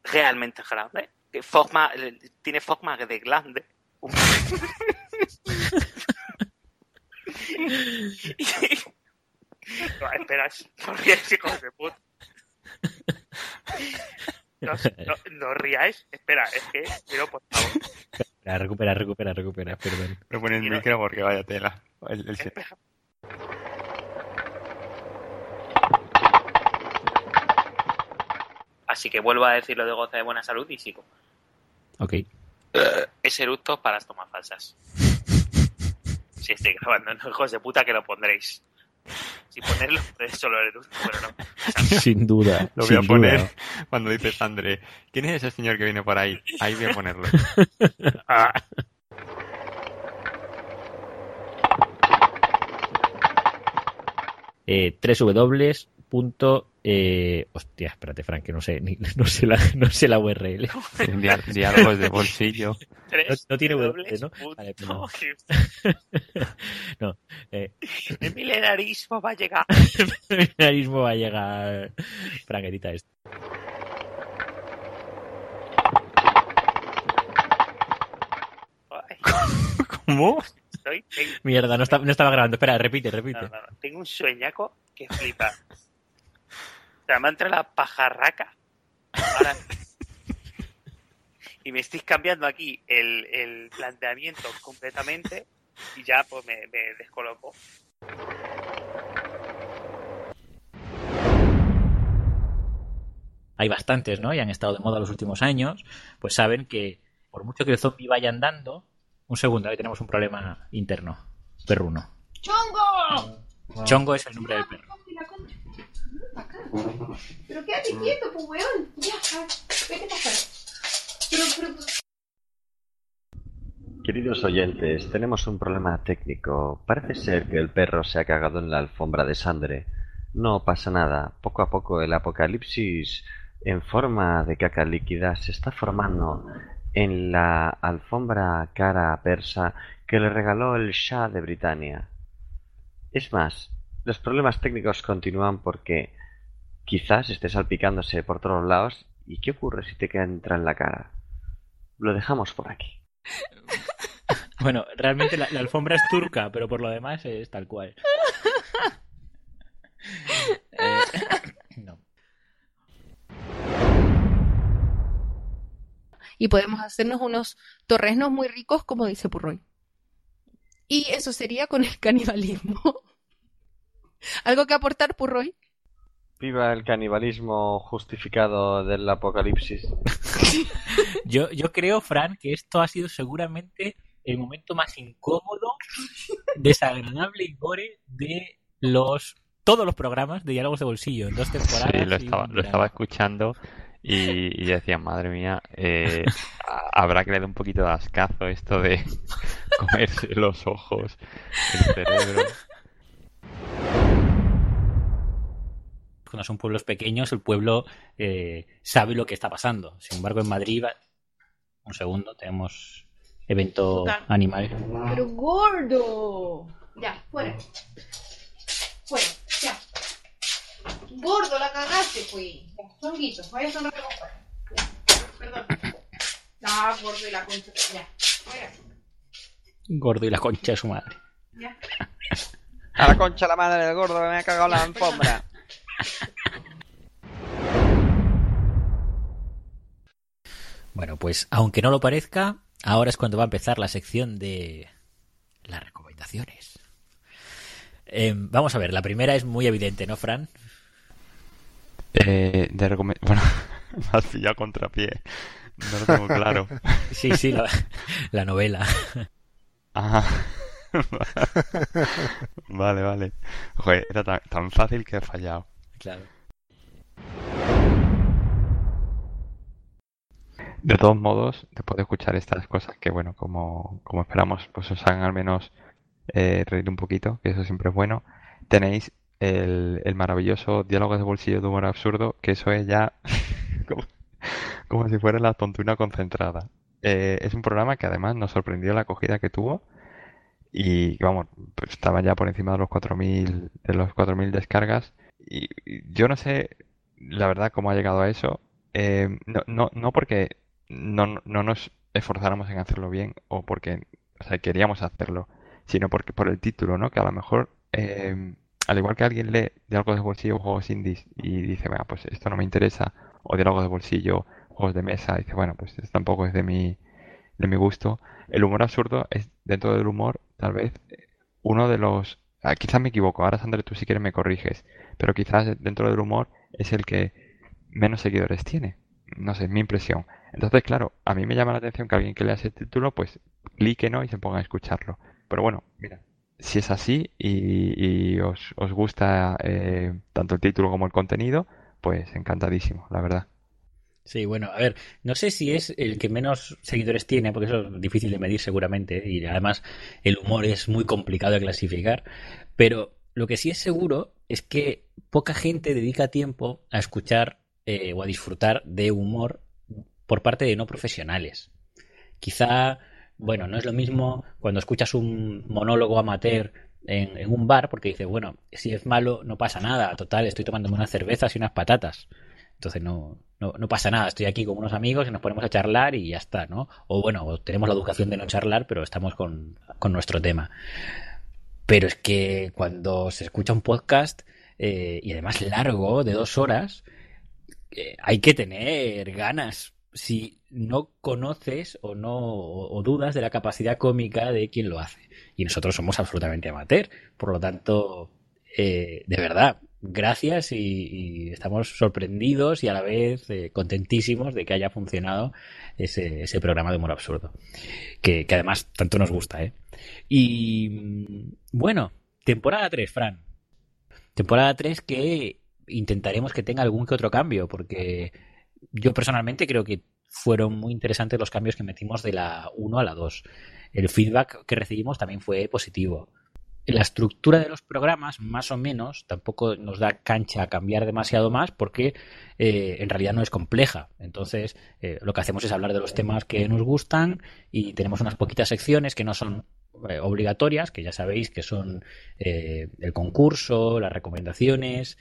Realmente grande. Forma, tiene forma de glande. No, espera, no ríais, hijos de puta. No, no, no ríais. Espera, es que, pero por favor. Recupera, recupera, recupera, recupera, perdón. Lo pone el micro porque vaya tela. El, el- espera. Así que vuelvo a decir lo de goza de buena salud y sigo. Ok. Es eructo para las tomas falsas. Si estoy grabando, no hijos de puta que lo pondréis. Si ponerlo, es solo el eructo, pero no. Sin duda. Lo voy a poner duda. cuando dice Sandre. ¿Quién es ese señor que viene por ahí? Ahí voy a ponerlo. Ah. Eh, eh, hostia espérate Frank que no sé ni- no sé la no sé la URL Diálogos de bolsillo. No tiene dobles ¿no? Vale, pues no. no eh, El milenarismo va a llegar. ahora mismo va a llegar Frank edita esto ¿Cómo? estoy- tengo, mierda no, está- no estaba grabando espera repite repite no, no, no, tengo un sueñaco que flipa. Sea, me entra la pajarraca. Ahora... y me estáis cambiando aquí el, el, planteamiento completamente y ya pues me, me descoloco. Hay bastantes, ¿no? Y han estado de moda los últimos años, pues saben que por mucho que el zombie vaya andando, un segundo, ahí tenemos un problema interno, perruno. ¡Chongo! Chongo es el nombre del perro. Pero quédate quieto, pues weón. Ya, vete pasar. Pero, pero, Queridos oyentes, tenemos un problema técnico. Parece ser que el perro se ha cagado en la alfombra de sangre. No pasa nada. Poco a poco el apocalipsis en forma de caca líquida se está formando en la alfombra cara persa que le regaló el Shah de Britania. Es más, los problemas técnicos continúan porque quizás esté salpicándose por todos lados y ¿qué ocurre si te entra en la cara? Lo dejamos por aquí. Bueno, realmente la, la, alfombra es turca, pero por lo demás es tal cual. eh, no. Y podemos hacernos unos torresnos muy ricos, como dice Purroy. Y eso sería con el canibalismo. ¿Algo que aportar, Purroy? Viva el canibalismo justificado del apocalipsis. yo, yo creo, Fran, que esto ha sido seguramente el momento más incómodo, desagradable y gore de los todos los programas de diálogos de bolsillo en dos temporadas. Sí, lo estaba, lo estaba escuchando y, y decía, madre mía, eh, habrá que le dé un poquito de ascazo esto de comerse los ojos, el cerebro. Cuando son pueblos pequeños, el pueblo eh, sabe lo que está pasando. Sin embargo, en Madrid, un segundo, tenemos evento animal. Pero gordo. Ya, fuera. Fuera, ya. Gordo, la cagaste, pues. Son guisos, vaya como fuera. Perdón. No, gordo y la concha. Ya, fuera. Gordo y la concha de su madre. Ya. A la concha la madre del gordo que me ha cagado la alfombra. Bueno, pues aunque no lo parezca, ahora es cuando va a empezar la sección de las recomendaciones. Eh, vamos a ver, la primera es muy evidente, ¿no, Fran? Eh, de recome bueno, me has pillado contrapié. No lo tengo claro. sí, sí, la, la novela. Ah. vale, vale. Joder, era tan, tan fácil que he fallado. Claro. De todos modos, después de escuchar estas cosas que, bueno, como, como esperamos, pues os hagan al menos eh, reír un poquito, que eso siempre es bueno, tenéis el, maravilloso diálogo de bolsillo de humor absurdo, que eso es ya como, como si fuera la tontuna concentrada. Eh, es un programa que además nos sorprendió la acogida que tuvo y vamos, pues estaba ya por encima de los 4.000 de los 4.000 descargas y yo no sé la verdad cómo ha llegado a eso. Eh, no, no, no porque no, no nos esforzáramos en hacerlo bien o porque o sea, queríamos hacerlo, sino porque por el título, ¿no? Que a lo mejor, eh, al igual que alguien lee diálogos de bolsillo juegos indies y dice, bueno, pues esto no me interesa, o diálogos de bolsillo, juegos de mesa, y dice, bueno, pues esto tampoco es de mi, de mi gusto. El humor absurdo es, dentro del humor, tal vez, uno de los... Ah, quizás me equivoco, ahora Sandra tú si quieres me corriges, pero quizás dentro del humor es el que menos seguidores tiene. No sé, es mi impresión. Entonces, claro, a mí me llama la atención que alguien que lea ese título, pues clique no y se ponga a escucharlo. Pero bueno, mira, si es así y, y os, os, gusta eh, tanto el título como el contenido, pues encantadísimo, la verdad. Sí, bueno, a ver, no sé si es el que menos seguidores tiene, porque eso es difícil de medir seguramente, y además el humor es muy complicado de clasificar, pero lo que sí es seguro es que poca gente dedica tiempo a escuchar eh, o a disfrutar de humor por parte de no profesionales. Quizá, bueno, no es lo mismo cuando escuchas un monólogo amateur en, en, un bar porque dices, bueno, si es malo no pasa nada, total, estoy tomándome unas cervezas y unas patatas. Entonces no, no, pasa nada, estoy aquí con unos amigos y nos ponemos a charlar y ya está, ¿no? O bueno, tenemos la educación de no charlar, pero estamos con, con nuestro tema. Pero es que cuando se escucha un podcast, eh, y además largo, de dos horas, eh, hay que tener ganas. Si no conoces o no o dudas de la capacidad cómica de quien lo hace. Y nosotros somos absolutamente amateur. Por lo tanto, de verdad, gracias y, estamos sorprendidos y a la vez contentísimos de que haya funcionado ese, ese programa de humor absurdo. Que, además tanto nos gusta, ¿eh? Y bueno, temporada 3, Fran. Temporada 3 que intentaremos que tenga algún que otro cambio, porque yo personalmente creo que fueron muy interesantes los cambios que metimos de la 1 a la 2. El feedback que recibimos también fue positivo. La estructura de los programas, más o menos, tampoco nos da cancha a cambiar demasiado más porque eh, en realidad no es compleja. Entonces, eh, lo que hacemos es hablar de los temas que nos gustan y tenemos unas poquitas secciones que no son eh, obligatorias, que ya sabéis que son eh, el concurso, las recomendaciones.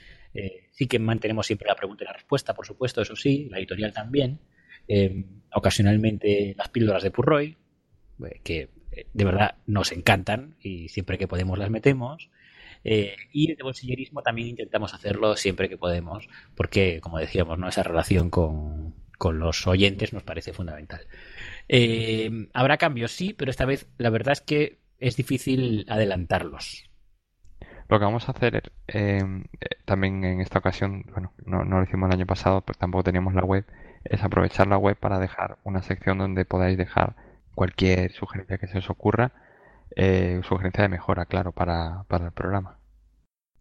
Sí que mantenemos siempre la pregunta y la respuesta, por supuesto, eso sí, la editorial también. ocasionalmente las píldoras de Purroy, que de verdad nos encantan y siempre que podemos las metemos. y el de bolsillerismo también intentamos hacerlo siempre que podemos, porque, como decíamos, ¿no? esa relación con, con los oyentes nos parece fundamental. Eh, Habrá cambios, sí, pero esta vez la verdad es que es difícil adelantarlos. Lo que vamos a hacer eh, también en esta ocasión, bueno, no, lo hicimos el año pasado, pero tampoco teníamos la web, es aprovechar la web para dejar una sección donde podáis dejar cualquier sugerencia que se os ocurra, eh, sugerencia de mejora, claro, para, para el programa.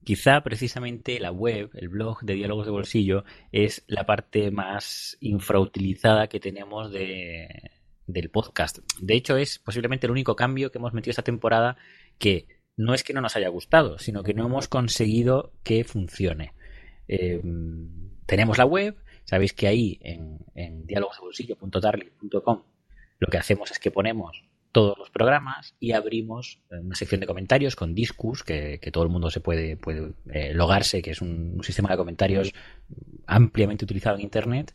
Quizá precisamente la web, el blog de Diálogos de Bolsillo, es la parte más infrautilizada que tenemos de, del podcast. De hecho, es posiblemente el único cambio que hemos metido esta temporada que no es que no nos haya gustado, sino que no hemos conseguido que funcione. Eh, tenemos la web, sabéis que ahí en, en lo que hacemos es que ponemos todos los programas y abrimos una sección de comentarios con Discus, que, todo el mundo se puede, puede eh, logarse, que es un, sistema de comentarios ampliamente utilizado en Internet,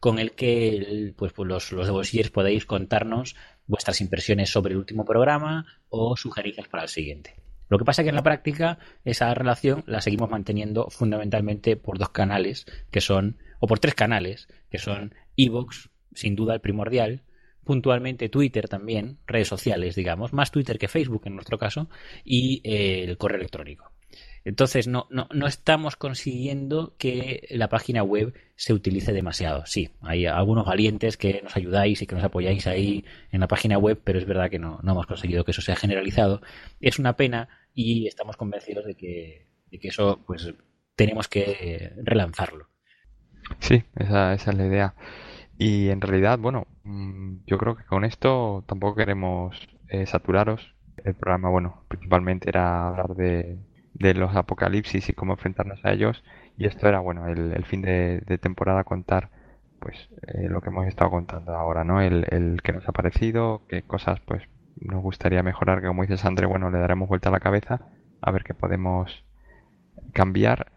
con el que pues, pues los, los de bolsillos podéis contarnos vuestras impresiones sobre el último programa o sugerencias para el siguiente. Lo que pasa es que en la práctica esa relación la seguimos manteniendo fundamentalmente por dos canales, que son, o por tres canales, que son Evox, sin duda el primordial, puntualmente Twitter también, redes sociales, digamos, más Twitter que Facebook en nuestro caso, y eh, el correo electrónico. Entonces, no, no, no, estamos consiguiendo que la página web se utilice demasiado. Sí, hay algunos valientes que nos ayudáis y que nos apoyáis ahí en la página web, pero es verdad que no, no hemos conseguido que eso sea generalizado. Es una pena y estamos convencidos de que, de que eso, pues, tenemos que relanzarlo. Sí, esa, esa es la idea. Y en realidad, bueno, mm, yo creo que con esto tampoco queremos eh, saturaros. El programa, bueno, principalmente era hablar de, de, los apocalipsis y cómo enfrentarnos a ellos. Y esto era, bueno, el, fin de, temporada contar, pues, eh, lo que hemos estado contando ahora, ¿no? El, el que nos ha parecido, qué cosas, pues, nos gustaría mejorar, que como dice Sandre, bueno, le daremos vuelta a la cabeza a ver qué podemos cambiar.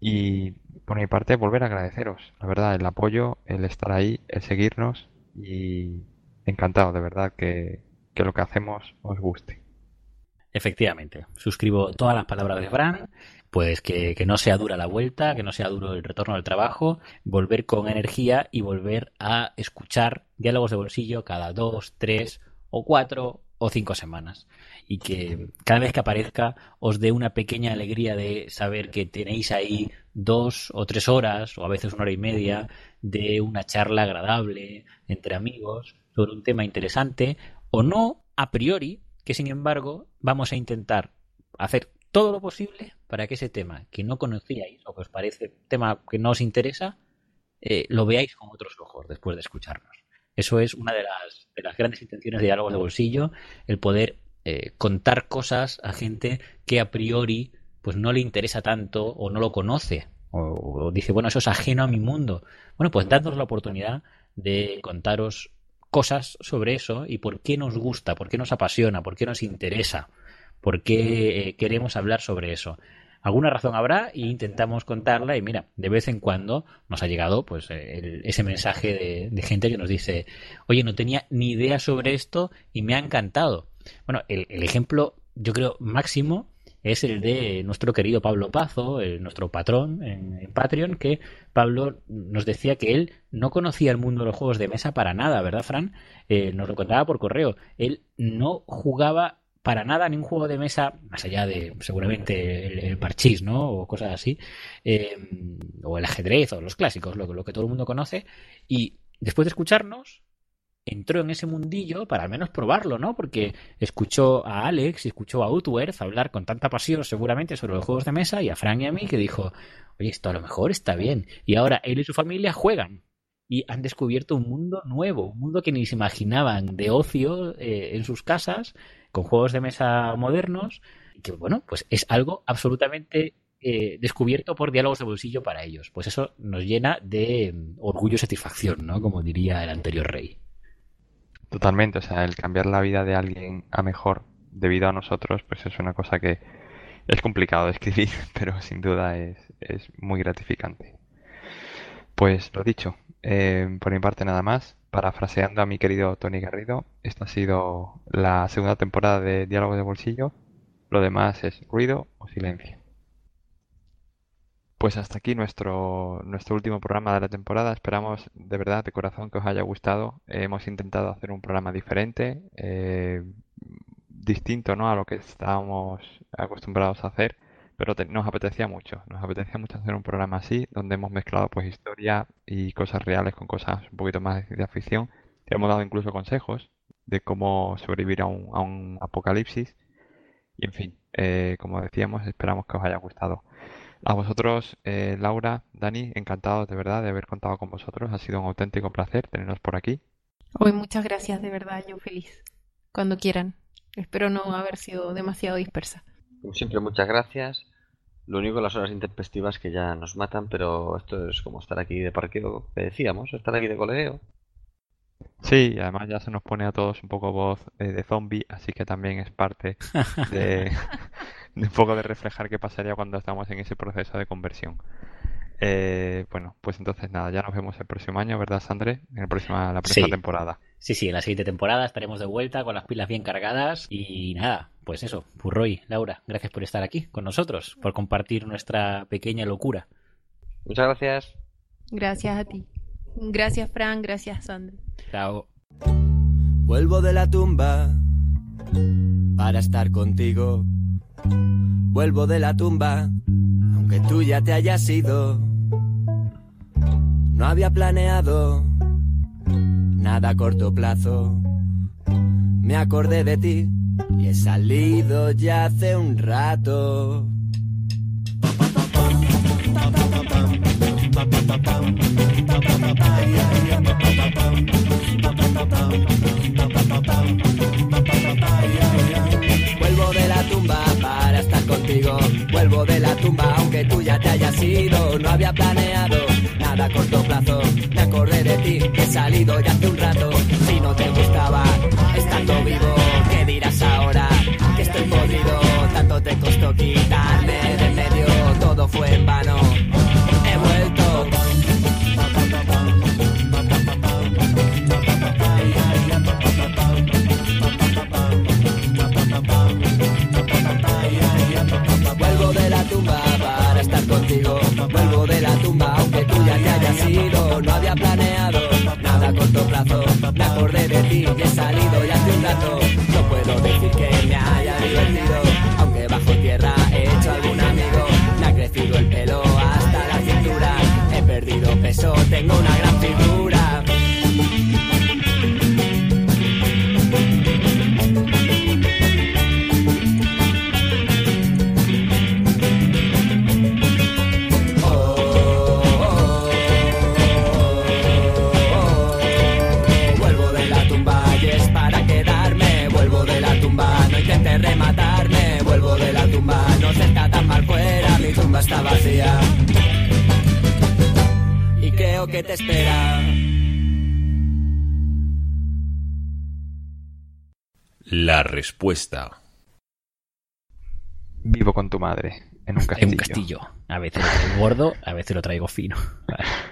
Y por mi parte, volver a agradeceros, la verdad, el apoyo, el estar ahí, el seguirnos y encantado, de verdad, que, lo que hacemos os guste. Efectivamente, suscribo todas las palabras de Fran, pues que, que, no sea dura la vuelta, que no sea duro el retorno al trabajo, volver con energía y volver a escuchar diálogos de bolsillo cada dos, tres o cuatro o cinco semanas. Y que cada vez que aparezca os dé una pequeña alegría de saber que tenéis ahí dos o tres horas, o a veces una hora y media, de una charla agradable entre amigos sobre un tema interesante, o no a priori, que sin embargo vamos a intentar hacer todo lo posible para que ese tema que no conocíais o que os parece tema que no os interesa, eh, lo veáis con otros ojos después de escucharnos. Eso es una de las, de las grandes intenciones de diálogos de bolsillo, el poder eh, contar cosas a gente que a priori pues no le interesa tanto o no lo conoce o, dice, bueno, eso es ajeno a mi mundo. Bueno, pues dadnos la oportunidad de contaros cosas sobre eso y por qué nos gusta, por qué nos apasiona, por qué nos interesa, por qué eh, queremos hablar sobre eso alguna razón habrá y intentamos contarla y mira, de vez en cuando nos ha llegado pues eh, ese mensaje de, gente que nos dice, oye, no tenía ni idea sobre esto y me ha encantado. Bueno, el, ejemplo yo creo máximo es el de nuestro querido Pablo Pazo, nuestro patrón en, Patreon, que Pablo nos decía que él no conocía el mundo de los juegos de mesa para nada, ¿verdad, Fran? Eh, nos lo contaba por correo. Él no jugaba para nada ni un juego de mesa, más allá de seguramente el, parchís, ¿no? O cosas así, eh, o el ajedrez, o los clásicos, lo, que todo el mundo conoce. Y después de escucharnos, entró en ese mundillo para al menos probarlo, ¿no? Porque escuchó a Alex y escuchó a Utwerth hablar con tanta pasión seguramente sobre los juegos de mesa y a Frank y a mí que dijo, oye, esto a lo mejor está bien. Y ahora él y su familia juegan y han descubierto un mundo nuevo, un mundo que ni se imaginaban de ocio eh, en sus casas, con juegos de mesa modernos, que bueno, pues es algo absolutamente eh, descubierto por diálogos de bolsillo para ellos. Pues eso nos llena de mm, orgullo y satisfacción, ¿no? Como diría el anterior rey. Totalmente, o sea, el cambiar la vida de alguien a mejor debido a nosotros, pues es una cosa que es complicado de escribir, pero sin duda es, muy gratificante. Pues lo dicho, eh, por mi parte nada más, parafraseando a mi querido Tony Garrido, esta ha sido la segunda temporada de Diálogo de Bolsillo, lo demás es ruido o silencio. Pues hasta aquí nuestro, nuestro último programa de la temporada. Esperamos de verdad, de corazón, que os haya gustado. hemos intentado hacer un programa diferente, eh, distinto ¿no? a lo que estábamos acostumbrados a hacer, pero nos apetecía mucho. Nos apetecía mucho hacer un programa así, donde hemos mezclado pues historia y cosas reales con cosas un poquito más de ciencia ficción. Hemos dado incluso consejos de cómo sobrevivir a un, a un apocalipsis. Y en fin, eh, como decíamos, esperamos que os haya gustado. A vosotros, eh, Laura, Dani, encantado de verdad de haber contado con vosotros. Ha sido un auténtico placer teneros por aquí. Hoy muchas gracias, de verdad, yo feliz. Cuando quieran. Espero no haber sido demasiado dispersa. Como siempre, muchas gracias. Lo único, las horas intempestivas que ya nos matan, pero esto es como estar aquí de parqueo, que decíamos, estar aquí de colegio. Sí, y además ya se nos pone a todos un poco voz eh, de zombie, así que también es parte de, un poco de reflejar qué pasaría cuando estamos en ese proceso de conversión. Eh, bueno, pues entonces nada, ya nos vemos el próximo año, ¿verdad, Sandre? En la próxima, la próxima temporada. Sí, sí, en la siguiente temporada estaremos de vuelta con las pilas bien cargadas y nada, pues eso, Purroy, Laura, gracias por estar aquí con nosotros, por compartir nuestra pequeña locura. Muchas gracias. Gracias a ti. Gracias, Fran, gracias, Sandre. Chao. Vuelvo de la tumba para estar contigo Vuelvo de la tumba, aunque tú ya te hayas ido. No había planeado nada a corto plazo. Me acordé de ti y he salido ya hace un rato. Vuelvo de la tumba para estar contigo. Vuelvo de la tumba aunque tú ya te hayas ido. No había planeado nada a corto plazo. Me acordé de ti, he salido ya hace un rato. Si no te gustaba estando vivo, quitarme de medio. Todo fue en vano. He vuelto. Vuelvo de la tumba para estar contigo. Vuelvo de la tumba aunque tú ya te hayas ido. No había planeado nada a corto plazo. Me acordé de ti y he salido ya hace un rato. No puedo decir que me haya divertido. Tengo una gran figura. Vuelvo de la tumba y es para quedarme. Vuelvo de la tumba, no intentes rematarme. Vuelvo de la tumba, no se tan mal fuera. Mi tumba está vacía. Que te espera. La respuesta. Vivo con tu madre en un castillo. En un castillo. A veces lo traigo gordo, a veces lo traigo fino.